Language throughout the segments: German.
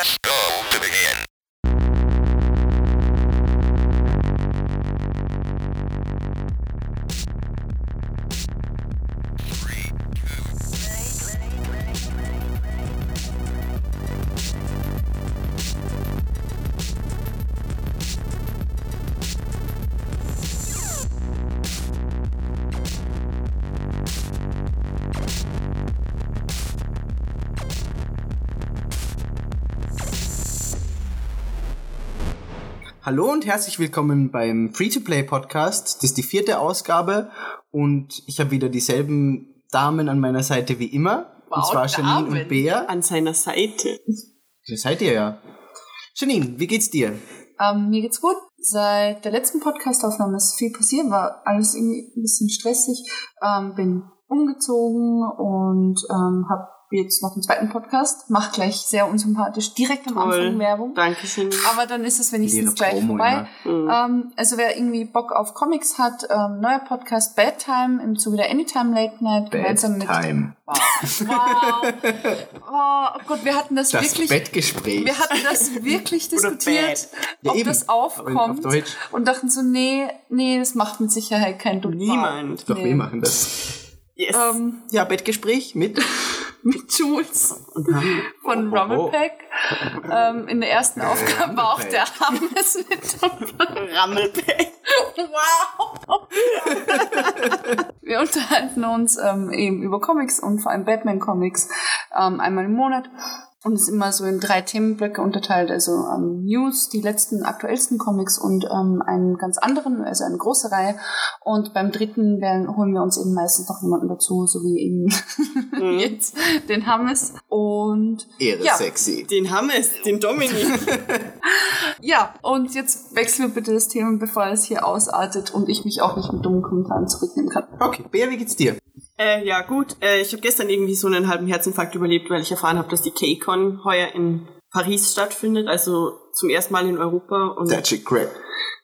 Press go Hallo und herzlich willkommen beim Free-to-Play-Podcast. Das ist die vierte Ausgabe und ich habe wieder dieselben Damen an meiner Seite wie immer. und Wow, zwar Janine Damen. und Bea. an seiner Seite. Das seid ihr ja. Janine, wie geht's dir? Ähm, mir geht's gut. Seit der letzten Podcast-Aufnahme ist viel passiert, war alles irgendwie ein bisschen stressig. Ähm, bin umgezogen und ähm, habe jetzt noch einen zweiten Podcast. Macht gleich sehr unsympathisch direkt am Toll. Anfang Werbung. Dankeschön. Aber dann ist es wenigstens gleich Promo vorbei. Mhm. Ähm, also wer irgendwie Bock auf Comics hat, ähm, neuer Podcast Bad Time im Zuge der Anytime Late Night gemeinsam mit Bedtime. Wow. wow. Oh Gott, wir hatten das, Das wirklich Bettgespräch. wir hatten das wirklich diskutiert, Ja, ob eben. das Aber auf aufkommt. Deutsch. Und dachten so, nee, nee, das macht mit Sicherheit kein Dutt. Niemand. Doch, Nee. wir machen das. Yes. Ähm, Ja, Bettgespräch mit. mit Jules von Oh, oh, oh. Rummelpack. Ähm, in der ersten Aufgabe war auch der Hammes mit dabei. Wow! Wir unterhalten uns ähm, eben über Comics und vor allem Batman-Comics ähm, einmal im Monat. Und es ist immer so in drei Themenblöcke unterteilt, also ähm, News, die letzten aktuellsten Comics und ähm, einen ganz anderen, also eine große Reihe. Und beim dritten werden, holen wir uns eben meistens noch jemanden dazu, so wie eben jetzt den Hammes. Und Ehre Ja. sexy. Den Hammes, den Dominik. ja, und jetzt wechseln wir bitte das Thema, bevor es hier ausartet und ich mich auch nicht mit dummen Kommentaren zurücknehmen kann. Okay, Bea, wie geht's dir? Äh, ja, gut. Äh, ich habe gestern irgendwie so einen halben Herzinfarkt überlebt, weil ich erfahren habe, dass die K-Con heuer in Paris stattfindet, also zum ersten Mal in Europa. Und That shit great.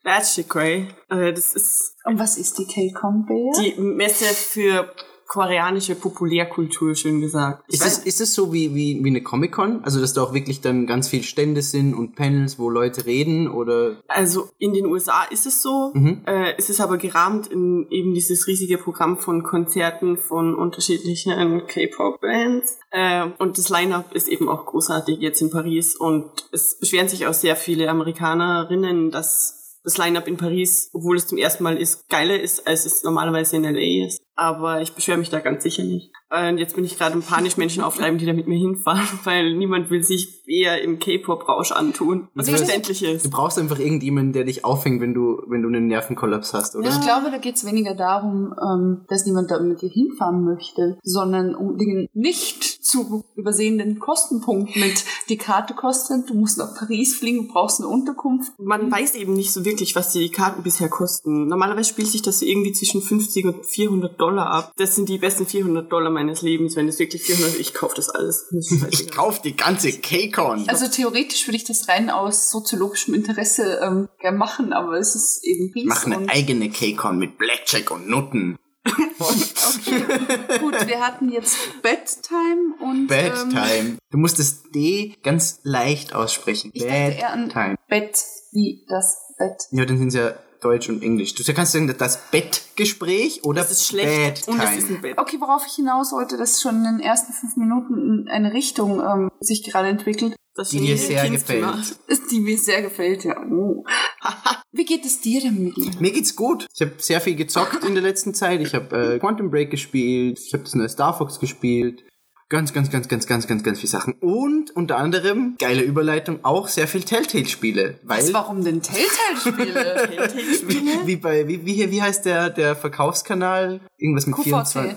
that's shit cray. Äh, das ist Und was ist die K-Con, die Messe für koreanische Populärkultur, schön gesagt. Ich Ist es, ist es so wie, wie, wie eine Comic-Con? Also, dass da auch wirklich dann ganz viel Stände sind und Panels, wo Leute reden oder Also in den USA ist es so. Mhm. Äh, es ist aber gerahmt in eben dieses riesige Programm von Konzerten von unterschiedlichen K-Pop-Bands. Äh, und das Line-Up ist eben auch großartig jetzt in Paris. Und es beschweren sich auch sehr viele Amerikanerinnen, dass das Line-Up in Paris, obwohl es zum ersten Mal ist, geiler ist, als es normalerweise in LA ist. Aber ich beschwere mich da ganz sicher nicht. Und jetzt bin ich gerade im panisch Menschen auftreiben, die da mit mir hinfahren, weil niemand will sich eher im K-Pop-Rausch antun. Was verständlich ist. du brauchst einfach irgendjemanden, der dich auffängt, wenn du, wenn du einen Nervenkollaps hast, oder? Ich glaube, da geht es weniger darum, ähm, dass niemand da mit dir hinfahren möchte, sondern um den nicht zu übersehenden Kostenpunkt mit die Karte kostet, du musst nach Paris fliegen, du brauchst eine Unterkunft. man weiß eben nicht so wirklich, was die Karten bisher kosten. Normalerweise spielt sich das so irgendwie zwischen 50 und 400 Dollar ab. Das sind die besten 400 Dollar meines Lebens. Wenn es wirklich 400, ich kaufe das alles. Ich scheißegal. kauf die ganze K-Con. Also theoretisch würde ich das rein aus soziologischem Interesse ähm, gern machen, aber es ist eben Ries Mach eine eigene K-Con mit Blackjack und Nutten. okay. Gut, wir hatten jetzt Bedtime und Bad ähm, Time. Du musst das D ganz leicht aussprechen. Ich dachte Bad eher an Time. Bett wie das Bett. Ja, dann sind es ja Deutsch und Englisch. Du kannst sagen, das Bettgespräch oder Das ist schlecht. Und es ist ein Bett. Okay, worauf ich hinaus wollte, dass schon in den ersten fünf Minuten eine Richtung ähm, sich gerade entwickelt, Das Die Genie sehr Kindzimmer. gefällt. ist, die mir sehr gefällt, ja. Oh. Wie geht es dir denn, Migi? Mir geht's gut. Ich habe sehr viel gezockt in der letzten Zeit. Ich habe äh, Quantum Break gespielt. Ich habe das neue Star Fox gespielt. Ganz, ganz, ganz, ganz, ganz, ganz, ganz viele Sachen. Und unter anderem, geile Überleitung, auch sehr viel Telltale-Spiele. Weil, Was, warum denn Telltale-Spiele? Telltale-Spiele. wie bei, wie, wie, hier, wie heißt der, der Verkaufskanal? Irgendwas mit QVC. 24.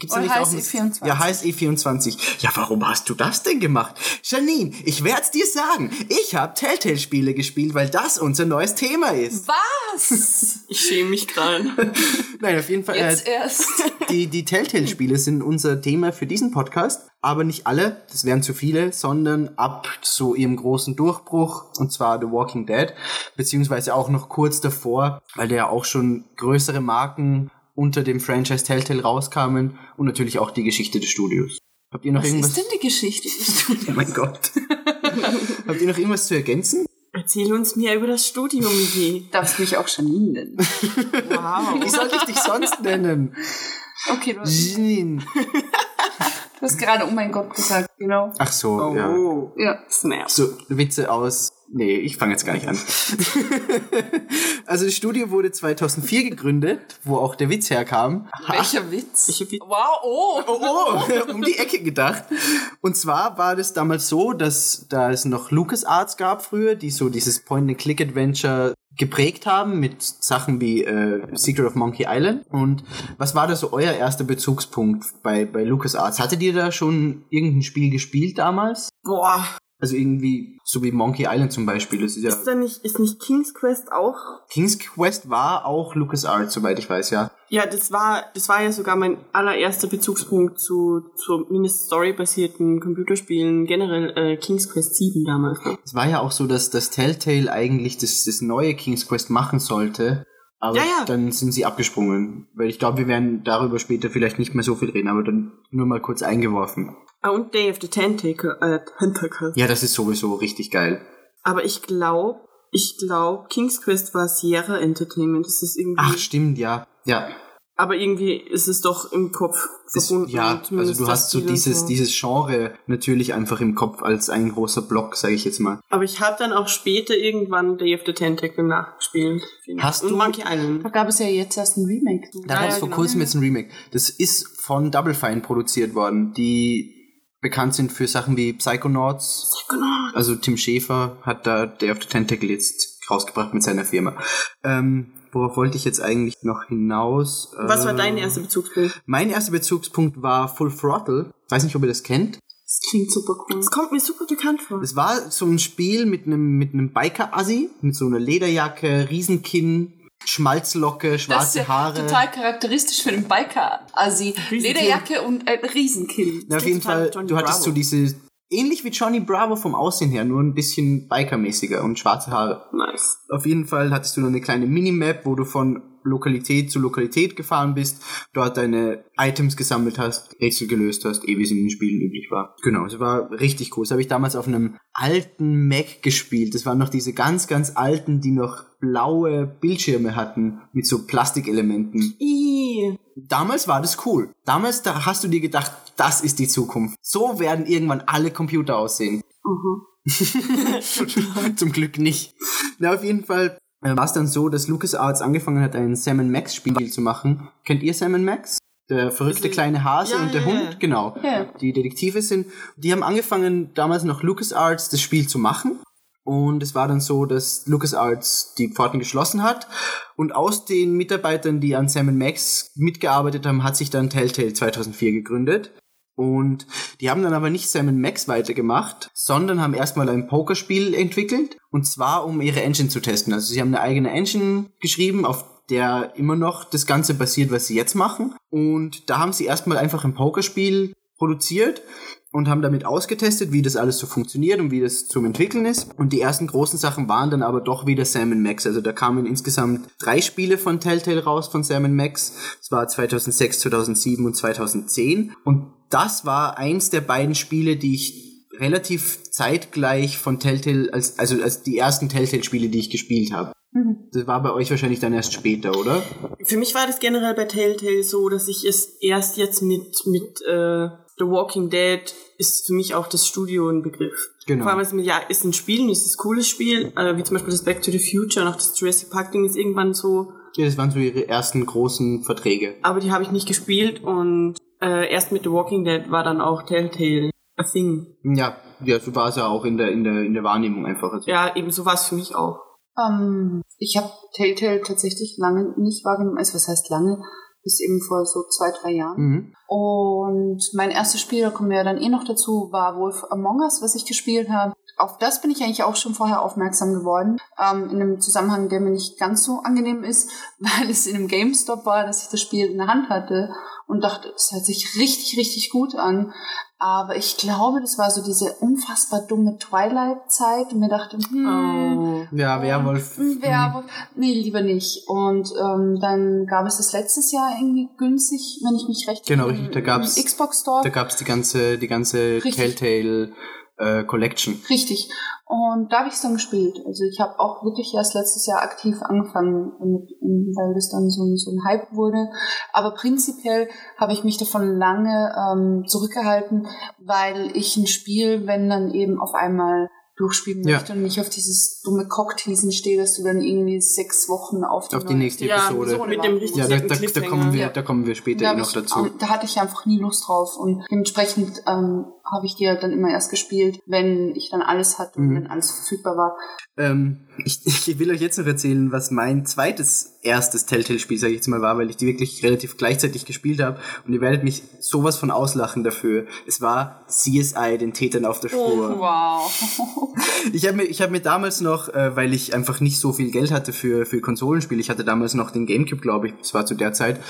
Gibt's Oder nicht auch HSE24. Ja, HSE24. Ja, warum hast du das denn gemacht? Janine, ich werd's dir sagen. Ich habe Telltale-Spiele gespielt, weil das unser neues Thema ist. Was? Ich schäme mich gerade. Nein, auf jeden Fall. Äh, Jetzt erst. die, die Telltale-Spiele sind unser Thema für diesen Podcast, aber nicht alle, das wären zu viele, sondern ab so ihrem großen Durchbruch, und zwar The Walking Dead, beziehungsweise auch noch kurz davor, weil da ja auch schon größere Marken unter dem Franchise Telltale rauskamen und natürlich auch die Geschichte des Studios. Habt ihr noch Was irgendwas? ist denn die Geschichte? Oh mein Gott. Habt ihr noch irgendwas zu ergänzen? Erzähl uns mehr über das Studium, Michi. Darfst mich auch Janine nennen. Wow. Wie sollte ich dich sonst nennen? Okay, du, du hast gerade oh mein Gott gesagt, genau. Ach so, ja. Oh. Ja. Snap. So, Witze aus. Nee, ich fange jetzt gar nicht an. also das Studio wurde 2004 gegründet, wo auch der Witz herkam. Welcher Witz? Die- wow, oh. Oh, oh, um die Ecke gedacht. Und zwar war das damals so, dass da es noch LucasArts gab früher, die so dieses Point-and-Click-Adventure geprägt haben mit Sachen wie äh, Secret of Monkey Island. Und was war da so euer erster Bezugspunkt bei, bei LucasArts? Hattet ihr da schon irgendein Spiel gespielt damals? Boah. Also irgendwie, so wie Monkey Island zum Beispiel. Das ist ja Ist da nicht, ist nicht King's Quest auch? King's Quest war auch LucasArts, soweit ich weiß, ja. Ja, das war, das war ja sogar mein allererster Bezugspunkt zu, zu mindestens storybasierten Computerspielen, generell äh, King's Quest 7 damals. Es war ja auch so, dass das Telltale eigentlich das, das neue King's Quest machen sollte. Aber Ja, ja. dann sind sie abgesprungen. Weil ich glaube, wir werden darüber später vielleicht nicht mehr so viel reden, aber dann nur mal kurz eingeworfen. Ah, und Day of the Tentacle, äh, Tentacle. Ja, das ist sowieso richtig geil. Aber ich glaube, ich glaube, King's Quest war Sierra Entertainment. Das ist irgendwie, Ach, stimmt, ja. Ja, aber irgendwie ist es doch im Kopf verbunden. ja also du hast so Spiel und dieses, dieses Genre natürlich einfach im Kopf als ein großer Block, sage ich jetzt mal. Aber ich habe dann auch später irgendwann Day of the Tentacle nachgespielt. Hast und du- Monkey Island. Da gab es ja jetzt erst ein Remake. Da Ja, gab es vor genau. kurzem jetzt ein Remake. Das ist von Double Fine produziert worden, die bekannt sind für Sachen wie Psychonauts. Genau. Also Tim Schäfer hat da Day of the Tentacle jetzt rausgebracht mit seiner Firma. Ähm, worauf wollte ich jetzt eigentlich noch hinaus? Was war dein erster Bezugspunkt? Mein erster Bezugspunkt war Full Throttle. Weiß nicht, ob ihr das kennt. Das klingt super cool. Das kommt mir super bekannt vor. Es war so ein Spiel mit einem mit einem Biker-Assi, mit so einer Lederjacke, Riesenkinn, Schmalzlocke, Das ist schwarze ja Haare. total charakteristisch für den Biker. Also Riesenkinn. Lederjacke und ein Riesenkill. Na, auf jeden Fall, du hattest Bravo. so diese, ähnlich wie Johnny Bravo vom Aussehen her, nur ein bisschen Biker-mäßiger und schwarze Haare. Nice. Auf jeden Fall hattest du noch eine kleine Minimap, wo du von Lokalität zu Lokalität gefahren bist, dort deine Items gesammelt hast, Rätsel gelöst hast, eh wie es in den Spielen üblich war. Genau, es war richtig cool. Das habe ich damals auf einem alten Mac gespielt. Das waren noch diese ganz, ganz alten, die noch blaue Bildschirme hatten mit so Plastikelementen. Damals war das cool. Damals da hast du dir gedacht, das ist die Zukunft. So werden irgendwann alle Computer aussehen. Zum Glück nicht. Na, auf jeden Fall war es dann so, dass LucasArts angefangen hat, ein Sam Max Spiel zu machen. Kennt ihr Sam Max? Der verrückte kleine Hase Ja, und der ja, Hund, ja. genau. Ja. Die Detektive sind. Die haben angefangen, damals noch LucasArts das Spiel zu machen. Und es war dann so, dass LucasArts die Pforten geschlossen hat. Und aus den Mitarbeitern, die an Sam Max mitgearbeitet haben, hat sich dann Telltale 2004 gegründet. Und die haben dann aber nicht Sam Max weitergemacht, sondern haben erstmal ein Pokerspiel entwickelt. Und zwar, um ihre Engine zu testen. Also sie haben eine eigene Engine geschrieben, auf der immer noch das Ganze basiert, was sie jetzt machen. Und da haben sie erstmal einfach ein Pokerspiel produziert und haben damit ausgetestet, wie das alles so funktioniert und wie das zum Entwickeln ist. Und die ersten großen Sachen waren dann aber doch wieder Sam Max. Also da kamen insgesamt drei Spiele von Telltale raus von Sam Max. Das war 2006, 2007 und 2010. Und das war eins der beiden Spiele, die ich relativ zeitgleich von Telltale, als, also als die ersten Telltale-Spiele, die ich gespielt habe. Das war bei euch wahrscheinlich dann erst später, oder? Für mich war das generell bei Telltale so, dass ich es erst jetzt mit, mit äh, The Walking Dead ist für mich auch das Studio ein Begriff. Genau. Vor allem, ist, ja, ist ein Spiel, und ist ein cooles Spiel, äh, wie zum Beispiel das Back to the Future und auch das Jurassic Park Ding ist irgendwann so, Ja, das waren so ihre ersten großen Verträge. aber die habe ich nicht gespielt und äh, erst mit The Walking Dead war dann auch Telltale a thing. Ja, ja, so war es ja auch in der, in der, in der Wahrnehmung einfach. Also, Ja, eben so war es für mich auch. Ähm, ich habe Telltale tatsächlich lange nicht wahrgenommen. Also was heißt lange? Bis eben vor so zwei, drei Jahren. Mhm. Und mein erstes Spiel, da kommen wir ja dann eh noch dazu, war Wolf Among Us, was ich gespielt habe. Auf das bin ich eigentlich auch schon vorher aufmerksam geworden. Ähm, in einem Zusammenhang, der mir nicht ganz so angenehm ist, weil es in einem GameStop war, dass ich das Spiel in der Hand hatte und dachte, es hört sich richtig, richtig gut an. Aber ich glaube, das war so diese unfassbar dumme Twilight-Zeit und mir dachte, hm, Oh. Ja, Werwolf. ein Werwolf. Nee, lieber nicht. Und ähm, dann gab es das letztes Jahr irgendwie günstig, wenn ich mich recht Genau, im- richtig, da gab's- Xbox Store. Da gab's die ganze, die ganze. Telltale äh, Collection. Richtig. Und da habe ich es dann gespielt. Also ich habe auch wirklich erst letztes Jahr aktiv angefangen, damit, weil das dann so, ein- so ein Hype wurde. Aber prinzipiell habe ich mich davon lange ähm, zurückgehalten, weil ich ein Spiel, wenn dann eben auf einmal durchspielen Ja. möchte und nicht auf dieses dumme Cockteasen stehe, dass du dann irgendwie sechs Wochen auf die, Auf die nächste Ja, Episode. so mit dem Ja, richtigen da, da, da, Cliffhanger. kommen wir, Ja. da kommen wir später Da, noch ich, dazu. da hatte ich einfach nie Lust drauf und dementsprechend ähm, habe ich die halt dann immer erst gespielt, wenn ich dann alles hatte und Mhm. wenn alles verfügbar war. Ähm, ich, ich will euch jetzt noch erzählen, was mein zweites erstes Telltale-Spiel, sage ich jetzt mal, war, weil ich die wirklich relativ gleichzeitig gespielt habe. Und ihr werdet mich sowas von auslachen dafür. Es war CSI, den Tätern auf der Spur. Oh, Wow. Ich habe mir, ich hab mir damals noch, äh, weil ich einfach nicht so viel Geld hatte für, für Konsolenspiele, ich hatte damals noch den Gamecube, glaube ich, das war zu der Zeit.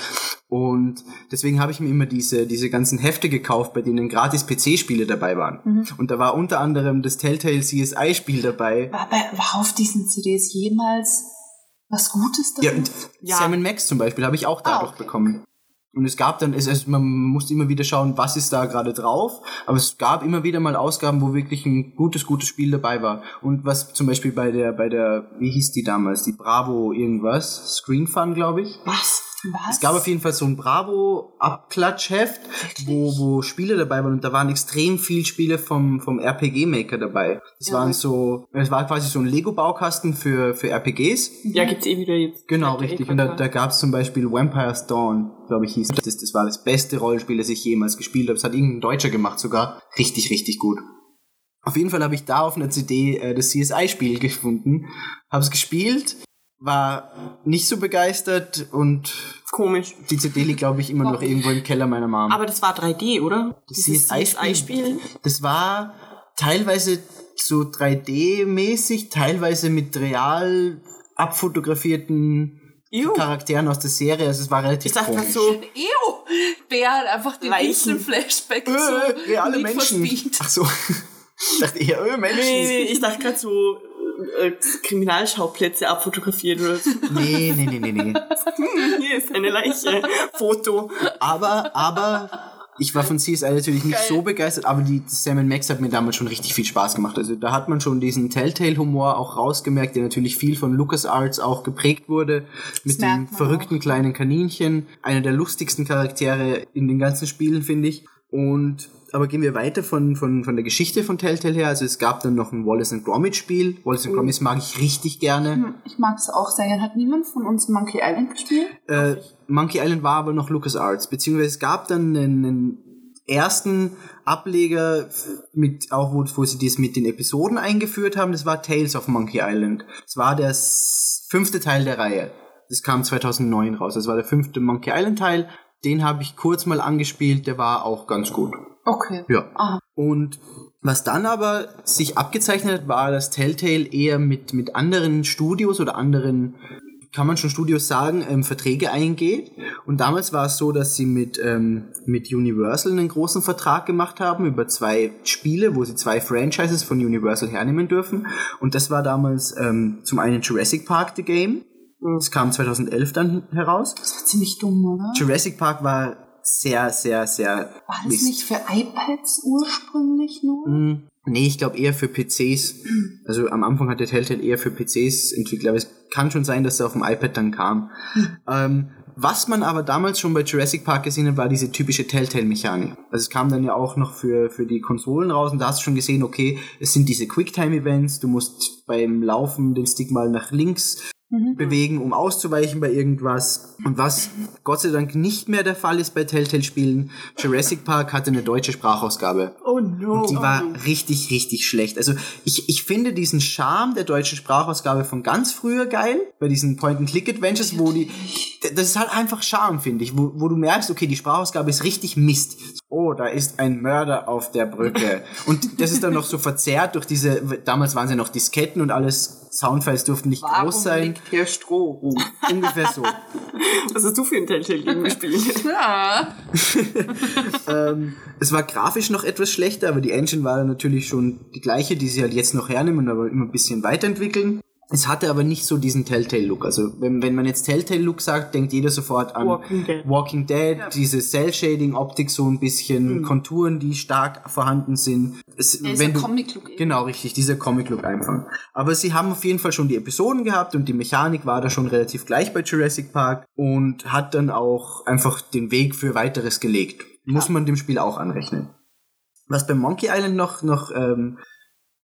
Und deswegen habe ich mir immer diese, diese ganzen Hefte gekauft, bei denen gratis PC-Spiele dabei waren. Und da war unter anderem das Telltale CSI-Spiel dabei. War, bei, war auf diesen CDs jemals was Gutes Ja, drin? und Ja. Sam Max zum Beispiel habe ich auch dadurch Ah, okay. bekommen. Und es gab dann, es, es, man musste immer wieder schauen, was ist da gerade drauf. Aber es gab immer wieder mal Ausgaben, wo wirklich ein gutes, gutes Spiel dabei war. Und was zum Beispiel bei der, bei der, wie hieß die damals, die Bravo irgendwas, Screen Fun, glaube ich. Was? Was? Es gab auf jeden Fall so ein Bravo-Abklatschheft, wo, wo Spiele dabei waren und da waren extrem viel Spiele vom, vom RPG-Maker dabei. Das Ja. waren so, es war quasi so ein Lego-Baukasten für, für RPGs. Ja, gibt's eh wieder jetzt. Genau, richtig. Und da, da gab es zum Beispiel Vampire's Dawn, glaube ich, hieß das. Das war das beste Rollenspiel, das ich jemals gespielt habe. Das hat irgendein Deutscher gemacht sogar. Richtig, richtig gut. Auf jeden Fall habe ich da auf einer CD äh, das CSI-Spiel gefunden, habe es gespielt, war nicht so begeistert und Komisch. die CD liegt, glaube ich, immer noch irgendwo im Keller meiner Mom. Aber das war 3D, oder? Das Dieses. CSI-Spiel. Das war teilweise so 3D-mäßig, teilweise mit real abfotografierten Ew. Charakteren aus der Serie. Also es war relativ Ich dachte komisch. so, Ew! Bär hat einfach den. Instant Flashback Äh, zu reale for Menschen. Ach so. Ich dachte eher, öh, Menschen. nee, nee, ich dachte gerade so äh, Kriminalschauplätze abfotografiert oder so. Nee, nee, nee, nee, nee. Hier ist eine Leiche. Foto. Aber, aber, ich war von CSI natürlich nicht Geil. so begeistert, aber die Sam Max hat mir damals schon richtig viel Spaß gemacht. Also da hat man schon diesen Telltale-Humor auch rausgemerkt, der natürlich viel von LucasArts auch geprägt wurde. Mit dem verrückten kleinen Kaninchen. Einer der lustigsten Charaktere in den ganzen Spielen, finde ich. Und aber gehen wir weiter von, von, von der Geschichte von Telltale her. Also es gab dann noch ein Wallace and Gromit Spiel. Wallace and Gromit mag ich richtig gerne. Hm, Ich mag es auch sehr gern. Hat niemand von uns Monkey Island gespielt? Äh, Monkey Island war aber noch LucasArts, beziehungsweise es gab dann einen, einen ersten Ableger mit auch wo, wo sie das mit den Episoden eingeführt haben. Das war Tales of Monkey Island. Das war der fünfte Teil der Reihe. Das kam 2009 raus. Das war der fünfte Monkey Island Teil. Den habe ich kurz mal angespielt. Der war auch ganz gut. Okay. Ja. Aha. Und was dann aber sich abgezeichnet hat, war, dass Telltale eher mit, mit anderen Studios oder anderen, kann man schon Studios sagen, ähm, Verträge eingeht. Und damals war es so, dass sie mit, ähm, mit Universal einen großen Vertrag gemacht haben über zwei Spiele, wo sie zwei Franchises von Universal hernehmen dürfen. Und das war damals ähm, zum einen Jurassic Park The Game. Das kam 2011 dann heraus. Das war ziemlich dumm, oder? Jurassic Park war sehr, sehr, sehr War das nicht für iPads ursprünglich nur? Mm, Nee, ich glaube eher für PCs. Also am Anfang hat der Telltale eher für PCs entwickelt, aber es kann schon sein, dass er auf dem iPad dann kam. Ähm, was man aber damals schon bei Jurassic Park gesehen hat, war diese typische Telltale-Mechanik. Also es kam dann ja auch noch für, für die Konsolen raus und da hast du schon gesehen, okay, es sind diese Quicktime-Events, du musst beim Laufen den Stick mal nach links bewegen, um auszuweichen bei irgendwas. Und was Gott sei Dank nicht mehr der Fall ist bei Telltale-Spielen, Jurassic Park hatte eine deutsche Sprachausgabe. Oh no. Die war richtig, richtig schlecht. Also ich, ich finde diesen Charme der deutschen Sprachausgabe von ganz früher geil, bei diesen Point-and-Click-Adventures, wo die, das ist halt einfach Charme, finde ich, wo, wo du merkst, okay, die Sprachausgabe ist richtig Mist. Oh, da ist ein Mörder auf der Brücke. Und das ist dann noch so verzerrt durch diese, damals waren sie noch Disketten und alles, Soundfiles durften nicht groß sein. liegt hier Stroh rum? Ungefähr so. Was hast du für ein Telltale-Game gespielt? Ja. ähm, es war grafisch noch etwas schlechter, aber die Engine war natürlich schon die gleiche, die sie halt jetzt noch hernehmen, aber immer ein bisschen weiterentwickeln. Es hatte aber nicht so diesen Telltale-Look. Also wenn, wenn man jetzt Telltale-Look sagt, denkt jeder sofort an Walking Dead. Walking Dead, diese Cell-Shading-Optik, so ein bisschen Konturen, die stark vorhanden sind. Es, ist wenn du- Comic-Look. Genau, richtig, dieser Comic-Look einfach. Aber sie haben auf jeden Fall schon die Episoden gehabt und die Mechanik war da schon relativ gleich bei Jurassic Park und hat dann auch einfach den Weg für weiteres gelegt. Muss man dem Spiel auch anrechnen. Was bei Monkey Island noch, noch ähm,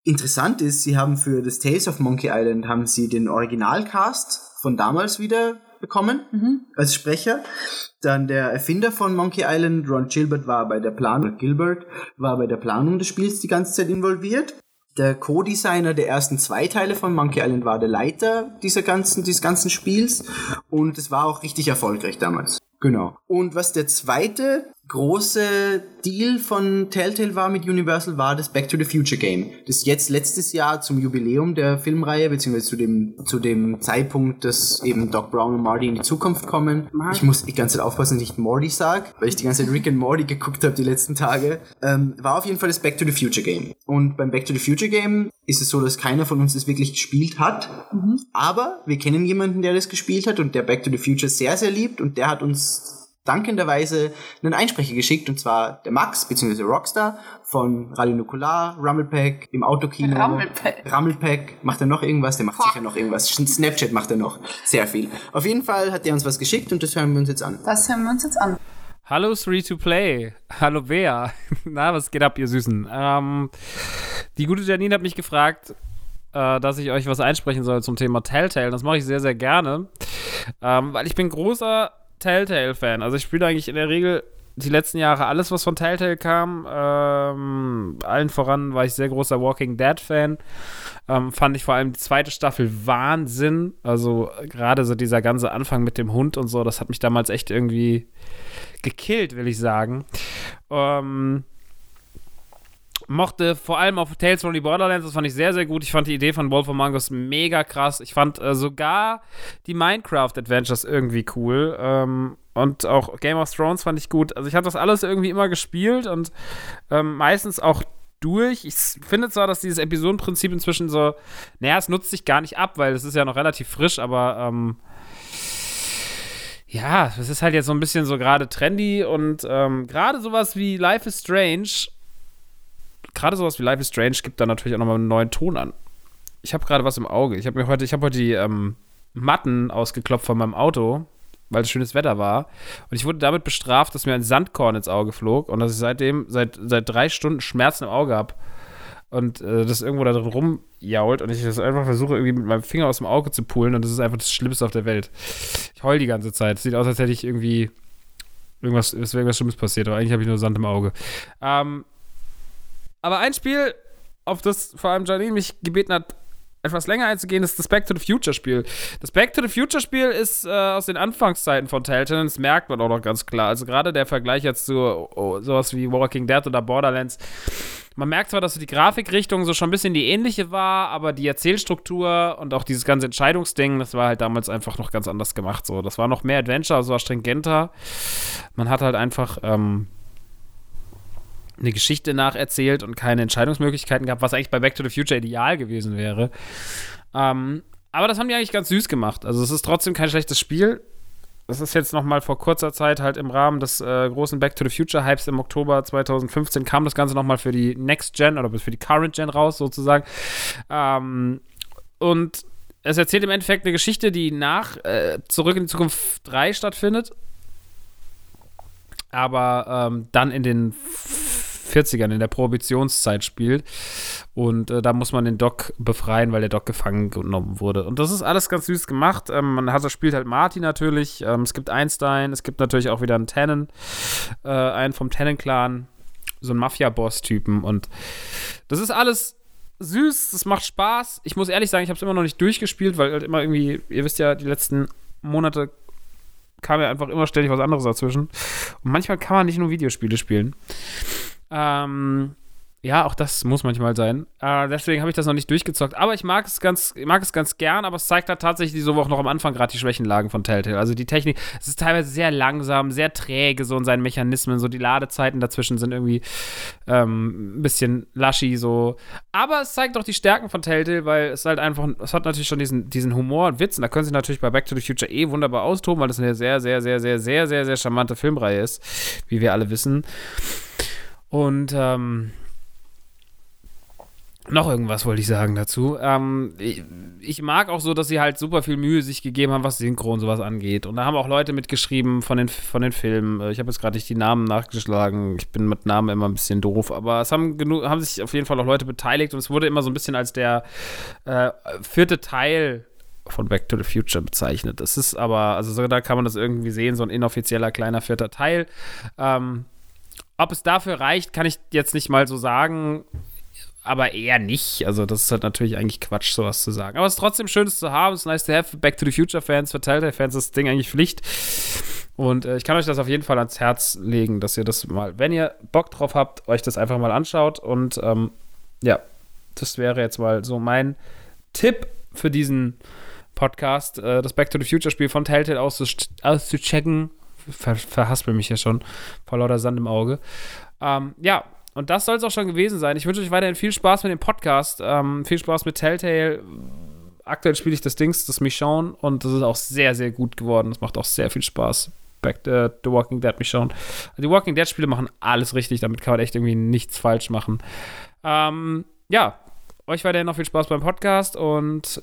interessant ist, sie haben für das Tales of Monkey Island haben sie den Originalcast von damals wieder bekommen als Sprecher. Dann der Erfinder von Monkey Island, Ron Gilbert, war bei der Planung, Gilbert war bei der Planung des Spiels die ganze Zeit involviert. Der Co-Designer der ersten zwei Teile von Monkey Island war der Leiter dieser ganzen, dieses ganzen Spiels und es war auch richtig erfolgreich damals. Genau. Und was der zweite große Deal von Telltale war mit Universal, war das Back to the Future Game. Das jetzt letztes Jahr zum Jubiläum der Filmreihe, beziehungsweise zu dem, zu dem Zeitpunkt, dass eben Doc Brown und Marty in die Zukunft kommen. Ich muss die ganze Zeit aufpassen, dass ich nicht Morty sag, weil ich die ganze Zeit Rick and Morty geguckt habe die letzten Tage. Ähm, war auf jeden Fall das Back to the Future Game. Und beim Back to the Future Game ist es so, dass keiner von uns das wirklich gespielt hat. Aber wir kennen jemanden, der das gespielt hat und der Back to the Future sehr, sehr liebt und der hat uns dankenderweise einen Einsprecher geschickt und zwar der Max bzw. Rockstar von Radio Nukular, Rummelpack, im Autokino. Rummelpack. Rummelpack. Macht er noch irgendwas? Der macht sicher noch irgendwas. Snapchat macht er noch. Sehr viel. Auf jeden Fall hat er uns was geschickt und das hören wir uns jetzt an. Das hören wir uns jetzt an. Hallo Free to Play. Hallo Bea. Na, was geht ab, ihr Süßen? Ähm, die gute Janine hat mich gefragt, äh, dass ich euch was einsprechen soll zum Thema Telltale. Das mache ich sehr, sehr gerne, ähm, weil ich bin großer Telltale-Fan. Also ich spiele eigentlich in der Regel die letzten Jahre alles, was von Telltale kam. Ähm, allen voran war ich sehr großer Walking Dead-Fan. Ähm, fand ich vor allem die zweite Staffel Wahnsinn. Also gerade so dieser ganze Anfang mit dem Hund und so, das hat mich damals echt irgendwie gekillt, will ich sagen. Ähm, mochte vor allem auf Tales from the Borderlands, das fand ich sehr, sehr gut. Ich fand die Idee von Wolf Among Us mega krass. Ich fand äh, sogar die Minecraft-Adventures irgendwie cool. Ähm, und auch Game of Thrones fand ich gut. Also ich habe das alles irgendwie immer gespielt und ähm, meistens auch durch. Ich finde zwar, dass dieses Episodenprinzip inzwischen so, naja, es nutzt sich gar nicht ab, weil es ist ja noch relativ frisch, aber ähm, ja, es ist halt jetzt so ein bisschen so gerade trendy und ähm, gerade sowas wie Life is Strange, gerade sowas wie Life is Strange gibt da natürlich auch nochmal einen neuen Ton an. Ich habe gerade was im Auge. Ich habe mir heute, ich habe heute die ähm, Matten ausgeklopft von meinem Auto, weil es schönes Wetter war. Und ich wurde damit bestraft, dass mir ein Sandkorn ins Auge flog und dass ich seitdem seit, seit drei Stunden Schmerzen im Auge habe. Und äh, das irgendwo da drin rumjault und ich das einfach versuche, irgendwie mit meinem Finger aus dem Auge zu pullen und das ist einfach das Schlimmste auf der Welt. Ich heul die ganze Zeit. Sieht aus, als hätte ich irgendwie irgendwas, es wäre irgendwas Schlimmes passiert, aber eigentlich habe ich nur Sand im Auge. Ähm, aber ein Spiel, auf das vor allem Janine mich gebeten hat, etwas länger einzugehen, ist das Back to the Future Spiel. Das Back to the Future Spiel ist äh, aus den Anfangszeiten von Telltale, das merkt man auch noch ganz klar. Also gerade der Vergleich jetzt zu oh, sowas wie Walking Dead oder Borderlands. Man merkt zwar, dass die Grafikrichtung so schon ein bisschen die ähnliche war, aber die Erzählstruktur und auch dieses ganze Entscheidungsding, das war halt damals einfach noch ganz anders gemacht. So, das war noch mehr Adventure, also war stringenter. Man hat halt einfach ähm, eine Geschichte nacherzählt und keine Entscheidungsmöglichkeiten gehabt, was eigentlich bei Back to the Future ideal gewesen wäre. Ähm, aber das haben die eigentlich ganz süß gemacht. Also es ist trotzdem kein schlechtes Spiel. Das ist jetzt noch mal vor kurzer Zeit halt im Rahmen des äh, großen Back to the Future Hypes im Oktober 2015 kam das Ganze noch mal für die Next Gen oder für die Current Gen raus sozusagen. Ähm, und es erzählt im Endeffekt eine Geschichte, die nach äh, Zurück in die Zukunft 3 stattfindet. Aber ähm, dann in den 40ern, in der Prohibitionszeit spielt. Und äh, da muss man den Doc befreien, weil der Doc gefangen genommen wurde. Und das ist alles ganz süß gemacht. Ähm, man hat, spielt halt Marty natürlich. Ähm, es gibt Einstein, es gibt natürlich auch wieder einen Tannen, äh, einen vom Tannen-Clan, so einen Mafia-Boss-Typen. Und das ist alles süß, das macht Spaß. Ich muss ehrlich sagen, ich habe es immer noch nicht durchgespielt, weil halt immer irgendwie, ihr wisst ja, die letzten Monate kam ja einfach immer ständig was anderes dazwischen. Und manchmal kann man nicht nur Videospiele spielen. Ähm, Ja, auch das muss manchmal sein. Äh, deswegen habe ich das noch nicht durchgezockt. Aber ich mag es ganz, mag es ganz gern, aber es zeigt halt tatsächlich diese Woche noch am Anfang gerade die Schwächenlagen von Telltale. Also die Technik, es ist teilweise sehr langsam, sehr träge, so in seinen Mechanismen. So die Ladezeiten dazwischen sind irgendwie ähm, ein bisschen lashy, so. Aber es zeigt auch die Stärken von Telltale, weil es halt einfach, es hat natürlich schon diesen, diesen Humor und Witz. Und da können sie natürlich bei Back to the Future eh wunderbar austoben, weil das eine sehr, sehr, sehr, sehr, sehr, sehr, sehr charmante Filmreihe ist, wie wir alle wissen. Und ähm, noch irgendwas wollte ich sagen dazu. Ähm, ich, ich, mag auch so, dass sie halt super viel Mühe sich gegeben haben, was Synchro und sowas angeht. Und da haben auch Leute mitgeschrieben von den, von den Filmen. Ich habe jetzt gerade nicht die Namen nachgeschlagen. Ich bin mit Namen immer ein bisschen doof. Aber es haben, genug, haben sich auf jeden Fall auch Leute beteiligt. Und es wurde immer so ein bisschen als der äh, vierte Teil von Back to the Future bezeichnet. Das ist aber, also so, da kann man das irgendwie sehen, so ein inoffizieller kleiner vierter Teil. Ähm, ob es dafür reicht, kann ich jetzt nicht mal so sagen aber eher nicht. Also, das ist halt natürlich eigentlich Quatsch, sowas zu sagen. Aber es ist trotzdem schön, es zu haben. Es ist nice to have. Back to the Future Fans, für Telltale-Fans ist das Ding eigentlich Pflicht. Und äh, ich kann euch das auf jeden Fall ans Herz legen, dass ihr das mal, wenn ihr Bock drauf habt, euch das einfach mal anschaut. Und ähm, ja, das wäre jetzt mal so mein Tipp für diesen Podcast, äh, das Back to the Future Spiel von Telltale auszuchecken. Ver verhaspel mich ja schon vor lauter Sand im Auge. Ähm, ja, und das soll es auch schon gewesen sein. Ich wünsche euch weiterhin viel Spaß mit dem Podcast. Ähm, viel Spaß mit Telltale. Aktuell spiele ich das Dings, das Michonne, und das ist auch sehr, sehr gut geworden. Das macht auch sehr viel Spaß. Back to The Walking Dead Michonne. Die Walking Dead Spiele machen alles richtig. Damit kann man echt irgendwie nichts falsch machen. Ähm, ja, euch weiterhin noch viel Spaß beim Podcast und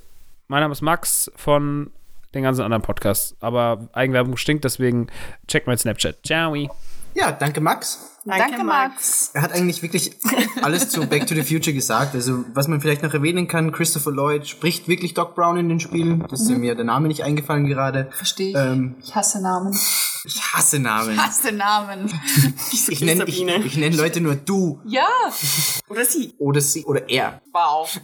mein Name ist Max von den ganzen anderen Podcasts. Aber Eigenwerbung stinkt, deswegen checkt mein Snapchat. Ciao. Ja, danke Max. Danke, Danke, Max. Er hat eigentlich wirklich alles zu Back to the Future gesagt. Also, was man vielleicht noch erwähnen kann, Christopher Lloyd spricht wirklich Doc Brown in den Spielen. Das ist mir der Name nicht eingefallen gerade. Verstehe ich. Ähm, ich hasse Namen. ich hasse Namen. Ich hasse Namen. Ich nenne ich, ich nenn Leute nur du Ja. Oder sie. oder sie oder er. Wow.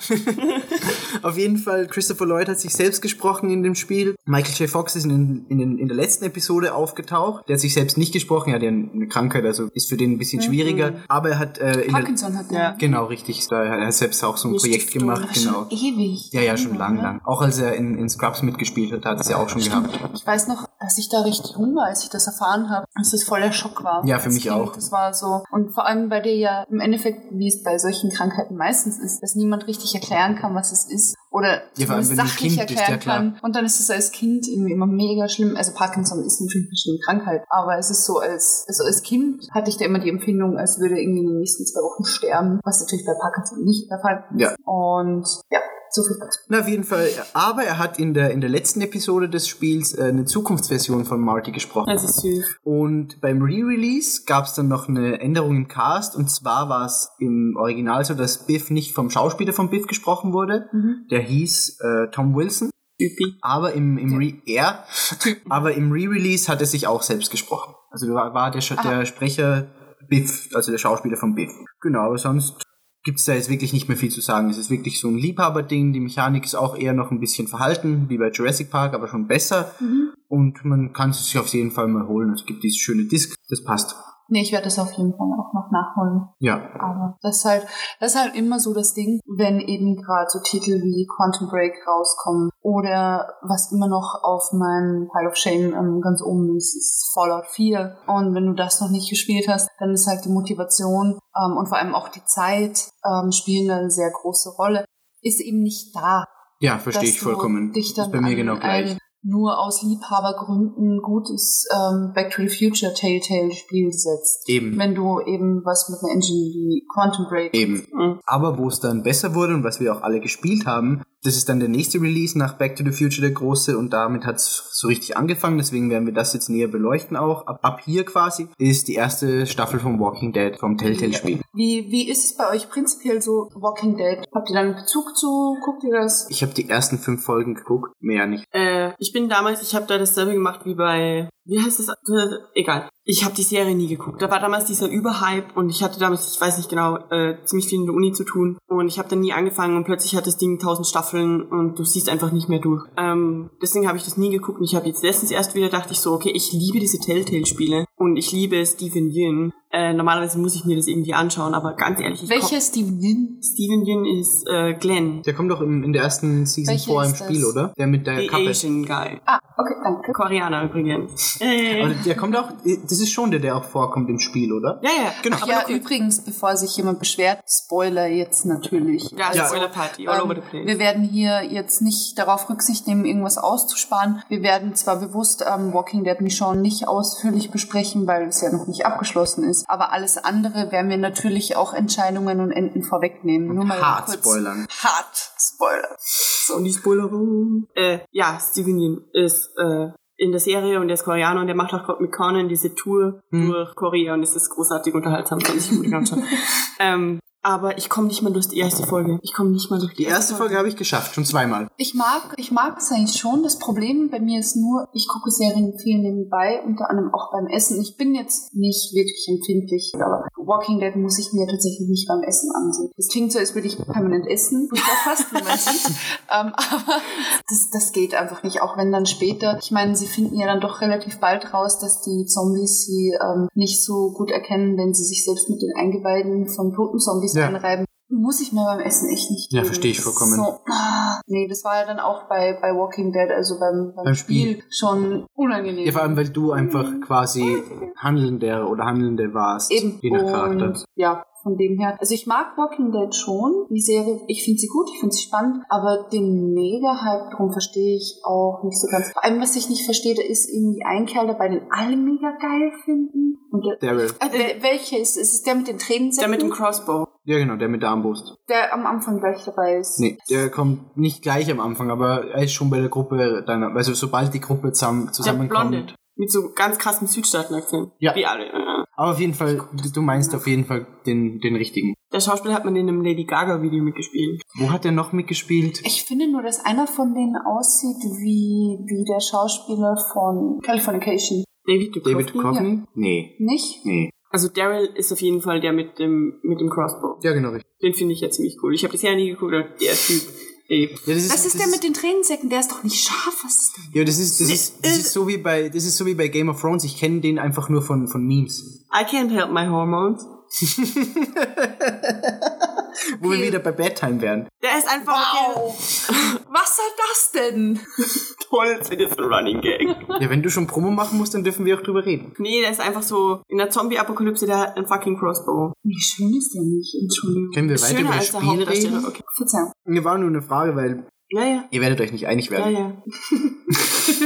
Auf jeden Fall, Christopher Lloyd hat sich selbst gesprochen in dem Spiel. Michael J. Fox ist in, in, in der letzten Episode aufgetaucht. Der hat sich selbst nicht gesprochen. Er hat ja eine Krankheit, also ist für den ein bisschen schwieriger. Aber er hat äh, der, Parkinson hat der. Ja. Genau, richtig. Da hat er selbst auch so ein Projekt Stiftung. gemacht. Genau. schon ewig. Ja, ja, schon lang, lang. Auch als er in, in Scrubs mitgespielt hat, hat es ja auch schon gehabt. Ich weiß noch, dass ich da richtig jung war, als ich das erfahren habe, dass das voll der Schock war. Ja, für als mich Kind. auch. Das war so. Und vor allem bei dir ja im Endeffekt, wie es bei solchen Krankheiten meistens ist, dass niemand richtig erklären kann, was es ist. Oder Ja, allem, sachlich Kind bist, erklären ja, kann. Und dann ist es als Kind irgendwie immer mega schlimm. Also Parkinson ist natürlich eine schlimme Krankheit, aber es ist so als, also als Kind hatte ich da immer die Empfindung, als würde irgendwie in den nächsten zwei Wochen sterben, was natürlich bei Parkinson nicht der Fall ist. Ja. Und ja, so viel dazu. Na, auf jeden Fall. Aber er hat in der, in der letzten Episode des Spiels äh, eine Zukunftsversion von Marty gesprochen. Das ist süß. Und beim Re-Release gab es dann noch eine Änderung im Cast. Und zwar war es im Original so, dass Biff nicht vom Schauspieler von Biff gesprochen wurde. Der hieß äh, Tom Wilson. Üppi. Aber im, im Re er, aber im Re-Release hat er sich auch selbst gesprochen. Also war, war der, Sch- der Sprecher Biff, also der Schauspieler von Biff. Genau, aber sonst gibt's da jetzt wirklich nicht mehr viel zu sagen. Es ist wirklich so ein Liebhaberding. Die Mechanik ist auch eher noch ein bisschen verhalten, wie bei Jurassic Park, aber schon besser. Und man kann es sich auf jeden Fall mal holen. Es gibt dieses schöne Disc, das passt. Nee, ich werde das auf jeden Fall auch noch nachholen. Ja, Aber das ist halt, das ist halt immer so das Ding, wenn eben gerade so Titel wie Quantum Break rauskommen oder was immer noch auf meinem Pile of Shame ähm, ganz oben ist, ist Fallout 4. Und wenn du das noch nicht gespielt hast, dann ist halt die Motivation ähm, und vor allem auch die Zeit ähm, spielen eine sehr große Rolle. Ist eben nicht da. ja, verstehe ich vollkommen. Dich ist dann bei mir genau gleich. Nur aus Liebhabergründen gutes ähm, Back to the Future Telltale Spiel setzt. Eben. Wenn du eben was mit einer Engine wie Quantum Break Eben. Mhm. Aber wo es dann besser wurde und was wir auch alle gespielt haben, das ist dann der nächste Release nach Back to the Future, der große, und damit hat es so richtig angefangen, deswegen werden wir das jetzt näher beleuchten auch. Ab, ab hier quasi ist die erste Staffel von Walking Dead, vom Telltale-Spiel. Wie, wie ist es bei euch prinzipiell so, Walking Dead? Habt ihr da einen Bezug zu? Guckt ihr das? Ich habe die ersten fünf Folgen geguckt, mehr nicht. Äh, ich bin damals, ich habe da dasselbe gemacht wie bei, wie heißt das? Äh, egal. Ich habe die Serie nie geguckt. Da war damals dieser Überhype und ich hatte damals, ich weiß nicht genau, äh, ziemlich viel in der Uni zu tun und ich habe dann nie angefangen und plötzlich hat das Ding tausend Staffeln und du siehst einfach nicht mehr durch. Ähm, deswegen habe ich das nie geguckt und ich habe jetzt letztens erst wieder dachte ich so, okay, ich liebe diese Telltale-Spiele Und ich liebe Steven Yeun. Äh, normalerweise muss ich mir das irgendwie anschauen, aber ganz ehrlich, ich Welcher Steven Yin? Steven Yeun ist äh, Glenn, Der kommt doch im, in der ersten Season Welcher vor im ist das? Spiel, oder? Der mit der der Kappe. Asian Guy. Ah, okay, danke. Koreaner übrigens. Äh, Aber der kommt auch, das ist schon der, der auch vorkommt im Spiel, oder? ja, ja, Genau. Aber ja, noch- übrigens, bevor sich jemand beschwert, Spoiler jetzt natürlich. ja, Ja. Spoiler Party, all Ähm, over the place. wir werden hier jetzt nicht darauf Rücksicht nehmen, irgendwas auszusparen. Wir werden zwar bewusst ähm, Walking Dead Michonne nicht ausführlich besprechen, weil es ja noch nicht abgeschlossen ist, aber alles andere werden wir natürlich auch Entscheidungen und Enden vorwegnehmen. Nur mal hart kurz. spoilern. Hart Spoiler. So, die Spoilerung. Äh, ja, Steven Yeun ist äh, in der Serie und der ist Koreaner und der macht auch gerade mit Conan diese Tour Hm. durch Korea und es ist großartig unterhaltsam, kann ich anschauen. ähm, aber ich komme nicht mal durch die erste Folge. Ich komme nicht mal durch die, Die erste Folge habe ich geschafft, schon zweimal. Ich mag, ich mag es eigentlich schon. Das Problem bei mir ist nur, ich gucke Serien viel nebenbei, unter anderem auch beim Essen. Ich bin jetzt nicht wirklich empfindlich, aber Walking Dead muss ich mir tatsächlich nicht beim Essen ansehen. Das klingt so, als würde ich permanent essen, furchtbar fast, wie man sieht. ähm, aber das, das geht einfach nicht, auch wenn dann später, ich meine, sie finden ja dann doch relativ bald raus, dass die Zombies sie ähm, nicht so gut erkennen, wenn sie sich selbst mit den Eingeweiden von toten Zombies Ja. einreiben. Muss ich mir beim Essen echt nicht Ja, geben. verstehe ich vollkommen. So, ah, nee, das war ja dann auch bei, bei Walking Dead, also beim, beim, Beim Spiel, Spiel. schon unangenehm. Ja, vor allem, weil du einfach quasi Handelnder oder Handelnde warst. Eben. Je nach Charakter. Und ja, von dem her. Also ich mag Walking Dead schon, die Serie. Ich finde sie gut, ich finde sie spannend, aber den Mega-Hype drum verstehe ich auch nicht so ganz. Vor allem, was ich nicht verstehe, da ist irgendwie ein Kerl dabei, den alle mega geil finden. Und der, Daryl. äh, wel- welcher ist, ist es der mit den Tränen? Der mit dem Crossbow. Ja, genau, der mit der Armbrust. der am Anfang gleich dabei ist. Nee, der kommt nicht gleich am Anfang, aber er ist schon bei der Gruppe dann, also sobald die Gruppe zusammen, Der zusammenkommt. Blonde. Mit so ganz krassen Südstaaten-Akzent. Ja. Wie alle. Aber auf jeden Fall, du- meinst auf jeden Fall den, den richtigen. Der Schauspieler hat man in einem Lady Gaga-Video mitgespielt. Wo hat er noch mitgespielt? Ich finde nur, dass einer von denen aussieht wie, wie der Schauspieler von Californication. David Duchovny. David Duchovny? Nee, Nicht? nee. Also Daryl ist auf jeden Fall der mit dem, mit dem Crossbow. Ja, genau, richtig. Den finde ich ja ziemlich cool. Ich habe bisher nie geguckt, aber der Typ. Ey. Ja, das Das ist der mit den Tränensäcken, der ist doch nicht scharf. Was ist denn? Ja, das ist, das ist, das ist so wie bei, das ist so wie bei Game of Thrones. Ich kenne den einfach nur von, von Memes. I can't help my hormones. Wo wir wieder bei Bedtime wären. Der ist einfach Was soll das denn? toll. Das ist ein Running Gag. Ja, wenn du schon Promo machen musst, dann dürfen wir auch drüber reden. Nee, der ist einfach so in der Zombie-Apokalypse, der hat einen fucking Crossbow. Wie schön ist der nicht? Entschuldigung. Können wir Ist weiter schöner über das Spiel reden? Okay. Verzeihung. Mir war nur eine Frage, weil Ja, ja. ihr werdet euch nicht einig Ja, werden. ja.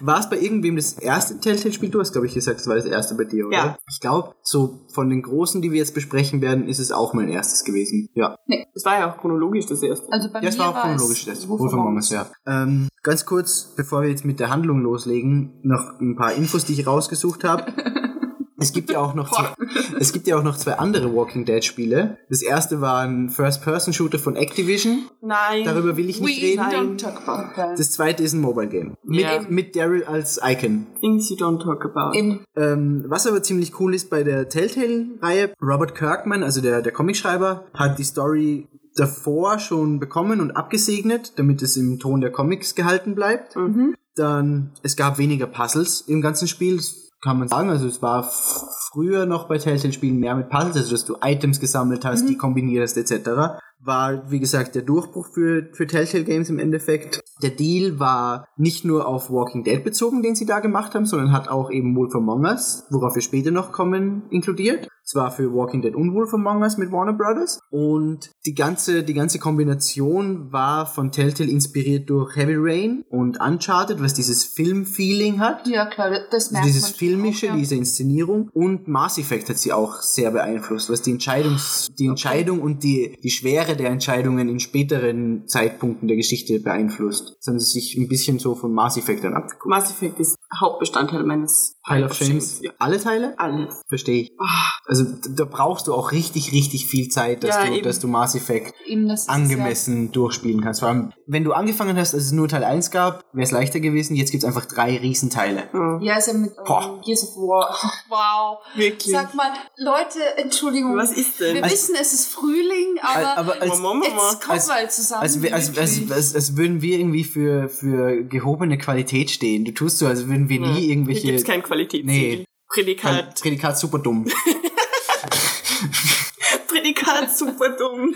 War es bei irgendwem das erste Telltale-Spiel? Du hast, glaube ich, gesagt, es war das erste bei dir, oder? Ja. Ich glaube, so von den großen, die wir jetzt besprechen werden, ist es auch mein erstes gewesen. Ja. Das war ja auch chronologisch das erste. Also bei Ja, es mir war auch chronologisch das. Wolf Among Us, ja. Ähm, ganz kurz, bevor wir jetzt mit der Handlung loslegen, noch ein paar Infos, die ich rausgesucht habe. Es gibt ja auch noch zwei, es gibt ja auch noch zwei andere Walking Dead Spiele. Das erste war ein First-Person-Shooter von Activision. Nein. Darüber will ich nicht reden. Nein. Don't talk about that. Das zweite ist ein Mobile Game. Mit, Ja. mit Daryl als Icon. Things you don't talk about. Ähm, was aber ziemlich cool ist bei der Telltale-Reihe, Robert Kirkman, also der, der Comicschreiber, hat die Story davor schon bekommen und abgesegnet, damit es im Ton der Comics gehalten bleibt. Dann, es gab weniger Puzzles im ganzen Spiel, das kann man sagen. Also es war früher noch bei Telltale-Spielen mehr mit Puzzles, also dass du Items gesammelt hast, die kombinierst etc. War, wie gesagt, der Durchbruch für, für Telltale Games im Endeffekt. Der Deal war nicht nur auf Walking Dead bezogen, den sie da gemacht haben, sondern hat auch eben Wolf Among Us, worauf wir später noch kommen, inkludiert. Zwar für Walking Dead und Wolf Among Us mit Warner Brothers. Und die ganze, die ganze Kombination war von Telltale inspiriert durch Heavy Rain und Uncharted, was dieses Film-Feeling hat. Ja, klar, das Also merkt dieses man schon filmische, auch, ja. diese Inszenierung und Mass Effect hat sie auch sehr beeinflusst, was die Entscheidungs, die Entscheidung und die, die Schwere der Entscheidungen in späteren Zeitpunkten der Geschichte beeinflusst. Das haben sie sich ein bisschen so von Mass Effect dann abgeguckt. Mass Effect ist Hauptbestandteil meines Pile of Shames. Ja. Alle Teile? Alles. Verstehe ich. Ah, Also da brauchst du auch richtig, richtig viel Zeit, dass, Ja, du, eben. dass du Mass Effect Eben, angemessen durchspielen kannst. Vor allem, wenn du angefangen hast, als es nur Teil 1 gab, wäre es leichter gewesen. Jetzt gibt's einfach drei Riesenteile. ja. Ja, ja ist ja mit ähm, Gears of War. Wow. Wirklich. Sag mal, Leute, Entschuldigung. Was ist denn? Wir Als- wissen, es ist Frühling, aber, aber als, Mama, Mama. jetzt kommen als- wir halt zusammen. als, als, als, als, als würden wir irgendwie für, für gehobene Qualität stehen. Du tust so, als würden wir nie Hier irgendwelche. gibt's kein Qualitätssiegel. Nee. Prädikat. Prädikat super dumm. Prädikat super dumm.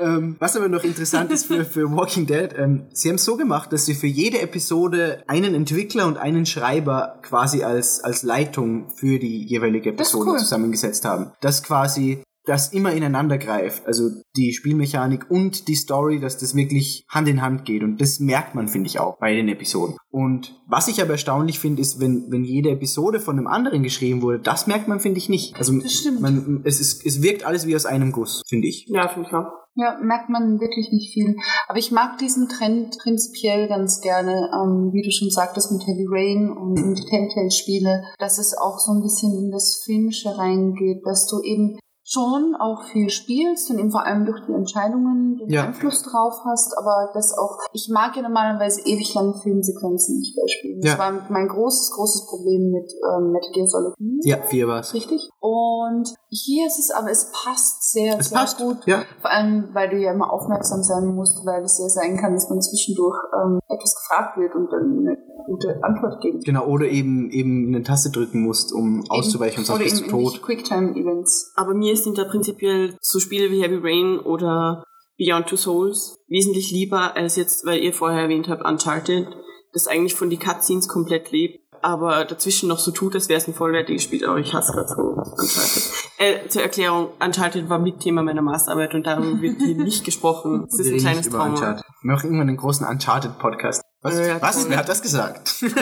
ähm, was aber noch interessant ist für, für Walking Dead, ähm, sie haben es so gemacht, dass sie für jede Episode einen Entwickler und einen Schreiber quasi als, als Leitung für die jeweilige Episode cool. zusammengesetzt haben. Das quasi das immer ineinander greift. Also die Spielmechanik und die Story, dass das wirklich Hand in Hand geht. Und das merkt man, finde ich, auch bei den Episoden. Und was ich aber erstaunlich finde, ist, wenn, wenn jede Episode von einem anderen geschrieben wurde, das merkt man, finde ich, nicht. Also Das stimmt. Man, es, ist, es wirkt alles wie aus einem Guss, finde ich. Ja, finde ich auch. Ja, merkt man wirklich nicht viel. Aber ich mag diesen Trend prinzipiell ganz gerne, ähm, wie du schon sagtest, mit Heavy Rain und in die Telltale-Spiele, dass es auch so ein bisschen in das Filmische reingeht, dass du eben schon auch viel spielst und eben vor allem durch die Entscheidungen den Ja. Einfluss drauf hast, aber das auch, ich mag ja normalerweise ewig lange Filmsequenzen nicht mehr spielen. Das Ja. war mein großes, großes Problem mit ähm, Metal Gear Solid 4 Ja, vier war's. richtig. Und hier ist es aber, es passt sehr, Es sehr passt, gut. ja. Vor allem, weil du ja immer aufmerksam sein musst, weil es ja sein kann, dass man zwischendurch ähm, etwas gefragt wird und dann gute Antwort geben Genau, oder eben eben eine Taste drücken musst, um auszuweichen, sonst Oder bist eben du tot. Quicktime-Events. Aber mir sind da prinzipiell so Spiele wie Heavy Rain oder Beyond Two Souls wesentlich lieber als jetzt, weil ihr vorher erwähnt habt, Uncharted, das eigentlich von die Cutscenes komplett lebt, aber dazwischen noch so tut, als wäre es ein vollwertiges Spiel, aber ich hasse gerade so Uncharted. Äh, zur Erklärung, Uncharted war mit Thema meiner Masterarbeit und darüber wird hier nicht gesprochen. Das ist ein kleines Trauma. Uncharted. Wir machen irgendwann einen großen Uncharted-Podcast. Was? Ja, Was? Wer hat das gesagt?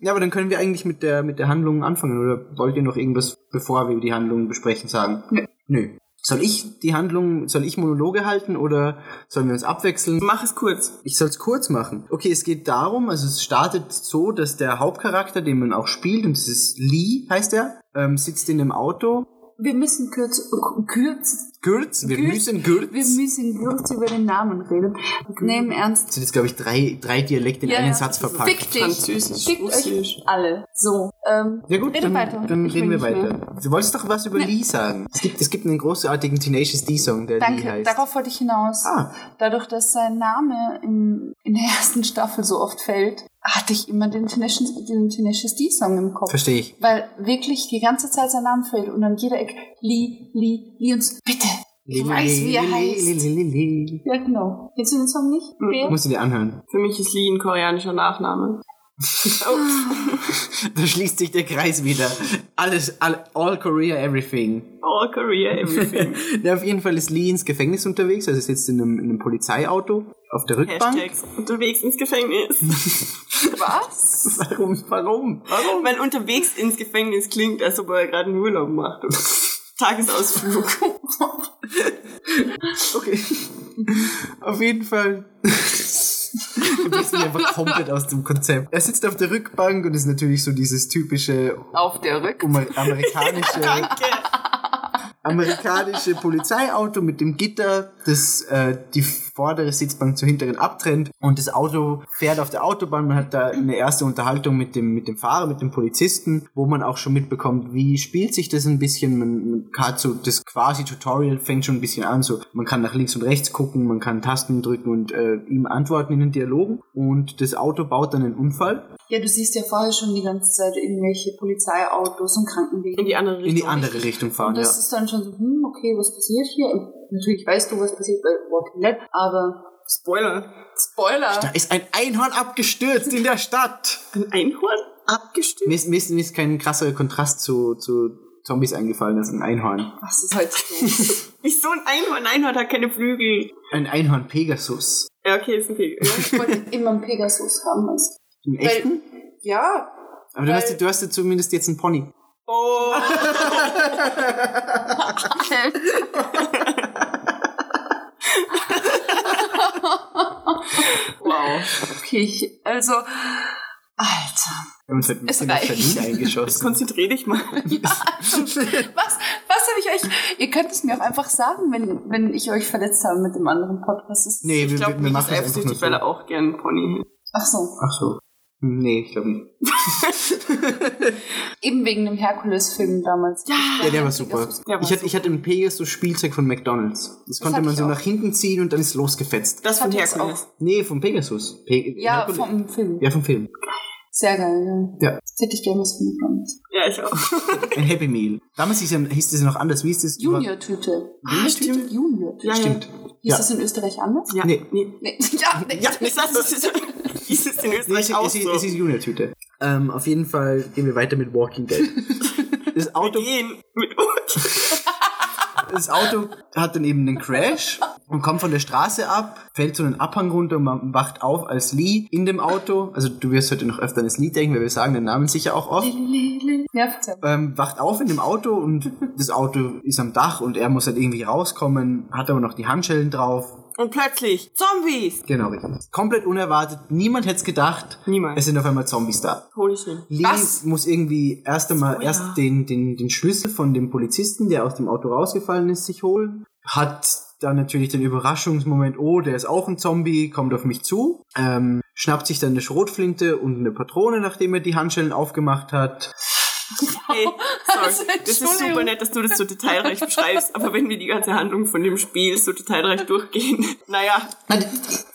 Ja, aber dann können wir eigentlich mit der, mit der Handlung anfangen. Oder wollt ihr noch irgendwas, bevor wir die Handlung besprechen, sagen? Nö. Nö. Soll ich die Handlung, soll ich Monologe halten oder sollen wir uns abwechseln? Mach es kurz. Ich soll es kurz machen. Okay, es geht darum, also es startet so, dass der Hauptcharakter, den man auch spielt, und das ist Lee, heißt er, ähm, sitzt in einem Auto. Wir müssen kürz, kürz, Gürz, wir Gürz. müssen Gürz. wir müssen kurz über den Namen reden. Nee, im Ernst. Das sind jetzt, glaube ich, drei, drei Dialekte in Ja, einen ja. Satz verpackt. Fick dich. Französisch, Fickt euch Russisch. alle. So. Ähm, Ja gut, dann, weiter. dann Ich reden wir weiter. Du wolltest doch was über Lee sagen. Es gibt, es gibt einen großartigen Tenacious D-Song, der Lee Danke, heißt. darauf wollte ich hinaus. Ah. Dadurch, dass sein Name in, in der ersten Staffel so oft fällt, hatte ich immer den Tenacious, den Tenacious D-Song im Kopf. Verstehe ich. Weil wirklich die ganze Zeit sein Name fällt und an jeder Ecke Lee, Lee, Lee und bitte. Ich weiß, wie er heißt. heißt. Ja, genau. Kennst du den Song nicht? Wer? Musst du dir anhören. Für mich ist Lee ein koreanischer Nachname. Da schließt sich der Kreis wieder. Alles, all, all Korea, everything. All Korea, everything. Ja, auf jeden Fall ist Lee ins Gefängnis unterwegs, also er sitzt in einem, in einem Polizeiauto auf der Rückbank. Hashtags unterwegs ins Gefängnis. Was? Warum? Warum? Warum? Weil unterwegs ins Gefängnis klingt, als ob er gerade einen Urlaub macht. Tagesausflug. Okay. auf jeden Fall. Du bist nicht einfach komplett aus dem Konzept. Er sitzt auf der Rückbank und ist natürlich so dieses typische Auf der Rück. Amer- amerikanische, Danke. Amerikanische Polizeiauto mit dem Gitter, das äh, die vordere Sitzbank zur hinteren abtrennt und das Auto fährt auf der Autobahn. Man hat da eine erste Unterhaltung mit dem mit dem Fahrer, mit dem Polizisten, wo man auch schon mitbekommt, wie spielt sich das ein bisschen. Man, man hat so das quasi Tutorial fängt schon ein bisschen an. So man kann nach links und rechts gucken, man kann Tasten drücken und äh, ihm antworten in den Dialogen. Und das Auto baut dann einen Unfall Ja, du siehst ja vorher schon die ganze Zeit irgendwelche Polizeiautos und Krankenwegen. In die andere Richtung. in die andere Richtung fahren. Und das Ja. ist dann schon so, hm, okay, was passiert hier? Und natürlich weißt du, was passiert bei Walking Dead, aber Spoiler. Spoiler! Da ist ein Einhorn abgestürzt in der Stadt. Ein Einhorn abgestürzt? Mir ist, mir ist, mir ist kein krasserer Kontrast zu, zu Zombies eingefallen als ein Einhorn. Was ist heute los? Wieso ein Einhorn? Ein Einhorn hat keine Flügel. Ein Einhorn Pegasus. Ja, okay, ist ein Pegel. ich wollte immer einen Pegasus haben. Also. Im echten? Ja, Aber du hast, du hast ja zumindest jetzt einen Pony. Oh. wow. Okay, ich, also, Alter. Wir haben uns halt ein Es bisschen auf reicht. Eingeschossen. Konzentrier dich mal. Was, was habe ich euch, ihr könnt es mir auch einfach sagen, wenn, wenn ich euch verletzt habe mit dem anderen Podcast. Nee, Ich wir, glaube, wir, wir machen das einfach nur so. auch gern einen Pony Ach so. Ach so. Nee, ich glaube nicht. Eben wegen dem Herkules-Film damals. Ja, Ja, der war super. Der war ich, hatte, ich hatte ein Pegasus-Spielzeug von McDonalds. Das konnte hatte man so auch. nach hinten ziehen und dann ist losgefetzt. Das von hatte ich's Herkules. Nee, vom Pegasus. Pe Ja, Herkules- vom Film. Ja, vom Film. Sehr geil, ja. Ja. Das hätte ich gerne was von McDonalds. Ja, ich auch. Ein Happy Meal. Damals hieß, ja, hieß das ja noch anders. Wie hieß das? Junior-Tüte. Ah, stimmt. Junior-Tüte. Ja, Stimmt. Hieß Ja. das in Österreich anders? Ja, Nee. nee. Nee. Ja, nee. Ja, nicht das, das ist, ist es in Nee, es, Österreich auch es, ist- so. es ist Junior-Tüte. Ähm, auf jeden Fall gehen wir weiter mit Walking Dead. Das Wir Auto, gehen mit das Auto hat dann eben einen Crash und kommt von der Straße ab, fällt so einen Abhang runter und man wacht auf als Lee in dem Auto. Also du wirst heute noch öfter an das Lied denken, weil wir sagen den Namen sicher auch oft. Ähm, wacht auf in dem Auto und das Auto ist am Dach und er muss halt irgendwie rauskommen, hat aber noch die Handschellen drauf. Und plötzlich Zombies. Genau, richtig. Komplett unerwartet. Niemand hätte es gedacht. Niemand. Es sind auf einmal Zombies da. Holy shit. Lee Was? muss irgendwie erst einmal Spoiler. erst den, den, den Schlüssel von dem Polizisten, der aus dem Auto rausgefallen ist, sich holen. Hat dann natürlich den Überraschungsmoment, oh, der ist auch ein Zombie, kommt auf mich zu. Ähm, schnappt sich dann eine Schrotflinte und eine Patrone, nachdem er die Handschellen aufgemacht hat. Hey, sorry. Also, Das ist super nett, dass du das so detailreich beschreibst, aber wenn wir die ganze Handlung von dem Spiel so detailreich durchgehen, naja,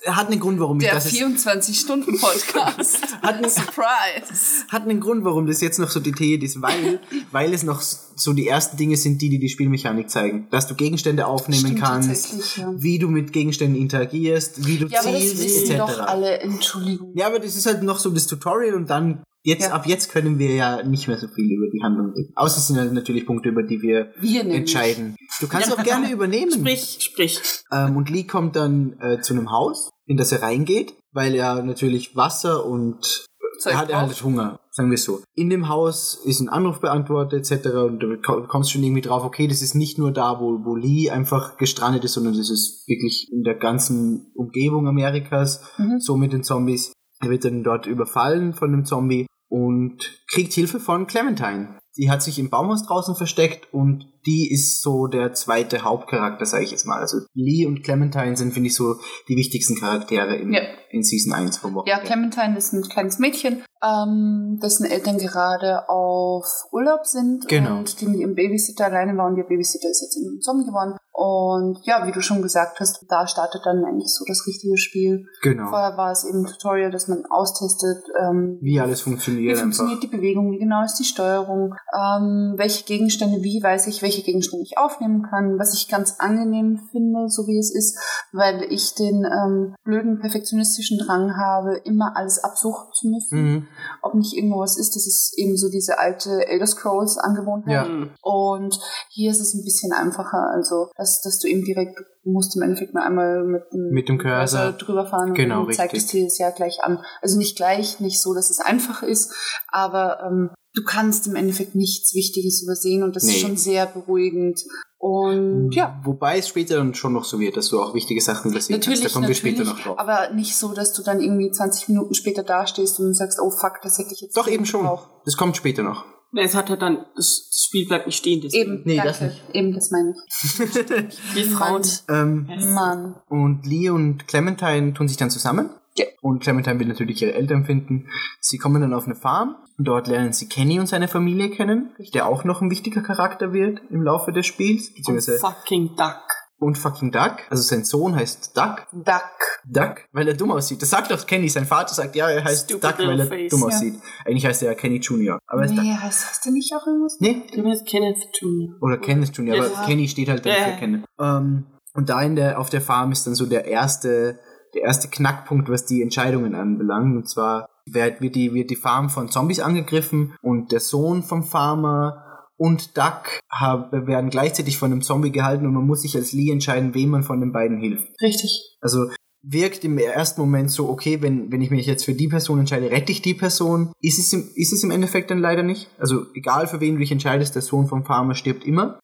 Er hat einen Grund, warum ich Der das ist, 24-Stunden-Podcast. hat, einen, Surprise. hat einen Grund, warum das jetzt noch so detailliert ist, weil, weil es noch so die ersten Dinge sind, die dir die Spielmechanik zeigen. Dass du Gegenstände aufnehmen Stimmt kannst, ja. wie du mit Gegenständen interagierst, wie du Ja, aber das zielst, wissen etc. doch alle. Entschuldigung. Ja, aber das ist halt noch so das Tutorial und dann jetzt Ja. ab jetzt können wir ja nicht mehr so viel über die Handlung reden. Außer es sind halt natürlich Punkte, über die wir, Wir entscheiden. Du kannst auch gerne übernehmen. sprich, sprich. Ähm, und Lee kommt dann äh, zu einem Haus, in das er reingeht, weil er natürlich Wasser und Zeug er hat, er hat Hunger, sagen wir es so. In dem Haus ist ein Anruf beantwortet etc. Und du ko- kommst schon irgendwie drauf, okay, das ist nicht nur da, wo, wo Lee einfach gestrandet ist, sondern das ist wirklich in der ganzen Umgebung Amerikas, Mhm. so mit den Zombies. Er wird dann dort überfallen von einem Zombie und kriegt Hilfe von Clementine. Die hat sich im Baumhaus draußen versteckt und die ist so der zweite Hauptcharakter, sage ich jetzt mal. Also Lee und Clementine sind, finde ich, so die wichtigsten Charaktere in, Ja. in Season 1 vom Walking Ja. Clementine ist ein kleines Mädchen, ähm, dessen Eltern gerade auf Urlaub sind Genau. und die mit ihrem Babysitter alleine war und ihr Babysitter ist jetzt in Zombie geworden. Und ja, wie du schon gesagt hast, da startet dann eigentlich so das richtige Spiel. Genau. Vorher war es eben ein Tutorial, dass man austestet, ähm, Wie alles wie funktioniert funktioniert einfach. die Bewegung, wie genau ist die Steuerung, ähm, welche Gegenstände, wie weiß ich, welche Gegenstände ich aufnehmen kann, was ich ganz angenehm finde, so wie es ist, weil ich den ähm, blöden perfektionistischen Drang habe, immer alles absuchen zu müssen, Mhm. ob nicht irgendwo was ist. Das ist eben so diese alte Elder Scrolls Angewohnheit. Ja. Und hier ist es ein bisschen einfacher, also dass, dass du eben direkt musst im Endeffekt nur einmal mit dem, Mit dem Cursor. drüber fahren und Genau, dann zeigt es dir das ja gleich an. Also nicht gleich, nicht so, dass es einfach ist, aber ähm, du kannst im Endeffekt nichts Wichtiges übersehen und das Nee. ist schon sehr beruhigend. Und ja, Wobei es später dann schon noch so wird, dass du auch wichtige Sachen übersehen Natürlich, kannst. Da kommen wir natürlich, später noch drauf. aber nicht so, dass du dann irgendwie 20 Minuten später dastehst und sagst, oh fuck, das hätte ich jetzt Doch, eben schon. gebraucht. Das kommt später noch. Es hat halt dann, das Spiel bleibt nicht stehen. deswegen. Eben, Nee, danke. das nicht. Eben, das meine ich. Wir Frauen. Ähm, Mann. Und Lee und Clementine tun sich dann zusammen. Ja. Und Clementine will natürlich ihre Eltern finden. Sie kommen dann auf eine Farm. Und dort lernen sie Kenny und seine Familie kennen, der auch noch ein wichtiger Charakter wird im Laufe des Spiels. Und fucking Duck. und fucking Duck. Also sein Sohn heißt Duck. Duck. Duck, weil er dumm aussieht. Das sagt doch Kenny. Sein Vater sagt, ja, er heißt Stupid Duck, weil er face. dumm Ja. aussieht. Eigentlich heißt er ja Kenny Junior. Aber er ist Duck. Nee, heißt das denn nicht auch irgendwas? Nee, Du heißt Kenneth Jr. Oder Kenneth Junior, aber Ja. Kenny steht halt dann Ja. für Kenneth. Ähm, und da in der, auf der Farm ist dann so der erste, der erste Knackpunkt, was die Entscheidungen anbelangt. Und zwar wird, die, wird die Farm von Zombies angegriffen und der Sohn vom Farmer und Duck hab, werden gleichzeitig von einem Zombie gehalten und man muss sich als Lee entscheiden, wem man von den beiden hilft. Richtig. Also wirkt im ersten Moment so, okay, wenn, wenn ich mich jetzt für die Person entscheide, rette ich die Person. Ist es, im, ist es im Endeffekt dann leider nicht. Also egal für wen du dich entscheidest, der Sohn vom Farmer stirbt immer.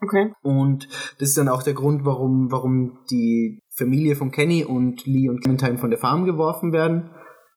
Okay. Und das ist dann auch der Grund, warum, warum die Familie von Kenny und Lee und Clementine von der Farm geworfen werden.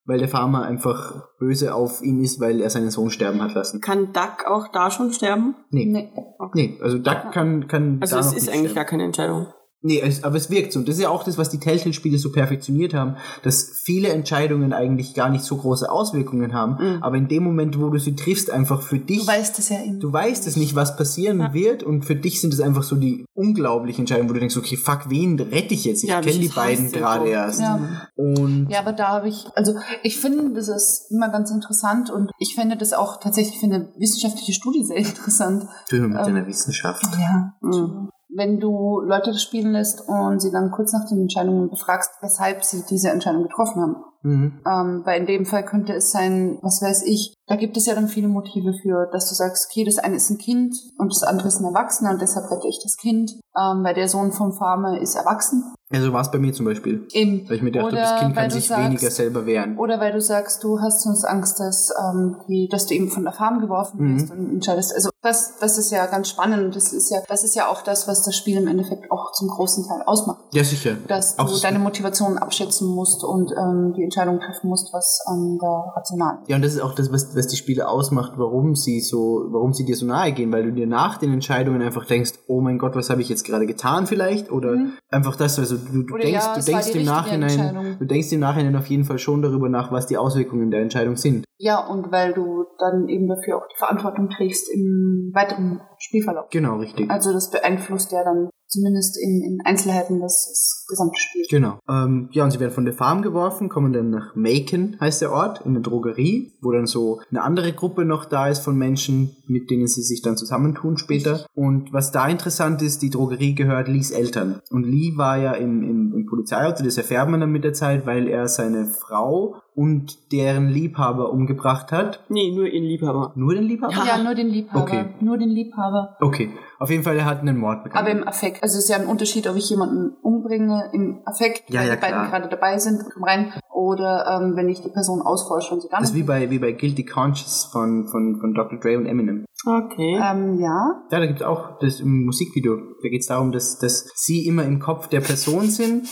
Weil der Farmer einfach böse auf ihn ist, weil er seinen Sohn sterben hat lassen. Kann Duck auch da schon sterben? Nee. Nee. Nee, also Duck kann, kann Also es ist eigentlich sterben. gar keine Entscheidung. Nee, es, aber es wirkt so. Und das ist ja auch das, was die Telltale-Spiele so perfektioniert haben, dass viele Entscheidungen eigentlich gar nicht so große Auswirkungen haben. Aber in dem Moment, wo du sie triffst, einfach für dich. Du weißt es ja eben. Du weißt es nicht, was passieren wird. Und für dich sind es einfach so die unglaublichen Entscheidungen, wo du denkst, okay, fuck, wen rette ich jetzt? Ich Ja, kenne die beiden gerade so? erst. Ja. Und Ja, aber da habe ich, also ich finde, das ist immer ganz interessant und ich finde das auch tatsächlich für eine wissenschaftliche Studie sehr interessant. Filme mit Ähm, deiner Wissenschaft. Ja. Mhm. Wenn du Leute spielen lässt und sie dann kurz nach den Entscheidungen befragst, weshalb sie diese Entscheidung getroffen haben. Mhm. Ähm, weil in dem Fall könnte es sein, was weiß ich, da gibt es ja dann viele Motive für, dass du sagst, okay, das eine ist ein Kind und das andere ist ein Erwachsener und deshalb rette ich das Kind, ähm, weil der Sohn vom Farmer ist erwachsen. Also war es bei mir zum Beispiel. Eben. Weil ich mir dachte, Oder das Kind kann du sich sagst- weniger selber wehren. Oder weil du sagst, du hast sonst Angst, dass, ähm, wie, dass du eben von der Farm geworfen Mhm. wirst und entscheidest. Also das, das ist ja ganz spannend und das ist ja, das ist ja auch das, was das Spiel im Endeffekt auch zum großen Teil ausmacht. Ja, sicher. Dass du Auch so- deine Motivation abschätzen musst und ähm, die Entscheidung treffen musst, was ähm, da rational ist. Ja, und das ist auch das, was, was die Spiele ausmacht, warum sie so, warum sie dir so nahe gehen, weil du dir nach den Entscheidungen einfach denkst, oh mein Gott, was habe ich jetzt gerade getan vielleicht? Oder einfach das, also du, du Oder denkst, ja, du denkst im Nachhinein, du denkst im Nachhinein auf jeden Fall schon darüber nach, was die Auswirkungen der Entscheidung sind. Ja, und weil du dann eben dafür auch die Verantwortung trägst im weiteren Spielverlauf. Genau, richtig. Also das beeinflusst ja dann zumindest in, in Einzelheiten das, das gesamte Spiel. Genau. Ähm, ja, und sie werden von der Farm geworfen, kommen dann nach Macon, heißt der Ort, in eine Drogerie, wo dann so eine andere Gruppe noch da ist von Menschen, mit denen sie sich dann zusammentun später. Und was da interessant ist, die Drogerie gehört Lees Eltern. Und Lee war ja im, im, im Polizeiauto, das erfährt man dann mit der Zeit, weil er seine Frau und deren Liebhaber umgebracht hat. Nee, nur ihren Liebhaber. Nur den Liebhaber? Ja, nur den Liebhaber. Okay. Nur den Liebhaber. Okay. Auf jeden Fall, er hat einen Mord begangen. Aber im Affekt. Also es ist ja ein Unterschied, ob ich jemanden umbringe im Affekt, Ja, weil ja, die beiden gerade dabei sind, komm rein, oder ähm, wenn ich die Person ausforsche und sie dann. das ist wie bei, wie bei Guilty Conscience von, von, von Dr. Dre und Eminem. Okay. ähm, ja. Ja, da gibt's auch das im Musikvideo. Da geht's darum, dass, dass sie immer im Kopf der Person sind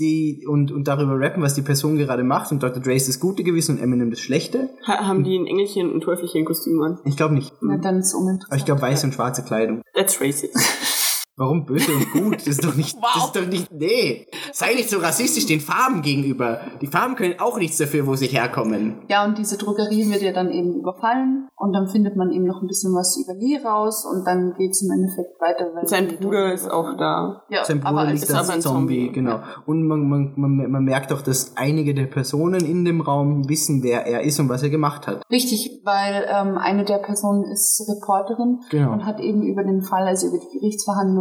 die und, und darüber rappen, was die Person gerade macht. Und Dr. Dre ist das Gute gewesen und Eminem das Schlechte. Ha haben die ein Engelchen und Teufelchen Kostüm an? Ich glaube nicht. Na, dann ist es uninteressant. Aber ich glaube weiße und schwarze Kleidung. That's racist. Warum böse und gut? Das ist doch nicht. Das ist doch nicht. Nee. Sei nicht so rassistisch den Farben gegenüber. Die Farben können auch nichts dafür, wo sie herkommen. Ja, und diese Drogerie wird ja dann eben überfallen und dann findet man eben noch ein bisschen was über Lee raus und dann geht's im Endeffekt weiter. Weil Sein Bruder ist auch da. Ja, Sein aber Bruder als- liegt ist als aber ein Zombie, Zombie, genau. Und man, man, man, man merkt auch, dass einige der Personen in dem Raum wissen, wer er ist und was er gemacht hat. Richtig, weil ähm, eine der Personen ist Reporterin Genau. und hat eben über den Fall, also über die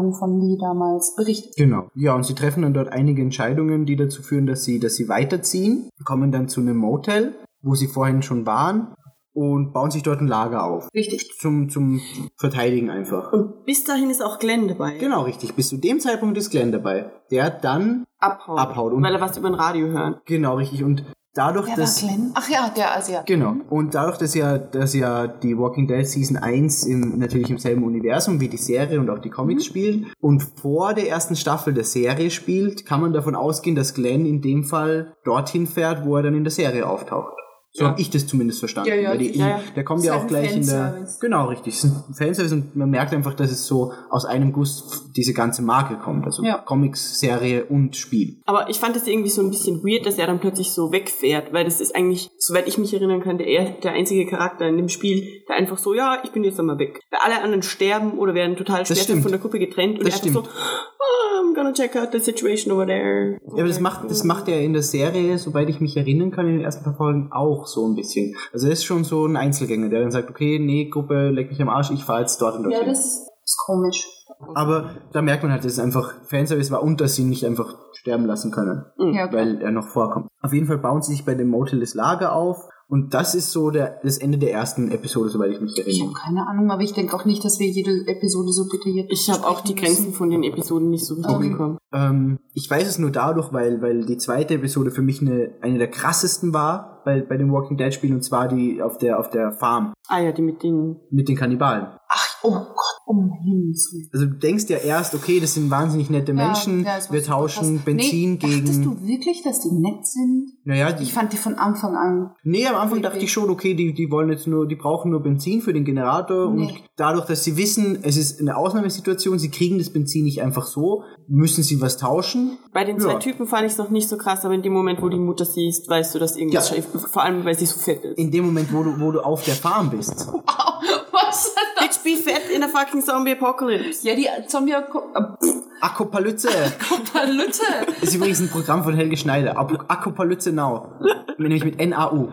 Gerichtsverhandlungen von Lee damals berichtet. Genau. Ja, und sie treffen dann dort einige Entscheidungen, die dazu führen, dass sie, dass sie weiterziehen, kommen dann zu einem Motel, wo sie vorhin schon waren und bauen sich dort ein Lager auf. Richtig. Zum, zum Verteidigen einfach. Und bis dahin ist auch Glenn dabei. Genau, richtig. Bis zu dem Zeitpunkt ist Glenn dabei. Der dann, Abhaut. Abhaut. Und- Weil er was über ein Radio hört. genau, richtig. Und dadurch, war dass... Glenn? Ach ja, der Asiat. Genau. Und dadurch, dass ja, dass ja die Walking Dead Season 1 im, natürlich im selben Universum wie die Serie und auch die Comics spielen und vor der ersten Staffel der Serie spielt, kann man davon ausgehen, dass Glenn in dem Fall dorthin fährt, wo er dann in der Serie auftaucht. So Ja. habe ich das zumindest verstanden. Ja, ja, die, ja, ja. Der kommt Ist ja halt auch gleich in der. Genau, richtig. Es ist ein Fanservice und man merkt einfach, dass es so aus einem Guss diese ganze Marke kommt. Also Ja. Comics, Serie und Spiel. Aber ich fand das irgendwie so ein bisschen weird, dass er dann plötzlich so wegfährt, weil das ist eigentlich, soweit ich mich erinnern kann, der, der einzige Charakter in dem Spiel, der einfach so, ja, ich bin jetzt einmal weg. Weil alle anderen sterben oder werden total stimmt. von der Gruppe getrennt und Das er einfach so, oh, I'm gonna check out the situation over there. Ja, aber das macht, das macht er in der Serie, soweit ich mich erinnern kann, in den ersten paar Folgen auch so ein bisschen. Also er ist schon so ein Einzelgänger, der dann sagt, okay, nee, Gruppe, leck mich am Arsch, ich fahr jetzt dort und Ja, dorthin. das ist, ist komisch. aber da merkt man halt, dass es einfach Fanservice war und dass sie ihn nicht einfach sterben lassen können, Ja, okay. weil er noch vorkommt. Auf jeden Fall bauen sie sich bei dem Motel das Lager auf und das ist so der, das Ende der ersten Episode, soweit ich mich Ich erinnere. habe keine Ahnung, aber ich denke auch nicht, dass wir jede Episode so detailliert Ich habe auch die besprechen Grenzen von den Episoden nicht so richtig Okay. bekommen. Ähm, ich weiß es nur dadurch, weil, weil die zweite Episode für mich eine, eine der krassesten war bei, bei den Walking Dead Spielen und zwar die auf der, auf der Farm Ah ja, die mit den, mit den Kannibalen. Ach, oh Gott. Um Himmels Willen. Also du denkst ja erst, okay, das sind wahnsinnig nette Menschen, Ja, ja, wir tauschen. Benzin nee, gegen... Dachtest du wirklich, dass die nett sind? naja, die, Ich fand die von Anfang an. nee, am Anfang dachte ich schon, okay, die, die wollen jetzt nur, die brauchen nur Benzin für den Generator Nee. und dadurch, dass sie wissen, es ist eine Ausnahmesituation, sie kriegen das Benzin nicht einfach so, müssen sie was tauschen. Bei den zwei Ja. Typen fand ich es noch nicht so krass, aber in dem Moment, wo die Mutter siehst, weißt du, dass irgendwas Ja. schief Vor allem, weil sie so fett ist. In dem Moment, wo du, wo du auf der Farm bist. Was? Bitch, be fett in a fucking zombie apocalypse. Ja, die Zombie-Apokalypse. Akopalypse ist übrigens ein Programm von Helge Schneider. Akopalypse Now. Nämlich mit N-A-U.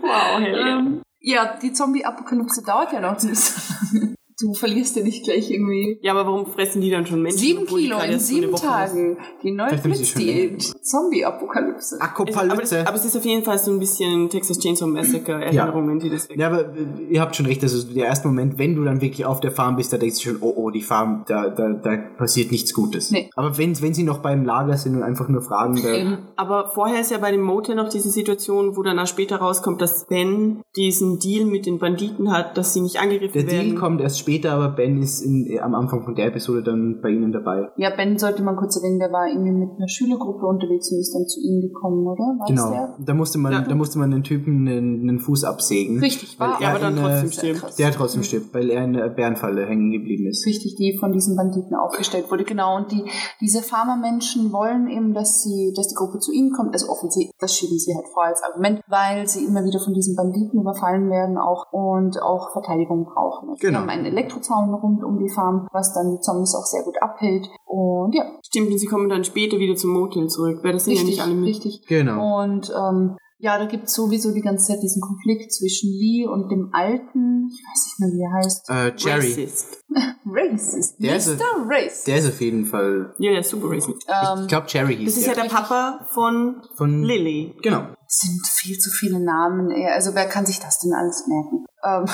Wow, hey. ähm, ja, die Zombie-Apokalypse dauert ja noch nicht so lange. Du verlierst ja nicht gleich irgendwie Ja, aber warum fressen die dann schon Menschen? sieben Kilo in sieben Tagen. Die neue Blitzdiät. Zombie-Apokalypse. ist? Aber, aber es ist auf jeden Fall so ein bisschen Texas Chainsaw Massacre Erinnerungen, die das Ja, aber äh, ihr habt schon recht, also der erste Moment, wenn du dann wirklich auf der Farm bist, da denkst du schon, oh, oh, die Farm, da, da, da passiert nichts Gutes. Nee. Aber wenn, wenn sie noch beim Lager sind und einfach nur fragen, da, Eben. Aber vorher ist ja bei dem Motel noch diese Situation, wo danach später rauskommt, dass Ben diesen Deal mit den Banditen hat, dass sie nicht angegriffen der werden. Deal kommt erst später, aber Ben ist in, äh, am Anfang von der Episode dann bei ihnen dabei. Ja, Ben sollte man kurz erwähnen, der war irgendwie mit einer Schülergruppe unterwegs und ist dann zu ihnen gekommen, oder? War Genau. der? Da musste man, Ja. da musste man den Typen einen, einen Fuß absägen. Richtig, weil war er aber dann in, trotzdem äh, stirbt. krass. Der trotzdem stirbt, weil er in der Bärenfalle hängen geblieben ist. richtig, die von diesen Banditen aufgestellt wurde, genau. Und die, diese Farmermenschen wollen eben, dass sie, dass die Gruppe zu ihnen kommt. Also offensichtlich, das schieben sie halt vor als Argument, weil sie immer wieder von diesen Banditen überfallen werden auch und auch Verteidigung brauchen. Also Genau. Sie haben einen Elektrozaun rund um die Farm, was dann die Zombies auch sehr gut abhält. Und ja, Stimmt, und sie kommen dann später wieder zum Motel zurück, weil das sind ja richtig, nicht alle mit. richtig. Genau. Und ähm, ja, da gibt es sowieso die ganze Zeit diesen Konflikt zwischen Lee und dem alten, ich weiß nicht mehr, wie er heißt, Äh, Jerry, Racist. Racist. Der ist- Mr. Racist. der ist auf jeden Fall, Ja, der ist super racist. ähm, ich glaube Jerry hieß Das ist ja der. der Papa von Von, Lily. genau. sind viel zu viele Namen. ey. Also wer kann sich das denn alles merken? Ähm,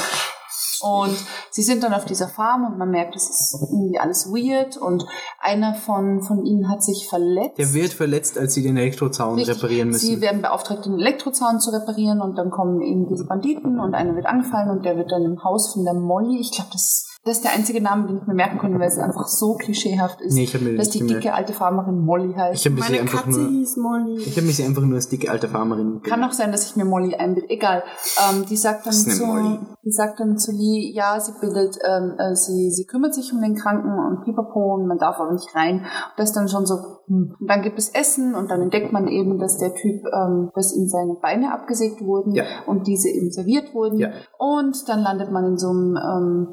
und sie sind dann auf dieser Farm und man merkt, es ist irgendwie alles weird und einer von, von ihnen hat sich verletzt. Der wird verletzt, als sie den Elektrozaun Richtig. reparieren müssen. Sie werden beauftragt, den Elektrozaun zu reparieren und dann kommen eben diese Banditen und einer wird angefallen und der wird dann im Haus von der Molly, ich glaube, das ist, das ist der einzige Name, den ich mir merken konnte, weil es einfach so klischeehaft ist, Nee, ich mir dass die gemerkt. dicke alte Farmerin Molly heißt. ich Meine einfach Katze nur, hieß Molly. ich habe mir sie einfach nur als dicke alte Farmerin. Kann auch sein, dass ich mir Molly einbilde. Egal. Ähm, die sagt dann zu, Molly. die sagt dann zu Lee, ja, sie bildet, ähm, äh, sie, sie kümmert sich um den Kranken und Pipapo und man darf aber nicht rein. Und das ist dann schon so, hm. Und dann gibt es Essen und dann entdeckt man eben, dass der Typ, ähm, dass ihm seine Beine abgesägt wurden Ja. und diese eben serviert wurden. Ja. Und dann landet man in so einem ähm,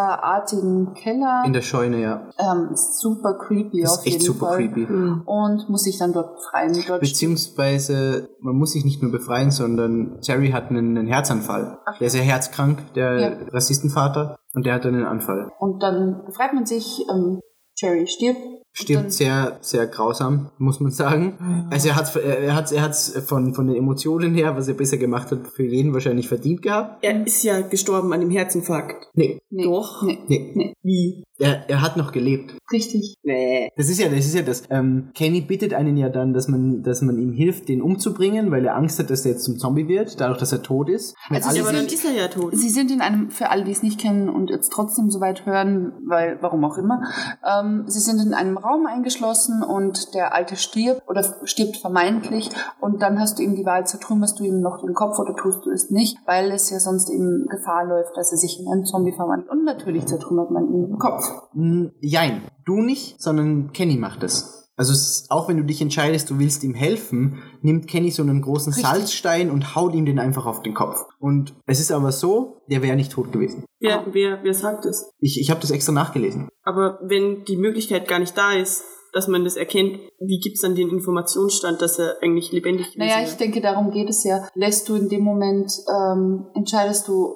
Metzgerartigen Keller. In der Scheune, ja. ähm, super creepy Das auf ist echt jeden super Fall. creepy. Und muss sich dann dort befreien. Dort Beziehungsweise, man muss sich nicht nur befreien, sondern Jerry hat einen, einen Herzanfall. Der ist ja herzkrank, der Ja. Rassistenvater, und der hat dann einen Anfall. Und dann befreit man sich, ähm, Jerry stirbt. Stirbt dann- sehr, sehr grausam, muss man sagen. Also er hat er hat er hat's von, von den Emotionen her, was er besser gemacht hat, für jeden wahrscheinlich verdient gehabt. Er ist ja gestorben an dem Herzinfarkt. Nee, Nee. Doch. Nee. nee. Wie? Er, er hat noch gelebt. Richtig. Nee. Das ist ja, das ist ja das. Ähm, Kenny bittet einen ja dann, dass man, dass man ihm hilft, den umzubringen, weil er Angst hat, dass er jetzt zum Zombie wird, dadurch, dass er tot ist. Also alle Ja, aber dann ist er ja tot. Sie sind in einem, für alle, die es nicht kennen und jetzt trotzdem soweit hören, weil, warum auch immer, ähm, sie sind in einem Raum eingeschlossen und der Alte stirbt oder stirbt vermeintlich und dann hast du ihm die Wahl, zertrümmerst du ihm noch den Kopf oder tust du es nicht, weil es ja sonst eben Gefahr läuft, dass er sich in einen Zombie verwandelt und natürlich zertrümmert man ihm den Kopf. Mm, Jein, du nicht, sondern Kenny macht es. Also es ist, auch wenn du dich entscheidest, du willst ihm helfen, nimmt Kenny so einen großen Richtig. Salzstein und haut ihm den einfach auf den Kopf. Und es ist aber so, der wäre nicht tot gewesen. Wer, wer, wer sagt das? Ich, ich habe das extra nachgelesen. Aber wenn die Möglichkeit gar nicht da ist, dass man das erkennt, wie gibt's dann den Informationsstand, dass er eigentlich lebendig gewesen Naja, ich denke, darum geht es ja. Lässt du in dem Moment, ähm, entscheidest du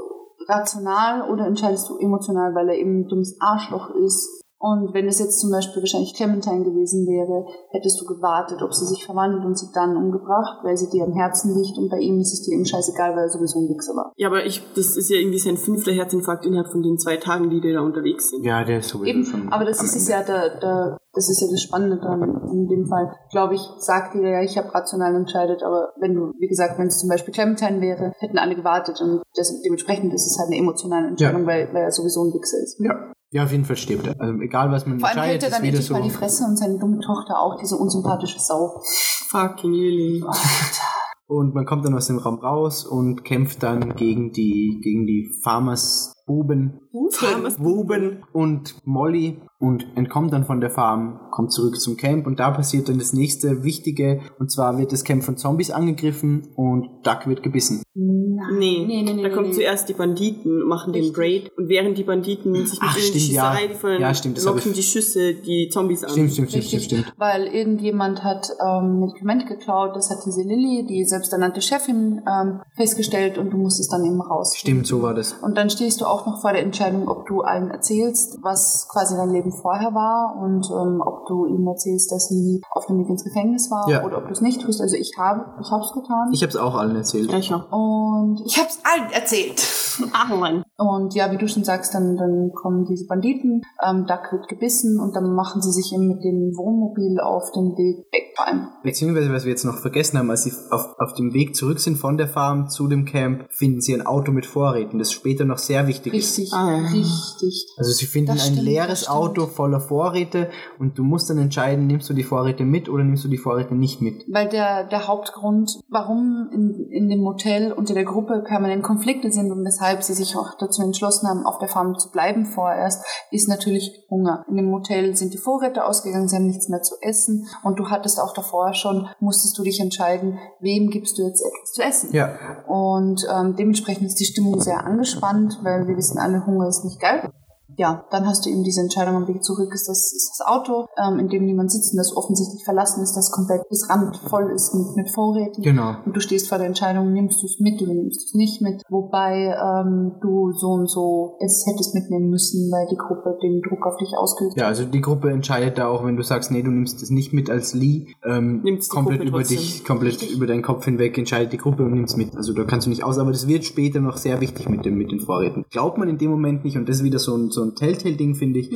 rational oder entscheidest du emotional, weil er eben ein dummes Arschloch ist. Und wenn es jetzt zum Beispiel wahrscheinlich Clementine gewesen wäre, hättest du gewartet, ob sie sich verwandelt und sie dann umgebracht, weil sie dir am Herzen liegt und bei ihm ist es dir eben scheißegal, weil er sowieso ein Wichser war. Ja, aber ich, das ist ja irgendwie sein fünfter Herzinfarkt innerhalb von den zwei Tagen, die die da unterwegs sind. Ja, der ist sowieso Eben, schon. aber das am ist es Ende. ja der, der, das ist ja das Spannende dran. In dem Fall, glaube ich, sagt dir ja, ich habe rational entscheidet, aber wenn du, wie gesagt, wenn es zum Beispiel Clementine wäre, hätten alle gewartet und das, dementsprechend ist es halt eine emotionale Entscheidung, weil, weil er sowieso ein Wichser ist. Ja. Ja, auf jeden Fall stirbt er. Also egal, was man Vor allem hält er dann endlich so. mal die Fresse und seine dumme Tochter auch, diese unsympathische Sau. Fucking Lily. Und man kommt dann aus dem Raum raus und kämpft dann gegen die, gegen die Farmers Buben, Farmers Buben und Molly und entkommt dann von der Farm, kommt zurück zum Camp und da passiert dann das nächste Wichtige und zwar wird das Camp von Zombies angegriffen und Duck wird gebissen. Nein. Nee, nee, nee, nee da kommen nee. zuerst die Banditen, und machen den Richtig. Raid und während die Banditen sich mit Ach, stimmt, ja. Schießerei Ja, stimmt, das hab locken die Schüsse die Zombies an. Stimmt, stimmt, stimmt, stimmt, stimmt. weil irgendjemand hat ähm, Medikament geklaut, das hat diese Lilly, die selbsternannte Chefin, ähm, festgestellt und du musstest dann eben raus. Stimmt, so war das. Und dann stehst du auch noch vor der Entscheidung, ob du allen erzählst, was quasi dein Leben vorher war und ähm, ob du ihnen erzählst, dass sie auf dem Weg ins Gefängnis war Ja. oder ob du es nicht tust. Also ich habe, ich habe es getan. Ich habe es auch allen erzählt. Ja, ich auch. und ich habe es allen erzählt. Ach Mann. Und ja, wie du schon sagst, dann, dann kommen diese Banditen, ähm, Duck wird gebissen und dann machen sie sich eben mit dem Wohnmobil auf den Weg weg. Vor allem Beziehungsweise, was wir jetzt noch vergessen haben, als sie auf, auf dem Weg zurück sind von der Farm zu dem Camp, finden sie ein Auto mit Vorräten, das später noch sehr wichtig ist. Richtig, Ah, ja. richtig. Also sie finden Das ein stimmt, leeres. Auto voller Vorräte und du musst dann entscheiden, nimmst du die Vorräte mit oder nimmst du die Vorräte nicht mit. Weil der, der Hauptgrund, warum in, in dem Hotel unter der Gruppe permanent Konflikte sind und weshalb sie sich auch dazu entschlossen haben, auf der Farm zu bleiben vorerst, ist natürlich Hunger. In dem Hotel sind die Vorräte ausgegangen, sie haben nichts mehr zu essen und du hattest auch davor schon, musstest du dich entscheiden, wem gibst du jetzt etwas zu essen. Ja, Und ähm, dementsprechend ist die Stimmung sehr angespannt, weil wir wissen alle, Hunger ist nicht geil. Ja, dann hast du eben diese Entscheidung am Weg zurück, ist das, ist das Auto, ähm, in dem niemand sitzt und das offensichtlich verlassen ist, das komplett bis Rand voll ist mit, mit Vorräten. genau. Und du stehst vor der Entscheidung, nimmst du es mit oder nimmst du es nicht mit. Wobei ähm, du so und so es hättest mitnehmen müssen, weil die Gruppe den Druck auf dich ausgeübt Ja, also die Gruppe entscheidet da auch, wenn du sagst, nee, du nimmst es nicht mit als Lee, ähm, Nimmt's die komplett über dich, komplett Richtig. über deinen Kopf hinweg entscheidet die Gruppe und nimmst mit. Also da kannst du nicht aus, aber das wird später noch sehr wichtig mit dem mit den Vorräten. Glaubt man in dem Moment nicht und das ist wieder so ein so ein Telltale-Ding, finde ich.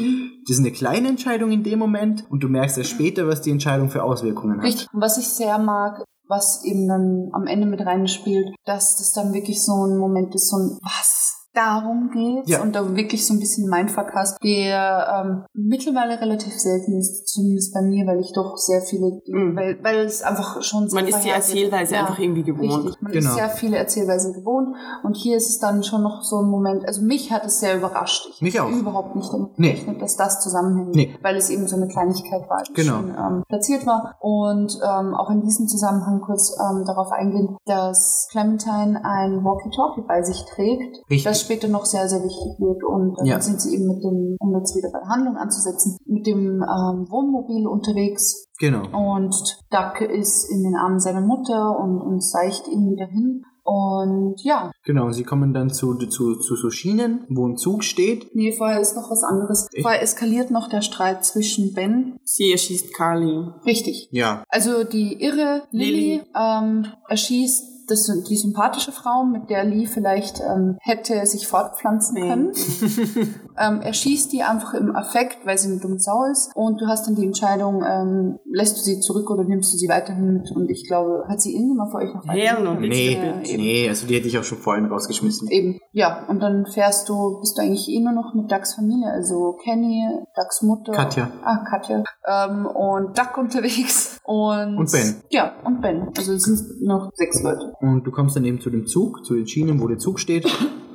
Das ist eine kleine Entscheidung in dem Moment und du merkst erst später, was die Entscheidung für Auswirkungen hat. Richtig. Und was ich sehr mag, was eben dann am Ende mit reinspielt, dass das dann wirklich so ein Moment ist, so ein Was? Darum geht's Ja. und da wirklich so ein bisschen Mindfuck hast, der ähm, mittlerweile relativ selten ist, zumindest bei mir, weil ich doch sehr viele, Mhm. weil, weil es einfach schon sehr Man ist die Erzählweise Ja. einfach irgendwie gewohnt. Richtig, man Genau. ist sehr viele Erzählweisen gewohnt und hier ist es dann schon noch so ein Moment, also mich hat es sehr überrascht. Ich Mich auch. überhaupt nicht damit Nee. gerechnet, dass das zusammenhängt, Nee. weil es eben so eine Kleinigkeit war, die Genau. schon ähm, platziert war. Und ähm, auch in diesem Zusammenhang kurz ähm, darauf eingehen, dass Clementine ein Walkie-Talkie bei sich trägt, Richtig. Später noch sehr, sehr wichtig wird und dann Ja. sind sie eben mit dem, um jetzt wieder bei der Handlung anzusetzen, mit dem ähm, Wohnmobil unterwegs Genau. und Duck ist in den Armen seiner Mutter und, und seicht ihn wieder hin. Und ja, Genau, sie kommen dann zu, zu, zu so Schienen, wo ein Zug steht. nee, vorher ist noch was anderes. Echt? Vorher eskaliert noch der Streit zwischen Ben. Sie erschießt Carly. Richtig. Ja. Also die irre Lilly Lilly. ähm, erschießt das, die sympathische Frau, mit der Lee vielleicht ähm, hätte sich fortpflanzen Nee. können. ähm, er schießt die einfach im Affekt, weil sie eine dumme Sau ist. Und du hast dann die Entscheidung, ähm, lässt du sie zurück oder nimmst du sie weiterhin mit? Und ich glaube, hat sie irgendjemand für euch noch Hell no. weiterhin? Nee, Ja, eben. nee, also die hätte ich auch schon vorhin rausgeschmissen. Eben, ja. Und dann fährst du, bist du eigentlich eh nur noch mit Ducks Familie, also Kenny, Ducks Mutter. Katja. Ah, Katja. Ähm, und Duck unterwegs. Und, Und Ben. Ja, und Ben. Also es sind noch sechs Leute. Und du kommst dann eben zu dem Zug, zu den Schienen, wo der Zug steht.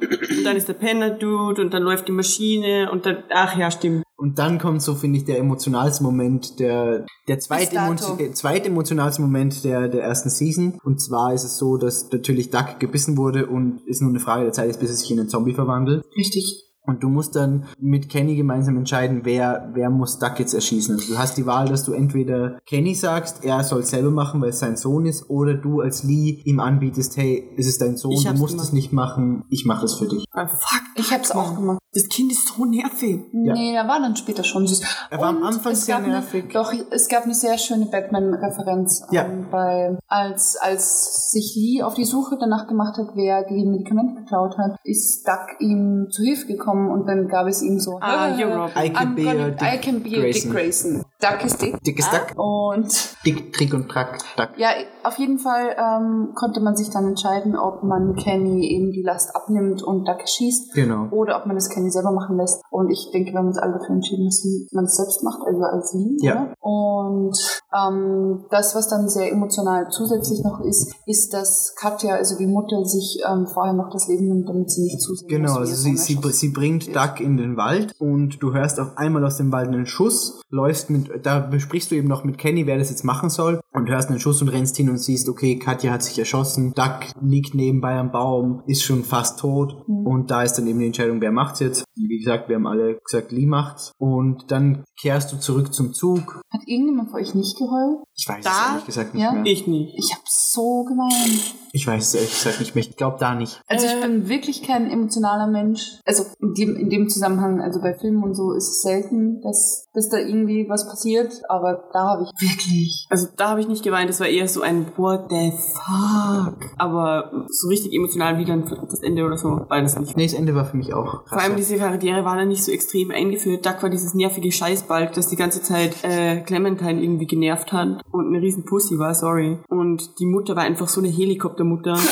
Und dann ist der Penner-Dude und dann läuft die Maschine und dann, ach ja, stimmt. Und dann kommt so, finde ich, der emotionalste Moment, der, der zweite, emotionalste Moment der, der ersten Season. Und zwar ist es so, dass natürlich Duck gebissen wurde und ist nur eine Frage der Zeit, ist, bis er sich in einen Zombie verwandelt. Richtig. Und du musst dann mit Kenny gemeinsam entscheiden, wer, wer muss Duck jetzt erschießen. Also du hast die Wahl, dass du entweder Kenny sagst, er soll es selber machen, weil es sein Sohn ist, oder du als Lee ihm anbietest, hey, es ist dein Sohn, du musst es nicht machen, ich mache es für dich. Ah, fuck. Ich hab's auch gemacht. Das Kind ist so nervig. Ja. Nee, er war dann später schon süß. Er war am Und Anfang es sehr gab eine- nervig. Doch, es gab eine sehr schöne Batman-Referenz. Ja. Ähm, bei, als, als sich Lee auf die Suche danach gemacht hat, wer die Medikamente geklaut hat, ist Duck ihm zu Hilfe gekommen und dann gab es ihm so, Ah, "Äh, you're Robin. I can be a Dick I can be a Dick Grayson." Duck ist dick. Dickes Duck. Und Dick, Trick und Track, Duck. ja, auf jeden Fall ähm, konnte man sich dann entscheiden, ob man Kenny eben die Last abnimmt und Duck schießt. Genau. Oder ob man das Kenny selber machen lässt. Und ich denke, wir haben uns alle dafür entschieden, dass man es selbst macht, also als Lee. Ja. Oder? Und ähm, das, was dann sehr emotional zusätzlich noch ist, ist, dass Katja, also die Mutter, sich ähm, vorher noch das Leben nimmt, damit sie nicht zusehen Genau, also sie, sie, sie bringt Duck in den Wald und du hörst auf einmal aus dem Wald einen Schuss, läufst mit, da besprichst du eben noch mit Kenny, wer das jetzt machen soll und hörst einen Schuss und rennst hin und siehst, okay, Katja hat sich erschossen, Duck liegt nebenbei am Baum, ist schon fast tot und da ist dann eben die Entscheidung, wer macht's jetzt. Wie gesagt, wir haben alle gesagt, Lee macht's und dann kehrst du zurück zum Zug. Hat irgendjemand von euch nicht geheult? Ich weiß es Da? ehrlich gesagt nicht Ja? mehr. Ich nicht. Ich habe so geweint. Ich weiß es ehrlich gesagt nicht mehr. Ich glaube da nicht. Also ich Äh. bin wirklich kein emotionaler Mensch. Also in dem, in dem Zusammenhang, also bei Filmen und so ist es selten, dass, dass da irgendwie was passiert. Aber da habe ich wirklich. Also da habe ich nicht geweint, das war eher so ein What the fuck. Aber so richtig emotional wie dann das Ende oder so war das nicht. Nee, das Ende war für mich auch krass. Vor allem diese Charaktere waren dann nicht so extrem eingeführt. Duck war dieses nervige Scheißbalg, das die ganze Zeit äh, Clementine irgendwie genervt hat und eine riesen Pussy war, sorry. Und die Mutter war einfach so eine Helikoptermutter.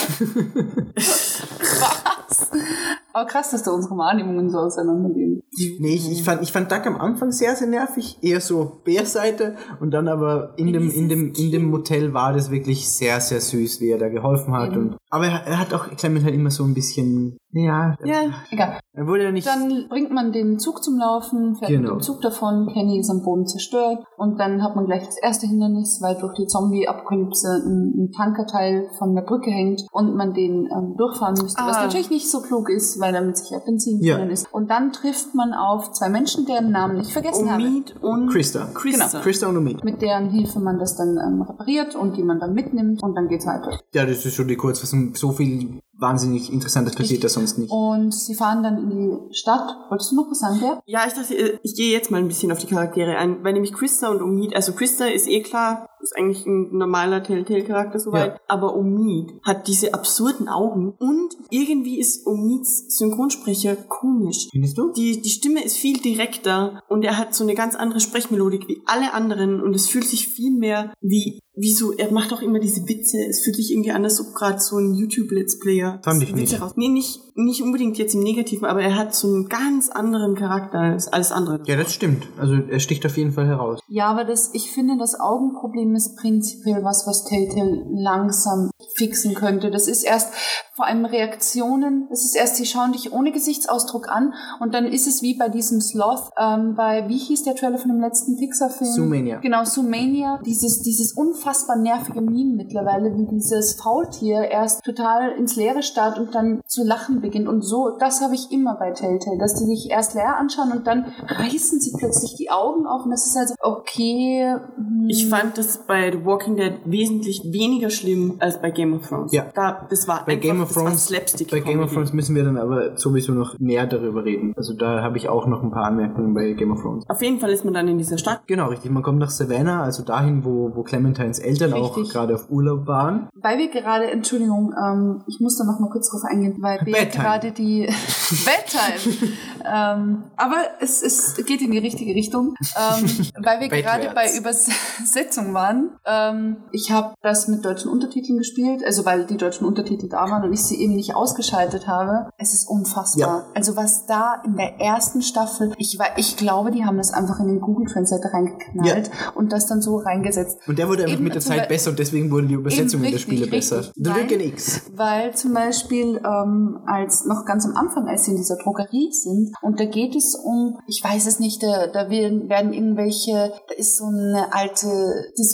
Aber krass, dass da unsere Wahrnehmungen so auseinandergehen. Nee, ich, ich, fand, ich fand Duck am Anfang sehr, sehr nervig. Eher so Bärseite. Und dann aber in dem, in dem, in dem Motel war das wirklich sehr, sehr süß, wie er da geholfen hat. Und, aber er, er hat auch Clementine immer so ein bisschen, ja, ja, Egal. er wurde ja nicht, Dann bringt man den Zug zum Laufen, fährt Genau. mit dem Zug davon, Kenny ist am Boden zerstört und dann hat man gleich das erste Hindernis, weil durch die Zombie-Apokalypse ein, ein Tankerteil von der Brücke hängt und man den ähm, durchfahren müsste, was Ah. natürlich nicht so klug ist, weil da mit Sicherheit Benzin Ja. drin ist. Und dann trifft man auf zwei Menschen, deren Namen ich vergessen habe. Omid und Christa. Christa. Genau. Christa und Omid. Mit deren Hilfe man das dann ähm, repariert und die man dann mitnimmt und dann geht's weiter. Ja, das ist schon die Kurzfassung. So viel wahnsinnig Interessantes passiert da sonst nicht. Und sie fahren dann in die Stadt. Wolltest du noch was sagen, Bert? Ja, ich dachte, ich gehe jetzt mal ein bisschen auf die Charaktere ein, weil nämlich Christa und Omid, also Christa ist eh klar, ist eigentlich ein normaler Telltale-Charakter soweit, Ja. aber Omid hat diese absurden Augen und irgendwie ist Omids Synchronsprecher komisch. Findest du? Die, die Stimme ist viel direkter und er hat so eine ganz andere Sprechmelodik wie alle anderen und es fühlt sich viel mehr wie, wie so, er macht auch immer diese Witze, es fühlt sich irgendwie an, als ob gerade so ein YouTube-Let's Player Fand ich Witze nicht. raus. Nee, nicht, nicht unbedingt jetzt im Negativen, aber er hat so einen ganz anderen Charakter als alles andere. Ja, das stimmt. Also er sticht auf jeden Fall heraus. Ja, aber das, ich finde, das Augenproblem ist prinzipiell was, was Telltale langsam fixen könnte. Das ist erst vor allem Reaktionen. Das ist erst, sie schauen dich ohne Gesichtsausdruck an und dann ist es wie bei diesem Sloth, ähm, bei, wie hieß der Trailer von dem letzten Pixar-Film? Zoomania. Genau, Zoomania. Dieses, dieses unfassbar nervige Meme mittlerweile, wie dieses Faultier erst total ins Leere starrt und dann zu lachen beginnt. Und so, das habe ich immer bei Telltale, dass die dich erst leer anschauen und dann reißen sie plötzlich die Augen auf und das ist also, okay. hm, Ich fand das bei The Walking Dead wesentlich weniger schlimm als bei Game of Thrones. Ja. Da, das war Bei einfach, Game of das war Thrones, Slapstick bei Game of. Thrones müssen wir dann aber sowieso noch mehr darüber reden. Also da habe ich auch noch ein paar Anmerkungen bei Game of Thrones. Auf jeden Fall ist man dann in dieser Stadt. Genau, richtig. Man kommt nach Savannah, also dahin, wo, wo Clementines Eltern auch Richtig. gerade auf Urlaub waren. Weil wir gerade, Entschuldigung, ähm, ich muss da noch mal kurz drauf eingehen, weil wir Bedtime. gerade die Bedtime, ähm, aber es, es geht in die richtige Richtung, ähm, weil wir gerade bei. Übersetzung waren. Ähm, ich habe das mit deutschen Untertiteln gespielt, also weil die deutschen Untertitel da waren und ich sie eben nicht ausgeschaltet habe. Es ist unfassbar. Ja. Also was da in der ersten Staffel, ich war, ich glaube, die haben das einfach in den Google Translator reingeknallt und das dann so reingesetzt. Und der wurde einfach Eben mit der Zeit Be- besser und deswegen wurden die Übersetzungen der richtig, Spiele besser. richtig. Weil- X. Weil zum Beispiel ähm, als noch ganz am Anfang, als sie in dieser Drogerie sind, und da geht es um, ich weiß es nicht, da, da werden, werden irgendwelche, da ist so eine alte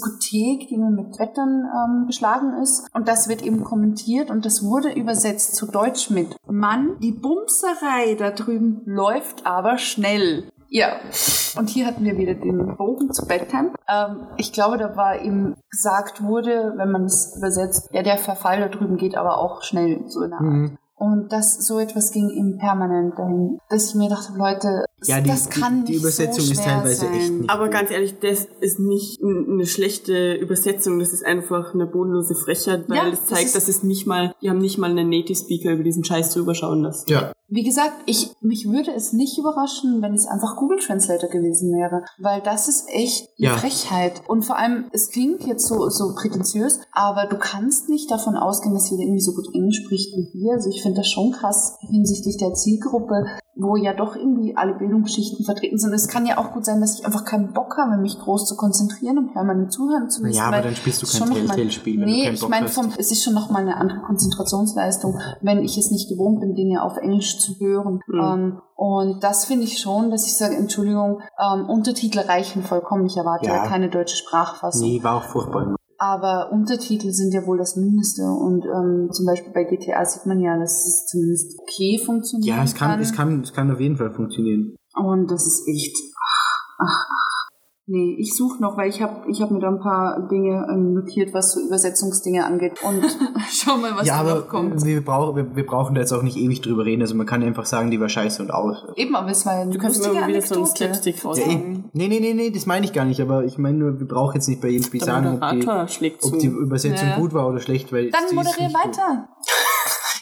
Diskothek, die mit Brettern ähm, beschlagen ist, und das wird eben kommentiert und das wurde übersetzt zu Deutsch mit Mann, die Bumserei da drüben läuft aber schnell. Ja, und hier hatten wir wieder den Bogen zu Bedtime. Ähm, ich glaube, da war eben gesagt wurde, wenn man es übersetzt, ja, der Verfall da drüben geht aber auch schnell, so in der Art. Mhm. Und das, so etwas ging ihm permanent dahin, dass ich mir dachte, Leute, das, Ja, die- das kann die- die nicht Übersetzung so ist schwer teilweise sein. echt nicht- Aber ganz ehrlich, das ist nicht eine schlechte Übersetzung, das ist einfach eine bodenlose Frechheit, weil Ja, es das zeigt, ist- dass es nicht mal, die haben nicht mal einen Native Speaker über diesen Scheiß drüber schauen lassen. Ja. Wie gesagt, ich, mich würde es nicht überraschen, wenn es einfach Google Translator gewesen wäre, weil das ist echt eine Ja. Frechheit. Und vor allem, es klingt jetzt so, so prätentiös, aber du kannst nicht davon ausgehen, dass jeder irgendwie so gut Englisch spricht wie wir. Also ich finde das schon krass hinsichtlich der Zielgruppe, wo ja doch irgendwie alle Bildungsschichten vertreten sind. Es kann ja auch gut sein, dass ich einfach keinen Bock habe, mich groß zu konzentrieren und permanent zuhören zu müssen. Ja, aber dann spielst du kein Telltale-Spiel, Nee, ich meine, es ist schon nochmal eine andere Konzentrationsleistung, wenn ich es nicht gewohnt bin, Dinge auf Englisch zu hören. Mhm. Ähm, und das finde ich schon, dass ich sage, Entschuldigung, ähm, Untertitel reichen vollkommen. Ich erwarte ja, Ja. keine deutsche Sprachfassung. Nee, war auch furchtbar. Aber Untertitel sind ja wohl das Mindeste. Und ähm, zum Beispiel bei GTA sieht man ja, dass es zumindest okay funktioniert. Ja, es kann, es kann, es kann auf jeden Fall funktionieren. Und das ist echt. Ach, ach, ach. Nee, ich suche noch, weil ich habe ich hab mir da ein paar Dinge ähm, notiert, was so Übersetzungsdinge angeht. Und schau mal, was ja, da aber noch kommt. wir, brauchen, wir, wir brauchen da jetzt auch nicht ewig drüber reden. Also man kann einfach sagen, die war scheiße und aus. Eben, aber es war ja Du kannst immer wieder so einen Anekdote. Slapstick eh. Nee, nee, nee, nee, das meine ich gar nicht. Aber ich meine nur, wir brauchen jetzt nicht bei jedem Spiel Der sagen, ob die, Moderator schlägt zu. ob die Übersetzung Ja, gut war oder schlecht. Weil Dann moderier weiter.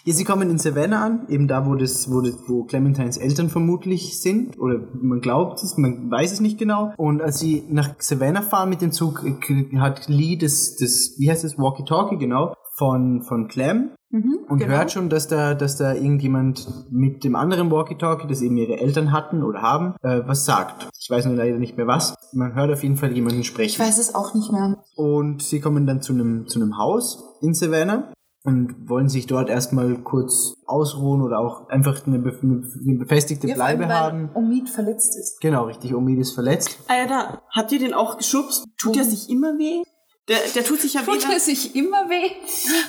Ja, sie kommen in Savannah an, eben da, wo das, wo das, wo Clementines Eltern vermutlich sind, oder man glaubt es, man weiß es nicht genau. Und als sie nach Savannah fahren mit dem Zug, äh, hat Lee das, das, wie heißt das, Walkie-Talkie, genau, von, von Clem Mhm, und genau. hört schon, dass da, dass da irgendjemand mit dem anderen Walkie-Talkie, das eben ihre Eltern hatten oder haben, äh, was sagt. Ich weiß nur leider nicht mehr was. Man hört auf jeden Fall jemanden Ich sprechen. weiß es auch nicht mehr. Und sie kommen dann zu einem, zu einem Haus in Savannah und wollen sich dort erstmal kurz ausruhen oder auch einfach eine, be eine befestigte Ja, Bleibe weil haben. Omid verletzt ist. Genau, richtig. Omid ist verletzt. Ah ja, da. Habt ihr den auch geschubst? Tut der sich immer weh? Der, der tut sich ja Tut weder... er sich immer weh?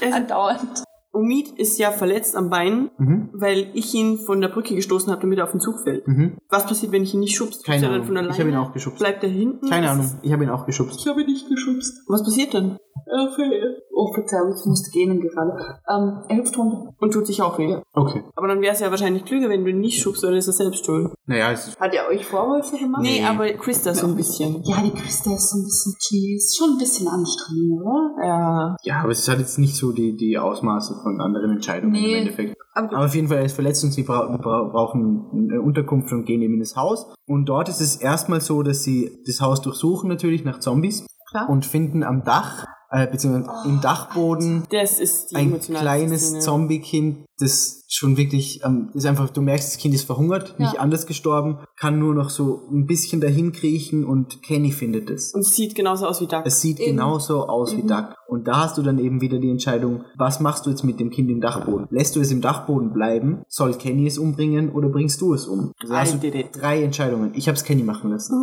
Er- Andauernd. Omid ist ja verletzt am Bein, Mhm. weil ich ihn von der Brücke gestoßen habe, damit er auf den Zug fällt. Mhm. Was passiert, wenn ich ihn nicht schubst? Keine dann Ahnung. von alleine? Ich habe ihn auch geschubst. Bleibt er hinten? Keine Ahnung. Ich habe ihn auch geschubst. Ich habe ihn nicht geschubst. Was passiert dann? Er fällt. Oh, Verzeihung, ich musste gähnen gerade. Ähm, er hüpft runter. Und tut sich auch weh. Okay. Aber dann wäre es ja wahrscheinlich klüger, wenn du ihn nicht schubst, oder ist er selbst schuld? Naja, es ist Hat er euch Vorwürfe gemacht? Nee, Nee. aber Christa so ein bisschen. Ja, die Christa ist so ein bisschen cheesy. Ist schon ein bisschen anstrengend, oder? Ja. ja, aber es hat jetzt nicht so die, die Ausmaße von anderen Entscheidungen Nee. im Endeffekt. Aber auf jeden Fall, er ist verletzt und sie bra bra brauchen eine Unterkunft und gehen eben in das Haus. Und dort ist es erstmal so, dass sie das Haus durchsuchen natürlich nach Zombies Klar. und finden am Dach, äh, beziehungsweise im Dachboden Das ist die ein kleines. Zombie-Kind, das schon wirklich, ähm, ist einfach, du merkst, das Kind ist verhungert, Ja. nicht anders gestorben, kann nur noch so ein bisschen dahin kriechen und Kenny findet es. Und es sieht genauso aus wie Duck. Es sieht Eben. genauso aus wie Mhm. Duck. Und da hast du dann eben wieder die Entscheidung, was machst du jetzt mit dem Kind im Dachboden? Lässt du es im Dachboden bleiben? Soll Kenny es umbringen oder bringst du es um? Also hast du drei Entscheidungen. Ich habe es Kenny machen lassen.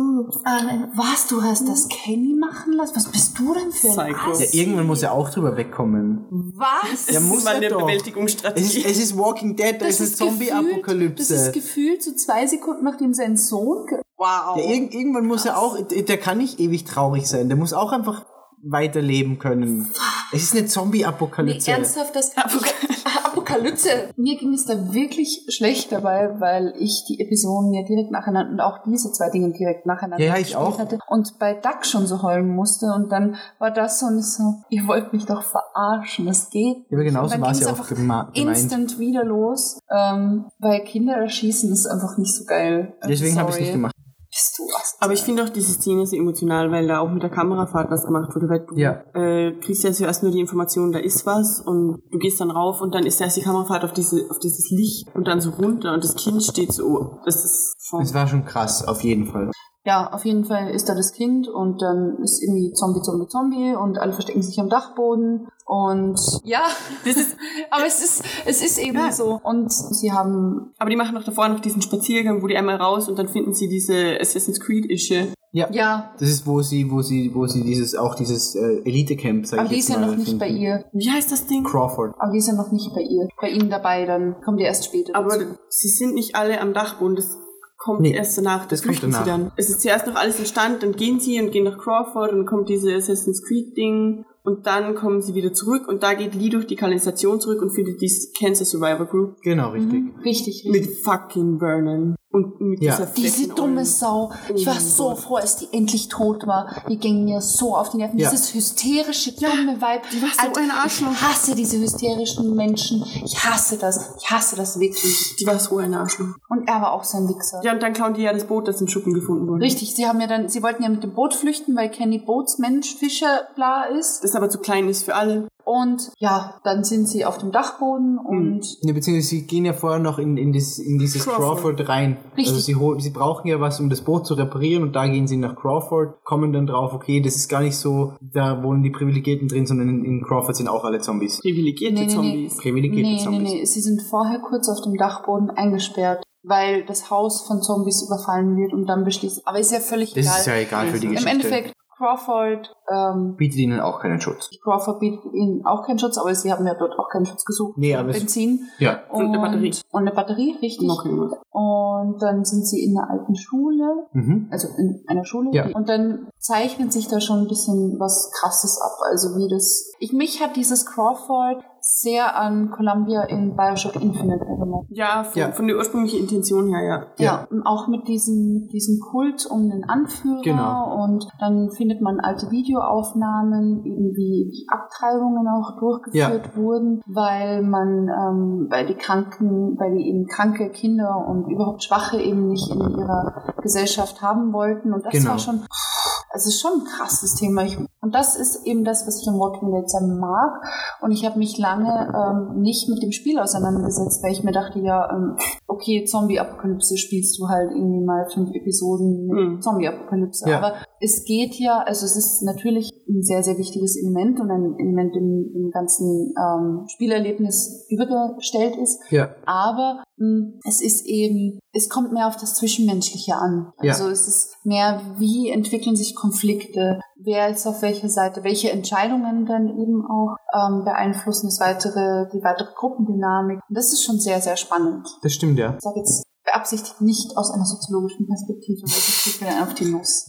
Ähm, was, du hast das Kenny machen lassen? Was bist du denn für ein Psycho. Ja, irgendwann muss er auch drüber wegkommen. Was? Ja, das muss ist mal er eine doch. Ist, Bewältigungsstrategie. Es ist Walking Dead, da ist eine gefühlt- Das Zombie-Apokalypse. ist gefühlt so zwei Sekunden, nachdem sein Sohn... wow. Ja, irg irgendwann muss er auch, der kann nicht ewig traurig sein, der muss auch einfach weiterleben können. Es ist eine Nee, Zombie-Apokalypse. ernsthaft, das Apokalypse. Mir ging es da wirklich schlecht dabei, weil ich die Episoden ja direkt nacheinander und auch diese zwei Dinge direkt nacheinander Ja, ja, ich auch. hatte und bei Duck schon so heulen musste und dann war das so und ich so, ihr wollt mich doch verarschen, das geht. Ja, aber genauso war es ja auch gemeint. Instant wieder los, ähm, weil Kinder erschießen ist einfach nicht so geil. Deswegen habe ich es nicht gemacht. Bist du was? Aber ich finde auch diese Szene sehr emotional, weil da auch mit der Kamerafahrt was gemacht wurde. Weil du Ja. äh, kriegst ja zuerst nur die Information, da ist was und du gehst dann rauf und dann ist erst die Kamerafahrt auf, diese, auf dieses Licht und dann so runter und das Kind steht so. Das ist schon. Es war schon krass, auf jeden Fall. Ja, auf jeden Fall ist da das Kind und dann ist irgendwie Zombie, Zombie, Zombie und alle verstecken sich am Dachboden und ja, das ist, aber es ist, es ist eben Ja. so und sie haben, Aber die machen noch davor noch diesen Spaziergang, wo die einmal raus und dann finden sie diese Assassin's Creed-Ische. Ja. ja, Das ist, wo sie, wo sie, wo sie dieses, auch dieses äh, Elite-Camp, sag aber die ist ja noch nicht finden. bei ihr, Wie heißt das Ding? Crawford. aber die ist ja noch nicht bei ihr, bei ihnen dabei, dann kommt die erst später Aber dazu. sie sind nicht alle am Dachboden. Das kommt Nee, erst danach. Das, das kommt flüchten sie danach. dann. Es ist zuerst noch alles entstanden, dann gehen sie und gehen nach Crawford und dann kommt diese Assassin's Creed Ding und dann kommen sie wieder zurück und da geht Lee durch die Kanalisation zurück und findet die Cancer Survivor Group Genau, richtig. Richtig, richtig. mit fucking Vernon und mit Ja. dieser Diese dumme. Sau. Ich war mein so froh, als die endlich tot war. Die ging mir so auf die Nerven. Ja. Dieses hysterische, dumme Weib. die war so ein Arschloch. Ich hasse diese hysterischen Menschen. Ich hasse das. Ich hasse das wirklich. Die war so ein Arschloch. Und er war auch so ein Wichser. Ja, und dann klauen die ja das Boot, das im Schuppen gefunden wurde. Richtig, sie haben ja dann, sie wollten ja mit dem Boot flüchten, weil Kenny Bootsmensch, Fischer, bla ist. Das aber zu klein ist für alle. Und ja, dann sind sie auf dem Dachboden und Ne, beziehungsweise sie gehen ja vorher noch in, in, das, in dieses Crawford, Crawford. rein. Richtig. Also sie, hol- sie brauchen ja was, um das Boot zu reparieren und da gehen sie nach Crawford, kommen dann drauf, okay, das ist gar nicht so, da wohnen die Privilegierten drin, sondern in, in Crawford sind auch alle Zombies. Privilegierte Nee, nee, nee. Zombies. Privilegierte nee, nee, Zombies. nee, sie sind vorher kurz auf dem Dachboden eingesperrt, weil das Haus von Zombies überfallen wird und dann beschließen. Aber ist ja völlig Das egal. ist ja egal für die Im Geschichte. Endeffekt, Crawford, ähm, Bietet ihnen auch keinen Schutz. Crawford bietet ihnen auch keinen Schutz, aber sie haben ja dort auch keinen Schutz gesucht. Nee, aber es- Benzin. Ja. Und eine Batterie. Und eine Batterie, richtig. Noch immer. Und dann sind sie in einer alten Schule, Mhm. also in einer Schule. Ja. Und dann zeichnet sich da schon ein bisschen was Krasses ab. Also wie das. Ich, mich hat dieses Crawford sehr an Columbia in Bioshock Infinite erinnert. Ja, von, Ja. von der ursprünglichen Intention her, ja. Ja, und auch mit diesem, diesem Kult um den Anführer. Genau. Und dann findet man alte Videoaufnahmen, eben wie die Abtreibungen auch durchgeführt wurden, weil man, ähm, weil die Kranken, weil die eben kranke Kinder und überhaupt Schwache eben nicht in ihrer Gesellschaft haben wollten. Und das Genau. war schon, es ist schon ein krasses Thema. Ich, und das ist eben das, was ich am Walking Dead sehr mag. Und ich habe mich lange ähm, nicht mit dem Spiel auseinandergesetzt, weil ich mir dachte, ja, ähm, okay, Zombie-Apokalypse spielst du halt irgendwie mal fünf Episoden mit Mhm. Zombie-Apokalypse. Ja. Aber es geht ja, also es ist natürlich ein sehr, sehr wichtiges Element und ein Element im, im ganzen ähm, Spielerlebnis übergestellt ist. Ja. Aber mh, es ist eben, es kommt mehr auf das Zwischenmenschliche an. Ja. Also es ist mehr, wie entwickeln sich Konflikte, wer ist auf welcher Seite, welche Entscheidungen dann eben auch ähm, beeinflussen das weitere, die weitere Gruppendynamik. Und das ist schon sehr, sehr spannend. Das stimmt, ja. Ich sage jetzt beabsichtigt nicht aus einer soziologischen Perspektive, weil ich dann auf die Nuss.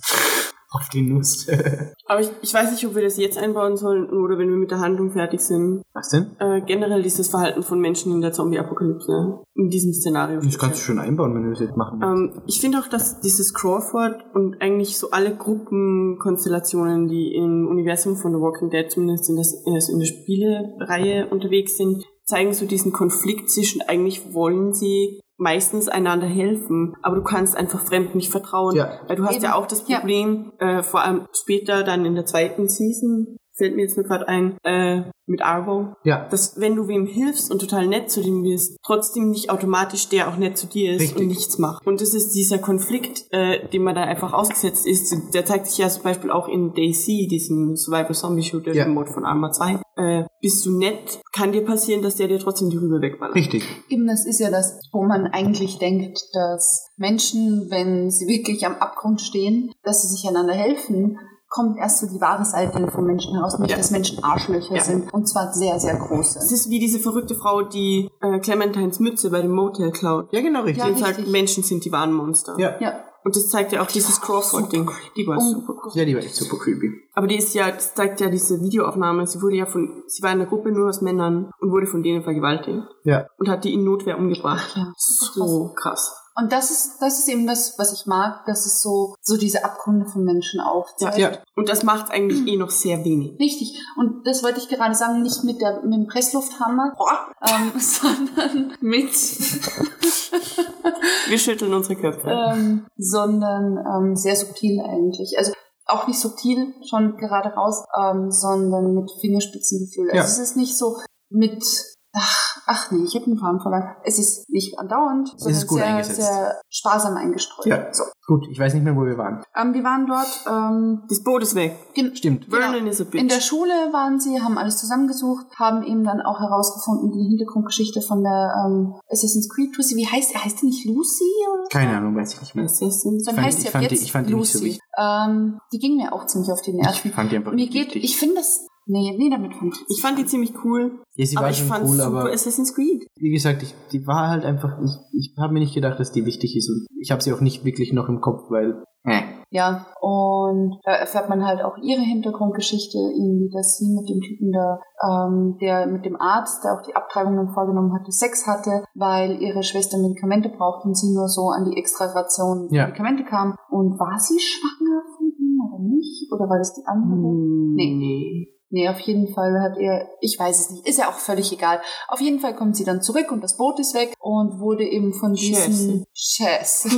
Auf die Nuss. Aber ich, ich weiß nicht, ob wir das jetzt einbauen sollen oder wenn wir mit der Handlung fertig sind. Was denn? Äh, generell dieses Verhalten von Menschen in der Zombie-Apokalypse. In diesem Szenario. Das kannst du schon einbauen, wenn du das jetzt machen willst. Ähm, ich finde auch, dass dieses Crawford und eigentlich so alle Gruppenkonstellationen, die im Universum von The Walking Dead zumindest in, das, also in der Spielereihe unterwegs sind, zeigen so diesen Konflikt zwischen eigentlich wollen sie meistens einander helfen, aber du kannst einfach Fremden nicht vertrauen, Ja. weil du hast Eben. ja auch das Ja. Problem, äh, vor allem später dann in der zweiten Season, fällt mir jetzt nur gerade ein, äh, mit Arvo, Ja. dass wenn du wem hilfst und total nett zu dem wirst, trotzdem nicht automatisch der auch nett zu dir ist Richtig. und nichts macht. Und das ist dieser Konflikt, äh, dem man da einfach ausgesetzt ist. Der zeigt sich ja zum Beispiel auch in Daisy, diesem Survival Zombie Shooter, Ja. dem Mod von Arma 2. Äh, bist du nett, kann dir passieren, dass der dir trotzdem die Rübe wegballert. Richtig. Eben, das ist ja das, wo man eigentlich denkt, dass Menschen, wenn sie wirklich am Abgrund stehen, dass sie sich einander helfen, kommt erst so die wahre Seite von Menschen heraus, nicht Ja. dass Menschen Arschlöcher Ja. sind. Und zwar sehr, sehr Es große. ist wie diese verrückte Frau, die äh, Clementines Mütze bei dem Motel klaut. Ja, genau, richtig. Ja, Die sagt. Menschen sind die wahren Monster. Ja. Ja, Und das zeigt ja auch dieses Crawford-Ding. Die war Um- super cool. Ja, die war echt super creepy. Aber die ist ja, das zeigt ja diese Videoaufnahme. Sie wurde ja von, sie war in einer Gruppe nur aus Männern und wurde von denen vergewaltigt. Ja. Und hat die in Notwehr umgebracht. Ja. So krass. Und das ist, das ist eben das, was ich mag, dass es so, so diese Abgründe von Menschen aufzeigt. Ja. Und das macht eigentlich eh noch sehr wenig. Richtig. Und das wollte ich gerade sagen, nicht mit, der, mit dem Presslufthammer, ähm, sondern mit, Wir schütteln unsere Köpfe. ähm, sondern ähm, sehr subtil eigentlich. Also auch nicht subtil, schon gerade raus, ähm, sondern mit Fingerspitzengefühl. Also Ja. es ist nicht so mit, ach, ach nee, ich habe einen Faden verloren. Es ist nicht andauernd, sondern ist gut sehr, eingesetzt. sehr sparsam eingestreut. Ja. So. Gut, ich weiß nicht mehr, wo wir waren. Ähm, die waren dort, ähm, Das Boot ist weg. Stimmt. Vernon is a bitch. In der Schule waren sie, haben alles zusammengesucht, haben eben dann auch herausgefunden, die Hintergrundgeschichte von der ähm, Assassin's Creed Lucy. Wie heißt heißt die nicht Lucy? Oder? Keine Ahnung, weiß ich nicht mehr. Assassins. Dann fand- heißt sie ich ab fand die- jetzt ich fand die nicht so Lucy. ähm, die ging mir auch ziemlich auf die Nerven. Ich fand die einfach Mir geht, wichtig. ich finde das, nee, nee, damit fand ich Ich fand die ziemlich cool. Ja, sie aber war ich schon fand cool, super aber Assassin's Creed. wie gesagt, ich, die war halt einfach, ich, ich habe mir nicht gedacht, dass die wichtig ist und ich habe sie auch nicht wirklich noch im Kopf, weil, äh, Ja, und da erfährt man halt auch ihre Hintergrundgeschichte, irgendwie, dass sie mit dem Typen da, ähm, der mit dem Arzt, der auch die Abtreibungen vorgenommen hatte, Sex hatte, weil ihre Schwester Medikamente braucht und sie nur so an die Extraration Ja. Medikamente kam. Und war sie schwanger von ihm oder nicht? Oder war das die andere? Nee. nee. Nee, auf jeden Fall hat er, ich weiß es nicht, ist ja auch völlig egal. Auf jeden Fall kommt sie dann zurück und das Boot ist weg und wurde eben von diesen Chess.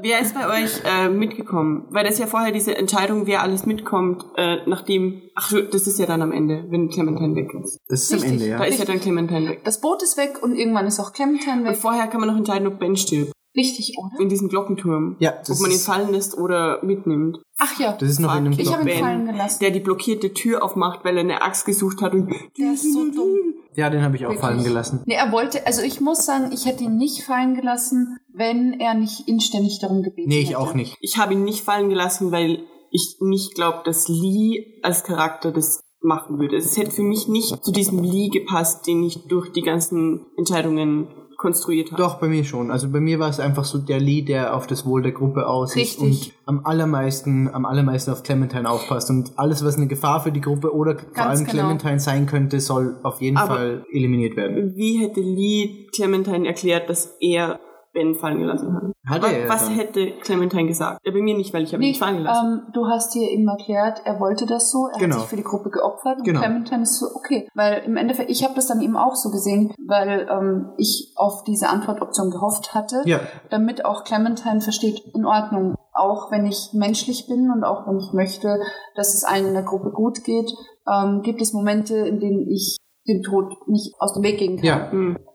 Wer ist bei euch äh, mitgekommen? Weil das ja vorher diese Entscheidung, wer alles mitkommt, äh, nachdem. Ach, das ist ja dann am Ende, wenn Clementine weg ist. Das ist am. Ende, ja. Da ist ja dann Clementine weg. Das Boot ist weg und irgendwann ist auch Clementine Und weg. vorher kann man noch entscheiden, ob Ben stirbt. Richtig, oder? In diesem Glockenturm. Ja, Ob man ihn fallen lässt oder mitnimmt. Ach ja, Das ist noch in einem ich habe ihn fallen gelassen. Der die blockierte Tür aufmacht, weil er eine Axt gesucht hat und. Der ist so dumm. Ja, den habe ich auch Wirklich. fallen gelassen. Nee, er wollte, also ich muss sagen, ich hätte ihn nicht fallen gelassen, wenn er nicht inständig darum gebeten Nee, ich hätte. auch nicht. Ich habe ihn nicht fallen gelassen, weil ich nicht glaube, dass Lee als Charakter das machen würde. Es hätte für mich nicht zu diesem Lee gepasst, den ich durch die ganzen Entscheidungen konstruiert habe. Doch, bei mir schon. Also bei mir war es einfach so der Lee, der auf das Wohl der Gruppe aus ist Richtig. und am allermeisten, am allermeisten auf Clementine aufpasst. Und alles, was eine Gefahr für die Gruppe oder vor allem genau. Clementine sein könnte, soll auf jeden Aber- Fall eliminiert werden. Wie hätte Lee Clementine erklärt, dass er Ben fallen gelassen hat? Hat er Was dann. hätte Clementine gesagt? Ja, bei mir nicht, weil ich habe ihn Nee, nicht fallen gelassen. ähm, du hast hier eben erklärt, er wollte das so, er Genau. hat sich für die Gruppe geopfert und Genau. Clementine ist so, okay. Weil im Endeffekt, ich habe das dann eben auch so gesehen, weil ähm, ich auf diese Antwortoption gehofft hatte, Ja, damit auch Clementine versteht, in Ordnung, auch wenn ich menschlich bin und auch wenn ich möchte, dass es allen in der Gruppe gut geht, ähm, gibt es Momente, in denen ich dem Tod nicht aus dem Weg gehen kann. ja.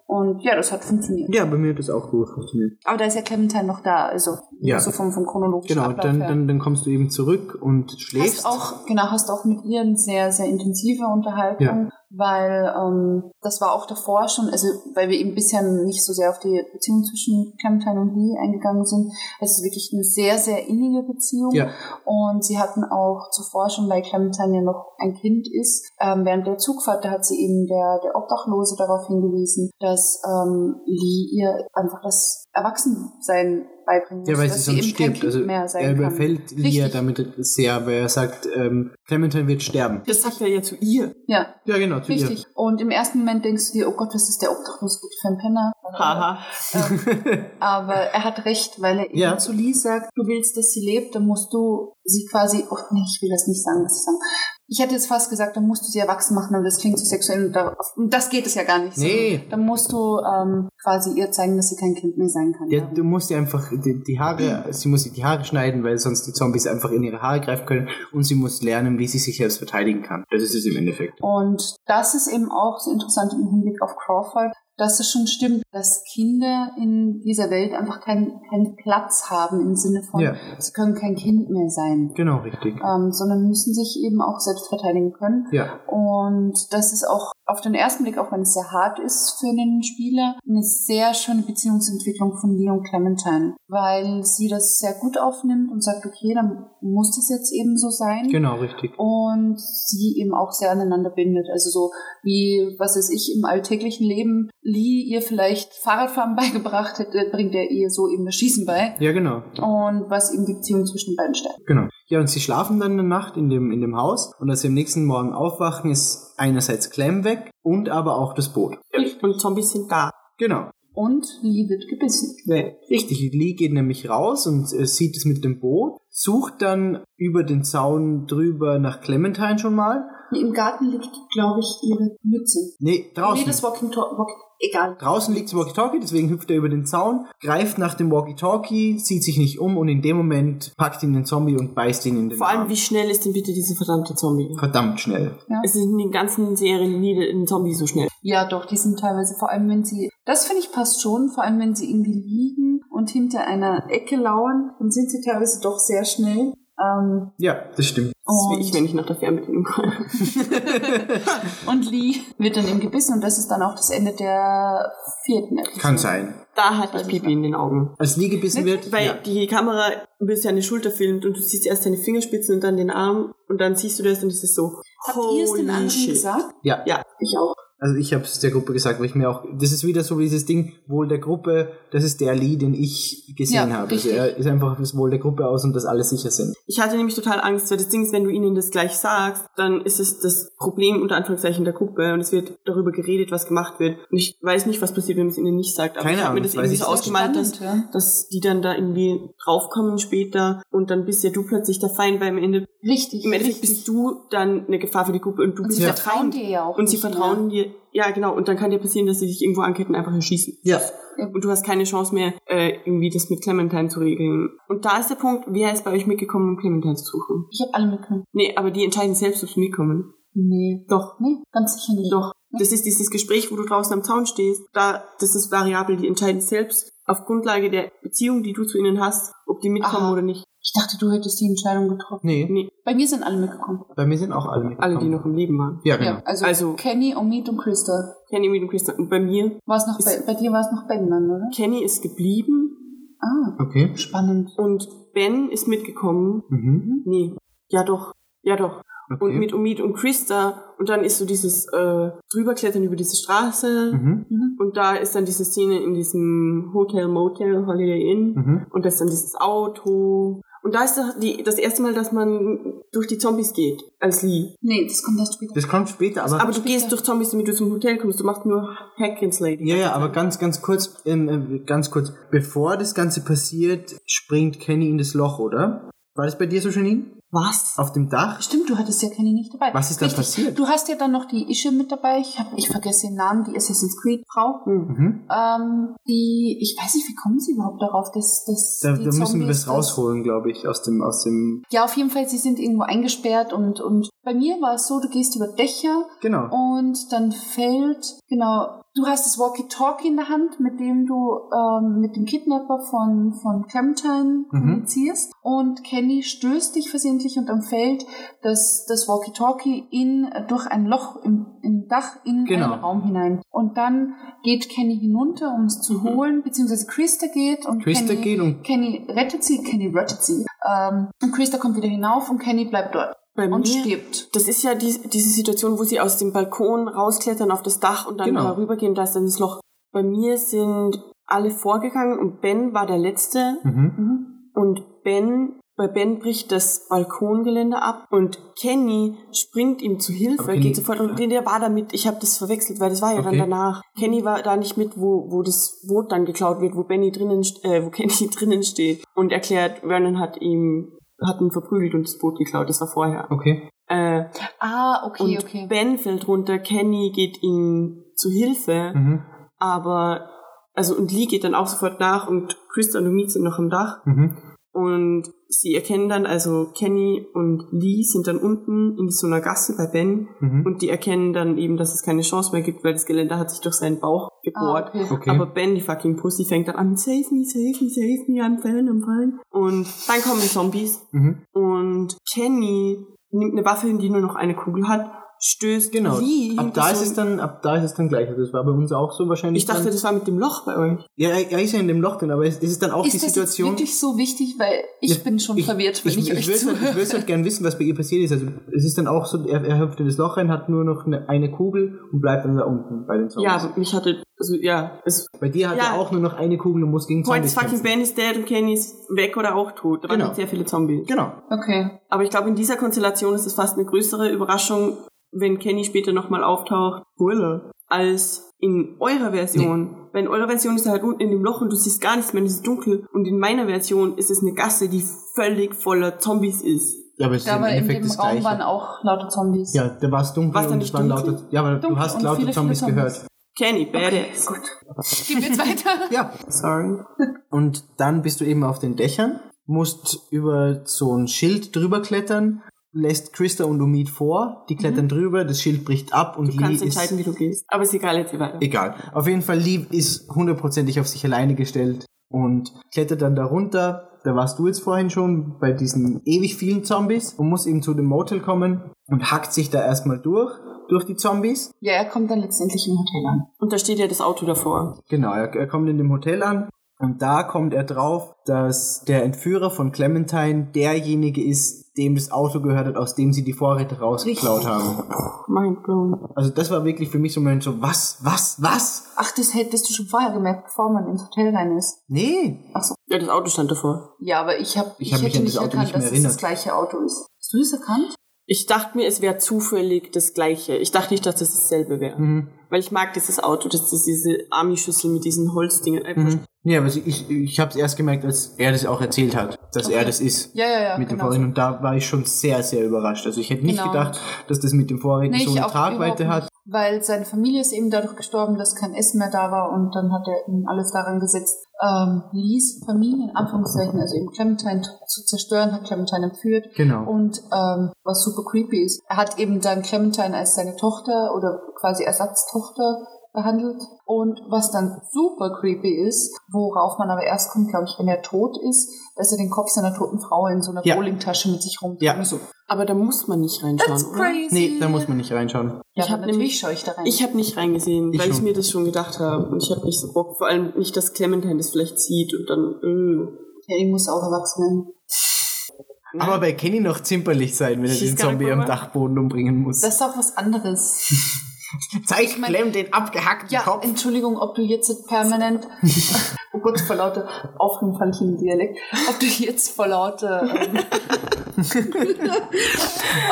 Und ja, das hat funktioniert. Ja, bei mir hat das auch gut funktioniert. Aber da ist ja Clementine noch da, also Ja. so vom, vom chronologischen Genau, Ablauf dann, her. dann, dann kommst du eben zurück und schläfst. Hast auch, genau, hast auch mit ihr eine sehr, sehr intensive Unterhaltung, weil ähm, das war auch davor schon, also weil wir eben bisher nicht so sehr auf die Beziehung zwischen Clementine und Lee eingegangen sind. Es ist wirklich eine sehr, sehr innige Beziehung. Ja. Und sie hatten auch zuvor schon, weil Clementine ja noch ein Kind ist, ähm, während der Zugfahrt, da hat sie eben der, der Obdachlose darauf hingewiesen, dass ähm, Lee ihr einfach das Erwachsensein beibringen muss, Ja, weil dass sie sonst stirbt. Also mehr sein er kann. überfällt Lia Richtig. damit sehr, weil er sagt, ähm, Clementine wird sterben. Das sagt er ja zu ihr. Ja, Ja, genau, zu Richtig. Und im ersten Moment denkst du dir, oh Gott, was ist der Obdachlose gut für ein Penner? Haha. Ähm, aber er hat recht, weil er eben Ja. zu Lee sagt, du willst, dass sie lebt, dann musst du sie quasi, oh nee, ich will das nicht sagen, was ich sagen. Ich hätte jetzt fast gesagt, dann musst du sie erwachsen machen, aber das klingt so sexuell und da- und das geht es ja gar nicht. Nee. sondern Dann musst du ähm, quasi ihr zeigen, dass sie kein Kind mehr sein kann. Ja, du musst ihr einfach die, die Haare, sie muss sich die Haare schneiden, weil sonst die Zombies einfach in ihre Haare greifen können und sie muss lernen, wie sie sich selbst verteidigen kann. Das ist es im Endeffekt. Und das ist eben auch so interessant im Hinblick auf Crawford, dass es schon stimmt, dass Kinder in dieser Welt einfach keinen keinen Platz haben im Sinne von, Ja. sie können kein Kind mehr sein, Genau, richtig. ähm, sondern müssen sich eben auch selbst verteidigen können. Ja, Und das ist auch auf den ersten Blick, auch wenn es sehr hart ist für einen Spieler, eine sehr schöne Beziehungsentwicklung von Lee und Clementine, weil sie das sehr gut aufnimmt und sagt, okay, dann muss das jetzt eben so sein genau, richtig. und sie eben auch sehr aneinander bindet. Also so wie, was weiß ich, im alltäglichen Leben Lee ihr vielleicht Fahrradfahren beigebracht hätte, bringt er ihr so eben das Schießen bei. Ja, genau. Und was eben die Beziehung zwischen den beiden stärkt. Genau. Ja, und sie schlafen dann eine Nacht in dem, in dem Haus und als sie am nächsten Morgen aufwachen, ist einerseits Clem weg und aber auch das Boot. Und Zombies sind da. Genau. Und Lee wird gebissen. Nee. Richtig, Lee geht nämlich raus und äh, sieht es mit dem Boot, sucht dann über den Zaun drüber nach Clementine schon mal. Im Garten liegt, glaube ich, ihre Mütze. Nee, draußen. Nee, das Walking Talk, Walking, egal. Draußen liegt das Walkie-Talkie, deswegen hüpft er über den Zaun, greift nach dem Walkie-Talkie, sieht sich nicht um und in dem Moment packt ihn den Zombie und beißt ihn in den Vor allem, Arm. wie schnell ist denn bitte dieser verdammte Zombie? Verdammt schnell. Es ist in den ganzen Serien nie ein Zombie so schnell. Ja, doch, die sind teilweise, vor allem wenn sie, das finde ich passt schon, vor allem wenn sie irgendwie liegen und hinter einer Ecke lauern, dann sind sie teilweise doch sehr schnell. Ähm, Ja, das stimmt. Das Und- ich, wenn ich nach der Fernbedienung komme. und Lee wird dann eben gebissen und das ist dann auch das Ende der vierten Episode. Kann sein. Da hatte ich Pipi in den Augen. Als Lee gebissen wird, Weil ja. die Kamera bis seine Schulter filmt und du siehst erst seine Fingerspitzen und dann den Arm und dann siehst du das und es ist so. Habt ihr es den anderen shit. gesagt? ja. Ja, ich auch. Also ich habe es der Gruppe gesagt, weil ich mir auch, das ist wieder so wie dieses Ding, Wohl der Gruppe, das ist der Lee, den ich gesehen Ja, habe. Also richtig. er ist einfach das Wohl der Gruppe aus und dass alle sicher sind. Ich hatte nämlich total Angst, weil das Ding ist, wenn du ihnen das gleich sagst, dann ist es das Problem unter Anführungszeichen der Gruppe und es wird darüber geredet, was gemacht wird. Und ich weiß nicht, was passiert, wenn man es ihnen nicht sagt. Aber Keine ich habe mir das irgendwie so nicht. ausgemalt, dass, Spannend, ja. dass die dann da irgendwie draufkommen später und dann bist ja du plötzlich der Feind, weil im, Ende, Richtig. im Endeffekt richtig. bist du dann eine Gefahr für die Gruppe und du Und bist sie vertrauen dir ja auch Und sie nicht vertrauen dir, ja genau, und dann kann dir passieren, dass sie dich irgendwo anketten, einfach erschießen. Ja. Und du hast keine Chance mehr, äh, irgendwie das mit Clementine zu regeln. Und da ist der Punkt, wer ist bei euch mitgekommen, um Clementine zu suchen? Ich habe alle mitgenommen. Nee, aber die entscheiden selbst, ob sie mitkommen. Nee. Doch, Nee, ganz sicher nicht. doch. Das ist dieses Gespräch, wo du draußen am Zaun stehst. Da, das ist variabel, die entscheiden selbst auf Grundlage der Beziehung, die du zu ihnen hast, ob die mitkommen Aha. oder nicht. Ich dachte, du hättest die Entscheidung getroffen. Nee, Nee, Bei mir sind alle mitgekommen. bei mir sind auch alle mitgekommen. alle, die noch im Leben waren. Ja, genau. Ja, also, Also- Kenny, Omid und Krista. Kenny, Mead und Christa. Und bei mir, War es noch bei, bei dir war es noch Ben dann, oder? Kenny ist geblieben Ah, Okay. spannend. und Ben ist mitgekommen. Mhm. Nee, ja doch, ja doch. okay. Und mit Omid und Krista. Und dann ist so dieses äh, drüberklettern über diese Straße. Mhm. Und da ist dann diese Szene in diesem Hotel, Motel, Holiday Inn. Mhm. Und das ist dann dieses Auto. Und da ist doch die, das erste Mal, dass man durch die Zombies geht, als Lee. Nee, das kommt erst später. Das kommt später, aber. Aber du gehst durch Zombies, damit du zum Hotel kommst. Du machst nur Hack and Slay. ja, ja, aber ganz, ganz kurz, ähm, äh, ganz kurz. Bevor das Ganze passiert, springt Kenny in das Loch, oder? War das bei dir so, Janine? Was? Auf dem Dach? Stimmt, du hattest ja Kenny nicht dabei. Was ist da passiert? Du hast ja dann noch die Ische mit dabei. Ich hab, ich vergesse den Namen, die Assassin's Creed Frau. Mhm. Ähm, die, ich weiß nicht, wie kommen sie überhaupt darauf, dass, dass Da, da müssen wir das- rausholen, glaube ich, aus dem, aus dem. Ja, auf jeden Fall, sie sind irgendwo eingesperrt und, und bei mir war es so, du gehst über Dächer Genau. und dann fällt, genau, du hast das Walkie-Talkie in der Hand, mit dem du ähm, mit dem Kidnapper von, von Clementine Mhm. kommunizierst und Kenny stößt dich versehentlich und dann fällt das, das Walkie-Talkie in, durch ein Loch im, im Dach in Genau. einen Raum hinein. Und dann geht Kenny hinunter, um es zu holen, beziehungsweise Krista geht und Krista Kenny, geht und- Kenny rettet sie, Kenny rettet sie. Ähm, und Krista kommt wieder hinauf und Kenny bleibt dort Bei und mir, stirbt. das ist ja die, diese Situation, wo sie aus dem Balkon rausklettern auf das Dach und dann Genau. rübergehen, da ist dann das Loch. Bei mir sind alle vorgegangen und Ben war der Letzte. Mhm. Und Ben, bei Ben bricht das Balkongeländer ab und Kenny springt ihm zu Hilfe, Kenny- geht sofort und der war damit, ich habe das verwechselt, weil das war ja Okay. dann danach. Kenny war da nicht mit, wo, wo das Boot dann geklaut wird, wo Benny drinnen, äh, wo Kenny drinnen steht und erklärt, Vernon hat ihm, hat ihn verprügelt und das Boot geklaut, das war vorher. Okay. Äh, Ah, okay, und okay. Ben fällt runter, Kenny geht ihm zu Hilfe, Mhm. aber, also, und Lee geht dann auch sofort nach und Krista und Umid sind noch am Dach. Mhm. Und sie erkennen dann, also Kenny und Lee sind dann unten in so einer Gasse bei Ben Mhm. und die erkennen dann eben, dass es keine Chance mehr gibt, weil das Geländer hat sich durch seinen Bauch gebohrt. Ah, okay. Okay. Aber Ben, die fucking Pussy, fängt dann an, save me, save me, save me, I'm fine, I'm fine. Und dann kommen die Zombies Mhm. und Kenny nimmt eine Waffe, in die nur noch eine Kugel hat, stößt Genau. Lee Ab da so ist es dann, ab da ist es dann gleich. Also Das war bei uns auch so wahrscheinlich. Ich dachte, dann, das war mit dem Loch bei euch. ja, er ist ja in dem Loch drin, aber es, es ist dann auch Ist die Situation. wirklich so wichtig? Weil ich Ja, bin schon verwirrt, wenn ich, ich, euch ich würde halt, ich zuhöre. würd's halt gern wissen, was bei ihr passiert ist. Also es ist dann auch so, er, er hüpft in das Loch rein, hat nur noch eine, eine Kugel und bleibt dann da unten bei den Zombies. Ja, aber mich hatte, also ja, es, bei dir hat Ja. er auch nur noch eine Kugel und muss gegen Zombies is fucking. Ben is dead und Kenny ist weg oder auch tot. Da waren Genau. halt sehr viele Zombies. Genau. Okay. Aber ich glaube, in dieser Konstellation ist es fast eine größere Überraschung, wenn Kenny später nochmal auftaucht, Spoiler, als in eurer Version. Weil in eurer Version ist er halt unten in dem Loch und du siehst gar nichts mehr, es ist dunkel. Und in meiner Version ist es eine Gasse, die völlig voller Zombies ist. Ja, aber es ist Ja, im aber in Endeffekt dem das Raum Gleiche. waren auch lauter Zombies. ja, da war es dunkel War's und es waren lauter. Ja, aber du Dunkel hast und lauter viele, viele Zombies Zombies. gehört. Kenny, badass. Gut. Gehen wir jetzt weiter. Ja. Sorry. Und dann bist du eben auf den Dächern, musst über so ein Schild drüber klettern, lässt Krista und Umid vor, die klettern drüber, das Schild bricht ab und Mhm. Du kannst Lee ist entscheiden, wie du gehst. Aber ist egal, jetzt weiter. egal. Auf jeden Fall Lee ist hundertprozentig auf sich alleine gestellt und klettert dann da runter. Da warst du jetzt vorhin schon bei diesen ewig vielen Zombies und muss eben zu dem Motel kommen und hackt sich da erstmal durch durch die Zombies. Ja, er kommt dann letztendlich im Hotel an. Und da steht ja das Auto davor. Genau, er, er kommt in dem Hotel an Und da kommt er drauf, dass der Entführer von Clementine derjenige ist, dem das Auto gehört hat, aus dem sie die Vorräte rausgeklaut haben. Mindblown. Also das war wirklich für mich so ein Moment so, was, was, was? Ach, das hättest du schon vorher gemerkt, bevor man ins Hotel rein ist. Nee. Ja, das Auto stand davor. Ja, aber ich habe Ich ich, hab mich hätte an nicht das Auto erkannt, nicht mehr dass es erinnert. das gleiche Auto ist. Hast du das erkannt? Ich dachte mir, es wäre zufällig das gleiche. Ich dachte nicht, dass das dasselbe wäre. Mhm. Weil ich mag dieses Auto, das ist diese Army-Schüssel mit diesen Holzdingen. Mhm. Nee, aber ich, ich habe es erst gemerkt, als er das auch erzählt hat, dass er das ist. Ja, ja, ja. mit dem genau Vorräten. so. Und da war ich schon sehr, sehr überrascht. Also ich hätte nicht Genau. gedacht, dass das mit dem Vorräten Nee, so eine Tragweite hat. Weil seine Familie ist eben dadurch gestorben, dass kein Essen mehr da war und dann hat er eben alles daran gesetzt, ähm, Lees Familie, in Anführungszeichen, also eben Clementine zu zerstören, hat Clementine entführt. Genau. Und ähm, was super creepy ist, er hat eben dann Clementine als seine Tochter oder quasi Ersatztochter behandelt. Und was dann super creepy ist, worauf man aber erst kommt, glaube ich, wenn er tot ist, dass er den Kopf seiner toten Frau in so einer Ja. Bowlingtasche mit sich rumträgt. Ja. So, Aber da muss man nicht reinschauen. That's oder? crazy. Nee, da muss man nicht reinschauen. Ja, Ich ich hab habe nämlich- schaue ich da rein. Ich habe nicht reingesehen, Ich weil ich schon. mir das schon gedacht habe. Und ich habe nicht so Bock. Vor allem nicht, dass Clementine das vielleicht sieht und dann. Äh. ja, ich muss auch erwachsen werden. Aber bei Kenny noch zimperlich sein, wenn er den Zombie am. Dachboden umbringen muss. Das ist auch was anderes. Zeig mein- Clem den abgehackten Ja, Kopf. Entschuldigung, ob du jetzt permanent, oh Gott, vor lauter aufgefallen Dialekt, ob du jetzt vor lauter, ähm,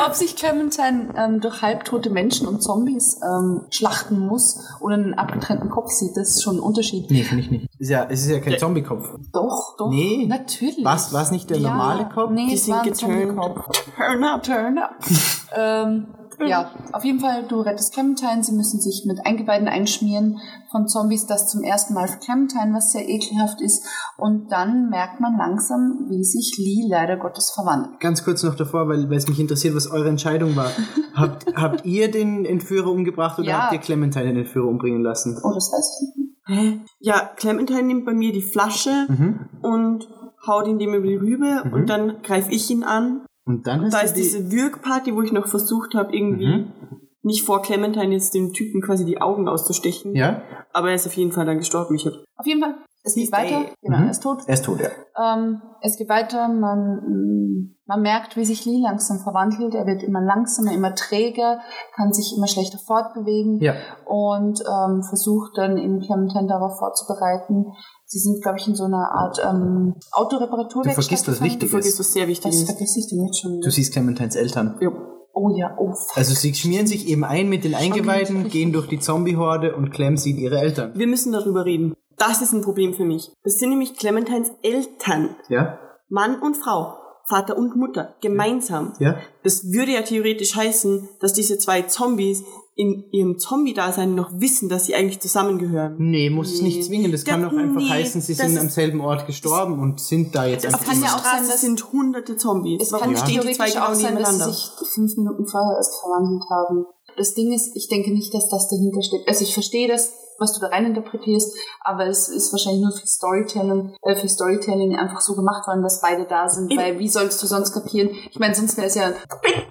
ob sich Clementine ähm, durch halbtote Menschen und Zombies ähm, schlachten muss oder einen abgetrennten Kopf sieht, das ist schon ein Unterschied. Nee, finde ich nicht. Ist ja, es ist ja kein Zombie-Kopf. Doch, doch. Nee. Natürlich. Was, was nicht der Ja, normale Kopf? Nee, Die es war ein. Zombie-Kopf. Turn up. Turn up. ähm, ja, auf jeden Fall, du rettest Clementine. Sie müssen sich mit Eingeweiden einschmieren von Zombies. Das zum ersten Mal für Clementine, was sehr ekelhaft ist. Und dann merkt man langsam, wie sich Lee leider Gottes verwandelt. Ganz kurz noch davor, weil weil es mich interessiert, was eure Entscheidung war. habt, habt ihr den Entführer umgebracht oder Ja. habt ihr Clementine den Entführer umbringen lassen? Oh, das weiß ich nicht. Hä? Ja, Clementine nimmt bei mir die Flasche Mhm. und haut ihn dem über die Rübe Mhm. und dann greife ich ihn an. Und dann Und da ist die, diese Würgparty, wo ich noch versucht habe, irgendwie Mhm. nicht vor Clementine jetzt dem Typen quasi die Augen auszustechen. Ja? Aber er ist auf jeden Fall dann gestorben. Ich hab, Auf jeden Fall, es geht weiter. Genau, Mhm. er ist tot. Er ist tot, ja. Ähm, es geht weiter, man, man merkt, wie sich Lee langsam verwandelt. Er wird immer langsamer, immer träger, kann sich immer schlechter fortbewegen Ja. und ähm, versucht dann in Clementine darauf vorzubereiten. Sie sind, glaube ich, in so einer Art ähm, Autoreparaturwerkstatt. Du vergisst was gefangen. du Wichtiges. vergisst, was sehr wichtig Das ist. vergesse ich denn jetzt schon. Du siehst Clementines Eltern. oh ja, oh fuck. Also sie schmieren sich eben ein mit den Eingeweiden, richtig. gehen durch die Zombie-Horde und Clem sieht ihre Eltern. Wir müssen darüber reden. Das ist ein Problem für mich. Das sind nämlich Clementines Eltern. Ja? Mann und Frau. Vater und Mutter. Gemeinsam. Ja? Das würde ja theoretisch heißen, dass diese zwei Zombies in ihrem Zombie-Dasein noch wissen, dass sie eigentlich zusammengehören. Nee, muss es nicht Nee. zwingen. Das kann Ja, doch einfach nee, heißen, sie das sind am selben Ort gestorben und sind da jetzt einfach kann ja auch sein, dass- sind hunderte Zombies. Es Warum kann Ja. stehen die zwei genau auch sein, dass sie nebeneinander? sich fünf Minuten vorher erst verwandelt haben. Das Ding ist, ich denke nicht, dass das dahinter steckt. Also ich verstehe das, was du da rein interpretierst, aber es ist wahrscheinlich nur für Storytelling, äh, für Storytelling einfach so gemacht worden, dass beide da sind, Eben. weil wie sollst du sonst kapieren? Ich meine, sonst wäre es ja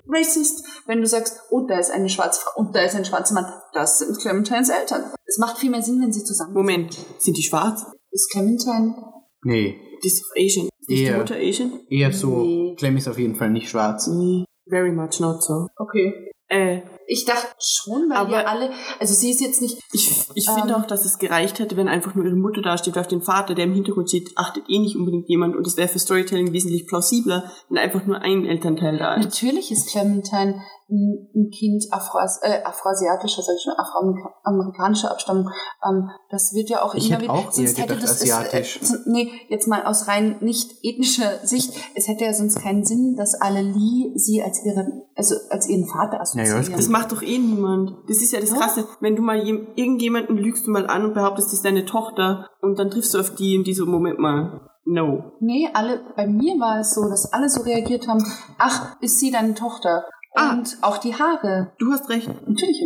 racist, wenn du sagst, oh, da ist eine schwarze Frau und da ist ein schwarzer Mann. Das sind Clementines Eltern. Es macht viel mehr Sinn, wenn sie zusammen Moment, sind die schwarz? Ist Clementine Nee, Die ist Asian. Ist Eher. die Mutter Asian? eher so. Nee. Clem ist auf jeden Fall nicht schwarz. Nee, very much not so. Okay. Äh, Ich dachte schon, weil Aber- ja alle, also sie ist jetzt nicht ich ich Ähm. finde auch, dass es gereicht hätte, wenn einfach nur ihre Mutter dasteht, auf den Vater, der im Hintergrund steht, achtet eh nicht unbedingt jemand und es wäre für Storytelling wesentlich plausibler, wenn einfach nur ein Elternteil da ist. Natürlich ist Clementine ein, Kind Afroas äh, afroasiatischer, sag ich schon, afroamerikanischer Abstammung. Ähm, das wird ja auch Ich immer hätte wieder. auch eher gedacht asiatisch. Äh, z- nee, jetzt mal aus rein nicht ethnischer Sicht. Es hätte ja sonst keinen Sinn, dass alle Lee sie als ihren, also als ihren Vater assoziieren. Das macht doch eh niemand. Das ist ja das Ja. Krasse. Wenn du mal jem, irgendjemanden lügst du mal an und behauptest, das ist deine Tochter und dann triffst du auf die in diesem Moment mal. No. Nee, alle, bei mir war es so, dass alle so reagiert haben, ach, ist sie deine Tochter? Ah. Und auch die Haare. Du hast recht. Natürlich.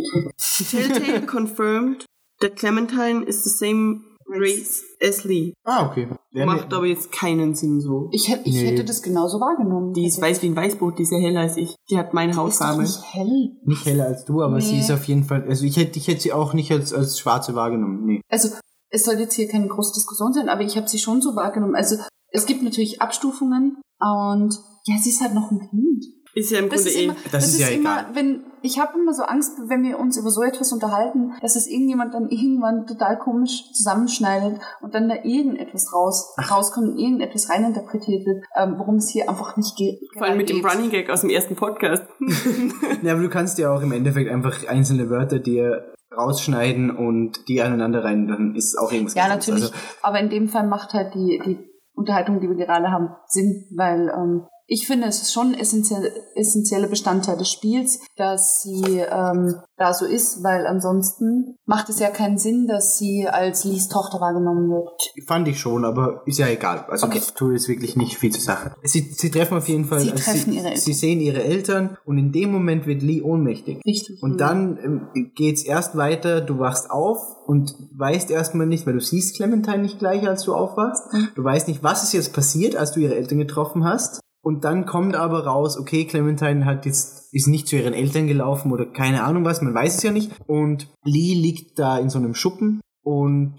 Telltale confirmed that Clementine is the same race as Lee. Ah, okay. Wäre Macht aber jetzt keinen Sinn so. Ich, hätte- ich Nee. hätte das genauso wahrgenommen. Die ist weiß wie ein Weißbrot, die ist ja heller als ich. Die hat meine ist doch Hautfarbe. nicht hell. nicht heller als du, aber sie Nee. ist auf jeden Fall, also ich hätte, ich hätte sie auch nicht als, als schwarze wahrgenommen. Nee. Also, es soll jetzt hier keine große Diskussion sein, aber ich habe sie schon so wahrgenommen. Also es gibt natürlich Abstufungen und ja, sie ist halt noch ein Kind. Ist ja im Das Grunde ist eh. immer, Das ist ja immer, egal. wenn ich habe immer so Angst, wenn wir uns über so etwas unterhalten, dass es irgendjemand dann irgendwann total komisch zusammenschneidet und dann da irgendetwas raus rauskommt, und irgendetwas reininterpretiert wird, ähm, worum es hier einfach nicht geht. Vor allem mit dem geht. Running Gag aus dem ersten Podcast. Ja, aber du kannst ja auch im Endeffekt einfach einzelne Wörter dir rausschneiden und die aneinander rein, dann ist auch irgendwas Ja, natürlich. anderes. aber in dem Fall macht halt die, die Unterhaltung, die wir gerade haben, Sinn, weil ähm, ich finde, es ist schon essentiell, essentielle Bestandteil des Spiels, dass sie ähm, da so ist, weil ansonsten macht es ja keinen Sinn, dass sie als Lees Tochter wahrgenommen wird. Fand ich schon, aber ist ja egal. Also Okay. tut jetzt wirklich nicht viel zur Sache. Sie, sie treffen auf jeden Fall, Sie also treffen sie, ihre Eltern. sie sehen ihre Eltern und in dem Moment wird Lee ohnmächtig. Richtig. Und dann ähm, geht's erst weiter, du wachst auf und weißt erstmal nicht, weil du siehst Clementine nicht gleich, als du aufwachst. Mhm. Du weißt nicht, was ist jetzt passiert, als du ihre Eltern getroffen hast. Und dann kommt aber raus, okay, Clementine hat jetzt, ist nicht zu ihren Eltern gelaufen oder keine Ahnung was, man weiß es ja nicht. Und Lee liegt da in so einem Schuppen und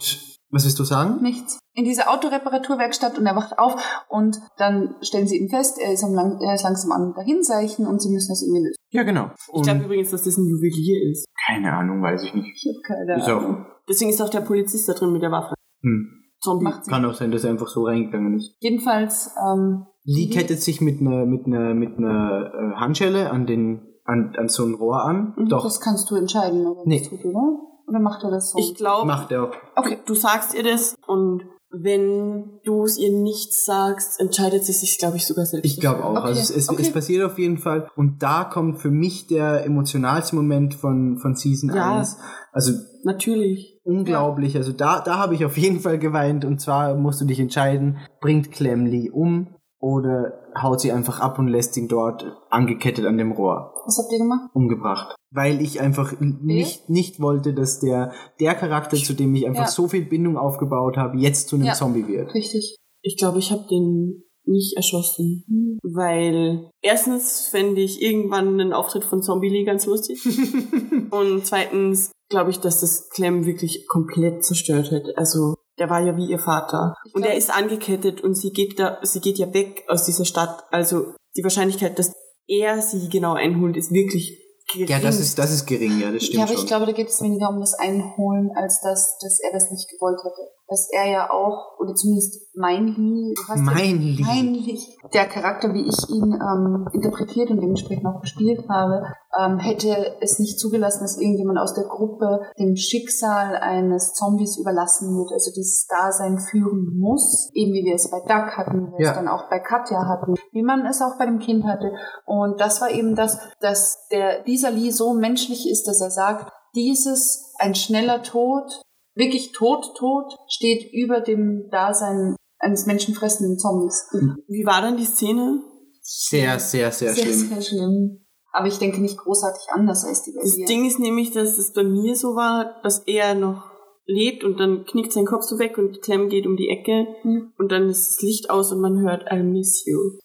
was willst du sagen? nichts. In dieser Autoreparaturwerkstatt und er wacht auf und dann stellen sie ihn fest, er ist, am lang, er ist langsam am Dahinseichen und sie müssen das irgendwie lösen. Ja, genau. Ich Und glaube übrigens, dass das ein Juwelier ist. keine Ahnung, weiß ich nicht. Ich habe keine Ist auch, Ahnung. Deswegen ist auch der Polizist da drin mit der Waffe. hm. Zombie. Kann auch sein, dass er einfach so reingegangen ist. Jedenfalls, ähm, Lee Mhm. kettet sich mit einer mit einer mit einer äh, Handschelle an den an, an so ein Rohr an. Doch, das kannst du entscheiden, ob er Nee. das tut, oder? Oder macht er das so? Ich glaube, macht er auch. okay, du sagst ihr das und wenn du es ihr nicht sagst, entscheidet sie sich, glaube ich, sogar selbst. Ich glaube auch. Okay, Also es, es, okay. es passiert auf jeden Fall. Und da kommt für mich der emotionalste Moment von, von Season Ja. 1. Also Natürlich. unglaublich. Also da, da habe ich auf jeden Fall geweint. Und zwar musst du dich entscheiden, bringt Clem Lee um oder haut sie einfach ab und lässt ihn dort angekettet an dem Rohr. Was habt ihr gemacht? umgebracht. Weil ich einfach nicht, nicht wollte, dass der, der Charakter, zu dem ich einfach Ja. so viel Bindung aufgebaut habe, jetzt zu einem Ja. Zombie wird. Richtig. Ich glaube, ich habe den nicht erschossen. Weil erstens fände ich irgendwann einen Auftritt von Zombie Lee ganz lustig. und zweitens glaube ich, dass das Clem wirklich komplett zerstört hätte. Also der war ja wie ihr Vater. Ich Und glaub- er ist angekettet und sie geht da, sie geht ja weg aus dieser Stadt. Also die Wahrscheinlichkeit, dass er sie genau einholt, ist wirklich gering. Ja, das ist, das ist gering, ja, das stimmt ja, aber schon. ich glaube, da geht es weniger um das Einholen, als dass, dass er das nicht gewollt hätte. Dass er ja auch, oder zumindest mein Lee, mein Lee. mein Lee, der Charakter, wie ich ihn ähm, interpretiert und dementsprechend auch gespielt habe, ähm, hätte es nicht zugelassen, dass irgendjemand aus der Gruppe dem Schicksal eines Zombies überlassen wird, also dieses Dasein führen muss, eben wie wir es bei Duck hatten, wie wir Ja. es dann auch bei Katja hatten, wie man es auch bei dem Kind hatte. Und das war eben das, dass der, dieser Lee so menschlich ist, dass er sagt, dieses, ein schneller Tod, wirklich Tod, Tod, steht über dem Dasein eines menschenfressenden Zombies. Wie war dann die Szene? Sehr, sehr, sehr, sehr, schlimm. sehr schlimm. Aber ich denke nicht großartig anders als die Das Version. Ding ist nämlich, dass es bei mir so war, dass er noch lebt und dann knickt sein Kopf so weg und Clem geht um die Ecke Hm. und dann ist das Licht aus und man hört I miss you.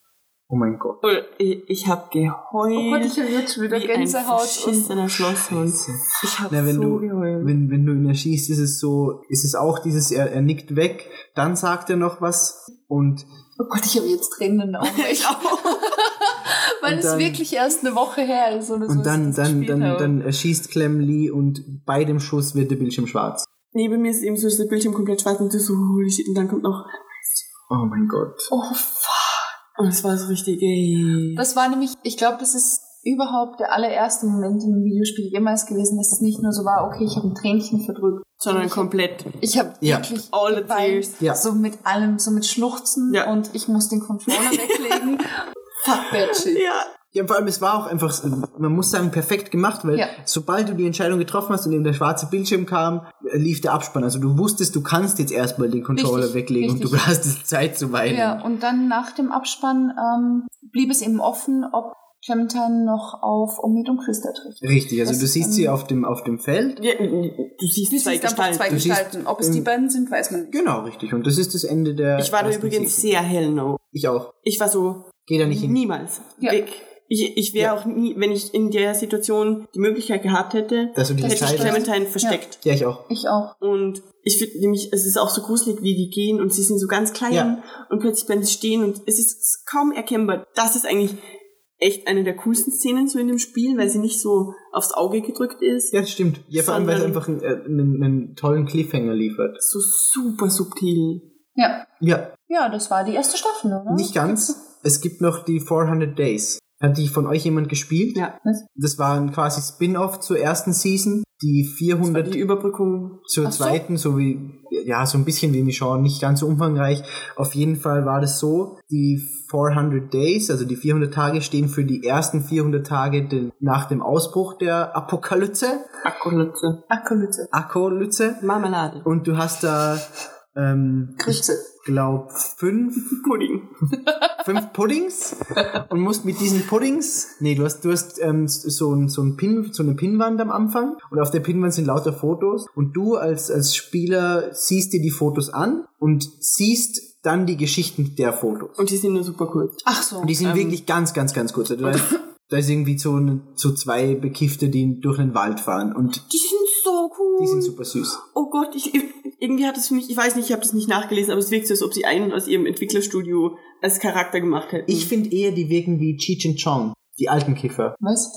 Oh mein Gott. Und ich, ich habe geheult. Oh Gott, ich habe jetzt schon wieder wie ein Gänsehaut. Und verschissener Schlosshund. Ich habe so du, geheult. wenn, wenn du ihn erschießt, ist es so, ist es auch dieses, er, er nickt weg, dann sagt er noch was und oh Gott, ich habe jetzt Tränen in den Augen. ich auch. Weil Und es wirklich erst eine Woche her ist. So, und dann, dann, dann, habe. dann erschießt Clem Lee und bei dem Schuss wird der Bildschirm schwarz. Neben mir ist eben so dass der Bildschirm komplett schwarz und du so, holy shit. Und dann kommt noch, Oh mein Gott. Oh, fuck. Und es war so richtig, ey. Das war nämlich, ich glaube, das ist überhaupt der allererste Moment im Videospiel jemals gewesen, dass es nicht nur so war, okay, ich habe ein Tränchen verdrückt. Sondern komplett. Ich habe Ja. wirklich All the tears. Ja. so mit allem, so mit Schluchzen Ja. und ich muss den Controller weglegen. Fuck that shit. Ja. Ja, vor allem, es war auch einfach, man muss sagen, perfekt gemacht, weil Ja. sobald du die Entscheidung getroffen hast und eben der schwarze Bildschirm kam, lief der Abspann. Also du wusstest, du kannst jetzt erstmal den Controller Richtig, weglegen und du richtig. hast jetzt Zeit zu weinen. Ja, und dann nach dem Abspann ähm, blieb es eben offen, ob Clementine noch auf Omid und Christa trifft. Richtig, also Das du siehst sie auf dem, auf dem Feld. ja du siehst Du zwei siehst einfach Gestalten. zwei Du siehst, Gestalten. Ob es die ähm, beiden sind, weiß man nicht. Genau, richtig. Und das ist das Ende der. Ich war da übrigens Season. sehr hell no. Ich auch. Ich war so, Geh da nicht hin. niemals. Ja. Weg. Ich, ich wäre auch nie, wenn ich in der Situation die Möglichkeit gehabt hätte, Dass du die hätte ich. Clementine versteckt. Ja, ich auch. Ich auch. Und ich finde nämlich, es ist auch so gruselig, wie die gehen und sie sind so ganz klein Ja. und plötzlich bleiben sie stehen und es ist kaum erkennbar. Das ist eigentlich echt eine der coolsten Szenen so in dem Spiel, weil sie nicht so aufs Auge gedrückt ist. Ja, das stimmt. Ja, vor allem, weil es Sondern- einfach einen, äh, einen, einen tollen Cliffhanger liefert. So super subtil. Ja. Ja, Ja, das war die erste Staffel, oder? nicht ganz. Es gibt noch die 400 Days. Hat die von euch jemand gespielt? Ja. Das war ein quasi Spin-off zur ersten Season. Die 400 Die Überbrückung. zur Ach so. zweiten, so wie, ja, so ein bisschen wie Michonne, nicht ganz so umfangreich. Auf jeden Fall war das so, die 400 Days, also die 400 Tage stehen für die ersten 400 Tage den, nach dem Ausbruch der Apokalypse, Akkulütze. Akkulütze. Akolypse. Marmelade. Und du hast da, ähm, Grütze. glaub, fünf, Pudding. Fünf Puddings und musst mit diesen Puddings, nee, du hast, du hast ähm, so, ein, so, ein Pin, so eine Pinwand am Anfang und auf der Pinwand sind lauter Fotos und du als, als Spieler siehst dir die Fotos an und siehst dann die Geschichten der Fotos. Und die sind nur super cool. Ach so. Und die sind Ähm, wirklich ganz, ganz, ganz kurz. Also da, ist, da ist irgendwie so, eine, so zwei Bekiffte, die durch den Wald fahren und Die sind so cool. die sind super süß. Oh Gott, ich, irgendwie hat es für mich, ich weiß nicht, ich habe das nicht nachgelesen, aber es wirkt so, als ob sie einen aus ihrem Entwicklerstudio als Charakter gemacht hätten. Ich finde eher, die wirken wie Cheech and Chong, die alten Kiffer. Was?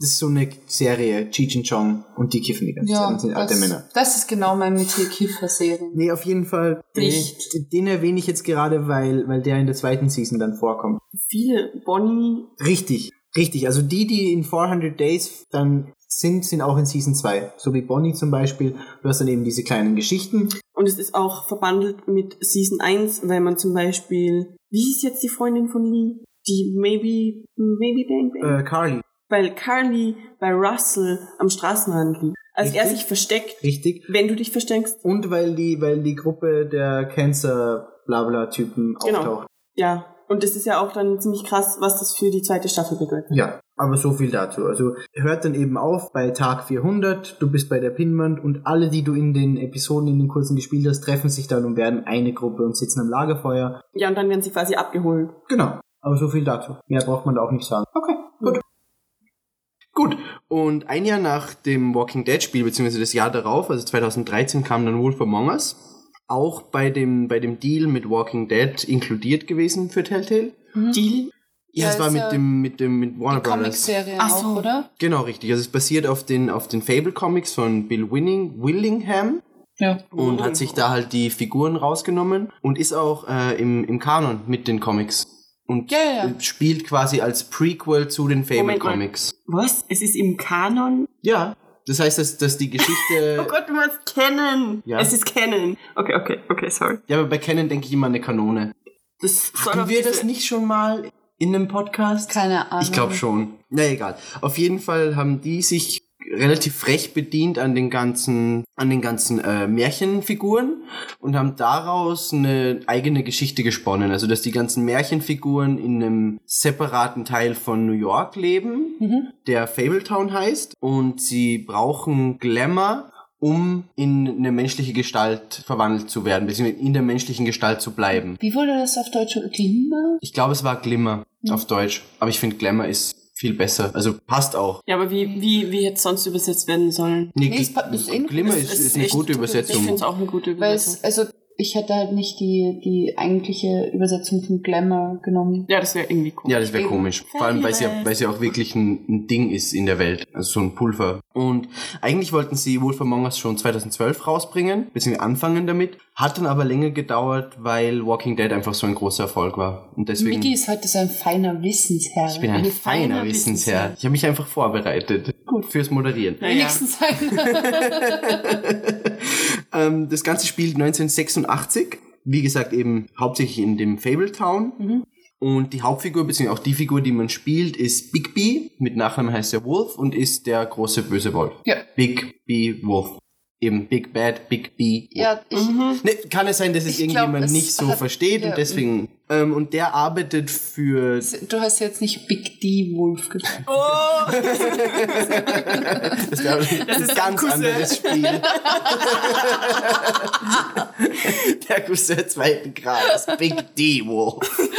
Das ist so eine Serie, Cheech and Chong und die kiffen die ganze Zeit Ja, und sind alte das, Männer. das ist genau mein Metier Kiffer-Serien. Nee, auf jeden Fall. Nicht. Den, den erwähne ich jetzt gerade, weil, weil der in der zweiten Season dann vorkommt. Viele Bonnie, Richtig, richtig. Also die, die in 400 Days dann sind, sind auch in Season 2. So wie Bonnie zum Beispiel. Du hast dann eben diese kleinen Geschichten. und es ist auch verbandelt mit Season 1, weil man zum Beispiel, wie hieß jetzt die Freundin von Lee? Die Maybe, Maybe Bang Bang? Äh, Carly, Weil Carly bei Russell am Straßenrand liegt. Als er Richtig. sich versteckt, richtig. wenn du dich versteckst, Und weil die, weil die Gruppe der Cancer-Blabla-Typen Genau. auftaucht. ja. Und das ist ja auch dann ziemlich krass, was das für die zweite Staffel bedeutet. Ja, aber so viel dazu. Also hört dann eben auf bei Tag 400, du bist bei der Pinwand und alle, die du in den Episoden, in den kurzen gespielt hast, treffen sich dann und werden eine Gruppe und sitzen am Lagerfeuer. Ja, und dann werden sie quasi abgeholt. Genau, aber so viel dazu. Mehr braucht man da auch nicht sagen. Okay, gut. Gut, und ein Jahr nach dem Walking Dead Spiel, beziehungsweise das Jahr darauf, also 2013, kam dann Wolf Among Us. Auch bei dem, bei dem Deal mit Walking Dead inkludiert gewesen für Telltale. Deal? Ja, es war mit dem, mit dem, mit Warner Die Brothers. Ach so. auch, oder? Genau, richtig. Also es basiert auf den, auf den Fable Comics von Bill Winning, Willingham Ja. und hat sich da halt die Figuren rausgenommen und ist auch äh, im, im Kanon mit den Comics. Und Ja, ja, spielt quasi als Prequel zu den Fable Moment mal. Comics. Was? Es ist im Kanon? Ja, das heißt, dass, dass die Geschichte. Oh Gott, du meinst Canon. Ja. Es ist Canon. Okay, okay, okay, sorry. ja, aber bei Canon denke ich immer an eine Kanone. Das Hatten wir das nicht schon mal in einem Podcast? Keine Ahnung. Ich glaube schon. Na egal. Auf jeden Fall haben die sich relativ frech bedient an den ganzen an den ganzen äh, Märchenfiguren und haben daraus eine eigene Geschichte gesponnen. Also dass die ganzen Märchenfiguren in einem separaten Teil von New York leben, Mhm. der Fabletown heißt und sie brauchen Glamour um in eine menschliche Gestalt verwandelt zu werden, beziehungsweise in der menschlichen Gestalt zu bleiben. Wie wurde das auf Deutsch? Glimmer? Ich glaube, es war Glimmer auf Deutsch, aber ich finde Glamour ist viel besser. Also passt auch. Ja, aber wie, wie, wie hätte es sonst übersetzt werden sollen? Nee, Nee, ist in- Glimmer ist, Es ist eine gute Ich Übersetzung. finde es auch eine gute Weil Übersetzung. es, also ich hätte halt nicht die, die eigentliche Übersetzung von Glamour genommen. Ja, das wäre irgendwie cool. Ja, das wäre komisch. Vor allem, weil es ja, es ja auch wirklich ein, ein Ding ist in der Welt. Also so ein Pulver. Und eigentlich wollten sie Wolf Among Us schon 2012 rausbringen, beziehungsweise anfangen damit. Hat dann aber länger gedauert, weil Walking Dead einfach so ein großer Erfolg war. Und deswegen. Miki ist heute so ein feiner Wissensherr. ich bin ein ein feiner feiner Wissensherr. Wissensherr. Ich habe mich einfach vorbereitet. Gut. Fürs Moderieren. Naja. Wenigstens einer. ähm, das Ganze spielt 1986. Wie gesagt, eben hauptsächlich in dem Fabletown. Mhm. Und die Hauptfigur, beziehungsweise auch die Figur, die man spielt, ist Big B. Mit Nachnamen heißt er Wolf und ist der große böse Wolf. Ja. Big B Wolf. Eben Big Bad, Big B. Ja, ich, Ne, kann es sein, dass es Ich glaub, irgendjemand es nicht so hat- versteht ja. und deswegen. Ähm, und der arbeitet für. du hast jetzt nicht Big D Wolf gesagt. Oh! Das ein ist ein ganz Cousin. anderes Spiel. der Cousin zweiten Grades. Big D Wolf.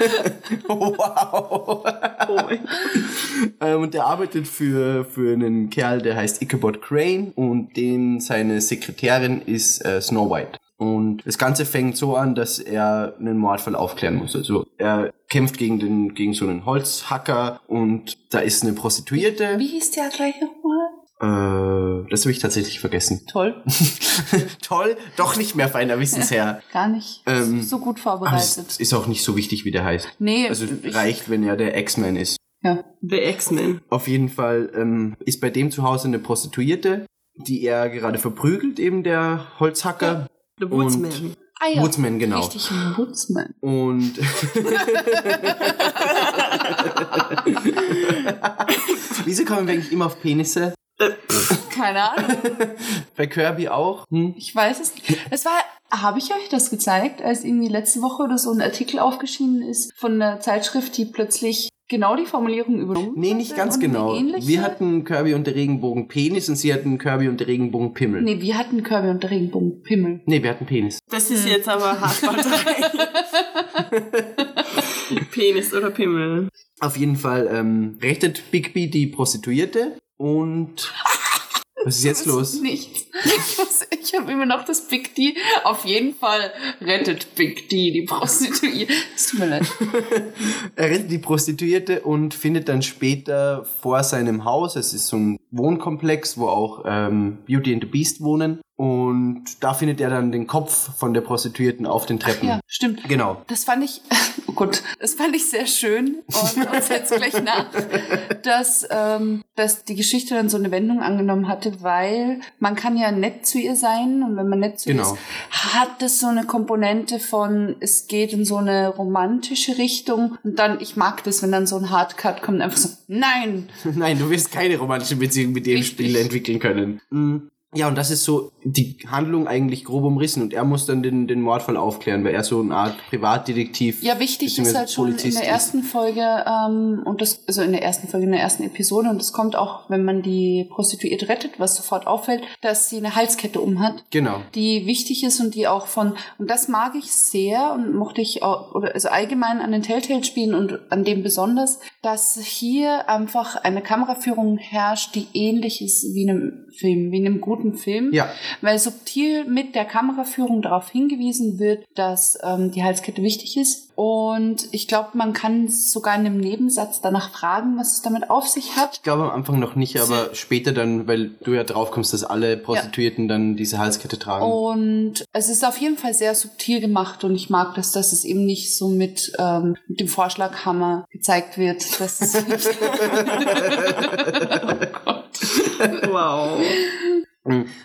wow. Oh. Ähm, und der arbeitet für, für einen Kerl, der heißt Ichabod Crane und den seine Sekretärin ist äh, Snow White. Und das Ganze fängt so an, dass er einen Mordfall aufklären muss. Also er kämpft gegen den gegen so einen Holzhacker und da ist eine Prostituierte. Wie hieß der gleich nochmal? Äh, das habe ich tatsächlich vergessen. Toll. Toll, doch nicht mehr feiner Wissensherr. Gar nicht Ähm, so gut Aber es vorbereitet. ist auch nicht so wichtig, wie der heißt. Nee, Also ich- reicht, wenn er der X-Man ist. ja. The X-Men. Auf jeden Fall ähm, ist bei dem zu Hause eine Prostituierte, die er gerade verprügelt, eben der Holzhacker. The Woodsman. Ah, ja. Woodsman, genau. Richtig, Woodsman. Und wieso kommen wir eigentlich immer auf Penisse? Keine Ahnung. Bei Kirby auch? Hm? Ich weiß es nicht. Es war, habe ich euch das gezeigt, als irgendwie letzte Woche oder so ein Artikel aufgeschieden ist von einer Zeitschrift, die plötzlich genau die Formulierung übernommen Nee, nicht ganz genau. Wir hatten Kirby und der Regenbogen Penis und sie hatten Kirby und der Regenbogen Pimmel. Nee, wir hatten Kirby und der Regenbogen Pimmel. Nee, wir hatten Penis. Das ist jetzt aber Haarspalterei. Penis oder Pimmel. Auf jeden Fall ähm, rettet Bigby die Prostituierte und was ist jetzt los? Nichts. Ich, muss- ich habe immer noch das Big D. Auf jeden Fall rettet Big D die Prostituierte. Tut mir leid. Er rettet die Prostituierte und findet dann später vor seinem Haus, es ist so ein Wohnkomplex, wo auch ähm, Beauty and the Beast wohnen. Und da findet er dann den Kopf von der Prostituierten auf den Treppen. Ja, stimmt. Genau. Das fand ich, oh Gott, das fand ich sehr schön und uns jetzt gleich nach, dass, ähm, dass die Geschichte dann so eine Wendung angenommen hatte, weil man kann ja nett zu ihr sein und wenn man nett zu ihr Genau. ist, hat das so eine Komponente von, es geht in so eine romantische Richtung und dann, ich mag das, wenn dann so ein Hardcut kommt, einfach so, nein, Nein, du wirst keine romantische Beziehung mit dem. Spiel entwickeln können. Mm. Ja, und das ist so die Handlung eigentlich grob umrissen und er muss dann den, den Mordfall aufklären, weil er so eine Art Privatdetektiv Ja, wichtig ist halt schon in Polizist der ist. ersten Folge, ähm, und das, also in der ersten Folge, in der ersten Episode, und das kommt auch, wenn man die Prostituierte rettet, was sofort auffällt, dass sie eine Halskette umhat, Genau. die wichtig ist und die auch von, und das mag ich sehr und mochte ich auch, oder also allgemein an den Telltale-Spielen und an dem besonders, dass hier einfach eine Kameraführung herrscht, die ähnlich ist wie in einem Film, wie in einem guten Film Ja, weil subtil mit der Kameraführung darauf hingewiesen wird, dass ähm, die Halskette wichtig ist. Und ich glaube, man kann sogar in einem Nebensatz danach fragen, was es damit auf sich hat. ich glaube am Anfang noch nicht, aber später dann, weil du ja drauf kommst, dass alle Prostituierten dann diese Halskette tragen. Und es ist auf jeden Fall sehr subtil gemacht und ich mag das, dass es eben nicht so mit, ähm, mit dem Vorschlaghammer gezeigt wird. Oh Gott. Wow.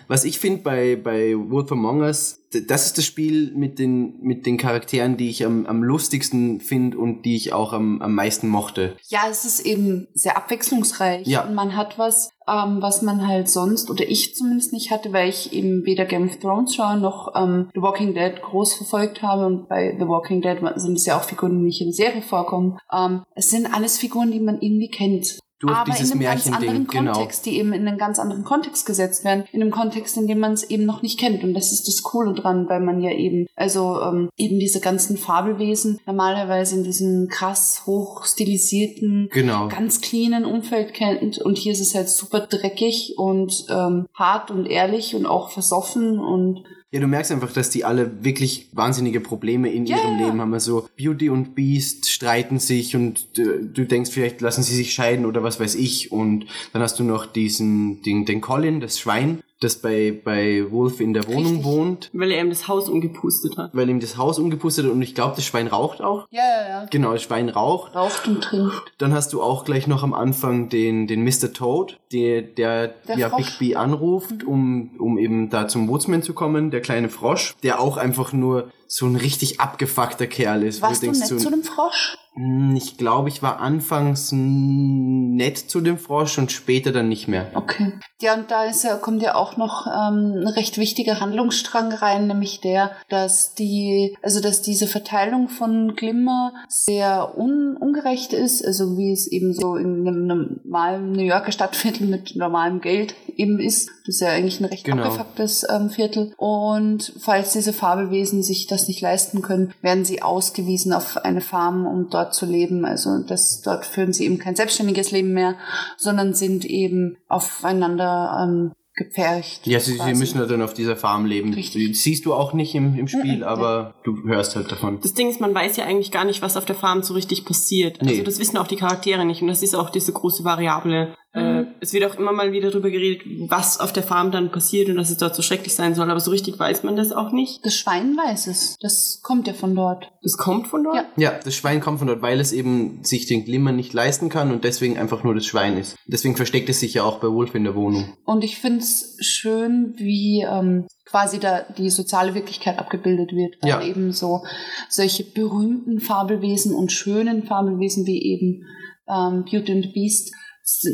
Was ich finde bei, bei Wolf Among Us, das ist das Spiel mit den, mit den Charakteren, die ich am, am lustigsten finde und die ich auch am, am meisten mochte. Ja, es ist eben sehr abwechslungsreich. Ja. Und man hat was, ähm, was man halt sonst, oder ich zumindest nicht hatte, weil ich eben weder Game of Thrones schaue noch ähm, The Walking Dead groß verfolgt habe. Und bei The Walking Dead sind es ja auch Figuren, die nicht in der Serie vorkommen. Ähm, es sind alles Figuren, die man irgendwie kennt. Durch aber dieses in einem ganz Märchending, anderen genau. Kontext, die eben in einen ganz anderen Kontext gesetzt werden, in einem Kontext, in dem man es eben noch nicht kennt. Und das ist das Coole dran, weil man ja eben, also ähm, eben diese ganzen Fabelwesen normalerweise in diesem krass hoch stilisierten, Genau. ganz cleanen Umfeld kennt. Und hier ist es halt super dreckig und ähm, hart und ehrlich und auch versoffen und Ja, du merkst einfach, dass die alle wirklich wahnsinnige Probleme in Ja, ihrem ja. Leben haben. Also Beauty und Beast streiten sich und äh, du denkst, vielleicht lassen sie sich scheiden oder was weiß ich. Und dann hast du noch diesen, den, den Colin, das Schwein, das bei, bei Wolf in der Wohnung Richtig. wohnt, Weil er ihm das Haus umgepustet hat. weil ihm das Haus umgepustet hat und ich glaube, das Schwein raucht auch. ja, ja, ja. Genau, das Schwein raucht. Raucht und trinkt. Dann hast du auch gleich noch am Anfang den, den Mr. Toad, der, der, Der ja Frosch. Big B anruft, um, um eben da zum Woodsman zu kommen, der kleine Frosch, der auch einfach nur so ein richtig abgefuckter Kerl ist. Warst du denkst, nett so- zu dem Frosch? Hm, Ich glaube, ich war anfangs nett zu dem Frosch und später dann nicht mehr. Okay. Ja, und da ist ja, kommt ja auch noch ähm, ein recht wichtiger Handlungsstrang rein, nämlich der, dass die, also dass diese Verteilung von Glimmer sehr un ungerecht ist, also wie es eben so in einem normalen New Yorker Stadtviertel mit normalem Geld eben ist. Das ist ja eigentlich ein recht Genau. abgefucktes ähm, Viertel. Und falls diese Fabelwesen sich das nicht leisten können, werden sie ausgewiesen auf eine Farm, um dort zu leben. Also das, dort führen sie eben kein selbstständiges Leben mehr, sondern sind eben aufeinander ähm, gepfercht. Ja, sie, sie müssen ja dann auf dieser Farm leben. Richtig. Das siehst du auch nicht im, im Spiel, Mhm. aber du hörst halt davon. Das Ding ist, man weiß ja eigentlich gar nicht, was auf der Farm so richtig passiert. Also Nee. das wissen auch die Charaktere nicht und das ist auch diese große Variable. Äh, es wird auch immer mal wieder darüber geredet, was auf der Farm dann passiert und dass es dort so schrecklich sein soll, aber so richtig weiß man das auch nicht. Das Schwein weiß es. Das kommt ja von dort. Das kommt von dort? Ja. Ja, das Schwein kommt von dort, weil es eben sich den Glimmer nicht leisten kann und deswegen einfach nur das Schwein ist. Deswegen versteckt es sich ja auch bei Wolf in der Wohnung. Und ich finde es schön, wie ähm, quasi da die soziale Wirklichkeit abgebildet wird. Weil Ja. eben so solche berühmten Fabelwesen und schönen Fabelwesen wie eben ähm, Beauty and the Beast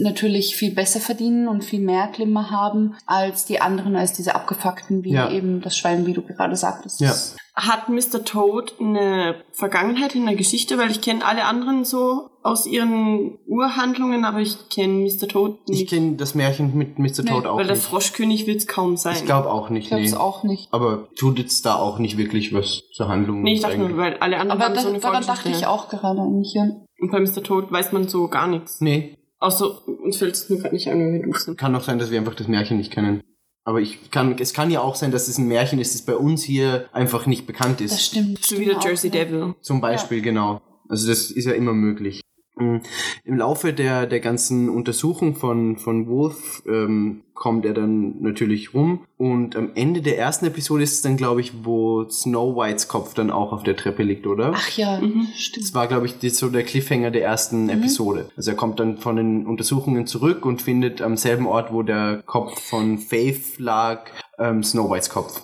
natürlich viel besser verdienen und viel mehr Glimmer haben als die anderen, als diese abgefuckten, wie Ja. eben das Schwein, wie du gerade sagtest. Ja. Hat Mr. Toad eine Vergangenheit in der Geschichte? Weil ich kenne alle anderen so aus ihren Urhandlungen, aber ich kenne Mr. Toad Ich nicht. kenne das Märchen mit Mr. Nee, Toad auch weil der nicht. Froschkönig wird es kaum sein. Ich glaube auch nicht, Ich glaube nee. es auch nicht. Aber tut jetzt da auch nicht wirklich was zur Handlung. nee, ich dachte nur, weil alle anderen Aber haben da, so eine daran dachte ich auch gerade eigentlich. Ja. Und bei Mr. Toad weiß man so gar nichts. Nee, Außer, uns fällt es nur gerade nicht an, wenn wir doof sind. kann auch sein, dass wir einfach das Märchen nicht kennen. Aber ich kann, es kann ja auch sein, dass es ein Märchen ist, das bei uns hier einfach nicht bekannt ist. Das stimmt. So wie der Jersey ja. Devil. Zum Beispiel, genau. Also das ist ja immer möglich. Mm, Im Laufe der, der ganzen Untersuchung von, von Wolf ähm, kommt er dann natürlich rum und am Ende der ersten Episode ist es dann, glaube ich, wo Snow Whites Kopf dann auch auf der Treppe liegt, oder? Ach ja, Mhm. stimmt. Das war, glaube ich, so der Cliffhanger der ersten Episode. Also er kommt dann von den Untersuchungen zurück und findet am selben Ort, wo der Kopf von Faith lag, ähm, Snow Whites Kopf.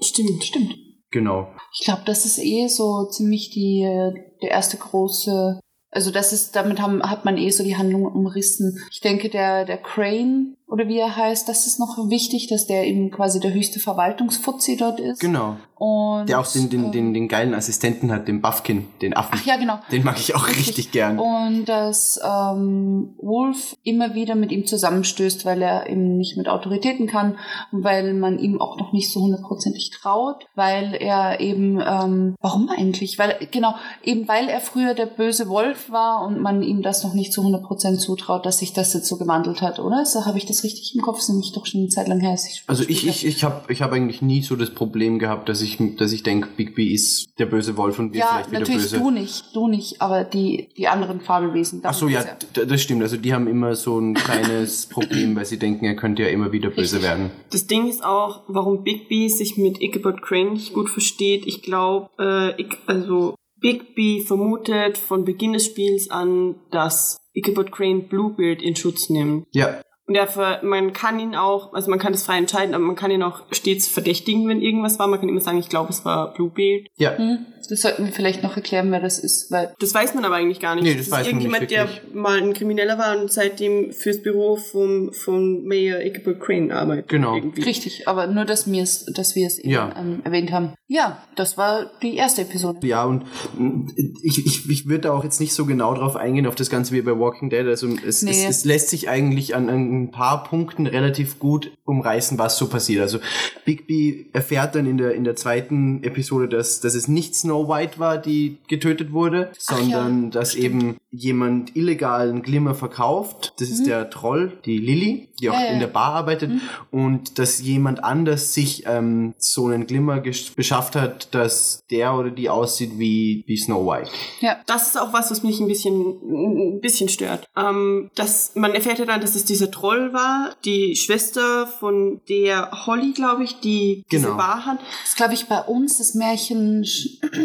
Stimmt. Stimmt. Genau. Ich glaube, das ist eh so ziemlich die äh, der erste große. Also das ist, damit haben, hat man eh so die Handlung umrissen. Ich denke, der, der Crane, oder wie er heißt, das ist noch wichtig, dass der eben quasi der höchste Verwaltungsfuzzi dort ist. Genau. Und, Der auch den, den, ähm, den, den geilen Assistenten hat, den Buffkin, den Affen. Ach ja, genau. Den mag ich auch richtig gern. Und dass ähm, Wolf immer wieder mit ihm zusammenstößt, weil er eben nicht mit Autoritäten kann und weil man ihm auch noch nicht so hundertprozentig traut, weil er eben, ähm, warum eigentlich? Weil, genau, eben weil er früher der böse Wolf war und man ihm das noch nicht zu 100% zutraut, dass sich das jetzt so gewandelt hat, oder? So habe ich das richtig im Kopf, ist nämlich doch schon eine Zeit lang her. als ich Also ich, ich, ich habe ich hab eigentlich nie so das Problem gehabt, dass ich, dass ich denke, Bigby ist der böse Wolf und wir ja, vielleicht wieder natürlich böse. du nicht, du nicht, aber die, die anderen Fabelwesen. Ach so, ja, d- das stimmt. Also die haben immer so ein kleines Problem, weil sie denken, er könnte ja immer wieder böse Richtig. werden. Das Ding ist auch, warum Bigby sich mit Ichabod Crane nicht gut versteht. Ich glaube, äh, ich, also Bigby vermutet von Beginn des Spiels an, dass Ichabod Crane Bluebeard in Schutz nimmt. Ja, Und er ver man kann ihn auch, also man kann das frei entscheiden, aber man kann ihn auch stets verdächtigen, wenn irgendwas war. Man kann immer sagen, ich glaube, es war Bluebeard. ja. Hm, Das sollten wir vielleicht noch erklären, wer das ist, weil Das weiß man aber eigentlich gar nicht. Nee, das ist weiß man nicht irgendjemand, der wirklich. mal ein Krimineller war und seitdem fürs Büro vom, vom Mayor Ichabod Crane arbeitet. Genau. Irgendwie. richtig, aber nur, dass, mir's, dass wir es eben Ja. ähm, erwähnt haben. Ja, das war die erste Episode. Ja, und mm, ich, ich, ich würde da auch jetzt nicht so genau drauf eingehen, auf das Ganze wie bei Walking Dead. Also es, Nee. es, es lässt sich eigentlich an, an ein paar Punkten relativ gut umreißen, was so passiert. Also Bigby erfährt dann in der, in der zweiten Episode, dass, dass es nicht Snow White war, die getötet wurde, sondern ja, dass eben jemand illegalen Glimmer verkauft. Das ist der Troll, die Lilly, die auch Mhm. Ja, ja. in der Bar arbeitet. Und dass jemand anders sich ähm, so einen Glimmer beschafft hat, dass der oder die aussieht wie, wie Snow White. Ja, Das ist auch was, was mich ein bisschen, ein bisschen stört. Ähm, dass man erfährt ja dann, dass es dieser Troll war, die Schwester von der Holly, glaube ich, die diese Genau. Bar hat. das ist, glaube ich, bei uns das Märchen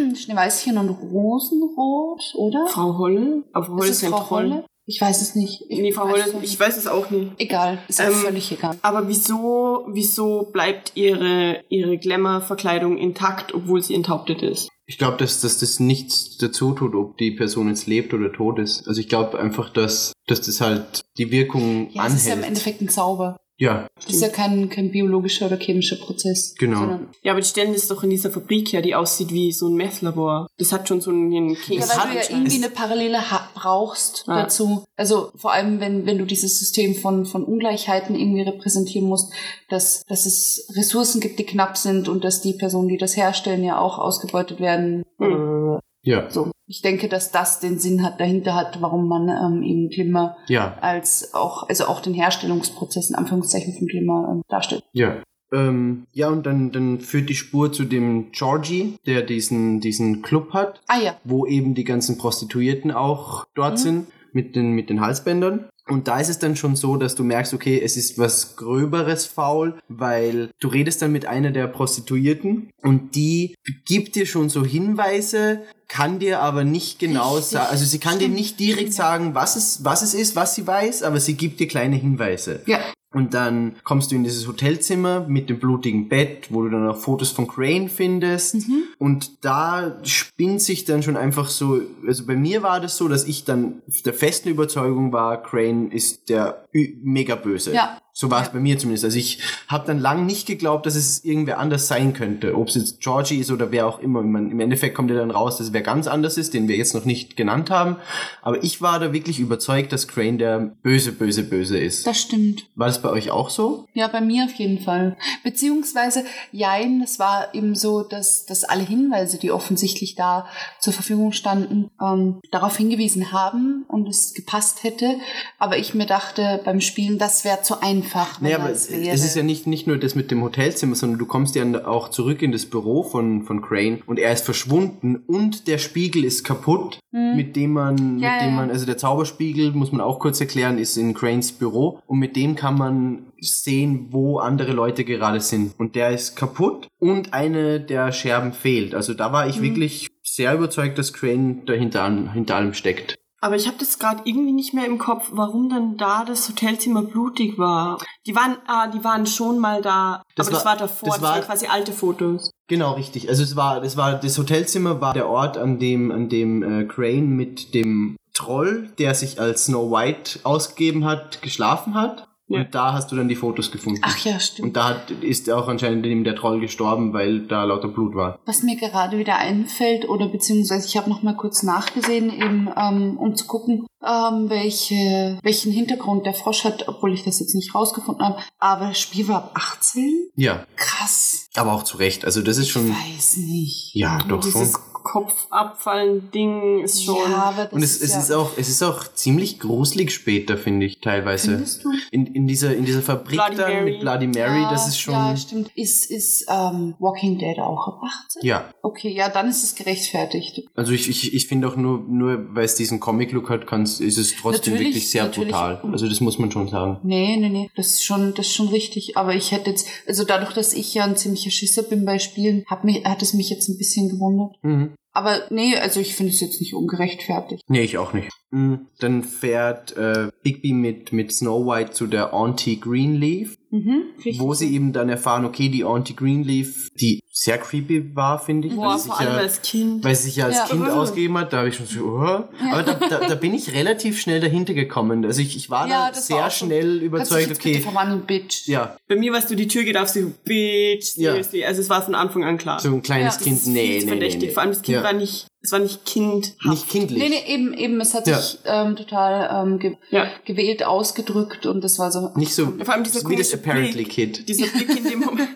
Schneeweißchen und Rosenrot, oder? Frau Holle? Aber Frau Holle ist ist Frau. Holle? Ich weiß es nicht. Ich Nee, Frau weiß Holle, ich weiß es auch nicht. Egal, ist auch Ähm, völlig egal. Aber wieso, wieso bleibt ihre, ihre Glamour-Verkleidung intakt, obwohl sie enthauptet ist? Ich glaube, dass, dass das nichts dazu tut, ob die Person jetzt lebt oder tot ist. Also ich glaube einfach, dass, dass das halt die Wirkung Ja, es ist ja im anhält. Endeffekt ein Zauber. Ja, Das ist ja kein, kein biologischer oder chemischer Prozess. Genau. Sondern, Ja, aber die stellen das doch in dieser Fabrik her, die aussieht wie so ein Meth-Labor. Das hat schon so einen ja, Käse. weil hat- du ja irgendwie eine Parallele ha brauchst Ja. dazu. Also vor allem, wenn, wenn du dieses System von, von Ungleichheiten irgendwie repräsentieren musst, dass, dass es Ressourcen gibt, die knapp sind und dass die Personen, die das herstellen, ja auch ausgebeutet werden. Hm. ja, So. Ich denke, dass das den Sinn hat, dahinter hat, warum man ähm, eben Glimmer ja, als auch, also auch den Herstellungsprozess in Anführungszeichen von Glimmer ähm, darstellt. ja. Ähm, ja, und dann, dann führt die Spur zu dem Georgie, der diesen, diesen Club hat, Ah ja. wo eben die ganzen Prostituierten auch dort Mhm. sind mit den, mit den Halsbändern. Und da ist es dann schon so, dass du merkst, okay, es ist was Gröberes faul, weil du redest dann mit einer der Prostituierten und die gibt dir schon so Hinweise, kann dir aber nicht genau sagen, also sie kann dir nicht direkt sagen, was es, was es ist, was sie weiß, aber sie gibt dir kleine Hinweise. Ja. Und dann kommst du in dieses Hotelzimmer mit dem blutigen Bett, wo du dann auch Fotos von Crane findest. Mhm. Und da spinnt sich dann schon einfach so, also bei mir war das so, dass ich dann der festen Überzeugung war, Crane ist der mega böse. Ja. So war es Ja. bei mir zumindest. Also ich habe dann lang nicht geglaubt, dass es irgendwer anders sein könnte. Ob es jetzt Georgie ist oder wer auch immer. Meine, Im Endeffekt kommt ja dann raus, dass es wer ganz anders ist, den wir jetzt noch nicht genannt haben. Aber ich war da wirklich überzeugt, dass Crane der böse, böse, böse ist. Das stimmt. War das bei euch auch so? Ja, bei mir auf jeden Fall. Beziehungsweise, jein, es war eben so, dass, dass alle Hinweise, die offensichtlich da zur Verfügung standen, ähm, darauf hingewiesen haben und es gepasst hätte. Aber ich mir dachte beim Spielen, das wäre zu einfach. Wenn Naja, aber es es ist ja nicht, nicht nur das mit dem Hotelzimmer, sondern du kommst ja auch zurück in das Büro von, von Crane und er ist verschwunden und der Spiegel ist kaputt, mit dem man. Ja, mit dem ja. man, also der Zauberspiegel, muss man auch kurz erklären, ist in Cranes Büro und mit dem kann man sehen, wo andere Leute gerade sind. Und der ist kaputt und eine der Scherben fehlt. Also da war ich Hm. wirklich sehr überzeugt, dass Crane dahinter an, hinter allem steckt. Aber ich habe das gerade irgendwie nicht mehr im Kopf, warum dann da das Hotelzimmer blutig war. Die waren, ah, die waren schon mal da, Das aber das war- war davor, das das, war- waren quasi alte Fotos. Genau, richtig. Also es war, das war, das Hotelzimmer war der Ort, an dem, an dem äh, Crane mit dem Troll, der sich als Snow White ausgegeben hat, geschlafen hat. Ja. Und da hast du dann die Fotos gefunden. Ach ja, stimmt. Und da hat, ist auch anscheinend eben der Troll gestorben, weil da lauter Blut war. Was mir gerade wieder einfällt, oder beziehungsweise ich habe noch mal kurz nachgesehen, eben ähm, um zu gucken, ähm, welche, welchen Hintergrund der Frosch hat, obwohl ich das jetzt nicht rausgefunden habe. Aber das Spiel war ab 18? Ja, Krass. aber auch zu Recht. Also das ist schon. Ich weiß nicht. Ja, doch schon. Kopfabfallen-Ding ist schon. Ja, aber das Und es, es ja, ist auch, es ist auch ziemlich gruselig später, finde ich, teilweise. Findest du? In, in dieser, in dieser Fabrik Bloody dann Mary. mit Bloody Mary, ja, das ist schon. Ja, stimmt. Ist, ist ähm, Walking Dead auch ab 18? ja. Okay, ja, dann ist es gerechtfertigt. Also ich, ich, ich finde auch nur, nur weil es diesen Comic-Look hat, kann's, ist es trotzdem Natürlich, wirklich sehr natürlich. brutal. Also das muss man schon sagen. Nee, nee, nee, das ist schon, das ist schon richtig. Aber ich hätte jetzt, also dadurch, dass ich ja ein ziemlicher Schisser bin bei Spielen, hat, mich, hat es mich jetzt ein bisschen gewundert. Mhm. Aber nee, also ich finde es jetzt nicht ungerechtfertigt. Nee, ich auch nicht. Mhm. Dann fährt äh, Bigby mit, mit Snow White zu der Auntie Greenleaf, Mhm, wo sie eben dann erfahren, okay, die Auntie Greenleaf, die sehr creepy war, finde ich. Boah, weil sie vor sich allem ja, als Kind. weil sie sich ja als Ja. Kind ausgegeben hat, da habe ich schon so, oh. aber da, da, da bin ich relativ schnell dahinter gekommen. Also ich, ich war Ja, da sehr war so. schnell dich überzeugt, okay, verwandeln, Bitch. ja, Bei mir, weißt du, die Tür geht auf, so, bitch, Ja. seriously. Also es war von Anfang an klar. so ein kleines Ja, Kind, Das ist nee, zu nee, nee, verdächtig. nee. Vor allem das Kind ja. war nicht, es war nicht kindhaft. nicht kindlich. Nee, nee, eben, eben, es hat Ja. sich ähm, total ähm, ge Ja. gewählt ausgedrückt und das war so. Nicht so Vor allem dieser wie das Apparently Blick. Kid. Dieser Blick in dem Moment.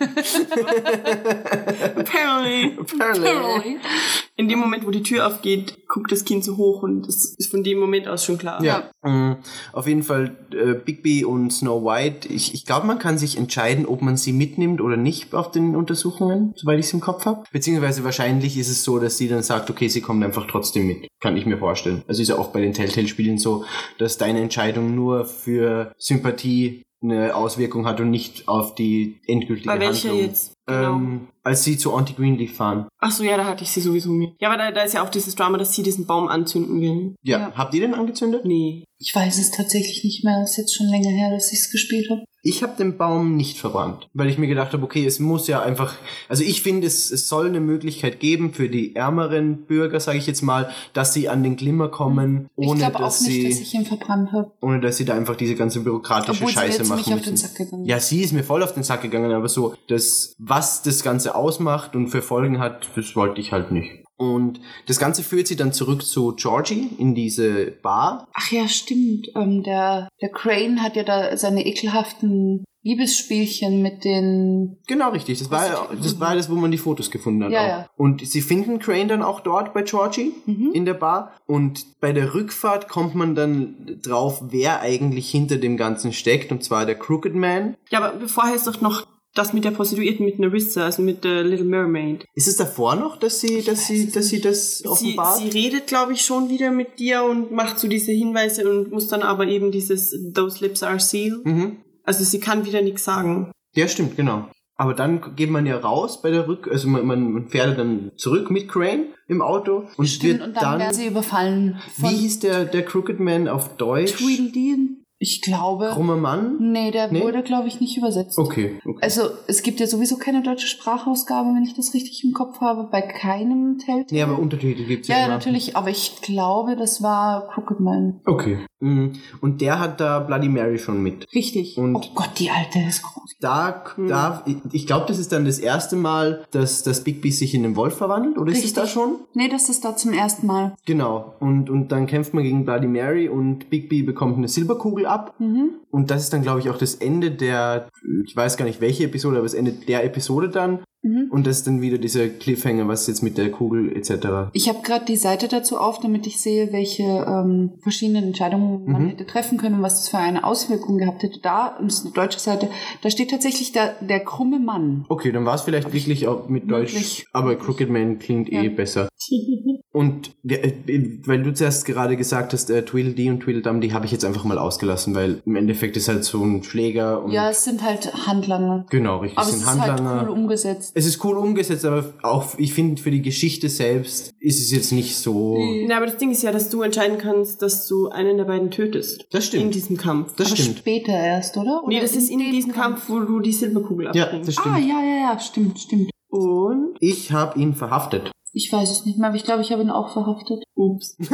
Apparently. Apparently. In dem Moment, wo die Tür aufgeht, guckt das Kind so hoch und es ist von dem Moment aus schon klar. Ja, mhm. auf jeden Fall äh, Bigby und Snow White. Ich, ich glaube, man kann sich entscheiden, ob man sie mitnimmt oder nicht auf den Untersuchungen, soweit ich es im Kopf habe. Beziehungsweise wahrscheinlich ist es so, dass sie dann sagt, okay, sie kommt einfach trotzdem mit. Kann ich mir vorstellen. Also ist ja auch bei den Telltale-Spielen so, dass deine Entscheidung nur für Sympathie eine Auswirkung hat und nicht auf die endgültige Bei welcher Handlung. jetzt? Genau. ähm, als sie zu Auntie Greenleaf fahren. Ach so, ja, da hatte ich sie sowieso mit. Ja, aber da, da ist ja auch dieses Drama, dass sie diesen Baum anzünden will. Ja. Ja. Habt ihr den angezündet? Nee. Ich weiß es tatsächlich nicht mehr. Es ist jetzt schon länger her, dass ich es gespielt habe. Ich habe den Baum nicht verbrannt, weil ich mir gedacht habe, okay, es muss ja einfach, also ich finde, es, es soll eine Möglichkeit geben für die ärmeren Bürger, sage ich jetzt mal, dass sie an den Glimmer kommen, ich ohne glaube auch dass nicht, sie, dass ich ihn verbrannt habe. ohne dass sie da einfach diese ganze bürokratische Obwohl sie Scheiße jetzt machen nicht auf den. Sack gegangen Ja, sie ist mir voll auf den Sack gegangen, aber so, das, was das Ganze ausmacht und für Folgen hat, das wollte ich halt nicht. Und das Ganze führt sie dann zurück zu Georgie in diese Bar. Ach ja, stimmt. Ähm, der, der Crane hat ja da seine ekelhaften Liebesspielchen mit den. Genau, richtig. Das war, ja- das war das, wo man die Fotos gefunden hat. Ja, auch. ja. Und sie finden Crane dann auch dort bei Georgie Mhm. in der Bar. Und bei der Rückfahrt kommt man dann drauf, wer eigentlich hinter dem Ganzen steckt. Und zwar der Crooked Man. Ja, aber vorher ist doch noch das mit der Prostituierten mit Narissa, also mit der Little Mermaid. Ist es davor noch, dass sie, dass sie, dass sie das Sie, offenbart? sie redet, glaube ich, schon wieder mit dir und macht so diese Hinweise und muss dann aber eben dieses Those lips are sealed. mhm. Also sie kann wieder nichts sagen. Ja, stimmt, genau. Aber dann geht man ja raus bei der Rück, also man, man fährt dann zurück mit Crane im Auto und Stimmt, wird und dann, dann, werden sie überfallen von wie hieß der, der Crooked Man auf Deutsch? Tweedledee. Ich glaube. Krummer Mann? Nee, der Nee? wurde, glaube ich, nicht übersetzt. Okay, okay. Also, es gibt ja sowieso keine deutsche Sprachausgabe, wenn ich das richtig im Kopf habe, bei keinem Telltale. Nee, aber Untertitel gibt's ja, ja, ja, natürlich, aber ich glaube, das war Crooked Man. Okay. Mhm. Und der hat da Bloody Mary schon mit. Richtig. Und- oh Gott, die alte ist groß. Da, da ich- glaube, das ist dann das erste Mal, dass das Bigby sich in den Wolf verwandelt, oder ist es Richtig. da schon? Nee, das ist da zum ersten Mal. Genau. Und, und dann kämpft man gegen Bloody Mary und Bigby bekommt eine Silberkugel ab. Mhm. Und das ist dann, glaube ich, auch das Ende der, ich weiß gar nicht welche Episode, aber das Ende der Episode dann. Mhm. Und das ist dann wieder dieser Cliffhanger, was jetzt mit der Kugel etc. Ich habe gerade die Seite dazu auf, damit ich sehe, welche ähm, verschiedenen Entscheidungen man Mhm. hätte treffen können und was das für eine Auswirkung gehabt hätte. Da, und das ist eine deutsche Seite, da steht tatsächlich der, der krumme Mann. Okay, dann war es vielleicht wirklich auch mit Deutsch, Möglich. aber Crooked Man klingt eh Ja. besser. Und der, äh, weil du zuerst gerade gesagt hast, äh, Tweedledee und Tweedledum, die habe ich jetzt einfach mal ausgelassen, weil im Endeffekt ist halt so ein Schläger und Ja, es sind halt Handlanger. genau, richtig, Aber es sind ist halt Handlanger. cool umgesetzt. Es ist cool umgesetzt, aber auch ich finde für die Geschichte selbst ist es jetzt nicht so. Na, aber das Ding ist ja, dass du entscheiden kannst, dass du einen der beiden tötest. Das stimmt. In diesem Kampf. Das Aber stimmt. später erst, oder? nee, Oder das ist in diesem Kampf, wo du die Silberkugel Ja, abbringst. das stimmt. Ah, ja, ja, ja, stimmt, stimmt. Und Ich habe ihn verhaftet. Ich weiß es nicht mehr, aber ich glaube, ich habe ihn auch verhaftet. Ups.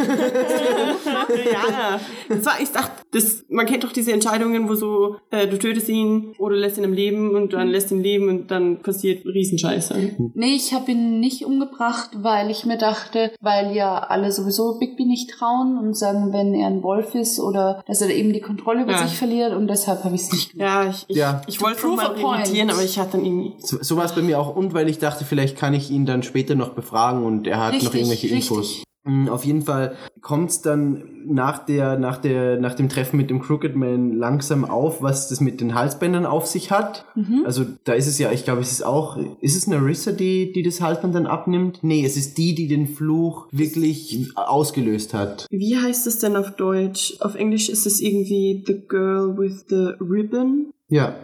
ja, das war, ich dachte, das, man kennt doch diese Entscheidungen, wo so, äh, du tötest ihn oder lässt ihn am Leben und dann lässt ihn leben und dann passiert Riesenscheiße. Nee, ich habe ihn nicht umgebracht, weil ich mir dachte, weil ja alle sowieso Bigby nicht trauen und sagen, wenn er ein Wolf ist oder dass er eben die Kontrolle über Ja. sich verliert und deshalb habe ich es nicht gemacht. Ja, ich, ich, Ja. ich wollte es Prove mal revidieren, aber ich hatte dann irgendwie. So, so war es bei mir auch und weil ich dachte, vielleicht kann ich ihn dann später noch befragen und er hat noch Richtig, irgendwelche Infos. richtig. Mm, Auf jeden Fall kommt's dann nach der, nach der, nach dem Treffen mit dem Crooked Man langsam auf, was das mit den Halsbändern auf sich hat. Mhm. Also da ist es ja, ich glaube, es ist auch, ist es Narissa, die, die das Halsband dann abnimmt? Nee, es ist die, die den Fluch wirklich ausgelöst hat. Wie heißt es denn auf Deutsch? Auf Englisch ist es irgendwie The Girl with the Ribbon. Ja.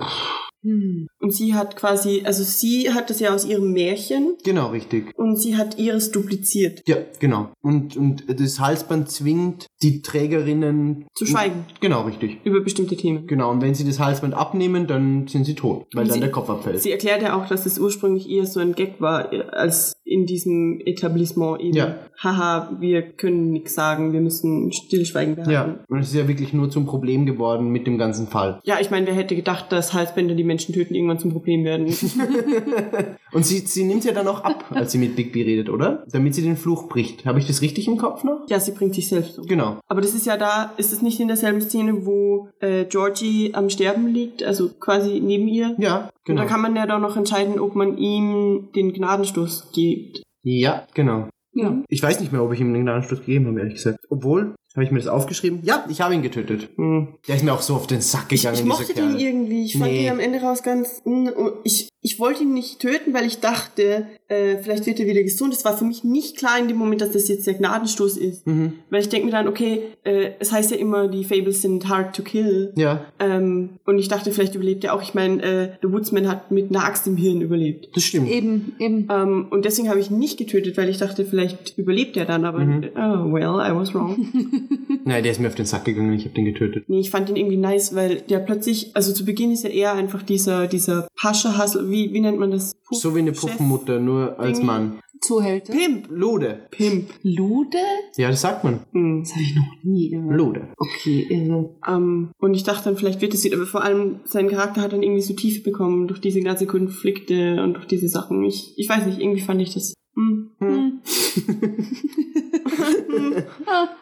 Und sie hat quasi, also sie hat das ja aus ihrem Märchen genau, richtig. und sie hat ihres dupliziert. Ja, genau. Und, und das Halsband zwingt die Trägerinnen Zu schweigen. Genau, richtig. Über bestimmte Themen. Genau, und wenn sie das Halsband abnehmen, dann sind sie tot, weil Und dann sie- der Kopf abfällt. Sie erklärt ja auch, dass es ursprünglich eher so ein Gag war, als in diesem Etablissement eben. Ja. Haha, wir können nichts sagen, wir müssen Stillschweigen behalten. ja, und es ist ja wirklich nur zum Problem geworden mit dem ganzen Fall. Ja, ich meine, wer hätte gedacht, dass Halsbänder, die Menschen töten, irgendwann zum Problem werden. Und sie, sie nimmt ja dann auch ab, als sie mit Bigby redet, oder? Damit sie den Fluch bricht. Habe ich das richtig im Kopf noch? ja, sie bringt sich selbst um. Genau. Aber das ist ja da, ist es nicht in derselben Szene, wo äh, Georgie am Sterben liegt, also quasi neben ihr? Ja, Und genau. da kann man ja dann noch entscheiden, ob man ihm den Gnadenstoß gibt. Ja, genau. Ja. Ich weiß nicht mehr, ob ich ihm den Gnadenstoß gegeben habe, ehrlich gesagt. Obwohl, habe ich mir das aufgeschrieben? Ja, ich habe ihn getötet. Hm. Der ist mir auch so auf den Sack Ich, gegangen, ich dieser mochte Kerl. den irgendwie. Ich fand Nee. den am Ende raus ganz. hm, und Ich, ich wollte ihn nicht töten, weil ich dachte, äh, vielleicht wird er wieder gesund. Es war für mich nicht klar in dem Moment, dass das jetzt der Gnadenstoß ist. Mhm. Weil ich denke mir dann, okay, äh, es heißt ja immer, die Fables sind hard to kill. Ja, Ähm, und ich dachte, vielleicht überlebt er auch. Ich meine, äh, The Woodsman hat mit einer Axt im Hirn überlebt. das stimmt. Eben, eben. Ähm, und deswegen habe ich ihn nicht getötet, weil ich dachte, vielleicht überlebt er dann. Aber, Mhm. oh, well, I was wrong. Nein, der ist mir auf den Sack gegangen, ich habe den getötet. Nee, ich fand ihn irgendwie nice, weil der plötzlich, also zu Beginn ist er eher einfach dieser, dieser Pascha-Hustle, wie, wie nennt man das? Puff- So wie eine Chef? Puffenmutter, nur als Ding. Mann. Zuhälter. Pimp. Lode. Pimp. Lude? Ja, das sagt man. Hm. Das habe ich noch nie gehört. Lode. Okay, irre. Ähm, und ich dachte dann, vielleicht wird es wieder, aber vor allem sein Charakter hat dann irgendwie so Tiefe bekommen durch diese ganze Konflikte und durch diese Sachen. Ich, ich weiß nicht, irgendwie fand ich das. Hm.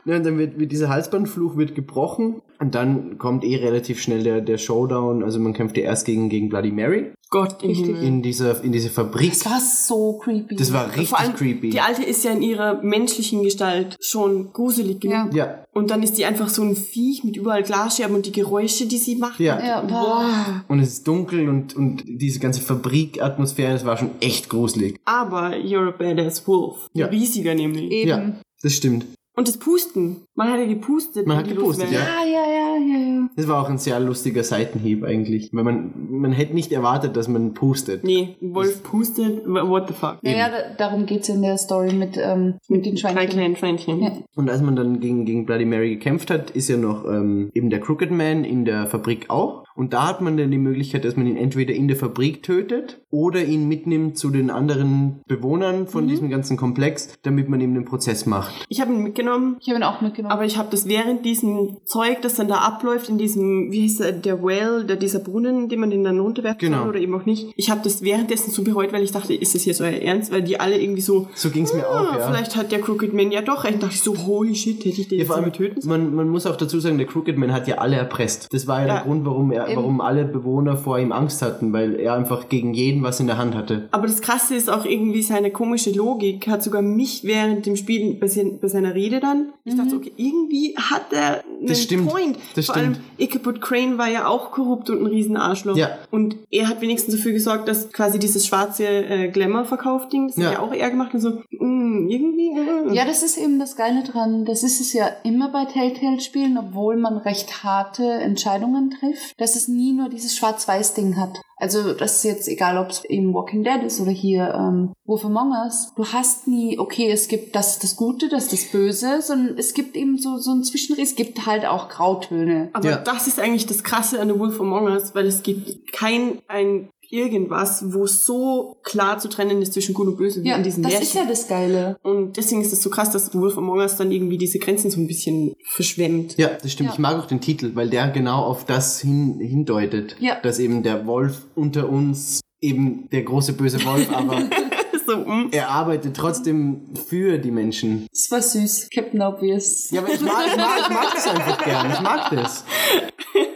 Ja, und dann wird, wird dieser Halsbandfluch wird gebrochen und dann kommt eh relativ schnell der, der Showdown. Also man kämpft ja erst gegen, gegen Bloody Mary Gott im. Himmel. in dieser, in dieser Fabrik. Das war so creepy. Das war richtig Vor allem, creepy. die Alte ist ja in ihrer menschlichen Gestalt schon gruselig genug. Ja. ja, Und dann ist die einfach so ein Viech mit überall Glasscherben und die Geräusche, die sie macht. ja. ja, boah. Boah. Und es ist dunkel und, und diese ganze Fabrikatmosphäre, das war schon echt gruselig. Aber you're a badass wolf. Ja. Riesiger nämlich. Eben. Ja, das stimmt. Und das Pusten. Man hat ja gepustet. Man hat die gepustet. Ah, ja, ja, ja, ja. Das war auch ein sehr lustiger Seitenhieb eigentlich. Weil man, man hätte nicht erwartet, dass man pustet. Nee, Wolf pustet. What the fuck? Naja, da, darum geht's in der Story mit, ähm, mit den Drei Schweinchen. kleinen Schweinchen. Ja. Und als man dann gegen, gegen Bloody Mary gekämpft hat, ist ja noch ähm, eben der Crooked Man in der Fabrik auch. Und da hat man dann die Möglichkeit, dass man ihn entweder in der Fabrik tötet oder ihn mitnimmt zu den anderen Bewohnern von diesem ganzen Komplex, damit man ihm den Prozess macht. Ich habe ihn mitgenommen. Ich habe ihn auch mitgenommen. Aber ich habe das während diesem Zeug, das dann da abläuft, in diesem, wie hieß der, der Well, der, dieser Brunnen, den man den dann runterwerfen Genau. kann oder eben auch nicht. Ich habe das währenddessen so bereut, weil ich dachte, ist das jetzt euer Ernst? Weil die alle irgendwie so, So ging's mir ah, auch, ja. vielleicht hat der Crooked Man ja doch recht. Dachte ich so, holy shit, hätte ich den Ja, jetzt vor allem, töten sollen? man, man muss auch dazu sagen, der Crooked Man hat ja alle erpresst. Das war ja, Ja. der Grund, warum, er, Eben. warum alle Bewohner vor ihm Angst hatten, weil er einfach gegen jeden was in der Hand hatte. Aber das Krasse ist auch irgendwie seine komische Logik, hat sogar mich während dem Spiel bei, sein, bei seiner Rede dann, ich dachte so, okay, irgendwie hat er einen Das stimmt, Point. das Vor stimmt. allem Ichabod Crane war ja auch korrupt und ein Riesenarschloch. Ja. Und er hat wenigstens dafür gesorgt, dass quasi dieses schwarze äh, Glamour-Verkauf-Ding, das Ja. hat ja auch er gemacht und so, mm, irgendwie. mm. Ja, das ist eben das Geile dran. Das ist es ja immer bei Telltale-Spielen, obwohl man recht harte Entscheidungen trifft, dass es nie nur dieses Schwarz-Weiß-Ding hat. Also das ist jetzt egal, ob es eben Walking Dead ist oder hier ähm, Wolf Among Us. Du hast nie, okay, es gibt das ist das Gute, das ist das Böse, sondern es gibt eben so, so ein Zwischenriss. Es gibt halt auch Grautöne. Aber Ja. das ist eigentlich das Krasse an The Wolf Among Us, weil es gibt kein ein irgendwas, wo so klar zu trennen ist zwischen Gut und Böse wie Ja, in diesem das Märchen. ist ja das Geile. Und deswegen ist es so krass, dass The Wolf Among Us dann irgendwie diese Grenzen so ein bisschen verschwemmt. Ja, das stimmt. Ja. Ich mag auch den Titel, weil der genau auf das hin, hindeutet. Ja. Dass eben der Wolf unter uns eben der große böse Wolf, aber so, mm. er arbeitet trotzdem für die Menschen. Das war süß. Captain Obvious. Ja, aber ich mag, ich mag, ich mag das einfach gern. Ich mag das.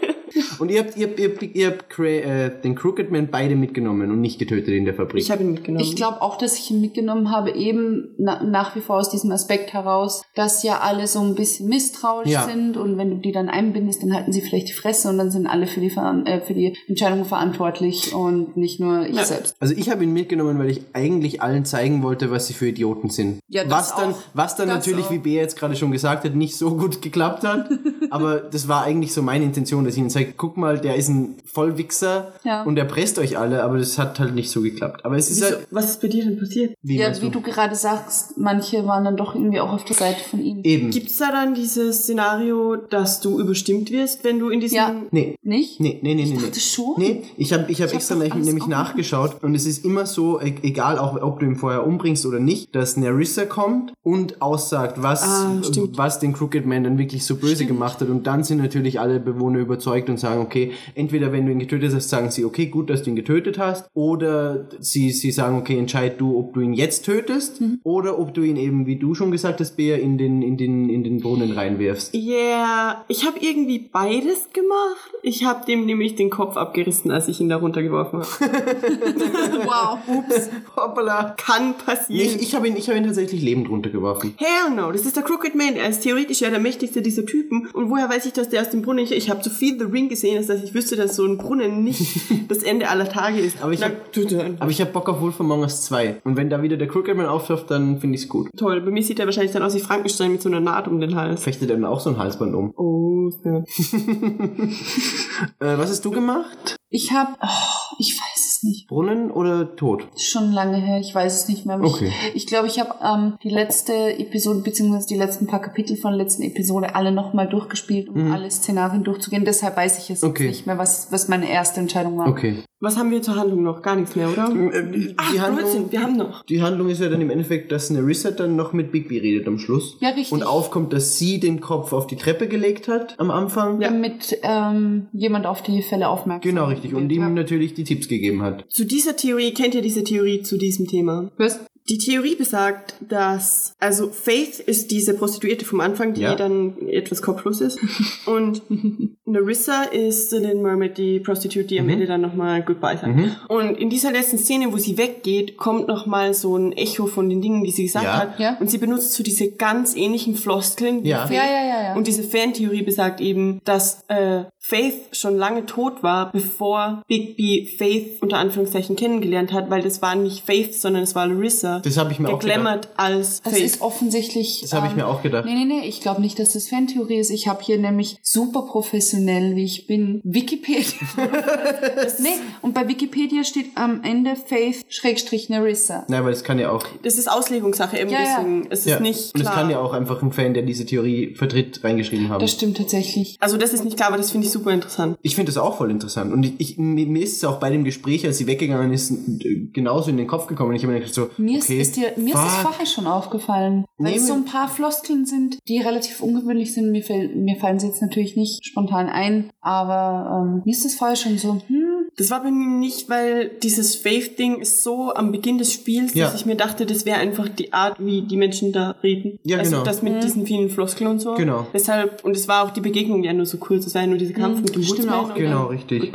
Und ihr habt, ihr habt, ihr habt, ihr habt äh, den Crooked Man beide mitgenommen und nicht getötet in der Fabrik. Ich habe ihn mitgenommen. Ich glaube auch, dass ich ihn mitgenommen habe, eben na, nach wie vor aus diesem Aspekt heraus, dass ja alle so ein bisschen misstrauisch Ja. sind und wenn du die dann einbindest, dann halten sie vielleicht die Fresse und dann sind alle für die, Veran- äh, für die Entscheidung verantwortlich und nicht nur ich Ja. selbst. Also ich habe ihn mitgenommen, weil ich eigentlich allen zeigen wollte, was sie für Idioten sind. Ja, das was dann, was dann Das natürlich, auch. wie Bea jetzt gerade schon gesagt hat, nicht so gut geklappt hat. aber das war eigentlich so meine Intention, dass ich ihnen zeige, guck mal, der ist ein Vollwichser Ja. und er presst euch alle, aber das hat halt nicht so geklappt. Aber es ist Wieso, halt, was ist bei dir denn passiert? wie Ja, wie du gerade sagst, manche waren dann doch irgendwie auch auf der Seite von ihm. Eben. Gibt's da dann dieses Szenario, dass du überstimmt wirst, wenn du in diesem... Ja. Nee. Nicht? Nee, nee, nee, nee. dachte nee. schon. Nee, ich habe ich hab Ich hab extra doch nämlich, nachgeschaut und es ist immer so, e- egal auch ob du ihn vorher umbringst oder nicht, dass Narissa kommt und aussagt, was, Ah, stimmt. was den Crooked Man dann wirklich so böse gemacht hat und dann sind natürlich alle Bewohner überzeugt und sagen, okay, entweder wenn du ihn getötet hast, sagen sie, okay, gut, dass du ihn getötet hast oder sie, sie sagen, okay, entscheid du, ob du ihn jetzt tötest Mhm. oder ob du ihn eben, wie du schon gesagt hast, Bea, in den, in den, in den Brunnen reinwirfst. Yeah, ich habe irgendwie beides gemacht. Ich habe dem nämlich den Kopf abgerissen, als ich ihn da runtergeworfen habe. Wow. Ups, Hoppala. kann passieren. ich, ich habe ihn, ich hab ihn tatsächlich lebend runtergeworfen. Hell no, das ist der Crooked Man. Er ist theoretisch ja der mächtigste dieser Typen. Und woher weiß ich, dass der aus dem Brunnen... Ich, ich habe so viel The Ring gesehen, als dass ich wüsste, dass so ein Brunnen nicht das Ende aller Tage ist. Aber ich Na, hab- er ich habe Bock auf Wolf Among Us 2. Und wenn da wieder der Crookedman auftaucht, dann finde ich's gut. Toll. Bei mir sieht er wahrscheinlich dann aus wie Frankenstein mit so einer Naht um den Hals. Fechtet dann auch so ein Halsband um. Oh, ja. Äh, was hast du gemacht? Ich habe, oh, ich weiß es nicht. Brunnen oder Tod? Schon lange her, ich weiß es nicht mehr. Okay. Ich, ich glaube, ich habe ähm, die letzte Episode, beziehungsweise die letzten paar Kapitel von der letzten Episode alle nochmal durchgespielt, um alle Szenarien durchzugehen. Deshalb weiß ich es Mhm. Okay. jetzt nicht mehr, was, was meine erste Entscheidung war. Okay. Was haben wir zur Handlung noch? Gar nichts mehr, oder? Äh, Die, Ach, die, Handlung, Blödsinn, wir haben noch. die Handlung ist ja dann im Endeffekt, dass Nerissa dann noch mit Bigby redet am Schluss. Ja, richtig. Und aufkommt, dass sie den Kopf auf die Treppe gelegt hat am Anfang. Damit ähm, jemand auf die Fälle aufmerksam Genau, richtig. Und ihm ja. natürlich die Tipps gegeben hat. Zu dieser Theorie, kennt ihr diese Theorie zu diesem Thema? Was? Die Theorie besagt, dass, also Faith ist diese Prostituierte vom Anfang, die Ja. dann etwas kopflos ist. Und Narissa ist Little Mermaid, die Prostitute, die am Ende dann nochmal Goodbye sagt. Mhm. Und in dieser letzten Szene, wo sie weggeht, kommt nochmal so ein Echo von den Dingen, die sie gesagt Ja. hat. Ja. Und sie benutzt so diese ganz ähnlichen Floskeln. Ja, ja, ja, ja. Und diese Fantheorie besagt eben, dass äh, Faith schon lange tot war, bevor Bigby Faith unter Anführungszeichen kennengelernt hat, weil das war nicht Faith, sondern es war Larissa. Das habe ich mir auch gedacht. als Das Faith. ist offensichtlich. Das habe ich ähm, mir auch gedacht. Nee, nee, nee, ich glaube nicht, dass das Fantheorie ist. Ich habe hier nämlich super professionell, wie ich bin, Wikipedia. nee, und bei Wikipedia steht am Ende Faith Schrägstrich Narissa. Nein, weil es kann ja auch. das ist Auslegungssache eben, Ja, ja. deswegen es ist Ja. nicht Und es kann ja auch einfach ein Fan, der diese Theorie vertritt, reingeschrieben haben. Das stimmt tatsächlich. also das ist nicht klar, aber das finde ich super interessant. Ich finde das auch voll interessant. Und ich, ich, mir ist es auch bei dem Gespräch, als sie weggegangen ist, genauso in den Kopf gekommen. Ich habe mir gedacht so, Mir, okay, ist, ist dir, mir ist es fuck. vorher schon aufgefallen, weil Nee, es so ein paar Floskeln sind, die relativ ungewöhnlich sind. Mir, mir fallen sie jetzt natürlich nicht spontan ein, aber ähm, mir ist das vorher schon so, hm, Das war bei mir nicht, weil dieses Faith-Ding ist so am Beginn des Spiels, Ja. dass ich mir dachte, das wäre einfach die Art, wie die Menschen da reden. Ja, also genau. das mit diesen vielen Floskeln und so. Genau. Deshalb, und es war auch die Begegnung ja nur so kurz, es war ja nur dieser Kampf Mhm, mit dem stimmt auch. Genau, richtig.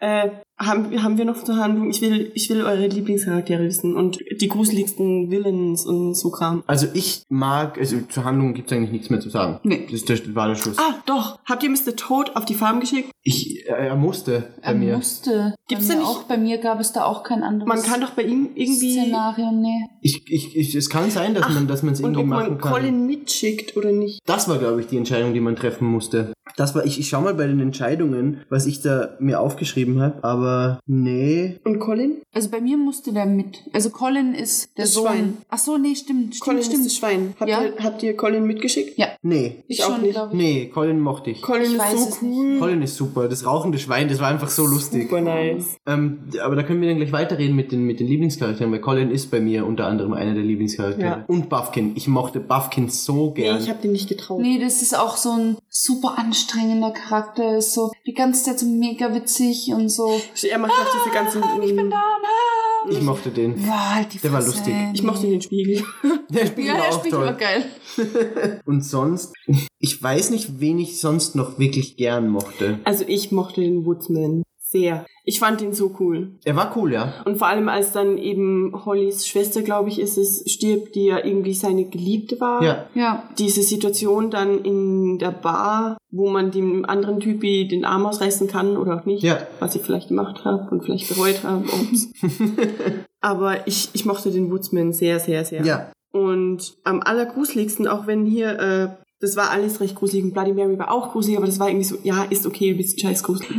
Äh, haben, haben wir noch zur Handlung? Ich will, ich will eure Lieblingscharaktere wissen und die gruseligsten Villains und so Kram. Also ich mag, also zur Handlung gibt es eigentlich nichts mehr zu sagen. Nee. Das, das war der Schluss. Ah, doch. Habt ihr Mr. Toad auf die Farm geschickt? Ich, äh, er musste bei er mir. musste. Gibt's bei da nicht- auch, bei mir gab es da auch kein anderes Man kann doch bei ihm irgendwie... Szenario, nee. Ich, ich, ich, es kann sein, dass man, dass man es Und irgendwie ob machen man kann. Colin mitschickt oder nicht. Das war, glaube ich, die Entscheidung, die man treffen musste. Das war, ich, ich schau mal bei den Entscheidungen, was ich da mir aufgeschrieben habe, aber nee. Und Colin? Also bei mir musste der mit. Also Colin ist der Das Sohn. Schwein. Ach so, nee, stimmt, stimmt, Colin stimmt. ist das Schwein. Habt, Ja. ihr, habt ihr Colin mitgeschickt? Ja, Nee. Ich auch schon, nicht. ich. Nee, Colin mochte ich. Colin Ich ist so cool. Colin ist super. Das rauchende Schwein, das war einfach so lustig. Super nice. Ähm, aber da können wir dann gleich weiterreden mit den, mit den Lieblingscharakteren, weil Colin ist bei mir unter anderem einer der Lieblingscharaktere. Ja. Und Buffkin. Ich mochte Buffkin so Nee, gern. ich hab den nicht getraut. Nee, das ist auch so ein super anstrengender Charakter. Ist so die ganze Zeit so mega witzig und so. Er macht auch diese ganzen... Ich bin da. Ah. ich mochte den. War halt die Der war lustig. Ich mochte den Spiegel. Der spielt Ja, der auch spielt toll. immer geil. Und sonst, ich weiß nicht, wen ich sonst noch wirklich gern mochte. Also ich mochte den Woodsman sehr. Ich fand ihn so cool. Er war cool, ja. Und vor allem, als dann eben Hollys Schwester, glaube ich, ist es, stirbt, die ja irgendwie seine Geliebte war. Ja. Ja. Diese Situation dann in der Bar, wo man dem anderen Typi den Arm ausreißen kann oder auch nicht. Ja. Was ich vielleicht gemacht habe und vielleicht bereut habe. Ups. Aber ich, ich mochte den Woodsman sehr, sehr, sehr. Ja. Und am allergruseligsten, auch wenn hier, äh, das war alles recht gruselig und Bloody Mary war auch gruselig, aber das war irgendwie so, ja, ist okay, du bist scheiß gruselig.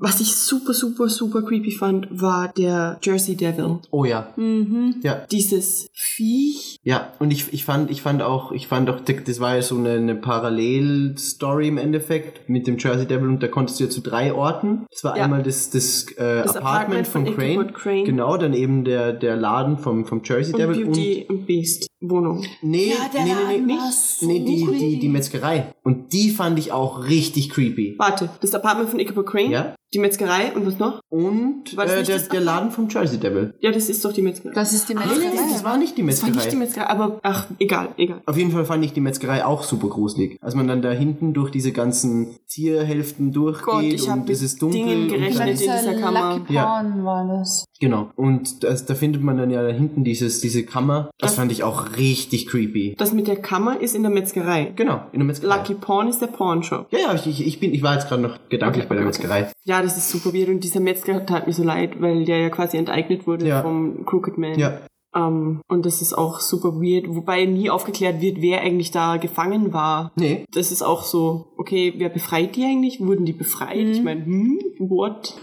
Was ich super, super, super creepy fand, war der Jersey Devil. Oh ja. Mhm. Ja. Dieses Viech. Ja, und ich, ich fand, ich fand auch, ich fand auch, das war ja so eine, eine Parallelstory im Endeffekt mit dem Jersey Devil und da konntest du ja zu drei Orten. Das war Ja. einmal das, das, äh, Das Apartment, Apartment von von Crane. Crane. Genau, dann eben der, der Laden vom, vom Jersey Und Devil Beauty und Beast Wohnung. Nee, Ja, der nee, nee, nee, so nee, die, creepy. die, die Metzgerei. Und die fand ich auch richtig creepy. Warte, das Apartment von Ichabod Crane? Ja? Die Metzgerei und was noch? Und äh, der, das- der Laden vom Jersey Devil. Ja, das ist doch die Metzgerei. Das ist die Nee, nee, nee, das Metzgerei. war nicht die Das war Metzgerei. nicht die Metzgerei, aber ach, egal, egal. Auf jeden Fall fand ich die Metzgerei auch super gruselig. Als man dann da hinten durch diese ganzen Tierhälften durchgeht Gott, ich und es ist dunkel. Dingen und gerechnet dann, in dieser Kammer. Lucky Ja. Porn war das. genau. Und das, da findet man dann ja da hinten dieses, diese Kammer. Das Das- fand ich auch richtig creepy. Das mit der Kammer ist in der Metzgerei. Genau, in der Metzgerei. Lucky Porn ist der Pornshop. Ja, ja, ich, ich, ich bin, ich war jetzt gerade noch gedanklich Okay, bei der okay, Metzgerei. Ja, das ist super weird und dieser Metzger tat mir so leid, weil der ja quasi enteignet wurde Ja. vom Crooked Man. Ja. Ähm, und das ist auch super weird, wobei nie aufgeklärt wird, wer eigentlich da gefangen war. Nee. Das ist auch so, okay, wer befreit die eigentlich? Wurden die befreit? Ich meine, hm, what?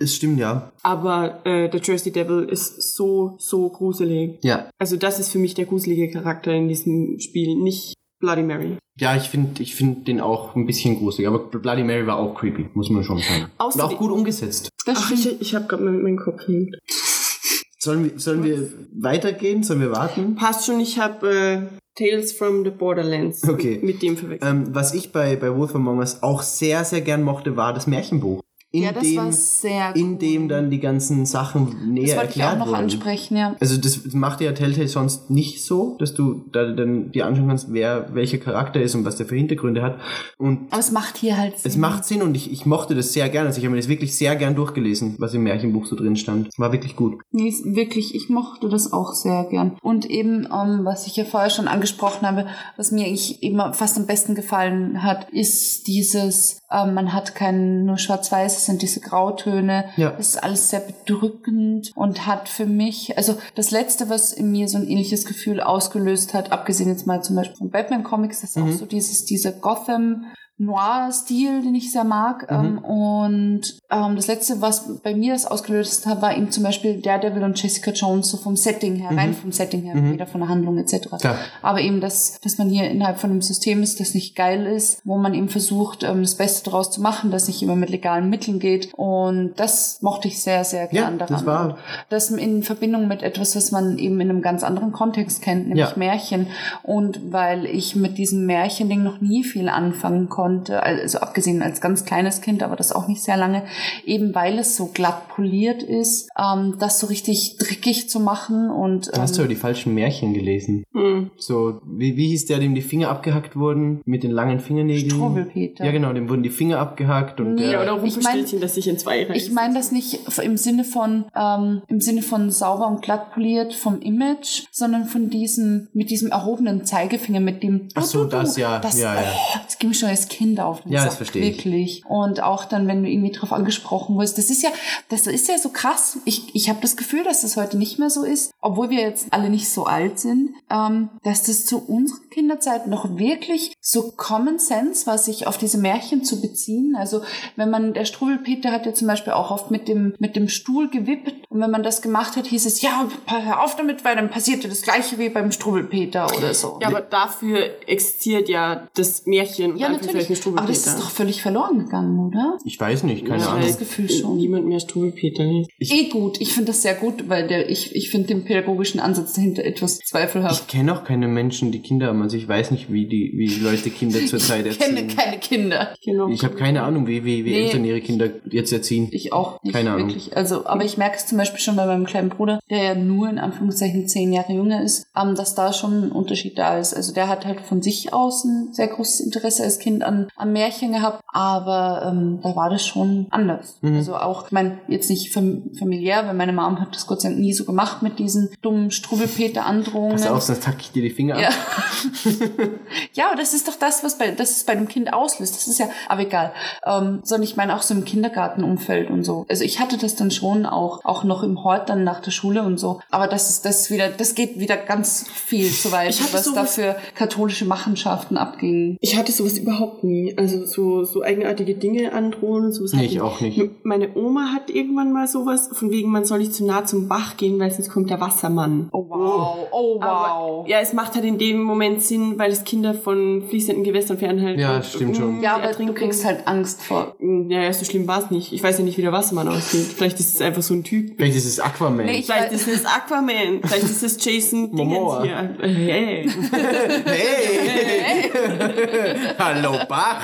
Es stimmt, ja. Aber äh, der Jersey Devil ist so, so gruselig. Ja. Also das ist für mich der gruselige Charakter in diesem Spiel, nicht Bloody Mary. Ja, ich finde ich find den auch ein bisschen gruselig. Aber Bloody Mary war auch creepy, muss man schon sagen. Und Außerdem- auch gut umgesetzt. Das Ach, stimmt. ich, ich habe gerade meinen Kopf hängt. Sollen wir, sollen wir weitergehen? Sollen wir warten? Passt schon, ich habe äh, Tales from the Borderlands Okay. mit dem verwechselt. Ähm, was ich bei, bei Wolf Among Us auch sehr, sehr gern mochte, war das Märchenbuch. In Ja, das dem, war sehr In cool. dem dann die ganzen Sachen näher Das wollte ich auch erklärt noch wurden. ansprechen, ja. Also das macht ja Telltale sonst nicht so, dass du da dann dir anschauen kannst, wer welcher Charakter ist und was der für Hintergründe hat. Und Aber es macht hier halt es Sinn. macht Sinn und ich, ich mochte das sehr gern. Also ich habe mir das wirklich sehr gern durchgelesen, was im Märchenbuch so drin stand. War wirklich gut. Nee, wirklich, ich mochte das auch sehr gern. Und eben, ähm, was ich ja vorher schon angesprochen habe, was mir eigentlich immer fast am besten gefallen hat, ist dieses, ähm, man hat kein nur schwarz-weiß, es sind diese Grautöne. Ja. Es ist alles sehr bedrückend und hat für mich, also das Letzte, was in mir so ein ähnliches Gefühl ausgelöst hat, abgesehen jetzt mal zum Beispiel von Batman Comics, das ist Mhm. auch so dieses, dieser Gotham Noir-Stil, den ich sehr mag. Mhm. Ähm, und ähm, das letzte, was bei mir das ausgelöst hat, war eben zum Beispiel Daredevil und Jessica Jones, so vom Setting her, rein vom Setting her, Mhm. weder von der Handlung etc. Klar. Aber eben, dass, dass man hier innerhalb von einem System ist, das nicht geil ist, wo man eben versucht, ähm, das Beste daraus zu machen, das nicht immer mit legalen Mitteln geht. Und das mochte ich sehr, sehr gern Ja, daran. das war- das in Verbindung mit etwas, was man eben in einem ganz anderen Kontext kennt, nämlich Ja. Märchen. Und weil ich mit diesem Märchending noch nie viel anfangen konnte, also abgesehen als ganz kleines Kind, aber das auch nicht sehr lange, eben weil es so glatt poliert ist, ähm, das so richtig dreckig zu machen und Da hast du ähm, aber die falschen Märchen gelesen. Hm. So, wie, wie hieß der, dem die Finger abgehackt wurden? Mit den langen Fingernägeln? Struwwelpeter. Ja, genau, dem wurden die Finger abgehackt und Nee, der... Ja, oder Ich mein- Rumpelstilzchen, das sich in zwei reißt. Ich meine das nicht im Sinne von ähm, im Sinne von sauber und glatt poliert vom Image, sondern von diesem mit diesem erhobenen Zeigefinger mit dem Ach so, das, ja, das, ja, ja. Oh, das ging mir schon als Kind auf. den Ja, das Sack, verstehe ich. Wirklich. Und auch dann, wenn du irgendwie drauf angesprochen wirst, das ist ja, das ist ja so krass. Ich, ich habe das Gefühl, dass das heute nicht mehr so ist, obwohl wir jetzt alle nicht so alt sind, ähm, dass das zu unserer Kinderzeit noch wirklich so Common Sense war, sich auf diese Märchen zu beziehen. Also wenn man, der Struwwelpeter hat ja zum Beispiel auch oft mit dem, mit dem Stuhl gewippt und wenn man das gemacht hat, hieß es, ja, hör auf damit, weil dann passierte das gleiche wie beim Struwwelpeter oder so. ja, aber dafür existiert ja das Märchen. Ja, und natürlich. Anführungszeichen Aber das ist doch völlig verloren gegangen, oder? Ich weiß nicht, keine Ja, Ahnung. das Gefühl schon. Niemand mehr Struwwelpeter. Ich- eh gut. Ich finde das sehr gut, weil der, ich, ich finde den pädagogischen Ansatz dahinter etwas zweifelhaft. Ich kenne auch keine Menschen, die Kinder haben. Also ich weiß nicht, wie die, wie die Leute Kinder zurzeit Ich kenne erziehen. keine Kinder. Genau. Ich habe keine Ahnung, wie, wie, wie Nee. Eltern ihre Kinder jetzt erziehen. Ich auch nicht Keine Ahnung. wirklich. Also, aber ich merke es zum Beispiel schon bei meinem kleinen Bruder, der ja nur in Anführungszeichen zehn Jahre jünger ist, ähm, dass da schon ein Unterschied da ist. Also der hat halt von sich aus ein sehr großes Interesse als Kind an, an Märchen gehabt, aber ähm, da war das schon anders. Mhm. Also auch, ich meine, jetzt nicht fam familiär, weil meine Mom hat das Gott sei Dank nie so gemacht mit diesen dummen Struwwelpeter-Androhungen. Pass auf, sonst hack ich dir die Finger Ja. ab. ja, aber das ist doch das, was bei, das es bei dem Kind auslöst. Das ist ja, aber egal. Ähm, sondern ich meine auch so im Kindergartenumfeld und so. Also ich hatte das dann schon auch, auch noch im Hort dann nach der Schule und so. Aber das ist, das ist wieder, das geht wieder ganz viel zu weit, was da sowas- für katholische Machenschaften abging. Ich hatte sowas überhaupt nie. Also so, so eigenartige Dinge androhen und sowas. Nee, ich auch nicht. Meine Oma hat irgendwann mal sowas, von wegen, man soll nicht zu nah zum Bach gehen, weil sonst kommt der Wassermann. Oh wow, oh wow. Aber, ja, es macht halt in dem Moment Sinn, weil es Kinder von fließenden Gewässern fernhalten. Ja, stimmt schon. ja, aber ertrinken. du kriegst halt Angst vor. Ja, ja, so schlimm war es nicht. Ich weiß ja nicht, wie der Wassermann aussieht. Vielleicht ist es einfach so ein Typ. Vielleicht ist es Aquaman. Nee, ich- Vielleicht ist es Aquaman. Vielleicht ist es Jason Momoa. Dingens hier. Hey, hey! Hallo Bach!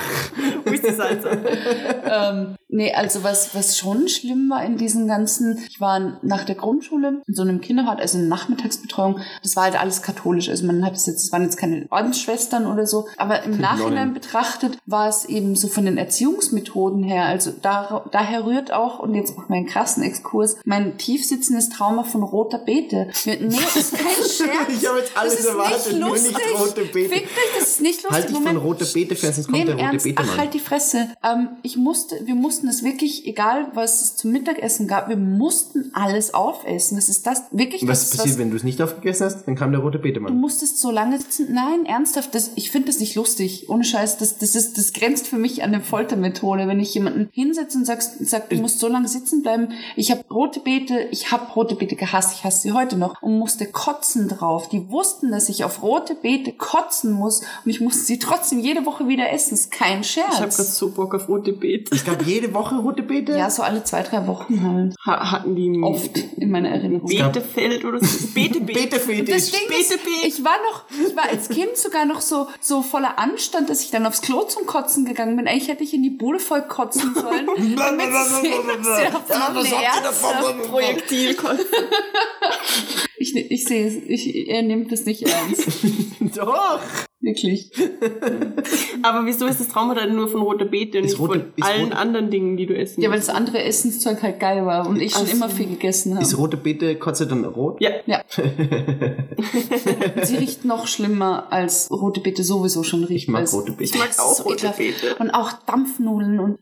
wo ist das also? Ähm, Nee, also was, was schon schlimm war in diesen ganzen, ich war nach der Grundschule in so einem Kinderhort, also in Nachmittagsbetreuung, das war halt alles katholisch. Also man hat es jetzt, es waren jetzt keine Ordensschwestern oder so, aber im Nachhinein betrachtet war es eben so von den Erziehungsmethoden her, also da, daher rührt auch, und jetzt mache ich meinen krassen Exkurs, mein tiefsitzendes Trauma von roter Beete. Nee, ist kein Scherz. Ich habe jetzt alles das ist erwartet, nicht nur lustig. nicht rote Beete. Fickt euch, das ist nicht lustig. Halt dich von Moment. rote Beete fern, sonst kommt der Ernst, ach, halt die Fresse. Ähm, ich musste, wir mussten es wirklich, egal was es zum Mittagessen gab, wir mussten alles aufessen. Das ist das wirklich Was das, passiert, was, wenn du es nicht aufgegessen hast? Dann kam der rote Du Betemann. musstest so lange sitzen. Nein, ernsthaft, das, ich finde das nicht lustig. Ohne Scheiß, das, das, ist, das grenzt für mich an eine Foltermethode. Wenn ich jemanden hinsetze und sagst, sag, du musst so lange sitzen bleiben. Ich habe rote Beete, ich habe rote Beete gehasst, ich hasse sie heute noch und musste kotzen drauf. Die wussten, dass ich auf rote Beete kotzen muss und ich musste sie trotzdem jede Woche wieder essen. Ist kein Ich habe gerade Scherz. so Bock auf rote Beete. Es gab jede Woche rote Beete? Ja, so alle zwei, drei Wochen halt. Ha hatten die Oft in meiner Erinnerung. Betefeld oder so? Das Ding ist, ich war noch, ich war als Kind sogar noch so, so voller Anstand, dass ich dann aufs Klo zum Kotzen gegangen bin. Eigentlich hätte ich in die Bude voll kotzen sollen. damit sie sehen, dass sie auf noch eine Ärzte- Projektil. Ich, ich sehe es, ich, er nimmt es nicht ernst. Doch. Wirklich. Aber wieso ist das Trauma dann nur von roter Beete und Ist nicht rote- von ist allen rote- anderen Dingen, die du essen Ja, weil das andere Essenszeug halt geil war und ich schon immer viel gegessen Ist habe. rote Beete Kotze dann rot? Ja, Ja. Sie riecht noch schlimmer als rote Beete sowieso schon riecht. Ich mag rote Beete. ich mag auch so rote. Beete. Und auch Dampfnudeln und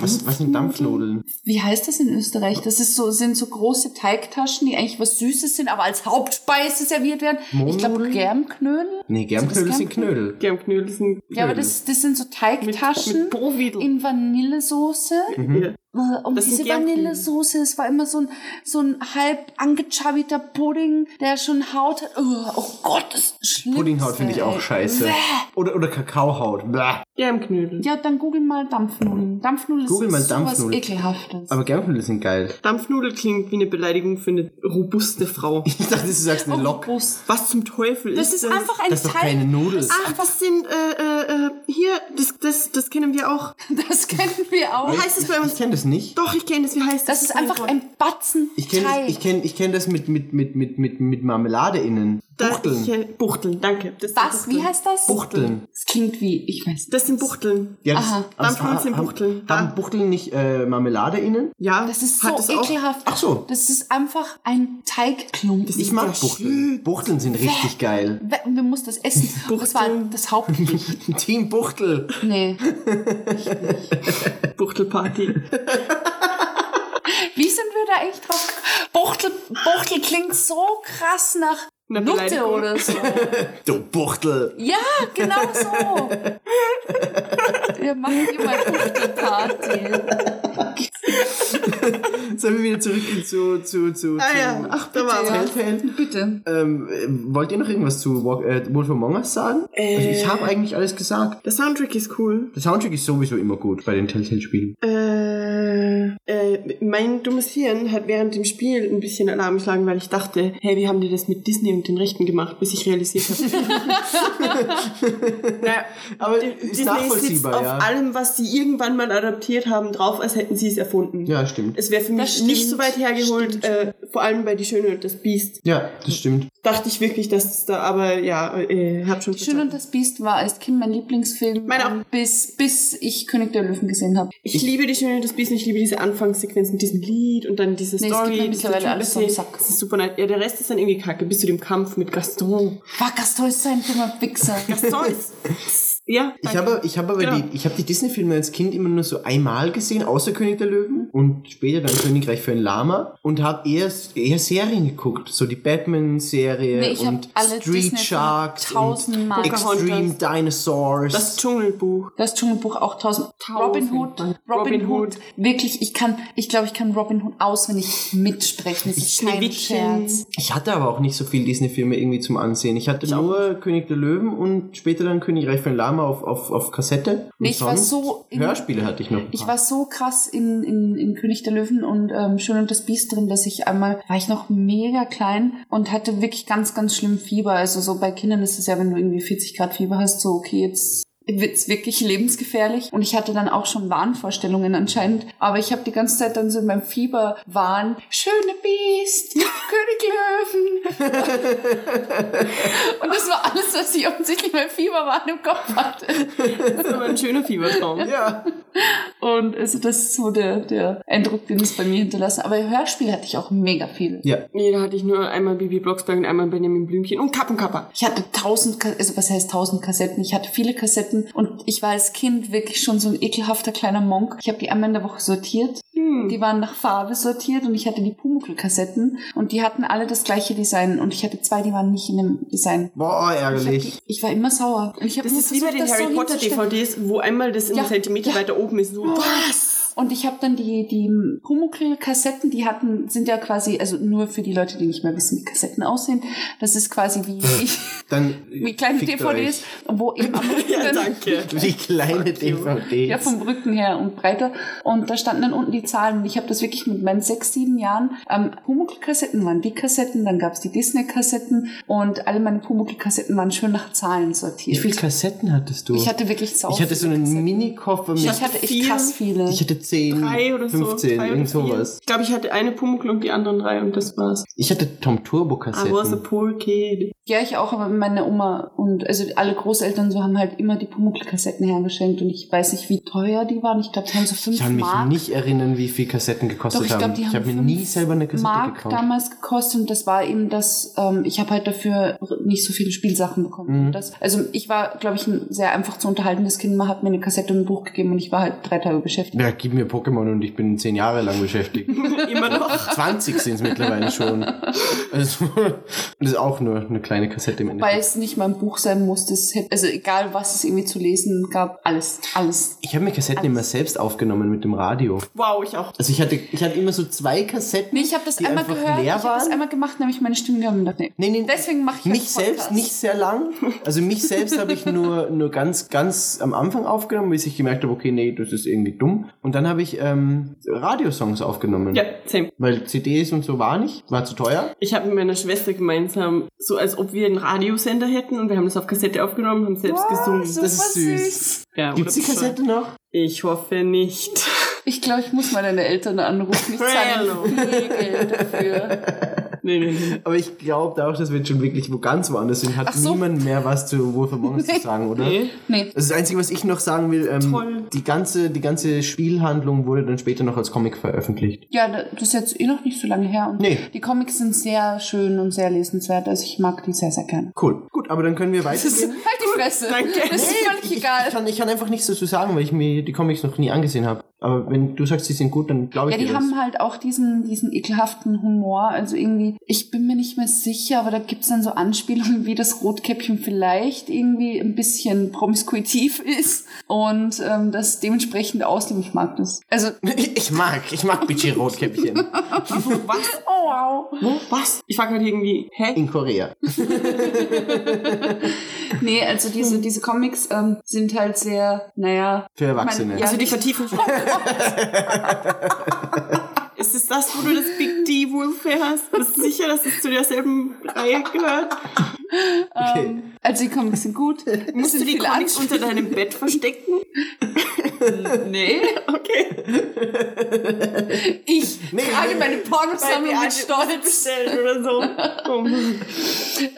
Was, was sind Dampfnudeln? wie heißt das in Österreich? Das ist so, sind so große Teigtaschen, die eigentlich was Süßes sind, aber als Hauptspeise serviert werden. Ich glaube Mohnnudeln? Germknödel. Nee, Germknödel sind Knödel. Germknödel sind Ja, aber das, das sind so mit, Teigtaschen mit Browiedel. in Vanillesoße. Mhm. Äh, Und Das diese. Vanillesoße, es war immer so ein, so ein halb angechabiter Pudding, der schon Haut hat. Oh, oh Gott, das ist schlimm. Puddinghaut finde ich auch scheiße. Oder, oder Kakaohaut. Bäh. Germknödel. Ja, dann google mal Dampfnudeln. Dampfnudeln Google ist mal sowas Dampfnudeln. ekelhaftes. Aber Germknödel sind geil. Dampfnudel klingt wie eine Beleidigung für eine robuste Frau. Ich dachte, du sagst eine Lok. Robust. Was zum Teufel Das ist ist einfach ein Das ist doch Teig. keine Nudel. Ach, das sind, äh, äh, äh, hier, das, das, das kennen wir auch. Das kennen wir auch. Wie heißt das bei Ich uns? kenne das nicht. Doch, ich kenne das. Wie heißt das? Das ist einfach ein Batzen Ich kenne Teig. ich kenn, ich kenn das mit, mit, mit, mit, mit, mit Marmelade innen. Da- Buchteln. Ich, äh, Buchteln, danke. Das sind Was? Wie Buchteln. heißt das? Buchteln. Das klingt wie, ich weiß nicht. Das sind Buchteln. Ja, das, Aha. Dampfnudeln ha- sind haben- Buchteln. Haben Da- Buchteln nicht äh, Marmelade innen? Ja, Das ist so hat auch. ekelhaft. Ach so. Das ist einfach ein Teigklumpen. Das Ich mag Buchteln. Buchteln sind richtig geil. We- Und wir mussten das essen. Das war Buchteln. das Hauptgericht. Team Buchtel. Nee. Buchtelparty. Wie sind wir da eigentlich drauf? Buchtel, Buchtel klingt so krass nach Nutte oder so. Du Buchtel. Ja, genau so. Wir machen immer Buchtelparty. Sollen wir wieder zurückgehen zu, zu, zu, Ah zu ja, ach, da war ja. Bitte. Ähm, äh, wollt ihr noch irgendwas zu Walk, äh, Wolf Among Us sagen? Also ich habe eigentlich alles gesagt. Der Soundtrack ist cool. Der Soundtrack ist sowieso immer gut bei den Telltale-Spielen. Äh, äh, mein dummes Hirn hat während dem Spiel ein bisschen Alarm geschlagen, weil ich dachte, hey, wie haben die das mit Disney und den Rechten gemacht, bis ich realisiert habe. naja, Aber ist Disney sitzt nachvollziehbar, auf ja. allem, was sie irgendwann mal adaptiert haben, drauf, als hätten sie es erfunden. Ja, stimmt. Es wäre für mich nicht stimmt, so weit hergeholt, äh, vor allem bei Die Schöne und das Biest. Ja, das stimmt. Dachte ich wirklich, dass es da, aber ja, äh, hab schon Schön und das Biest war als Kind mein Lieblingsfilm, ähm, bis, bis ich König der Löwen gesehen habe. Ich, liebe die Schöne und das Biest ich liebe diese Anfangssequenz mit diesem Lied und dann diese Nee, es Story. diese mittlerweile alles am Sack. Das ist super nice. Ja, der Rest ist dann irgendwie kacke, bis zu dem Kampf mit Gaston. Fuck, Gaston ist so ein dummer Wichser. Gaston ist. Ja, Ich danke. habe, ich habe aber Genau. die, ich habe die Disney-Filme als Kind immer nur so einmal gesehen, außer König der Löwen und später dann Königreich für ein Lama und habe eher, eher Serien geguckt, so die Batman-Serie Nee, ich und alle Street Sharks und tausendmal. Extreme Dinosaurs. Das Dschungelbuch. Das Dschungelbuch auch tausend. Robin Hood. Robin, Robin Hood. Hood. Wirklich, ich kann, ich glaube, ich kann Robin Hood auswendig mitsprechen. Das ist kein. Scherz. ich hatte aber auch nicht so viel Disney-Filme irgendwie zum Ansehen. Ich hatte nur König der Löwen und später dann Königreich für ein Lama auf, auf, auf Kassette. Und Nee, ich war so in- Hörspiele hatte ich noch. Ich war so krass in, in, in König der Löwen und ähm, Schön und das Biest drin, dass ich einmal, war ich noch mega klein und hatte wirklich ganz, ganz schlimm Fieber. Also so bei Kindern ist es ja, wenn du irgendwie 40 Grad Fieber hast, so okay, jetzt wird's wirklich lebensgefährlich. Und ich hatte dann auch schon Wahnvorstellungen anscheinend. Aber ich habe die ganze Zeit dann so in meinem Fieber waren, schöne Biest, König Löwen. und das war alles, was ich offensichtlich mein Fieberwahn im Kopf hatte. Das ist aber ein schöner Fiebertraum. Ja. Und also das ist so der, der Eindruck, den es bei mir hinterlassen. Aber Hörspiel hatte ich auch mega viele. Ja. Nee, da hatte ich nur einmal Bibi Blocksberg und einmal Benjamin Blümchen und Kappenkapper. Ich hatte tausend, also was heißt tausend Kassetten? Ich hatte viele Kassetten und ich war als Kind wirklich schon so ein ekelhafter kleiner Monk. Ich habe die einmal in der Woche sortiert. Hm. Die waren nach Farbe sortiert und ich hatte die Pumuckl-Kassetten und die hatten alle das gleiche Design und ich hatte zwei, die waren nicht in dem Design. Boah, Ich, ärgerlich. die, ich war immer sauer. Und ich Das ist wie bei versucht, den Harry so Potter. DVDs, wo einmal das Ja, einen Zentimeter ja. weiter oben ist. So, was? Und ich habe dann die, die Pumuckl-Kassetten, die hatten, sind ja quasi, also nur für die Leute, die nicht mehr wissen, wie Kassetten aussehen. Das ist quasi wie, wie, Dann wie kleine DVDs, wo eben am Rücken Ja, danke. Wie kleine DVDs. Ja, vom Rücken her und breiter. Und da standen dann unten die Zahlen. Und ich habe das wirklich mit meinen sechs, sieben Jahren. Ähm, Pumuckl-Kassetten waren die Kassetten, dann gab's die Disney-Kassetten und alle meine Pumuckl-Kassetten waren schön nach Zahlen Wie sortiert. viele Kassetten hattest du? ich hatte wirklich sau ich hatte so einen. Mini-Koffer mit. Ich hatte echt krass viele. Ich hatte 10, Drei oder so. 15, drei oder irgend sowas. Ich glaube, ich hatte eine Pumuckl und die anderen drei und das war's. Ich hatte Tom Turbo I was a Kassetten. poor kid. Ja, ich auch, aber meine Oma und also alle Großeltern so haben halt immer die Pumuckl-Kassetten hergeschenkt und ich weiß nicht, wie teuer die waren. Ich glaube, die haben so fünf Ich kann mich Mark. nicht erinnern, wie viel Kassetten gekostet Doch, ich haben. glaube, die ich haben habe mir nie selber eine Kassette Mark gekauft. damals gekostet und das war eben das, ähm, ich habe halt dafür nicht so viele Spielsachen bekommen. Mhm. Das, also ich war, glaube ich, ein sehr einfach zu unterhaltendes Kind. Man hat mir eine Kassette und ein Buch gegeben und ich war halt drei Tage beschäftigt. Ja, gib mir Pokémon und ich bin zehn Jahre lang beschäftigt. Immer noch. 20 sind es mittlerweile schon. Also, das ist auch nur eine kleine Kassette im Weil Endeffekt. es nicht mal ein Buch sein musste. Es hätte, also egal, was es irgendwie zu lesen gab, alles, alles. Ich habe mir Kassetten immer selbst aufgenommen mit dem Radio. Wow, ich auch. Also ich hatte, ich hatte immer so zwei Kassetten, Nee, ich habe das die einmal gehört, ich leer habe das einmal gemacht, nämlich meine Stimme und dachte, nee. Nee, nee, Deswegen mache ich mich selbst nicht sehr lang. Also mich selbst habe ich nur, nur ganz, ganz am Anfang aufgenommen, bis ich gemerkt habe, okay, nee, das ist irgendwie dumm. Und dann habe ich ähm, Radiosongs aufgenommen. Ja, same. Weil CDs und so war nicht, war zu teuer. Ich habe mit meiner Schwester gemeinsam, so als ob wir einen Radiosender hätten und wir haben das auf Kassette aufgenommen, haben selbst gesungen. super Das ist süß. süß. Ja, Gibt's die oder bescheuert. Kassette noch? Ich hoffe nicht. Ich glaube, ich muss mal deine Eltern anrufen. Ich zahle viel Geld dafür. Nee, nee, nee. Aber ich glaube auch, dass wir jetzt schon wirklich wo ganz woanders sind. Hat so. niemand mehr was zu Wolf Among Us zu sagen, oder? Nee. Nee. Das ist das Einzige, was ich noch sagen will. Ähm, Toll. Die ganze, die ganze Spielhandlung wurde dann später noch als Comic veröffentlicht. Ja, da- das ist jetzt eh noch nicht so lange her. Und Nee. Die Comics sind sehr schön und sehr lesenswert. Also ich mag die sehr, sehr gerne. Cool. Gut, aber dann können wir weitergehen. halt die Fresse. danke. Das ist völlig ich, egal. Ich kann, ich kann einfach nichts dazu sagen, weil ich mir die Comics noch nie angesehen habe. Aber wenn du sagst, sie sind gut, dann glaube ich Ja, die dir das. haben halt auch diesen, diesen ekelhaften Humor. Also irgendwie, ich bin mir nicht mehr sicher, aber da gibt's dann so Anspielungen, wie das Rotkäppchen vielleicht irgendwie ein bisschen promiskuitiv ist und ähm, das dementsprechend auslebt. Ich mag das. Also, Ich mag, ich mag Bichi Rotkäppchen. Was? oh wow. Wo? Was? Ich frage halt irgendwie, hä? In Korea. Nee, also diese, diese Comics ähm, sind halt sehr, naja. Für Erwachsene. Ja, Also die vertiefen. Ist es das, wo du das Big D Wolf her hast? Bist du sicher, dass es zu derselben Reihe gehört? Okay. Ähm, also die Comics sind gut. Musst du die Comics unter deinem Bett verstecken? Nee. Okay. Ich Nee, trage nee. meine Pornosammlung mit Stolz. Oder so. Oh.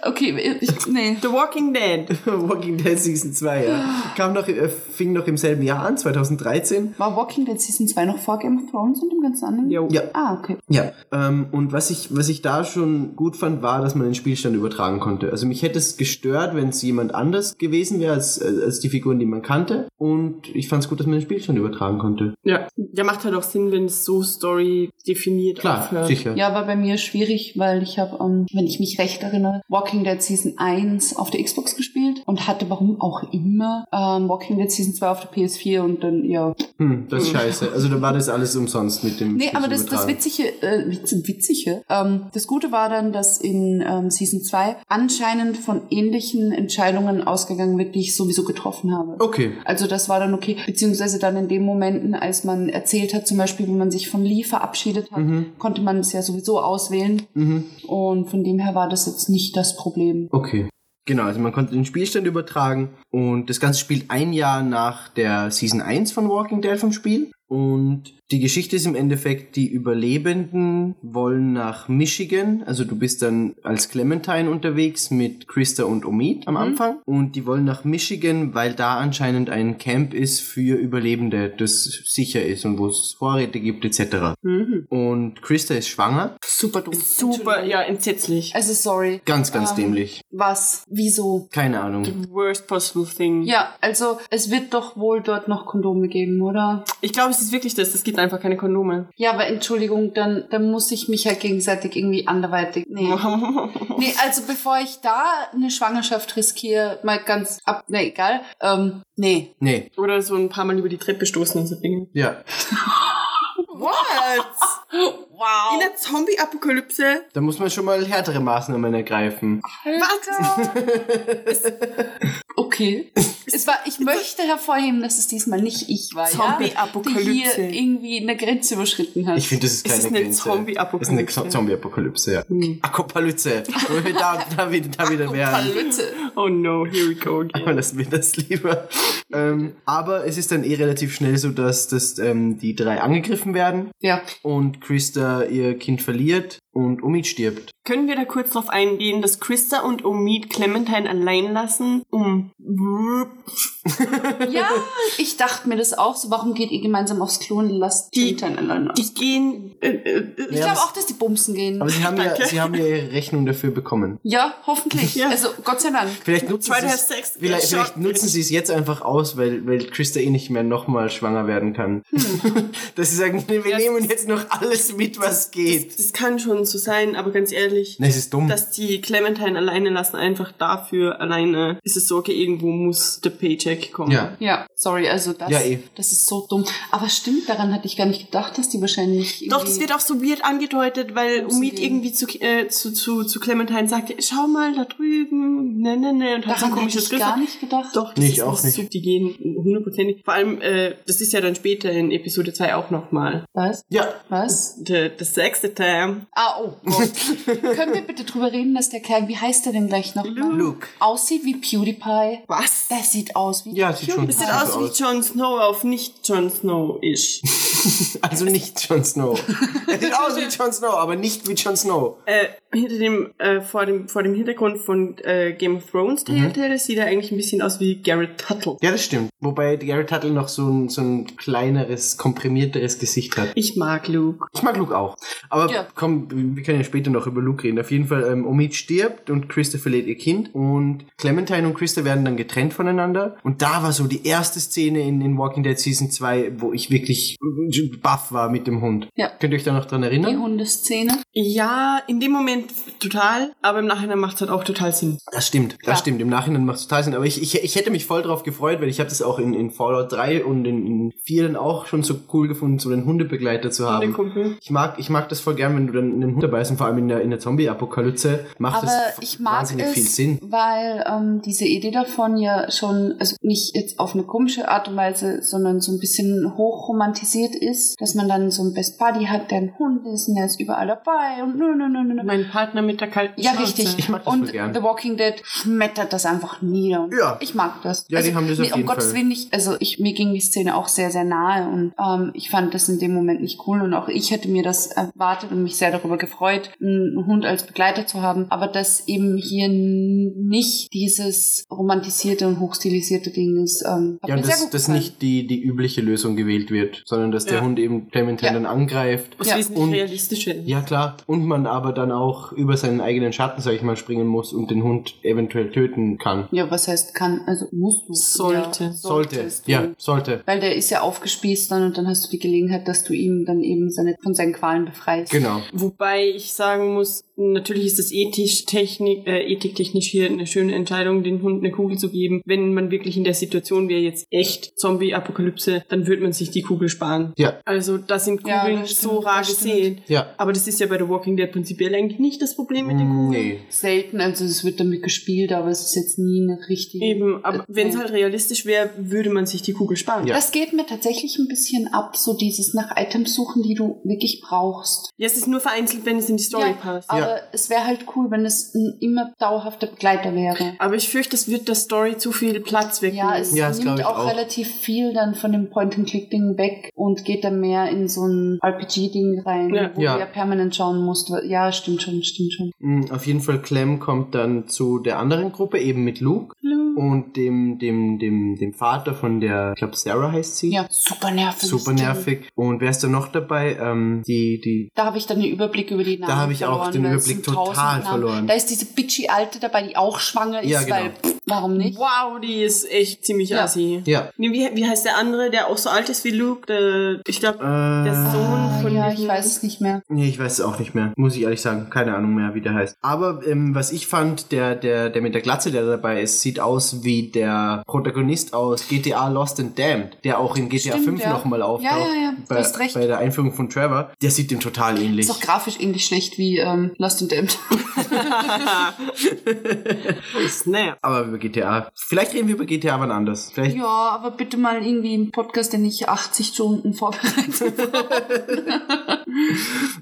Okay, ich, nee. The Walking Dead. Walking Dead Season 2, ja. Kam noch, äh, fing noch im selben Jahr an, 2013. War Walking Dead Season 2 noch vor Game of Thrones und dem ganzen anderen? Jo. Ja. Ah, okay. Ja, ähm, und was ich, was ich da schon gut fand, war, dass man den Spielstand übertragen konnte. Also mich hätte es gestört, wenn es jemand anders gewesen wäre als, äh, als die Figuren, die man kannte. Und ich fand es gut, dass man den Spielstand übertragen konnte. Ja. Ja, macht halt auch Sinn, wenn es so Story definiert Klar, aufhört. sicher. Ja, war bei mir schwierig, weil ich habe, ähm, wenn ich mich recht erinnere, Walking Dead Season 1 auf der Xbox gespielt und hatte warum auch immer ähm, Walking Dead Season 2 auf der PS4 und dann, ja. Hm, das ist scheiße. Also da war das alles umsonst mit dem Nee, aber das, das. Witzige, äh, Witz, Witzige, ähm, das Gute war dann, dass in ähm, Season 2 anscheinend von ähnlichen Entscheidungen ausgegangen wird, die ich sowieso getroffen habe. Okay. Also das war dann okay, beziehungsweise dann in den Momenten, als man erzählt hat, zum Beispiel, wie man sich von Lee verabschiedet hat, konnte man es ja sowieso auswählen Mhm. und von dem her war das jetzt nicht das Problem. Okay. Genau, also man konnte den Spielstand übertragen und das Ganze spielt ein Jahr nach der Season 1 von Walking Dead vom Spiel. Und die Geschichte ist im Endeffekt, die Überlebenden wollen nach Michigan. Also du bist dann als Clementine unterwegs mit Krista und Omid am Anfang. Und die wollen nach Michigan, weil da anscheinend ein Camp ist für Überlebende, das sicher ist und wo es Vorräte gibt etc. Und Krista ist schwanger. Super dumm. Super, ja, entsetzlich. Also sorry. Ganz, ganz Ähm, dämlich. Was? Wieso? Keine Ahnung. Worst possible thing. Ja, also es wird doch wohl dort noch Kondome geben, oder? Ich glaube, es ist wirklich das. Es gibt einfach keine Kondome. Ja, aber Entschuldigung, dann, dann muss ich mich halt gegenseitig irgendwie anderweitig. Nee. nee, also bevor ich da eine Schwangerschaft riskiere, mal ganz ab, na egal. Ähm, nee. Nee, Oder so ein paar Mal über die Treppe stoßen und so Dinge. ja. What? Wow. In der Zombie-Apokalypse? Da muss man schon mal härtere Maßnahmen ergreifen. Okay. es war, ich möchte hervorheben, dass es diesmal nicht ich war, ja, Zombie-Apokalypse. die hier irgendwie eine Grenze überschritten hat. Ich finde, das ist Es keine ist eine Grenze. Zombie-Apokalypse. Es ist eine Zombie-Apokalypse, ja. Apokalypse. Wo wir da, da, wieder, da wieder wären. Palütte. Oh no, here we go again. Aber lassen wir das lieber. Ähm, aber es ist dann eh relativ schnell so, dass, dass ähm, die drei angegriffen werden Ja. und Krista ihr Kind verliert und Omid stirbt. Können wir da kurz drauf eingehen, dass Krista und Omid Clementine allein lassen, um... Ja, ich dachte mir das auch so. Warum geht ihr gemeinsam aufs Klo und lasst Die- Clementine allein aus? Die gehen... Äh, äh, Ich Ja, glaube auch, dass die Bumsen gehen. Aber sie haben, ja, sie haben ja ihre Rechnung dafür bekommen. ja, hoffentlich. Ja. Also, Gott sei Dank. Vielleicht nutzen, vielleicht, vielleicht nutzen sie es jetzt einfach aus, weil, weil Krista eh nicht mehr nochmal schwanger werden kann. Dass sie sagen, wir Ja, nehmen jetzt noch alles mit, was geht. Das kann schon so sein, aber ganz ehrlich, Ne, es ist dumm. dass die Clementine alleine lassen, einfach dafür alleine ist es so, okay, irgendwo muss der Paycheck kommen. Ja. Ja, sorry, also das, Ja, eh. das ist so dumm. Aber stimmt, daran hatte ich gar nicht gedacht, dass die wahrscheinlich. Doch, das wird auch so weird angedeutet, weil Umid irgendwie zu, äh, zu, zu, zu Clementine sagte, schau mal da drüben, ne, ne, ne, und hat so ein komisches ich Griff. gar nicht gedacht. Doch, das Nee, ist ich auch nicht. So, die gehen hundertprozentig. Vor allem, äh, das ist ja dann später in Episode 2 auch nochmal. Was? Ja, Was? Das sechste Time. Ah, oh Gott. Können wir bitte drüber reden, dass der Kerl, wie heißt der denn gleich noch? Luke. Aussieht wie PewDiePie. Was? Der sieht aus wie... Ja, sieht schon Das sieht aus wie Jon Snow auf nicht Jon Snow ist. Also nicht Jon Snow. er sieht aus wie Jon Snow, aber nicht wie Jon Snow. äh, hinter dem, äh, vor dem, vor dem Hintergrund von äh, Game of Thrones Mhm. Telltale sieht er eigentlich ein bisschen aus wie Garrett Tuttle. Ja, das stimmt. Wobei Garrett Tuttle noch so ein, so ein kleineres, komprimierteres Gesicht hat. Ich mag Luke. Ich mag Luke auch. Aber Ja. komm, wir können ja später noch über Luke reden. Auf jeden Fall, ähm, Omid stirbt und Krista verliert ihr Kind. Und Clementine und Krista werden dann getrennt voneinander. Und da war so die erste Szene in, in Walking Dead Season 2, wo ich wirklich baff war mit dem Hund. Ja. Könnt ihr euch da noch dran Die erinnern? Hundeszene. Ja, in dem Moment total, aber im Nachhinein macht es halt auch total Sinn. Das stimmt, das stimmt. Im Nachhinein macht es total Sinn. Aber ich, ich, ich hätte mich voll drauf gefreut, weil ich habe das auch in, in Fallout 3 und in, in 4 dann auch schon so cool gefunden, so einen Hundebegleiter zu haben. Ich mag, ich mag das voll gern, wenn du dann einen Hund dabei hast und vor allem in der, in der Zombie-Apokalypse macht Aber das ich mag wahnsinnig es, viel Sinn. weil ähm, diese Idee davon ja schon, also nicht jetzt auf eine komische Art und Weise, sondern so ein bisschen hochromantisiert ist, dass man dann so einen Best Buddy hat, der ein Hund ist und der ist überall dabei und nö, nö, nö, nö. nö. Mein Partner mit der kalten Ja, Schnauze. richtig. Ich mag das und voll gern. The Walking Dead schmettert das einfach nieder. Und Ja. Ich mag das. Ja, die haben das auf nee, um jeden Gottes Fall. Willen nicht. Also ich, mir ging die Szene auch sehr, sehr nahe und ähm, ich fand das in dem Moment nicht cool und auch ich hätte mir das erwartet und mich sehr darüber gefreut, einen Hund als Begleiter zu haben, aber dass eben hier nicht dieses romantisierte und hochstilisierte Ding ist. Ähm, hat Ja, mir und sehr dass, gut dass gefallen. nicht die, die übliche Lösung gewählt wird, sondern dass der Ja. Hund eben Clementine Ja. dann angreift. Was Ja. wesentlich Und- realistischer. Ja, klar. Und man aber dann auch über seinen eigenen Schatten, sag ich mal, springen muss und den Hund eventuell töten kann. Ja, was heißt kann, also musst du. Sollte. Ja, Sollte. solltest du. Ja, sollte. Weil der ist ja aufgespießt dann und dann hast du die Gelegenheit, dass du ihm dann eben seine, von seinen Qualen befreist. Genau. Wobei ich sagen muss, natürlich ist es ethisch, technik, äh, ethiktechnisch hier eine schöne Entscheidung, den Hund eine Kugel zu geben. Wenn man wirklich in der Situation wäre, jetzt echt Zombie-Apokalypse, dann würde man sich die Kugel sparen. Ja. Also da sind Ja, Kugeln das stimmt, so rar gesehen. Ja. Aber das ist ja bei The Walking Dead prinzipiell eigentlich nicht das Problem mit den Kugeln. Nee. Selten, also es wird damit gespielt, aber es ist jetzt nie eine richtige. Eben, aber äh, wenn es halt realistisch wäre, würde man sich die Kugel sparen. Ja. Das geht mir tatsächlich ein bisschen ab, so dieses nach Items suchen, die du wirklich brauchst. Ja, es ist nur vereinzelt, wenn es in die Story ja, passt. aber es wäre halt cool, wenn es ein immer dauerhafter Begleiter wäre. Aber ich fürchte, es wird der Story zu viel Platz wegnehmen. Ja, es Ja, nimmt auch, auch. relativ viel dann von dem Point-and-Click-Ding weg und geht dann mehr in so ein RPG-Ding rein, Ja. wo Ja. du ja permanent schauen musst. Ja, stimmt schon, stimmt schon. Mm, Auf jeden Fall, Clem kommt dann zu der anderen Gruppe, eben mit Luke und dem, dem, dem, dem Vater von der, ich glaube Sarah heißt sie. Ja, super nervig. Super nervig. Und wer ist da noch dabei? Ähm, die, die, Da habe ich dann den Überblick über die Namen Da habe ich auch den Überblick total verloren. Da ist diese bitchy Alte dabei, die auch schwanger ist, Ja, genau. weil, pff, warum nicht? Wow, die ist echt ziemlich Ja. assi. ja. Nee, wie, wie heißt der andere, der auch so alt ist wie Luke? Der, ich glaube, Äh, der Sohn Ah, von ja, ich weiß es nicht mehr. Nee, ich weiß es auch nicht mehr. Muss ich ehrlich sagen. Keine Ahnung mehr, wie der heißt. Aber ähm, was ich fand, der, der, der mit der Glatze, der dabei ist, sieht aus wie der Protagonist aus GTA Lost and Damned, der auch in GTA Stimmt, 5 ja. nochmal auftaucht. Ja, ja, ja, du Bei, hast recht. bei der Einführung von Trevor. Der sieht dem total ähnlich. Ist auch grafisch ähnlich schlecht wie ähm, Lost and Damned. Snap. Aber über GTA. Vielleicht reden wir über GTA wann anders. Vielleicht. ja, aber bitte mal irgendwie einen Podcast, der nicht 80 Stunden vorbereitet.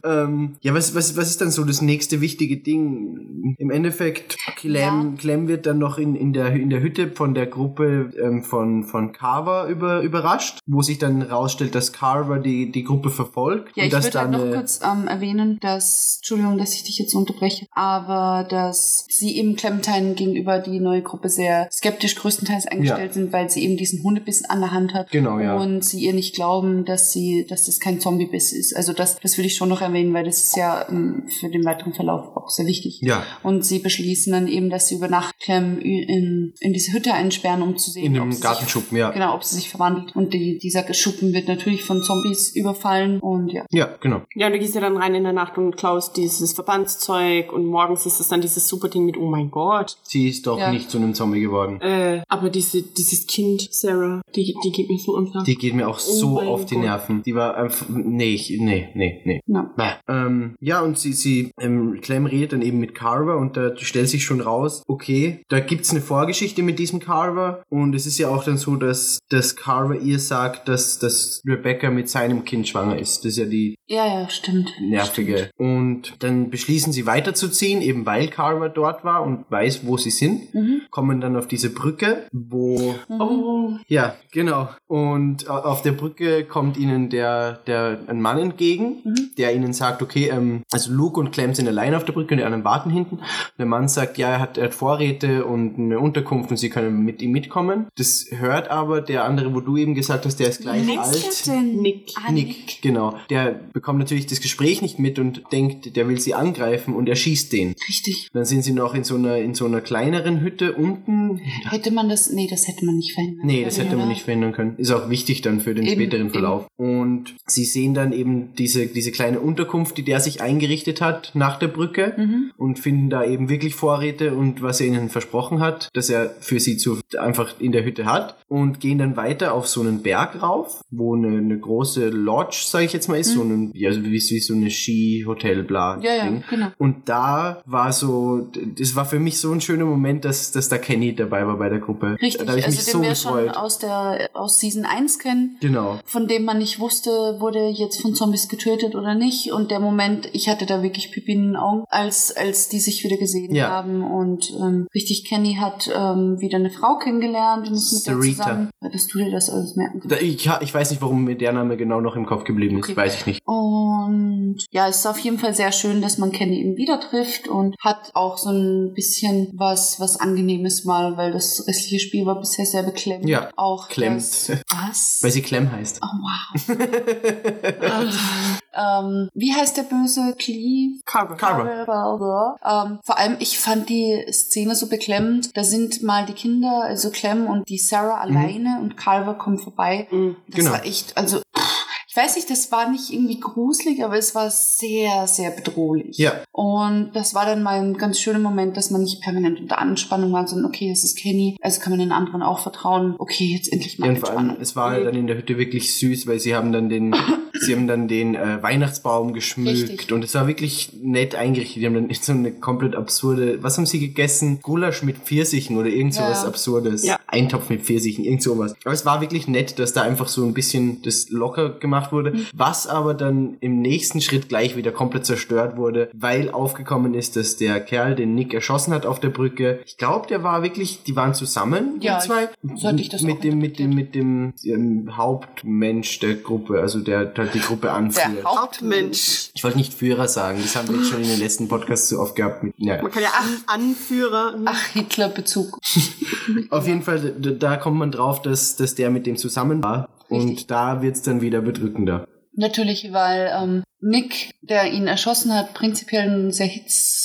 Ähm, ja, was, was, was ist dann so das nächste wichtige Ding? Im Endeffekt, Clem, Clem wird dann noch in, in, der, in der Hütte von der Gruppe ähm, von, von Carver über, überrascht, wo sich dann rausstellt, dass Carver die, die Gruppe verfolgt. Ja, ich würde halt noch kurz ähm, erwähnen, dass, Entschuldigung, dass ich dich jetzt unterbreche, aber dass sie eben Clementine gegenüber die neue Gruppe sehr skeptisch größtenteils eingestellt Ja. sind, weil sie eben diesen Hundebiss an der Hand hat. Genau, ja. Und sie ihr nicht glauben, dass sie, dass das kein Zombiebiss ist. Also das, das will ich schon noch erwähnen, weil das ist ja ähm, für den weiteren Verlauf auch sehr wichtig. Ja. Und sie beschließen dann eben, dass sie über Nacht Clem in, in diese Hütte einsperren, um zu sehen, in ob dem sie sich Gartenschuppen, ja. Genau, ob sie sich verwandelt. Und die, dieser Schuppen wird natürlich von Zombies überfallen und ja. Ja, genau. Ja, und du gehst ja dann rein in der Nacht und klaust dieses Verbandszeug und morgens ist es dann dieses super Ding mit, oh mein Gott. Sie ist doch Ja. nicht zu einem Zombie geworden. Äh, aber diese, dieses Kind, Sarah, die, die geht mir so Sack. Die geht mir auch so Oh mein auf die Gott. Nerven. Die war einfach. Nee, ich, nee, nee, nee. Ja. Bäh. Ähm, ja, und sie, sie, ähm, Clem redet dann eben mit Carver und da stellt sich schon raus, okay, da gibt's eine Vorgeschichte mit diesem Carver und es ist ja auch dann so, dass, dass Carver ihr sagt, dass, dass Rebecca mit seinem Kind schwanger ist. Das ist ja die Ja, ja, stimmt. nervige. Und dann beschließen sie weiterzuziehen, eben weil Carver dort war und weiß, wo sie sind, Mhm. kommen dann auf diese Brücke, wo Oh, ja, genau. Und au- auf der Brücke kommt ihnen der, der ein Mann entgegen, Mhm. der ihnen sagt, okay, ähm, also Luke und Clem sind allein auf der Brücke und die anderen warten hinten. Und der Mann sagt, ja, er hat, er hat Vorräte und eine Unterkunft und sie können mit ihm mitkommen. Das hört aber der andere, wo du eben gesagt hast, der ist gleich alt. Nick. Ah, Nick, genau. Der bekommt natürlich das Gespräch nicht mit und denkt, der will sie angreifen und er schießt den. Richtig. Dann sind sie noch in so einer, in so einer kleineren Hütte unten. Hätte man das, nee, das hätte man nicht verhindern Nee, können, das hätte man nicht verhindern können. Ist auch wichtig dann für den Eben, späteren eben. Verlauf. Und sie sehen dann eben diese, diese kleine Unterkunft, die der sich eingerichtet hat nach der Brücke Mhm. und finden da eben wirklich Vorräte und was er ihnen versprochen hat, dass er für sie zu, einfach in der Hütte hat und gehen dann weiter auf so einen Berg rauf, wo eine, eine große Lodge, sage ich jetzt mal, ist, so ein, also wie, wie so eine Ski-Hotel, bla. Ja, ja, Ding. genau. Und da war so, das war für mich so ein schöner Moment, dass, dass da Kenny dabei war bei der Gruppe. Richtig, Da ich also mich den so wir schon gefreut. aus der aus Season 1 kennen, Genau. von dem man nicht wusste, wurde jetzt von Zombies getötet oder nicht. Und der Moment, ich hatte da wirklich Pipi in den Augen, als, als die sich wieder gesehen Ja. haben. Und ähm, richtig, Kenny hat ähm, wieder eine Frau kennengelernt und ist mit der zusammen. Dass du dir das alles merken kannst. Da, ich, ich weiß nicht, warum mir der Name genau noch im Kopf geblieben ist. Okay. Weiß ich nicht. Und ja, es ist auf jeden Fall sehr schön, dass man Kenny eben wieder trifft und hat auch so ein bisschen was, was Angenehmes mal, weil das restliche Spiel war bisher sehr beklemmend. Ja, auch klemmt. das- Was? Weil sie Clem heißt. Oh wow. ähm, wie heißt der böse Cleve? Carver. Carver. Ähm, vor allem, ich fand die Szene so beklemmend. Da sind mal die Kinder, also Clem und die Sarah alleine und Carver kommt vorbei. Mhm. Das Genau. war echt, also pff, ich weiß nicht, das war nicht irgendwie gruselig, aber es war sehr, sehr bedrohlich. Ja. Und das war dann mal ein ganz schöner Moment, dass man nicht permanent unter Anspannung war, sondern okay, es ist Kenny, also kann man den anderen auch vertrauen. Okay, jetzt endlich mal Ja, und vor allem, es war dann in der Hütte wirklich süß, weil sie haben dann den, sie haben dann den äh, Weihnachtsbaum geschmückt Richtig. und es war wirklich nett eingerichtet. Die haben dann so eine komplett absurde, was haben sie gegessen? Gulasch mit Pfirsichen oder irgend sowas Ja. Absurdes. Ja. Eintopf mit Pfirsichen, irgend sowas. Aber es war wirklich nett, dass da einfach so ein bisschen das locker gemacht wurde, Mhm. was aber dann im nächsten Schritt gleich wieder komplett zerstört wurde, weil aufgekommen ist, dass der Kerl, den Nick erschossen hat auf der Brücke, ich glaube, der war wirklich, die waren zusammen, Ja, die zwei, ich- so hatte ich das mit dem, mit dem, mit dem ähm, Hauptmensch der Gruppe, also der halt die Gruppe anführt. Der Hauptmensch. ich wollte nicht Führer sagen, das haben wir jetzt schon in den letzten Podcasts so oft gehabt. Mit, ja. Man kann ja An Anführer. Ach, Hitler-Bezug. Auf jeden Fall, d- da kommt man drauf, dass, dass der mit dem zusammen war. Und da wird's dann wieder bedrückender. Natürlich, weil ähm, Nick, der ihn erschossen hat, prinzipiell ein sehr hitziger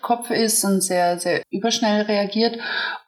Kopf ist und sehr, sehr überschnell reagiert.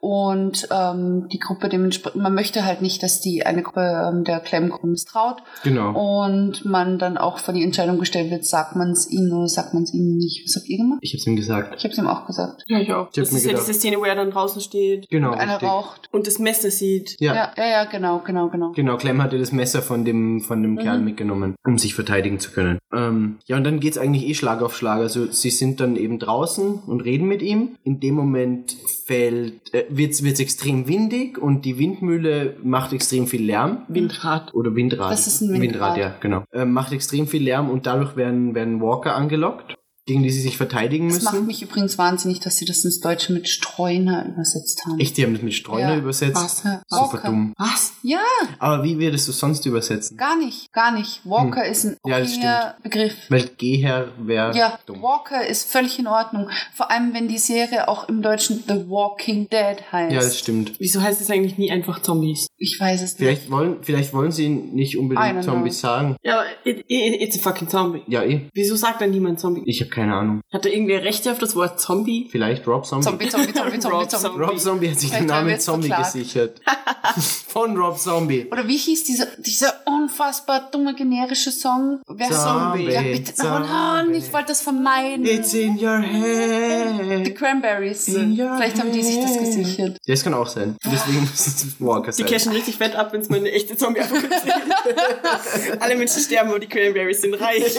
Und ähm, die Gruppe dementsprechend, man möchte halt nicht, dass die eine Gruppe ähm, der Clem-Gruppe misstraut. Genau. Und man dann auch vor die Entscheidung gestellt wird, sagt man es ihnen oder sagt man es ihnen nicht. Was habt ihr gemacht? Ich hab's ihm gesagt. Ich habe es ihm auch gesagt. Ja, ich auch. Ich Das ist ja diese Szene, wo er dann draußen steht Genau. Einer richtig. raucht. und das Messer sieht. Ja. Ja, ja, ja, genau, genau, genau. Genau, Clem hatte das Messer von dem, von dem Kerl mitgenommen, um sich verteidigen zu können. Ähm, ja, und dann geht's eigentlich eh Schlag auf Schlag. Also sie sind dann eben draußen und reden mit ihm. In dem Moment fällt, äh, wird's, wird's extrem windig und die Windmühle macht extrem viel Lärm. Windrad. Oder Windrad. Das ist ein Windrad. ja, genau. Ähm, macht extrem viel Lärm und dadurch werden, werden Walker angelockt, gegen die sie sich verteidigen Das macht müssen. mich übrigens wahnsinnig, dass sie das ins Deutsche mit Streuner übersetzt haben. Echt, die haben das mit Streuner Ja. übersetzt. Was? Ja, Super Walker. dumm. Was? Ja, Aber wie würdest du sonst übersetzen? gar nicht, gar nicht. Walker ist ein Hm. Ja, das okayer Begriff. Weil Geher wäre Ja, dumm. Walker ist völlig in Ordnung. Vor allem, wenn die Serie auch im Deutschen The Walking Dead heißt. Ja, das stimmt. Wieso heißt es eigentlich nie einfach Zombies? Ich weiß es nicht. Vielleicht wollen, vielleicht wollen sie nicht unbedingt Zombies sagen. Ja, aber it, it, it's a fucking Zombie. Ja, eh. Wieso sagt dann niemand Zombie? Ich habe keine Ahnung. Hat da irgendwer Rechte auf das Wort Zombie? Vielleicht Rob Zombie. Zombie, Zombie, Zombie, Zombie, Rob Zombie. Zombie. Rob Zombie hat sich Vielleicht den Namen Zombie verklagt. gesichert. Von Rob Zombie. Oder wie hieß dieser, dieser unfassbar dumme generische Song? Wer Zombie, Ja, bitte. Oh Zombie. nein, ich wollte das vermeiden. It's in your Die head. Cranberries. In your Vielleicht haben die sich das gesichert. Das kann auch sein. Deswegen muss es Walker Die sein. cashen richtig fett ab, wenn es mal eine echte Zombie-Apokalypse gibt. Alle Menschen sterben, aber die Cranberries sind reich.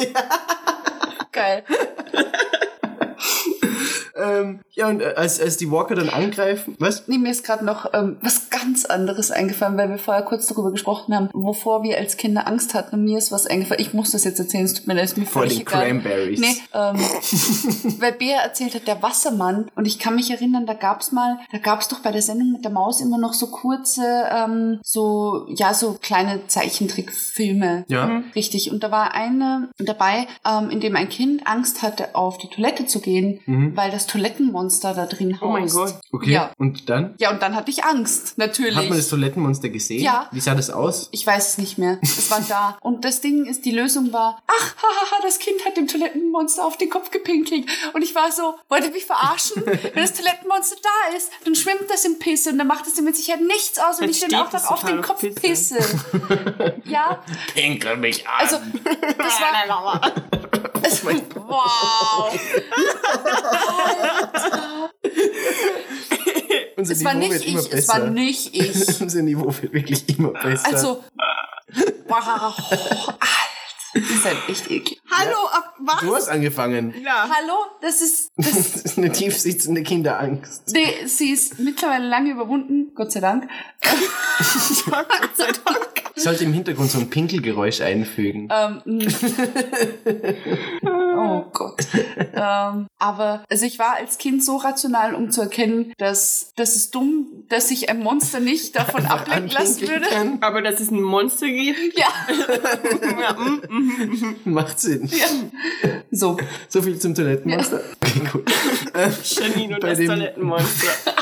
Geil. Ähm, ja, und äh, als, als die Walker dann angreifen, was? Nee, mir ist gerade noch ähm, was ganz anderes eingefallen, weil wir vorher kurz darüber gesprochen haben, wovor wir als Kinder Angst hatten. Und mir ist was eingefallen. Ich muss das jetzt erzählen, es tut mir leid, ist mir Vor den egal. Cranberries. Nee, ähm, weil Bea erzählt hat, der Wassermann. Und ich kann mich erinnern, da gab's mal, da gab's doch bei der Sendung mit der Maus immer noch so kurze, ähm, so, ja, so kleine Zeichentrickfilme. Ja. Richtig. Und da war eine dabei, ähm, in dem ein Kind Angst hatte, auf die Toilette zu gehen, weil das Toilettenmonster da drin haust. Oh mein Gott. Okay. Ja. Und dann? Ja, und dann hatte ich Angst, natürlich. Hat man das Toilettenmonster gesehen? Ja. Wie sah das aus? ich weiß es nicht mehr. Es war da. Und das Ding ist, die Lösung war, ach, hahaha, das Kind hat dem Toilettenmonster auf den Kopf gepinkelt. Und ich war so, wollt ihr mich verarschen? Wenn das Toilettenmonster da ist, dann schwimmt das in Pisse und dann macht es dir mit Sicherheit nichts aus, wenn Dann ich den steht auch noch auf den Kopf Pisse. pisse. ja, Pinkel mich an. also, das war, es, wow. Unser Es war Niveau nicht wird immer ich, es war besser. nicht ich. Unser Niveau wird wirklich immer besser. Also, wow, Ihr seid echt eklig. Hallo, ab, was? du hast angefangen. Ja. Hallo, das ist, das Das ist eine tiefsitzende Kinderangst. Nee, sie ist mittlerweile lange überwunden, Gott sei Dank. Gott sei Dank. Ich sollte im Hintergrund so ein Pinkelgeräusch einfügen. Ähm, oh Gott. Ähm, aber also ich war als Kind so rational, um zu erkennen, dass das ist dumm, dass sich ein Monster nicht davon ablenken lassen würde. kann. Aber dass es ein Monster gibt. Ja, ja, mm, mm. Macht Sinn. so. So viel zum Toilettenmonster. Okay, gut. Janine und Bei das Toilettenmonster.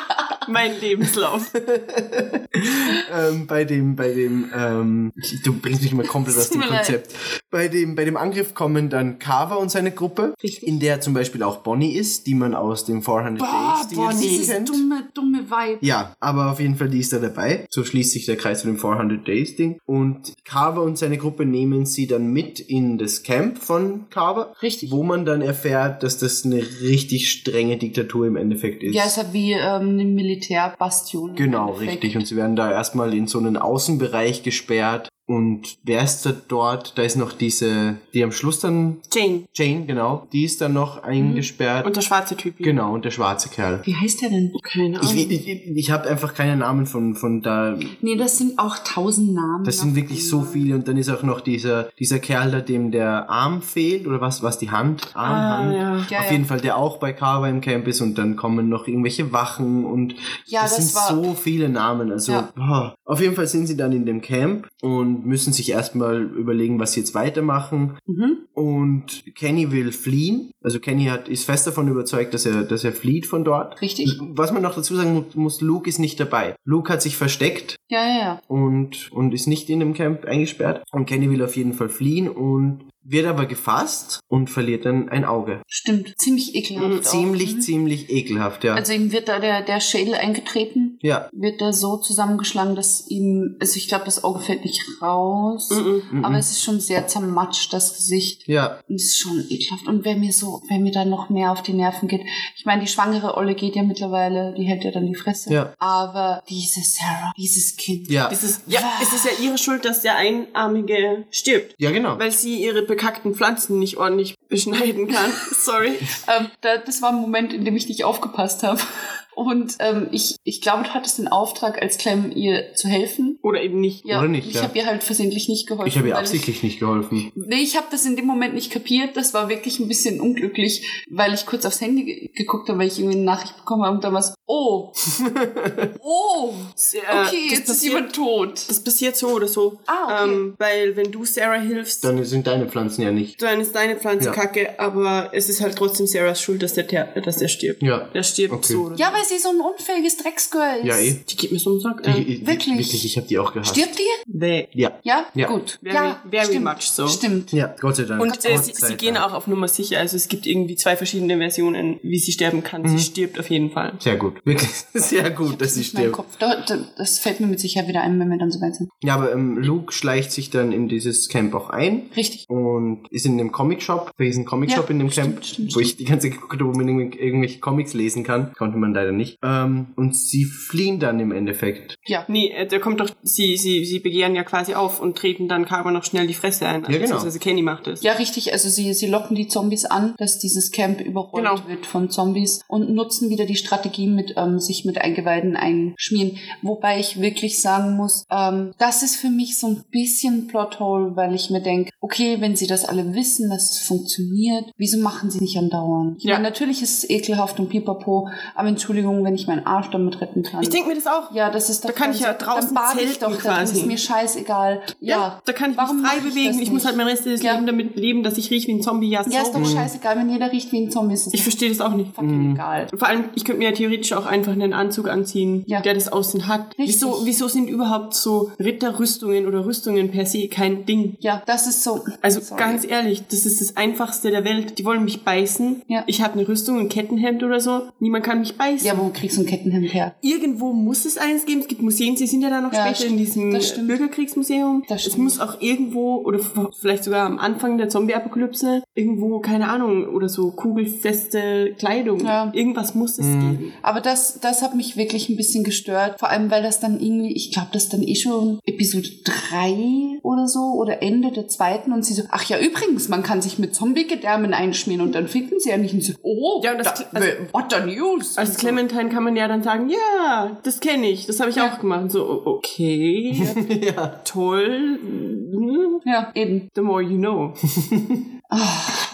Mein Lebenslauf. ähm, bei dem, bei dem, ähm, du bringst mich mal komplett aus dem. Konzept. Bei dem, bei dem Angriff kommen dann Carver und seine Gruppe, in der zum Beispiel auch Bonnie ist, die man aus dem 400 Boah, Days boah, DLC dieses kennt. dumme, dumme Vibe. Ja, aber auf jeden Fall, die ist da dabei. So schließt sich der Kreis zu dem 400 Days Ding. Und Carver und seine Gruppe nehmen sie dann mit in das Camp von Carver. Richtig. Wo man dann erfährt, dass das eine richtig strenge Diktatur im Endeffekt ist. Ja, ist ja wie ähm, eine Militärbastion. Genau, richtig. Und sie werden da erstmal in so einen Außenbereich gesperrt. Und wer ist da dort? Da ist noch diese, die am Schluss dann, Jane. Jane, genau, die ist dann noch eingesperrt. Und der schwarze Typ. hier. genau, und der schwarze Kerl. Wie heißt der denn? Keine Ich, Ahnung. ich, ich, ich habe einfach keine Namen von, von da. Nee, das sind auch tausend Namen. Das sind wirklich so viele. Und dann ist auch noch dieser, dieser Kerl da, dem der Arm fehlt. Oder was, was die Hand? Arm, Ah, Hand. ja. Ja, Auf ja. jeden Fall, der auch bei Carver im Camp ist. Und dann kommen noch irgendwelche Wachen. Und Ja, das, das sind so viele Namen. Also, boah. auf jeden Fall sind sie dann in dem Camp und müssen sich erstmal überlegen, was sie jetzt weitermachen. Mhm. Und Kenny will fliehen. Also Kenny hat, ist fest davon überzeugt, dass er, dass er flieht von dort. Richtig. Was man noch dazu sagen mu- muss, Luke ist nicht dabei. Luke hat sich versteckt Ja, ja, ja. und, und ist nicht in dem Camp eingesperrt. Und Kenny will auf jeden Fall fliehen und wird aber gefasst und verliert dann ein Auge. Stimmt. Ziemlich ekelhaft. auch. Ziemlich, Mhm. ziemlich ekelhaft, ja. Also ihm wird da der, der Schädel eingetreten, ja. wird da so zusammengeschlagen, dass ihm, also ich glaube, das Auge fällt nicht raus, Mhm. aber es ist schon sehr zermatscht, das Gesicht. Ja, Und es ist schon ekelhaft. Und wer mir so, wer mir da noch mehr auf die Nerven geht, ich meine, die schwangere Olle geht ja mittlerweile, die hält ja dann die Fresse. Ja. Aber diese Sarah, dieses Kind. ja. Es ist, ja, es ist ja ihre Schuld, dass der Einarmige stirbt. Ja, genau. Weil sie ihre bekackten Pflanzen nicht ordentlich beschneiden kann. Sorry. Ähm, da, das war ein Moment, in dem ich nicht aufgepasst habe. Und ähm, ich, ich glaube, du hattest den Auftrag, als Clem ihr zu helfen. Oder eben nicht. Ja, Oder nicht, ich ja. habe ihr halt versehentlich nicht geholfen. Ich habe ihr absichtlich nicht geholfen. Nee, ich habe das in dem Moment nicht kapiert. Das war wirklich ein bisschen unglücklich, weil ich kurz aufs Handy ge geguckt habe, weil ich irgendwie eine Nachricht bekommen habe und dann war es, oh, oh, Äh, okay, jetzt ist passiert- jemand tot. Das passiert so oder so. Ah, okay. Ähm, weil wenn du Sarah hilfst, Dann sind deine Pflanzen ja nicht. dann ist deine Pflanze Ja. kacke, aber es ist halt trotzdem Sarahs Schuld, dass der, dass der stirbt. Ja. Der stirbt Okay. so. Oder Ja, weil sie so ein unfähiges Drecksgirl ist. Ja, eh. Die geht mir so den Sack. Äh, ich, wirklich? Wirklich, ich habe die auch gehasst. Stirbt die? bäh. Ja. Ja? Ja. Gut. Very- ja, very stimmt. much so. Stimmt. Ja, Gott sei Dank. Und äh, sie, sei sie gehen Dank. auch auf Nummer sicher. Also es gibt irgendwie zwei verschiedene Versionen, wie sie sterben kann. Mhm. Sie stirbt auf jeden Fall. Sehr gut. Wirklich sehr gut, dass sie stirbt. Kopf. Da, da, das fällt mir mit Sicherheit wieder ein, wenn wir dann so weit sind. Ja, aber ähm, Luke schleicht sich dann in dieses Camp auch ein Richtig. und ist in dem Comic-Shop. Da ist ein Comic-Shop Ja, in dem stimmt, Camp, stimmt, wo ich die ganze Zeit geguckt habe, wo man irgendwie- irgendwelche Comics lesen kann. Konnte man leider nicht. Ähm, und sie fliehen dann im Endeffekt. Ja. Nee, äh, da kommt doch, sie, sie, sie begehren ja quasi auf und treten dann Carver noch schnell die Fresse ein. Ja, genau. Beziehungsweise Kenny macht es. Ja, richtig. Also sie, sie locken die Zombies an, dass dieses Camp überrollt Genau. wird von Zombies und nutzen wieder die Strategie mit ähm, sich mit Eingeweiden einschmieren. Wobei ich wirklich sagen muss, ähm, das ist für mich so ein bisschen Plothole, weil ich mir denke, okay, wenn sie das alle wissen, dass es funktioniert, wieso machen sie nicht andauernd? Ich Ja. meine, natürlich ist es ekelhaft und pipapo, aber Entschuldigung, wenn ich meinen Arsch damit retten kann. Ich denke mir das auch. ja, das ist doch Da kann ich ja dann draußen ich zelten doch, dann quasi. ist mir scheißegal. Ja, da kann ich Warum mich frei ich bewegen. das Ich, muss halt mein restliches Ja. Leben damit leben, dass ich rieche wie ein Zombie. Ja, Ja, ist doch scheißegal, wenn jeder riecht wie ein Zombie. Ist Ich verstehe das auch nicht. fucking egal. Vor allem, ich könnte mir ja theoretisch auch einfach einen Anzug anziehen, Ja. der das Außen hat. Richtig. Wieso, wieso sind überhaupt so Ritterrüstungen oder Rüstungen per se kein Ding? Ja, das ist so. Also Sorry. ganz ehrlich, das ist das Einfachste der Welt. Die wollen mich beißen. Ja. Ich habe eine Rüstung, ein Kettenhemd oder so. Niemand kann mich beißen. Ja, wo kriegst du ein Kettenhemd her? Irgendwo muss es eins geben. Es gibt Museen, sie sind ja dann noch Ja, später in diesem. Bürgerkriegsmuseum. Das es muss auch irgendwo, oder vielleicht sogar am Anfang der Zombie-Apokalypse, irgendwo, keine Ahnung, oder so kugelfeste Kleidung. Ja. Irgendwas muss es geben. Aber das, das hat mich wirklich ein bisschen gestört. Vor allem, weil das dann irgendwie, ich glaube, das dann eh schon Episode 3 oder so oder Ende der zweiten und sie so, ach ja, übrigens, man kann sich mit Zombie-Gedärmen einschmieren und dann finden sie ja nicht. Und so, oh, Ja, und das- da, also- what the news? Als so. Clementine kann man ja dann sagen, ja, das kenne ich, das habe ich Ja. auch gemacht. Und so, okay, toll, hm, Ja, eben. the more you know.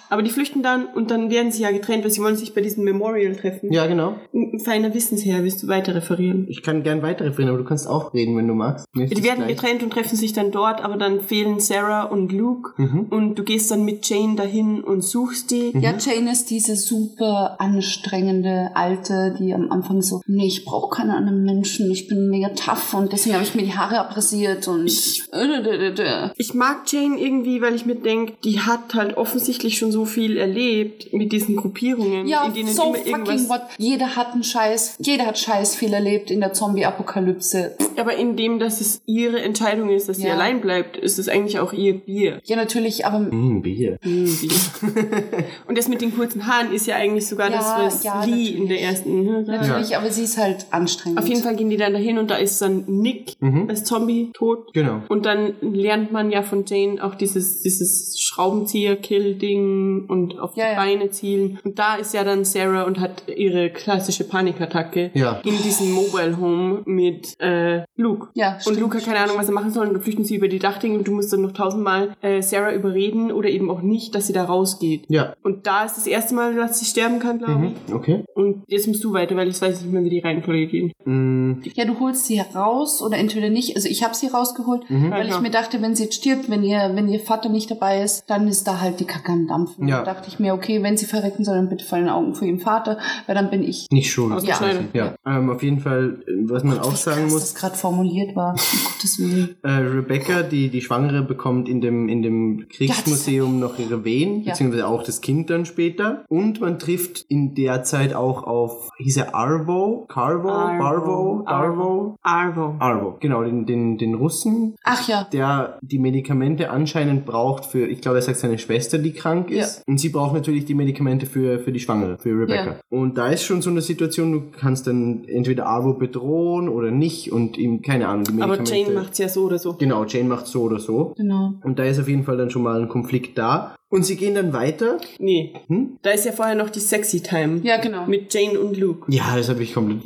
Aber die flüchten dann und dann werden sie ja getrennt, weil sie wollen sich bei diesem Memorial treffen. Ja, genau. Feiner Wissensher, willst du weiter referieren? Ich kann gern weiter referieren, aber du kannst auch reden, wenn du magst. Die werden gleich. getrennt und treffen sich dann dort, aber dann fehlen Sarah und Luke Mhm. und du gehst dann mit Jane dahin und suchst die. Ja, Jane ist diese super anstrengende Alte, die am Anfang so, nee, ich brauche keine anderen Menschen, ich bin mega tough und deswegen habe ich mir die Haare abrasiert und Ich mag Jane irgendwie, weil ich mir denke, die hat halt offensichtlich schon so viel erlebt mit diesen Gruppierungen, ja, in denen so immer fucking irgendwas. what. Jeder hat einen Scheiß, jeder hat Scheiß viel erlebt in der Zombie-Apokalypse. Aber in dem, dass es ihre Entscheidung ist, dass sie Ja. allein bleibt, ist es eigentlich auch ihr Bier. Ja, natürlich, aber Hm, Bier. Und das mit den kurzen Haaren ist ja eigentlich sogar Ja, das, was ja, Lee natürlich. in der ersten. ne, natürlich, aber sie ist halt anstrengend. Auf jeden Fall gehen die dann dahin und da ist dann Nick als Zombie tot. Genau. Und dann lernt man ja von Jane auch dieses, dieses Schraubenzieher-Kill-Ding und auf Ja, die ja. Beine zielen. Und da ist ja dann Sarah und hat ihre klassische Panikattacke Ja. in diesem Mobile Home mit äh, Luke. Ja, und stimmt, Luke hat keine Ahnung, was er machen soll. Und dann flüchten sie über die Dachdinge und du musst dann noch tausendmal äh, Sarah überreden oder eben auch nicht, dass sie da rausgeht. Ja. Und da ist das erste Mal, dass sie sterben kann, glaube Mhm. ich. Okay. Und jetzt musst du weiter, weil ich weiß nicht mehr, wie die Reihenfolge geht. Mm, Ja, du holst sie heraus oder entweder nicht. Also ich habe sie rausgeholt, Mhm. weil Ja, ich mir dachte, wenn sie jetzt stirbt, wenn ihr, wenn ihr Vater nicht dabei ist, dann ist da halt die Kacke am Dampfen. Ja. Da dachte ich mir, okay, wenn sie verrecken soll, dann bitte vor den Augen vor ihrem Vater, weil dann bin ich. nicht schuld. Ausgeschneidet. Ja. Ähm, auf jeden Fall, äh, was man auch sagen krass, muss, formuliert war. Um Gottes Willen. Äh, Rebecca, die, die Schwangere, bekommt in dem, in dem Kriegsmuseum noch ihre Wehen, Ja. beziehungsweise auch das Kind dann später. Und man trifft in der Zeit auch auf, hieß er Arvo? Carvo? Barvo? Arvo? Arvo. Arvo, genau, den, den, den Russen, Ach ja. der die Medikamente anscheinend braucht für, ich glaube, er sagt seine Schwester, die krank ist. Und sie braucht natürlich die Medikamente für, für die Schwangere, für Rebecca. Ja. Und da ist schon so eine Situation, du kannst dann entweder Arvo bedrohen oder nicht und ihm, keine Ahnung, die Aber Medikamente. Jane macht's ja so oder so. Genau, Jane macht so oder so. Genau. Und da ist auf jeden Fall dann schon mal ein Konflikt da. Und sie gehen dann weiter. Nee. Hm? Da ist ja vorher noch die Sexy Time. Ja, genau. Mit Jane und Luke. Ja, das habe ich komplett.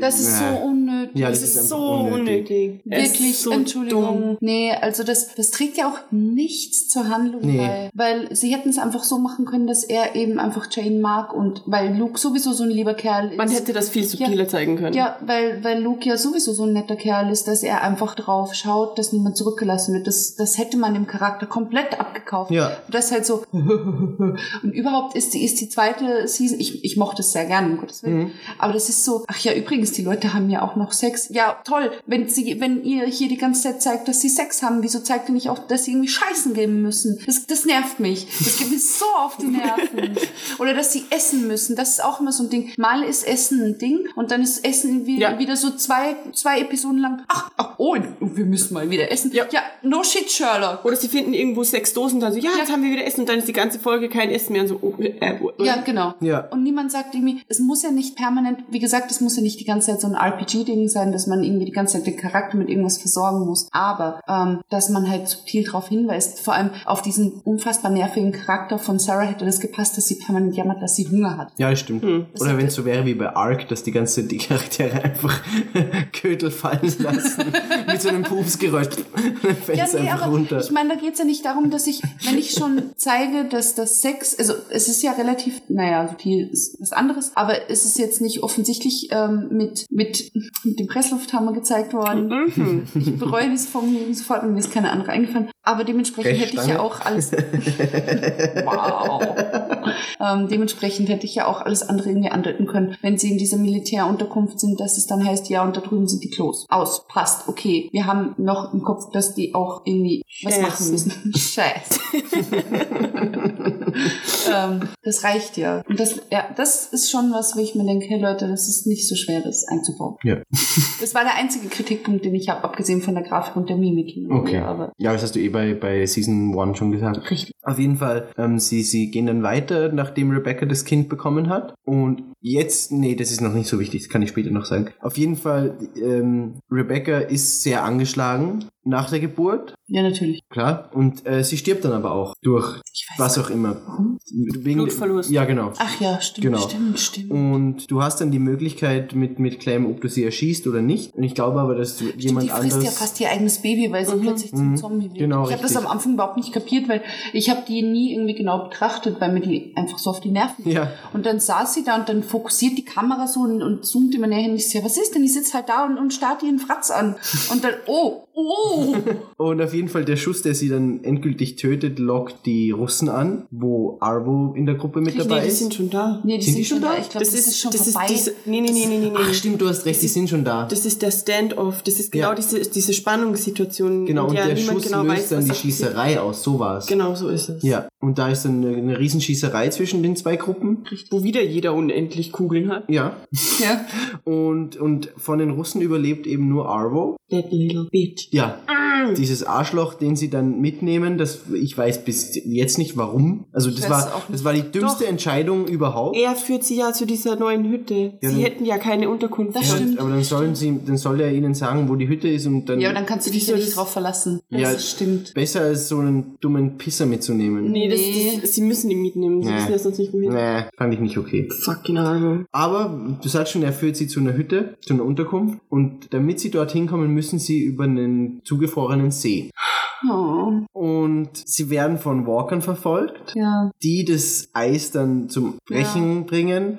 Das ist Ja. so unnötig. Ja, Das, das ist, ist so einfach unnötig. unnötig. Wirklich, ist so Entschuldigung. dumm. Nee, also das, das trägt ja auch nichts zur Handlung Nee. bei. Weil sie hätten es einfach so machen können, dass er eben einfach Jane mag und weil Luke sowieso so ein lieber Kerl ist. Man hätte das viel subtiler zeigen können. Ja, weil, weil Luke ja sowieso so ein netter Kerl ist, dass er einfach drauf schaut, dass niemand zurückgelassen wird. Das, das hätte man dem Charakter komplett abgekauft. Ja. Das ist halt so. Und überhaupt ist die, ist die zweite Season, ich, ich mochte es sehr gerne, um Gottes Willen. Mhm. Aber das ist so, ach ja, übrigens, die Leute haben ja auch noch Sex. Ja, toll. Wenn sie, wenn ihr hier die ganze Zeit zeigt, dass sie Sex haben, wieso zeigt ihr nicht auch, dass sie irgendwie Scheißen geben müssen? Das, das nervt mich. Das geht mir so auf die Nerven. Oder dass sie essen müssen. Das ist auch immer so ein Ding. Mal ist Essen ein Ding und dann ist Essen wie, Ja. wieder so zwei, zwei Episoden lang. Ach, ach, oh, wir müssen mal wieder essen. Ja. ja no shit, Sherlock. Oder sie finden irgendwo sechs Dosen, dann so, ja, jetzt haben wir wieder Essen und dann ist die ganze Folge kein Essen mehr und so, oh, äh, wo- Ja, genau. Ja. Und niemand sagt irgendwie, es muss ja nicht permanent, wie gesagt, es muss ja nicht die ganze Zeit so ein RPG-Ding sein, dass man irgendwie die ganze Zeit den Charakter mit irgendwas versorgen muss. Aber ähm, dass man halt subtil darauf hinweist, vor allem auf diesen unfassbar nervigen Charakter von Sarah hätte das gepasst, dass sie permanent jammert, dass sie Hunger hat. Ja, stimmt. Hm. Oder wenn es so wäre wie bei Ark, dass die ganze die Charaktere einfach Kötel fallen lassen mit so einem Pupsgeräusch. Dann fällt es einfach runter. ich meine, da geht's ja nicht darum, dass ich, wenn ich schon zeige, dass das Sex, also es ist ja relativ, naja, subtil ist was anderes, aber es ist jetzt nicht offensichtlich ähm, mit, mit, mit dem Presslufthammer gezeigt worden. Mhm. Ich bereue diese Formulierung sofort und mir ist keine andere eingefallen. Aber dementsprechend hätte ich ja auch alles. wow. ähm, dementsprechend hätte ich ja auch alles andere irgendwie andeuten können, wenn sie in dieser Militärunterkunft sind, dass es dann heißt, ja, und da drüben sind die Klos. Aus, passt, okay. Wir haben noch im Kopf, dass die auch irgendwie was machen Scheiße. müssen. Scheiße. ähm, das reicht ja. Und das, ja, das ist schon was, wo ich mir denke, hey Leute, das ist nicht so schwer, das einzubauen. Ja. Das war der einzige Kritikpunkt, den ich habe, abgesehen von der Grafik und der Mimik. Okay. Aber Ja, das hast du eh bei, bei Season 1 schon gesagt. richtig. Auf jeden Fall, ähm, sie, sie gehen dann weiter, nachdem Rebecca das Kind bekommen hat. Und jetzt, nee, das ist noch nicht so wichtig, das kann ich später noch sagen. Auf jeden Fall, ähm, Rebecca ist sehr angeschlagen nach der Geburt, Ja, natürlich. klar. Und äh, sie stirbt dann aber auch durch was auch immer. Wegen Blutverlust. Ja, genau. Ach ja, stimmt, Genau. stimmt, stimmt. Und du hast dann die Möglichkeit mit, mit Clem, ob du sie erschießt oder nicht. Und ich glaube aber, dass du jemand die frisst anderes. ja fast ihr eigenes Baby, weil sie plötzlich zum Zombie wird. Genau, ich habe das am Anfang überhaupt nicht kapiert, weil ich habe die nie irgendwie genau betrachtet, weil mir die einfach so auf die Nerven geht. Ja. Und dann saß sie da und dann fokussiert die Kamera so und, und zoomt immer näher hin. Ich ja, was ist denn? Ich sitze halt da und, und starrt ihren Fratz an. Und dann, oh, oh. Und auf jeden Fall der Schuss, der sie dann endgültig tötet, lockt die Russen an, wo Arvo in der Gruppe mit dabei Nee, die ist. sind schon da. nee, die Sind sind, die schon da. da? Ich glaube, das, ist, schon das vorbei. Ist diese, nee, nee, nee, nee, nee, nee. Ach stimmt, du hast recht, die sind schon da. Das ist der Standoff. Das ist genau Ja. diese, diese Spannungssituation. Genau, und der der Schuss genau löst weiß, dann die. Schießerei aus. So war es. Genau, so ist es. Ja, und da ist dann eine, eine Riesenschießerei zwischen den zwei Gruppen. Wo wieder jeder unendlich Kugeln hat. Ja. ja. Und, und von den Russen überlebt eben nur Arvo. That little bitch. Ja. Dieses Arschloch, den sie dann mitnehmen, das ich weiß bis jetzt nicht warum. Also das war das war die dümmste Doch. Entscheidung überhaupt. Er führt sie ja zu dieser neuen Hütte. Ja, sie hätten ja keine Unterkunft. Das gehabt. stimmt. Aber dann sollen sie, dann soll er ihnen sagen, wo die Hütte ist und dann, Ja, aber dann kannst du dich ja nicht drauf verlassen. Ja. Das stimmt. besser als so einen dummen Pisser mitzunehmen. Nee, das, das, sie müssen ihn mitnehmen. Sie Nee. wissen ja sonst nicht, wohin. Nee, fand ich nicht okay. Fucking Argo. Aber du sagst schon, er führt sie zu einer Hütte, zu einer Unterkunft. Und damit sie dorthin kommen, müssen sie über einen zugefrorenen See. Oh, Und sie werden von Walkern verfolgt, ja. die das Eis dann zum Brechen bringen,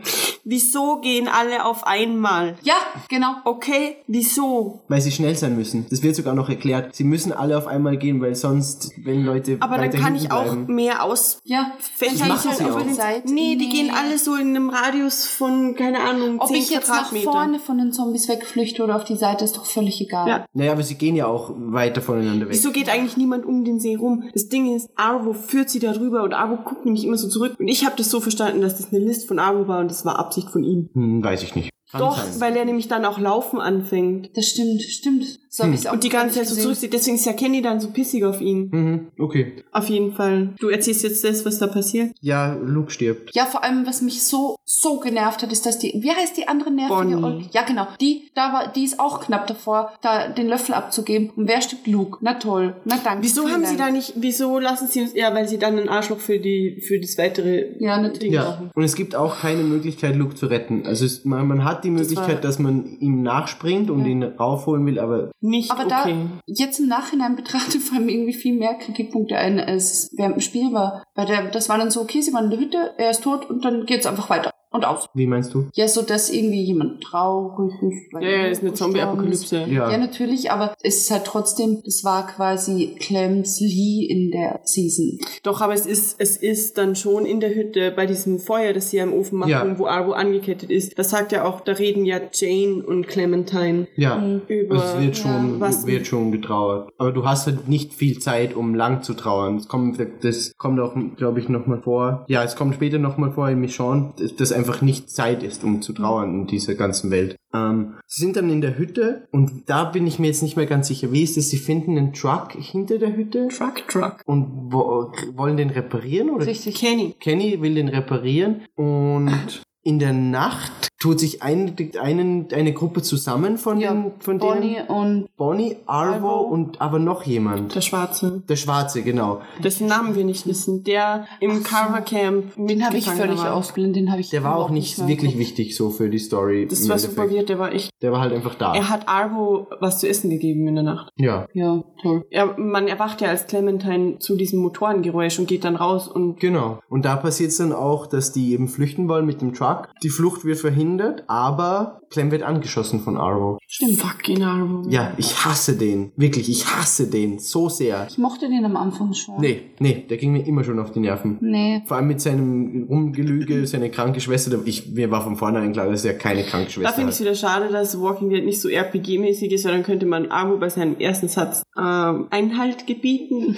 Wieso gehen alle auf einmal? Ja, genau. Okay, wieso? weil sie schnell sein müssen. Das wird sogar noch erklärt. Sie müssen alle auf einmal gehen, weil sonst, wenn Leute Aber dann kann ich auch bleiben, mehr aus. Ja, kann machen sie halt auch. auf die Seite. Nee, die gehen alle so in einem Radius von, keine Ahnung, Ob 10 ich jetzt nach vorne von den Zombies wegflüchte oder auf die Seite, ist doch völlig egal. Ja. Naja, aber sie gehen ja auch weiter voneinander weg. Wieso geht eigentlich niemand um den See rum? Das Ding ist, Arvo führt sie da drüber und Arvo guckt nämlich immer so zurück. Und ich habe das so verstanden, dass das eine List von Arvo war und das war Absicht von ihm. Hm, weiß ich nicht. Kann Doch, sein. weil er nämlich dann auch laufen anfängt. Das stimmt, stimmt. So ich's auch Und die ganze Zeit so zurückzieht. Deswegen ist ja Kenny dann so pissig auf ihn. Mhm, okay. Auf jeden Fall. Du erzählst jetzt das, was da passiert. Ja, Luke stirbt. Ja, vor allem, was mich so, so genervt hat, ist, dass die, wie heißt die andere nervige Bonnie. Ja, genau. Die, da war, die ist auch knapp davor, da den Löffel abzugeben. Und wer stirbt? Luke. Na toll. Na danke. Wieso haben sie Dank. da nicht, wieso lassen sie uns, ja, weil sie dann ein Arschloch für die, für das weitere Ja, natürlich. Ding Ja, und es gibt auch keine Möglichkeit, Luke zu retten. Also es, man, man hat die Möglichkeit, war- dass man ihm nachspringt und ihn raufholen will, aber Nicht Aber okay. da, jetzt im Nachhinein betrachtet, fallen mir irgendwie viel mehr Kritikpunkte ein, als während dem Spiel war. Weil der, das war dann so, okay, sie waren in der Hütte, er ist tot und dann geht's einfach weiter. Und aus. wie meinst du? Ja, so, dass irgendwie jemand traurig ist. weil ja, ja, das ist eine. Zombie-Apokalypse. Ja. Ja, natürlich, aber es ist halt trotzdem, das war quasi Clem's Lee in der Season. Doch, aber es ist, es ist dann schon in der Hütte bei diesem Feuer, das sie ja im Ofen machen, Ja. wo Arvo angekettet ist. Das sagt ja auch, da reden ja Jane und Clementine Ja. über. Es wird schon, was- wird schon getrauert. Aber du hast halt nicht viel Zeit, um lang zu trauern. Das kommt, das kommt auch, glaube ich, nochmal vor. Ja, es kommt später nochmal vor in Michonne, dass das einfach nicht Zeit ist, um zu trauern in dieser ganzen Welt. Ähm, sie sind dann in der Hütte und da bin ich mir jetzt nicht mehr ganz sicher. Wie ist es? Sie finden einen Truck hinter der Hütte Truck, Truck. und wo, wollen den reparieren oder? Richtig. Kenny. Kenny will den reparieren und in der Nacht tut sich ein, einen, eine Gruppe zusammen von, Ja, den, von Bonnie denen. und Bonnie, Arvo, Arvo. und aber noch jemand. Der Schwarze. Der Schwarze, genau. Dessen Namen wir nicht wissen. Der im Carver Camp den habe ich völlig war. ausgeblendet, den habe ich Der war auch nicht mehr wirklich wichtig so für die Story. Das war super weird, der war echt. Der war halt einfach da. Er hat Arvo was zu essen gegeben in der Nacht. ja. Ja, toll. Er, man erwacht ja als Clementine zu diesem Motorengeräusch und geht dann raus und Genau. Und da passiert es dann auch, dass die eben flüchten wollen mit dem Truck. Die Flucht wird verhindert, aber Clem wird angeschossen von Arvo. Stimmt. Fucking Arvo. Ja, ich hasse den. Wirklich, ich hasse den so sehr. Ich mochte den am Anfang schon. Nee, nee, der ging mir immer schon auf die Nerven. Nee. Vor allem mit seinem Rumgelüge, seine kranke Schwester. Ich, mir war von vornherein klar, dass er keine kranke Da Schwester finde ich es hat. wieder schade, dass Walking Dead nicht so RPG-mäßig ist, weil dann könnte man Arvo bei seinem ersten Satz ähm, Einhalt gebieten.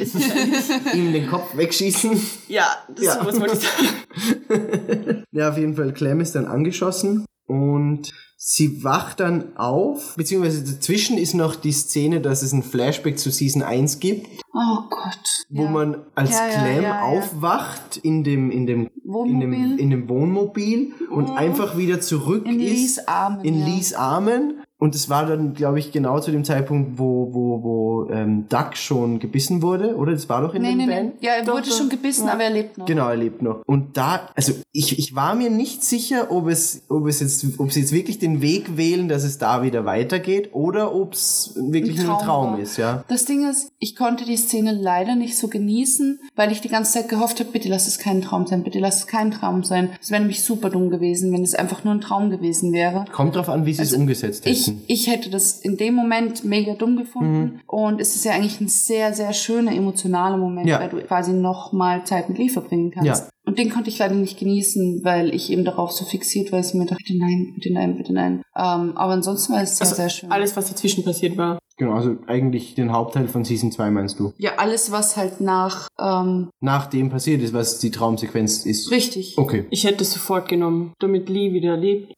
Ihm den Kopf wegschießen. ja, das Ja. ist sowas wollte ich sagen. Ja, auf jeden Fall, Clem ist dann angeschossen und sie wacht dann auf, beziehungsweise dazwischen ist noch die Szene, dass es ein Flashback zu Season 1 gibt, Oh Gott. wo ja. man als Ja, Clem ja, aufwacht in dem, in dem, in Wohnmobil. dem, in dem Wohnmobil und einfach wieder zurück In ist Lees Armen, in ja. Lees Armen und es war dann, glaube ich, genau zu dem Zeitpunkt, wo, wo, wo ähm, Duck schon gebissen wurde, oder? Das war doch in Nee, dem nee, Van? nee. Ja, er Doch, wurde doch. schon gebissen, Ja. aber er lebt noch. Genau, er lebt noch. Und da, also ich, ich war mir nicht sicher, ob es, ob es jetzt, ob sie jetzt wirklich den Weg wählen, dass es da wieder weitergeht, oder ob es wirklich Ein nur ein Traum Traum war. ist, ja. Das Ding ist, ich konnte die Szene leider nicht so genießen, weil ich die ganze Zeit gehofft habe, bitte lass es kein Traum sein, bitte lass es kein Traum sein. Es wäre nämlich super dumm gewesen, wenn es einfach nur ein Traum gewesen wäre. Kommt drauf an, wie sie es Also, umgesetzt Ich, hätten. ich hätte das in dem Moment mega dumm gefunden Mhm. und es ist ja eigentlich ein sehr, sehr schöner emotionaler Moment, Ja. weil du quasi noch mal Zeit mit Lee verbringen kannst. Ja. Und den konnte ich leider nicht genießen, weil ich eben darauf so fixiert war, dass ich mir dachte, bitte nein, bitte nein, bitte nein. Ähm, aber ansonsten war es sehr, Also sehr schön. Alles, was dazwischen passiert war. Genau, also eigentlich den Hauptteil von Season 2 meinst du? ja, alles, was halt nach ähm, Nach dem passiert ist, was die Traumsequenz ist. richtig. Okay. Ich hätte es sofort genommen, damit Lee wieder lebt.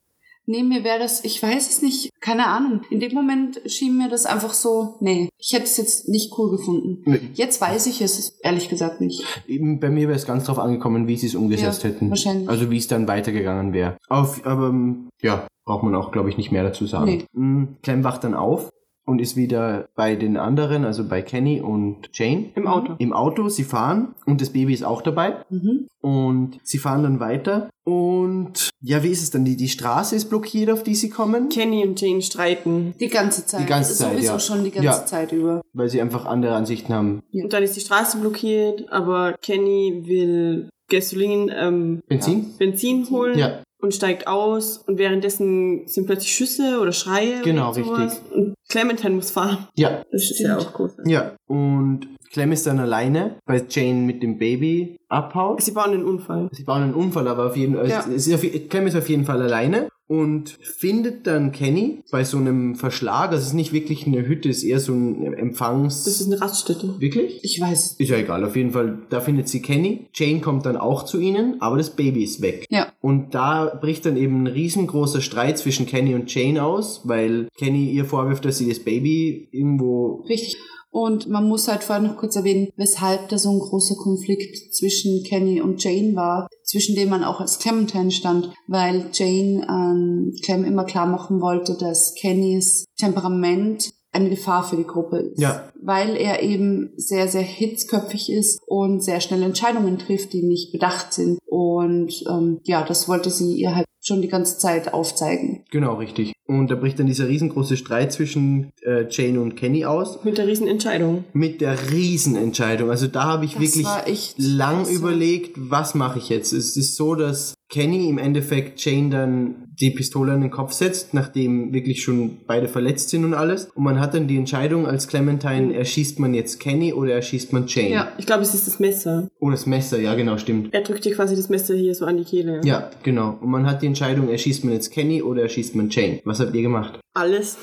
Nee, mir wäre das, ich weiß es nicht, keine Ahnung. In dem Moment schien mir das einfach so, nee, ich hätte es jetzt nicht cool gefunden. Nee. Jetzt weiß ich es ehrlich gesagt nicht. Eben Bei mir wäre es ganz drauf angekommen, wie sie es umgesetzt Ja, hätten. wahrscheinlich. Also wie es dann weitergegangen wäre. Auf, aber ähm, ja, braucht man auch, glaube ich, nicht mehr dazu sagen. Mm, Clem wacht dann auf und ist wieder bei den anderen, also bei Kenny und Jane. Im Auto. Im Auto, sie fahren und das Baby ist auch dabei. Mhm. Und sie fahren dann weiter. Und ja, wie ist es dann? Die, die Straße ist blockiert, auf die sie kommen, Kenny und Jane streiten. Die ganze Zeit. Die ganze Zeit, Sowieso ja. schon die ganze Ja. Zeit über. weil sie einfach andere Ansichten haben. Ja. Und dann ist die Straße blockiert, aber Kenny will Gasolin, ähm, Benzin? Benzin holen Ja. Und steigt aus. Und währenddessen sind plötzlich Schüsse oder Schreie. Genau, richtig. Und Clementine muss fahren. Ja, Das ist ja auch groß. ja. Und Clem ist dann alleine, weil Jane mit dem Baby abhaut. Sie bauen einen Unfall. Sie bauen einen Unfall, aber auf jeden Fall, Ja. es ist auf, Clem ist auf jeden Fall alleine und findet dann Kenny bei so einem Verschlag. Es ist nicht wirklich eine Hütte, es ist eher so ein Empfangs... Das ist eine Raststätte. wirklich? Ich weiß. Ist ja egal, auf jeden Fall, da findet sie Kenny. Jane kommt dann auch zu ihnen, aber das Baby ist weg. Ja. Und da bricht dann eben ein riesengroßer Streit zwischen Kenny und Jane aus, weil Kenny ihr vorwirft, dass sie das Baby irgendwo... Richtig. Und man muss halt vorher noch kurz erwähnen, weshalb da so ein großer Konflikt zwischen Kenny und Jane war, zwischen dem man auch als Clementine stand, weil Jane ähm, Clem immer klar machen wollte, dass Kennys Temperament eine Gefahr für die Gruppe ist. Ja. Weil er eben sehr, sehr hitzköpfig ist und sehr schnell Entscheidungen trifft, die nicht bedacht sind. Und ähm, ja, das wollte sie ihr halt schon die ganze Zeit aufzeigen. Genau, richtig. Und da bricht dann dieser riesengroße Streit zwischen äh, Jane und Kenny aus. Mit der riesen Entscheidung. Mit der Riesenentscheidung. Also da habe ich Das wirklich lang krass, überlegt, was mache ich jetzt. Es ist so, dass Kenny im Endeffekt Jane dann die Pistole an den Kopf setzt, nachdem wirklich schon beide verletzt sind und alles. Und man hat dann die Entscheidung als Clementine, erschießt man jetzt Kenny oder erschießt man Jane? Ja, ich glaube, es ist das Messer. Oh, das Messer, ja genau, stimmt. Er drückt dir quasi das Messer hier so an die Kehle. Ja, genau. Und man hat die Entscheidung, erschießt man jetzt Kenny oder erschießt man Jane? Was habt ihr gemacht? Alles.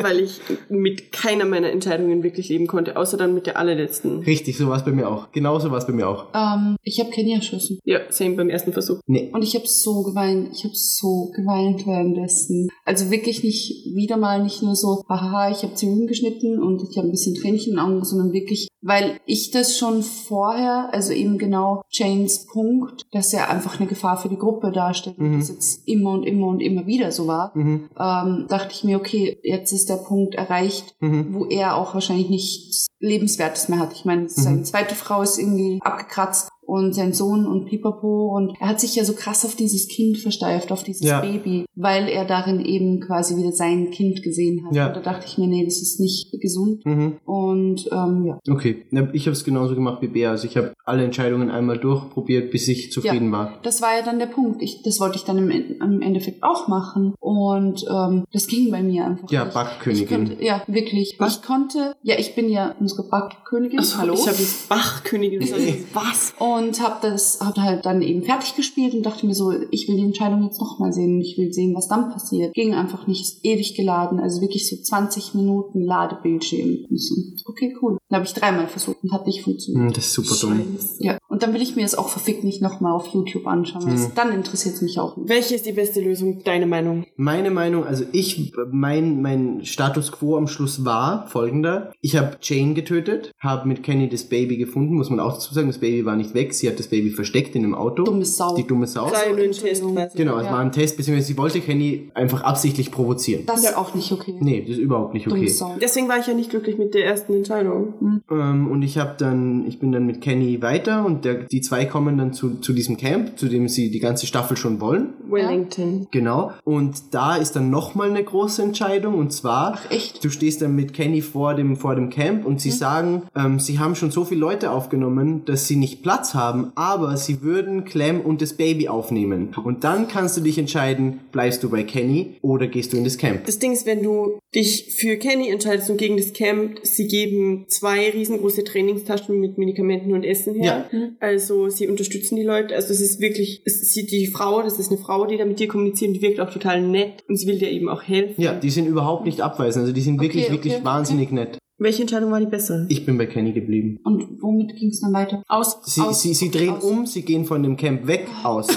Weil ich mit keiner meiner Entscheidungen wirklich leben konnte, außer dann mit der allerletzten. Richtig, so war es bei mir auch. Genauso war es bei mir auch. Ähm, ich habe Kenny erschossen. Ja, same beim ersten Versuch. Nee. Und ich habe so geweint, ich habe so geweint währenddessen. Also wirklich nicht wieder mal nicht nur so, haha, ich habe Zwiebeln geschnitten und ich habe ein bisschen Tränchen in den Augen, sondern wirklich, weil ich das schon vorher, also eben genau Janes Punkt, dass er einfach eine Gefahr für die Gruppe darstellt und Mhm. das jetzt immer und immer und immer wieder so war, Mhm. Ähm, dachte ich mir, okay, jetzt ist der Punkt erreicht, Mhm. wo er auch wahrscheinlich nichts Lebenswertes mehr hat. Ich meine, seine Mhm. zweite Frau ist irgendwie abgekratzt und sein Sohn und Pipapo und er hat sich ja so krass auf dieses Kind versteift, auf dieses Ja. Baby, weil er darin eben quasi wieder sein Kind gesehen hat. Ja. Und da dachte ich mir, nee, das ist nicht gesund. Mhm. Und ähm, ja. Okay, Ja, ich habe es genauso gemacht wie Bea. Also ich habe alle Entscheidungen einmal durchprobiert, bis ich zufrieden war. Das war ja dann der Punkt. Ich, das wollte ich dann im, im Endeffekt auch machen. Und ähm, das ging bei mir einfach. Ja, nicht. Backkönigin. Ich konnte, ja, wirklich. Was? Ich konnte, ja, ich bin ja unsere Backkönigin. Achso, Hallo. Ich habe jetzt Bachkönigin gesagt. Was? und habe das hab halt dann eben fertig gespielt und dachte mir so, ich will die Entscheidung jetzt nochmal sehen und ich will sehen, was dann passiert. Ging einfach nicht, ist ewig geladen, also wirklich so 20 Minuten Ladebildschirm. Und so, okay, cool. Dann habe ich dreimal versucht und hat nicht funktioniert. Hm, das ist super dumm. Ja, und dann will ich mir es auch verfickt nicht nochmal auf YouTube anschauen. weil Hm. Dann interessiert es mich auch nicht. Welche ist die beste Lösung? Deine Meinung? Meine Meinung, also ich, mein, mein Status quo am Schluss war folgender. Ich habe Jane getötet, habe mit Kenny das Baby gefunden, muss man auch dazu sagen, das Baby war nicht weg. Weg. Sie hat das Baby versteckt in einem Auto. Dumme Sau. Die dumme Sau. Ja Test. Genau, es Ja. war ein Test, beziehungsweise sie wollte Kenny einfach absichtlich provozieren. Das ist auch nicht okay. Nee, das ist überhaupt nicht Dumme okay. Sau. Deswegen war ich ja nicht glücklich mit der ersten Entscheidung. Ähm, und ich habe dann, ich bin dann mit Kenny weiter und der, die zwei kommen dann zu, zu diesem Camp, zu dem sie die ganze Staffel schon wollen. Wellington. Genau. Und da ist dann nochmal eine große Entscheidung und zwar, echt? du stehst dann mit Kenny vor dem, vor dem Camp und sie sagen, ähm, sie haben schon so viele Leute aufgenommen, dass sie nicht Platz haben, aber sie würden Clem und das Baby aufnehmen. Und dann kannst du dich entscheiden, bleibst du bei Kenny oder gehst du in das Camp. Das Ding ist, wenn du dich für Kenny entscheidest und gegen das Camp, sie geben zwei riesengroße Trainingstaschen mit Medikamenten und Essen her. Also sie unterstützen die Leute. Also es ist wirklich, es ist die Frau, das ist eine Frau, die da mit dir kommuniziert und die wirkt auch total nett und sie will dir eben auch helfen. Ja, die sind überhaupt nicht abweisend, also die sind wirklich, Okay, wirklich okay, wahnsinnig nett. Welche Entscheidung war die bessere? Ich bin bei Kenny geblieben. Und womit ging es dann weiter? Aus, Sie, aus sie, sie drehen aus. um, sie gehen von dem Camp weg, aus.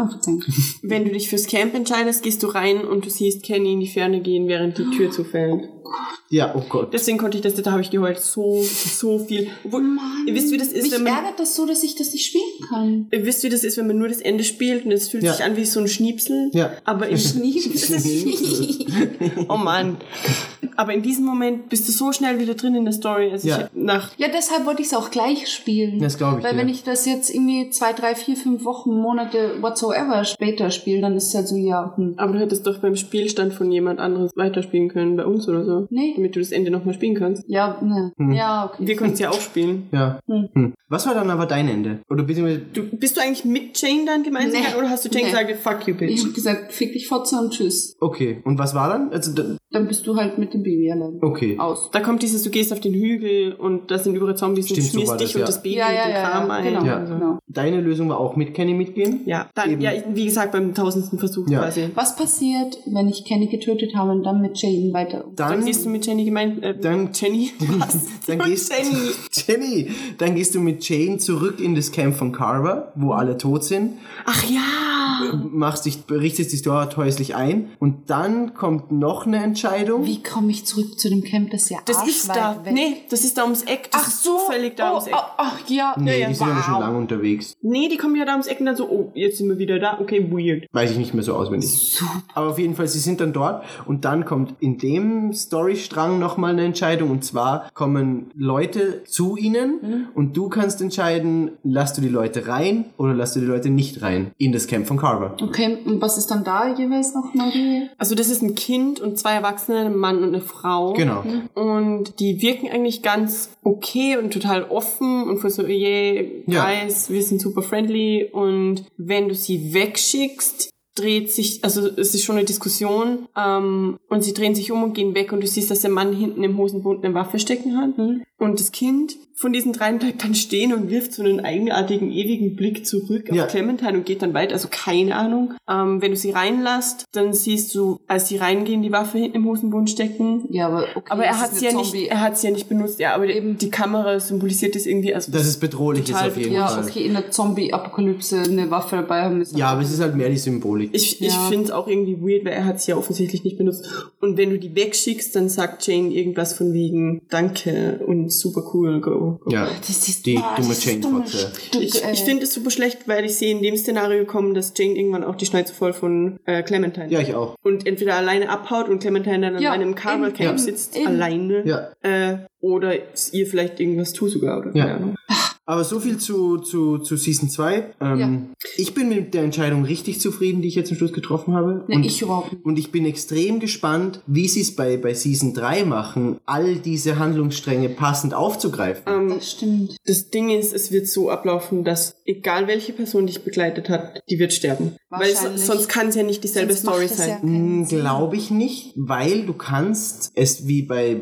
Oh, wenn du dich fürs Camp entscheidest, gehst du rein und du siehst Kenny in die Ferne gehen, während die Tür zufällt. Ja, oh Gott. Deswegen konnte ich das, da habe ich geheult so, so viel. Obwohl, ihr wisst, wie das ist, Mich wenn man, ärgert das so, dass ich das nicht spielen kann. ihr wisst, wie das ist, wenn man nur das Ende spielt und es fühlt Ja. sich an wie so ein Schniepsel. Ja. Aber im Schniepsel. Oh Mann. Aber in diesem Moment bist du so schnell wieder drin in der Story. Also Ja. nach Ja, deshalb wollte ich es auch gleich spielen. Das glaub ich Weil dir. wenn ich das jetzt irgendwie zwei, drei, vier, fünf Wochen, Monate, whatsoever später spiele, dann ist es halt so, ja, hm. aber du hättest doch beim Spielstand von jemand anderes weiterspielen können, bei uns oder so. Nee. Damit du das Ende nochmal spielen kannst. Ja, ne. Hm. Ja, okay. Wir können es ja auch spielen. Ja. Hm. Hm. Was war dann aber dein Ende? Oder beziehungsweise, Du, bist du eigentlich mit Jane dann gemeinsam Nee. oder hast du Jane Nee. gesagt, fuck you, Ich bitch? hab gesagt, fick dich Fotze und tschüss. okay. Und was war dann? Also, da- Dann bist du halt mit dem Baby allein. okay. Aus. Da kommt dieses, du gehst auf den Hügel und da sind überall Zombies Stimmt, und so schmierst war dich das, und ja. das Baby Ja, ja, dem ja, Kram ja. ein. Genau, Ja. genau. Deine Lösung war auch mit Kenny mitgehen? Ja, dann, Eben. ja, wie gesagt, beim tausendsten Versuch Ja. quasi. Was passiert, wenn ich Kenny getötet habe und dann mit Jaden weiter? Dann Dann, gehst du mit Jenny gemeint, äh, Dann- Jenny? Was? dann gehst Jenny. Jenny, dann gehst du mit Jane zurück in das Camp von Carver, wo alle tot sind, Ach ja. machst dich, richtest dich dort häuslich ein und dann kommt noch eine Entscheidung. Wie komme ich zurück zu dem Camp, das ist ja Das ist da. weg. Nee, das ist da ums Eck. Das Ach ist so. zufällig da oh, ums Eck. oh, ach ja. Nee, ja, die sind aber schon wow. lange unterwegs. Nee, die kommen ja da ums Eck und dann so, oh, jetzt sind wir wieder da. Okay, weird. Weiß ich nicht mehr so auswendig. Aber auf jeden Fall, sie sind dann dort und dann kommt in dem Storystrang nochmal eine Entscheidung und zwar kommen Leute zu ihnen und du kannst entscheiden, lässt du die Leute rein oder lässt du die Leute nicht rein in das Camp von Carver. Okay, und was ist dann da jeweils nochmal die? Also das ist ein Kind und zwei Erwachsene, ein Mann und eine Frau. Genau. Und die wirken eigentlich ganz okay und total offen und für so, yeah, Ja. guys, wir sind super friendly. Und wenn du sie wegschickst, dreht sich, also es ist schon eine Diskussion, ähm, und sie drehen sich um und gehen weg und du siehst, dass der Mann hinten im Hosenbund eine Waffe stecken hat. Und das Kind von diesen dreien bleibt dann stehen und wirft so einen eigenartigen, ewigen Blick zurück Ja. auf Clementine und geht dann weiter. Also keine Ahnung. Ähm, wenn du sie reinlässt, dann siehst du, als sie reingehen, die Waffe hinten im Hosenbund stecken. Ja, aber okay. Aber er das hat ist sie ja eine nicht, Zombie- er hat sie ja nicht benutzt. Ja, aber Eben. die Kamera symbolisiert das irgendwie als Dass es bedrohlich ist auf jeden Ja, Fall. okay, in der Zombie-Apokalypse eine Waffe dabei haben ist Ja, aber es ist halt mehr die Symbolik. Ich, ich Ja. finde es auch irgendwie weird, weil er hat sie ja offensichtlich nicht benutzt. Und wenn du die wegschickst, dann sagt Jane irgendwas von wegen Danke und super cool, go. Ja, Das ist die boah, dumme. Stück, Ich, ey. ich finde es super schlecht, weil ich sehe in dem Szenario kommen, dass Jane irgendwann auch die Schnauze voll von äh, Clementine Ja, ich auch. und entweder alleine abhaut und Clementine dann Ja, im Carmel eben, Camp eben, sitzt, eben. alleine. Ja. Äh, oder ihr vielleicht irgendwas tut sogar, oder? Ja. Keine Ahnung. Aber so viel zu, zu, zu Season 2. Ähm, Ja. Ich bin mit der Entscheidung richtig zufrieden, die ich jetzt zum Schluss getroffen habe. Nee, ich überhaupt nicht. Und ich bin extrem gespannt, wie sie es bei, bei Season 3 machen, all diese Handlungsstränge passend aufzugreifen. Ähm, Das stimmt. Das Ding ist, es wird so ablaufen, dass egal welche Person dich begleitet hat, die wird sterben. Weil sonst kann es ja nicht dieselbe Sonst Story sein. ja Sinn. Glaube ich nicht, weil du kannst es wie bei,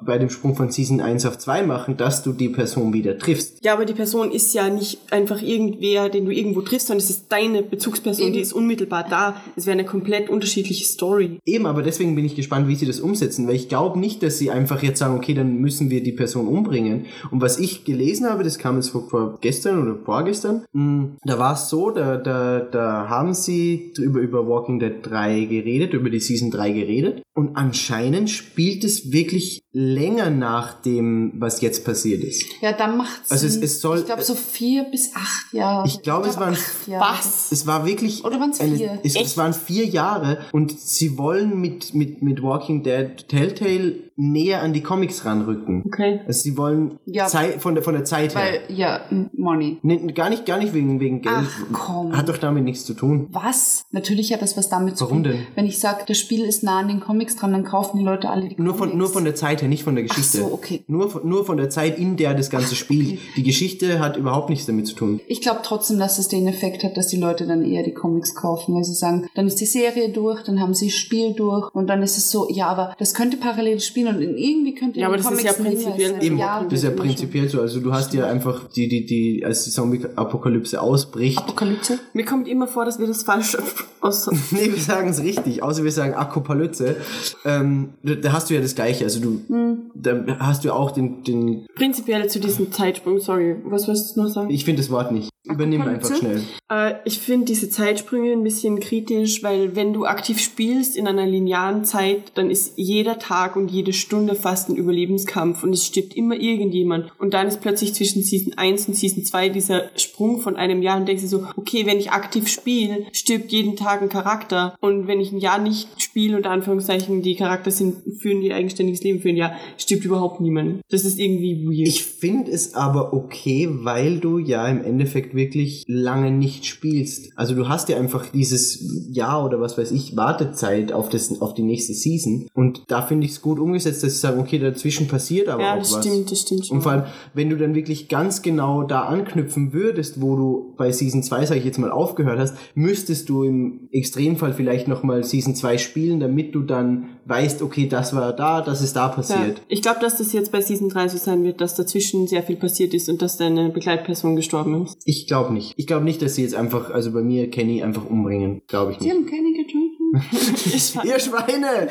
bei dem Sprung von Season 1 auf 2 machen, dass du die Person wieder triffst. Ja, aber die Person ist ja nicht einfach irgendwer, den du irgendwo triffst, sondern es ist deine Bezugsperson, Eben. die ist unmittelbar da. Es wäre eine komplett unterschiedliche Story. Eben, aber deswegen bin ich gespannt, wie sie das umsetzen, weil ich glaube nicht, dass sie einfach jetzt sagen, okay, dann müssen wir die Person umbringen. Und was ich gelesen habe, das kam jetzt vor, vor gestern oder vorgestern. Mm, Da war es so, da, da, da haben sie über, über Walking Dead 3 geredet, über die Season 3 geredet. Und anscheinend spielt es wirklich länger nach dem, was jetzt passiert ist. Ja, dann macht's. Also es- es soll- Ich glaube so vier bis acht Jahre. Ich glaube, es waren-. Was? Es war wirklich. Oder waren's eine- vier? Es, es waren vier Jahre und sie wollen mit, mit, mit Walking Dead Telltale näher an die Comics ranrücken. Okay. Also sie wollen Ja. Zeit, von, der, von der Zeit her. Weil, ja, m- Money. Nee, gar nicht, gar nicht wegen, wegen Geld. Ach, komm. Hat doch damit nichts zu tun. Was? Natürlich hat das was damit zu Warum tun. denn? Wenn ich sage, das Spiel ist nah an den Comics dran, dann kaufen die Leute alle die Nur Comics. von, nur von der Zeit her, nicht von der Ach Geschichte. so, okay. Nur, von- nur von der Zeit, in der das Ganze spielt. Die Geschichte hat überhaupt nichts damit zu tun. Ich glaube trotzdem, dass es den Effekt hat, dass die Leute dann eher die Comics kaufen, weil sie sagen, dann ist die Serie durch, dann haben sie das Spiel durch und dann ist es so, ja, aber das könnte parallel spielen und irgendwie könnte Ja, aber das ist ja prinzipiell. Eben, ja, das ist ja prinzipiell so. Also du hast ja einfach die, die, die, als die Zombie-Apokalypse ausbricht. Apokalypse? Mir kommt immer vor, dass wir das falsch aus. Nee, wir sagen es richtig, außer wir sagen Akopalypse. Ähm, da, da hast du ja das Gleiche. Also du, Hm. da hast du auch den, den Prinzipiell zu diesem Zeitsprung, sorry, was wolltest du noch sagen? ich finde das Wort nicht. Übernimm einfach schnell. Äh, ich finde diese Zeitsprünge ein bisschen kritisch, weil wenn du aktiv spielst in einer linearen Zeit, dann ist jeder Tag und jede Stunde fast ein Überlebenskampf und es stirbt immer irgendjemand. Und dann ist plötzlich zwischen Season 1 und Season 2 dieser Sprung von einem Jahr und denkst dir so, okay, wenn ich aktiv spiele, stirbt jeden Tag ein Charakter. Und wenn ich ein Jahr nicht spiele, unter Anführungszeichen, die Charakter sind, führen ihr eigenständiges Leben für ein Jahr, stirbt überhaupt niemand. Das ist irgendwie weird. Ich finde es aber okay, weil du ja im Endeffekt wirklich lange nicht spielst. Also du hast ja einfach dieses Jahr oder was weiß ich, Wartezeit auf, das, auf die nächste Season. Und da finde ich es gut umgesetzt, dass sie sagen, okay, dazwischen passiert aber ja, auch das was. stimmt, das stimmt schon. Und vor allem, wenn du dann wirklich ganz genau da anknüpfen würdest, wo du bei Season 2, sage ich jetzt mal, aufgehört hast, müsstest du im Extremfall vielleicht nochmal Season 2 spielen, damit du dann weißt, okay, das war da, das ist da Ja. passiert. Ich glaube, dass das jetzt bei Season 3 so sein wird, dass dazwischen sehr viel passiert ist und dass deine Begleitperson gestorben ist. Ich glaube nicht. Ich glaube nicht, dass sie jetzt einfach, also bei mir Kenny einfach umbringen. Glaube ich Die nicht. haben keine getötet. Ihr Schweine!